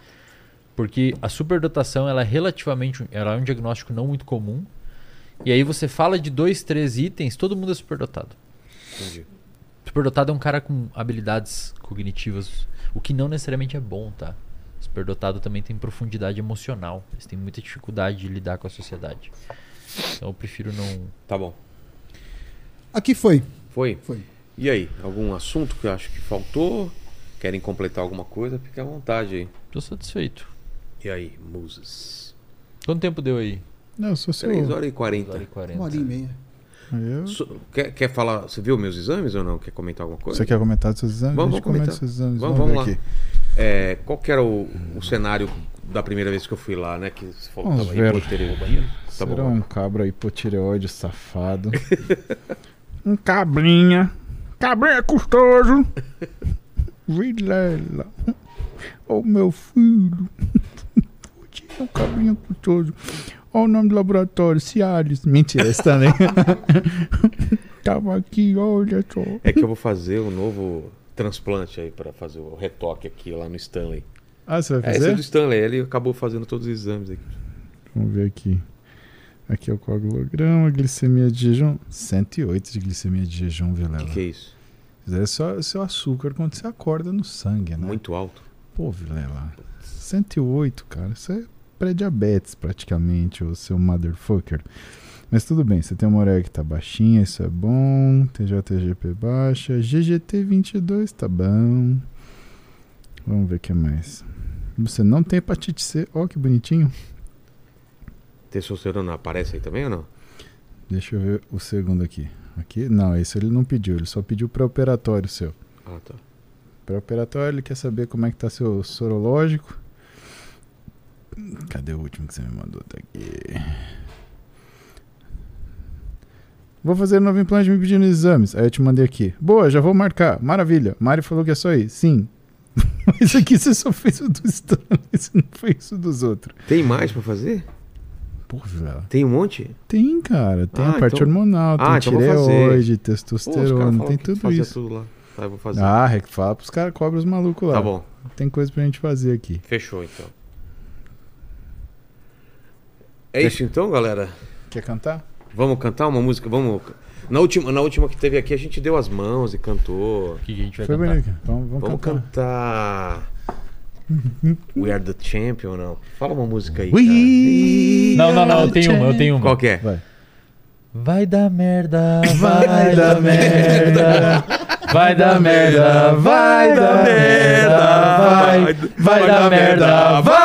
porque a superdotação ela é relativamente ela é um diagnóstico não muito comum. E aí você fala de dois, três itens, todo mundo é superdotado. entendi. Superdotado é um cara com habilidades cognitivas, o que não necessariamente é bom, tá? Superdotado também tem profundidade emocional. Eles têm muita dificuldade de lidar com a sociedade. Então eu prefiro não. Tá bom. Aqui foi. Foi? Foi. E aí, algum assunto que eu acho que faltou? Querem completar alguma coisa? Fique à vontade aí. Tô satisfeito. E aí, musas? Quanto tempo deu aí? Não, eu sou seu. 3 horas e 40. Hora e 40. Uma hora e meia. Eu- So- quer, quer falar? Você viu meus exames ou não? Quer comentar alguma coisa? Você quer comentar dos seus exames? Vamos, vamos comenta comentar. dos seus exames. Vamos, Vamos, vamos lá. aqui. É, qual que era o, o cenário da primeira vez que eu fui lá, né? Que você falou Vamos tava ver. hipotireoidismo. Tá Será bom. um cabra hipotireoide safado. um cabrinha. Cabrinha custoso. Vilela. Ô meu filho. Um cabrinha custoso. Olha o nome do laboratório, Cialis. Mentira, esse também. Tava aqui, olha só. É que eu vou fazer um novo transplante aí pra fazer o retoque aqui lá no Stanley. Ah, você vai É, esse é fazer? do Stanley, ele acabou fazendo todos os exames aqui. Vamos ver aqui. Aqui é o coagulograma, glicemia de jejum. 108 de glicemia de jejum, O Vilela. que, que é isso? Isso é só seu açúcar quando você acorda no sangue, né? Muito alto. Pô, Vilela. 108, cara. Isso é pré-diabetes praticamente, o seu motherfucker. Mas tudo bem, você tem uma ureia que tá baixinha, isso é bom. TJTGP baixa. GGT 22 tá bom. Vamos ver o que mais. Você não tem hepatite C. Ó, que bonitinho. Testosterona aparece aí também ou não? Deixa eu ver o segundo aqui. Aqui? Não, esse ele não pediu, ele só pediu pré-operatório seu. Ah, tá. Pré-operatório, ele quer saber como é que tá seu sorológico. Cadê o último que você me mandou? Tá aqui. Vou fazer novo implante me pedindo exames. Aí eu te mandei aqui. Boa, já vou marcar. Maravilha. Mari falou que é só ir. Sim. Mas aqui você só fez o do estranho, você não fez o dos outros. Tem mais pra fazer? Porra, velho. Tem um monte? Tem, cara. Tem Ah, a parte então- hormonal, tem Ah, então tireoide, testosterona, tem tudo isso. tudo lá. Tá, eu vou fazer. Ah, é que fala pros caras cobra os malucos lá. tá bom. Tem coisa pra gente fazer aqui. Fechou então. É isso então, galera. Quer cantar? Vamos cantar uma música? Vamos. Na última, na última que teve aqui, a gente deu as mãos e cantou. O que, a gente vai Foi cantar? bonito. Vamos, vamos, Vamos cantar. cantar. We are the champion, não. Fala uma música aí. We Não, não, não, eu tenho uma, eu tenho cara. uma. Qual que é? Vai. Vai dar merda, vai, dar merda. Vai dar merda, vai dar merda, vai. Vai dar merda, vai.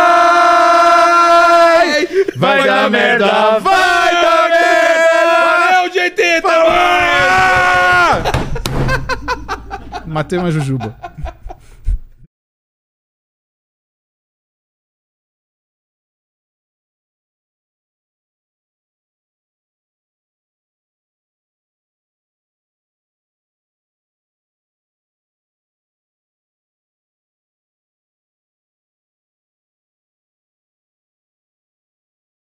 Vai dar merda, vai dar merda. Valeu, GT! Matei uma jujuba.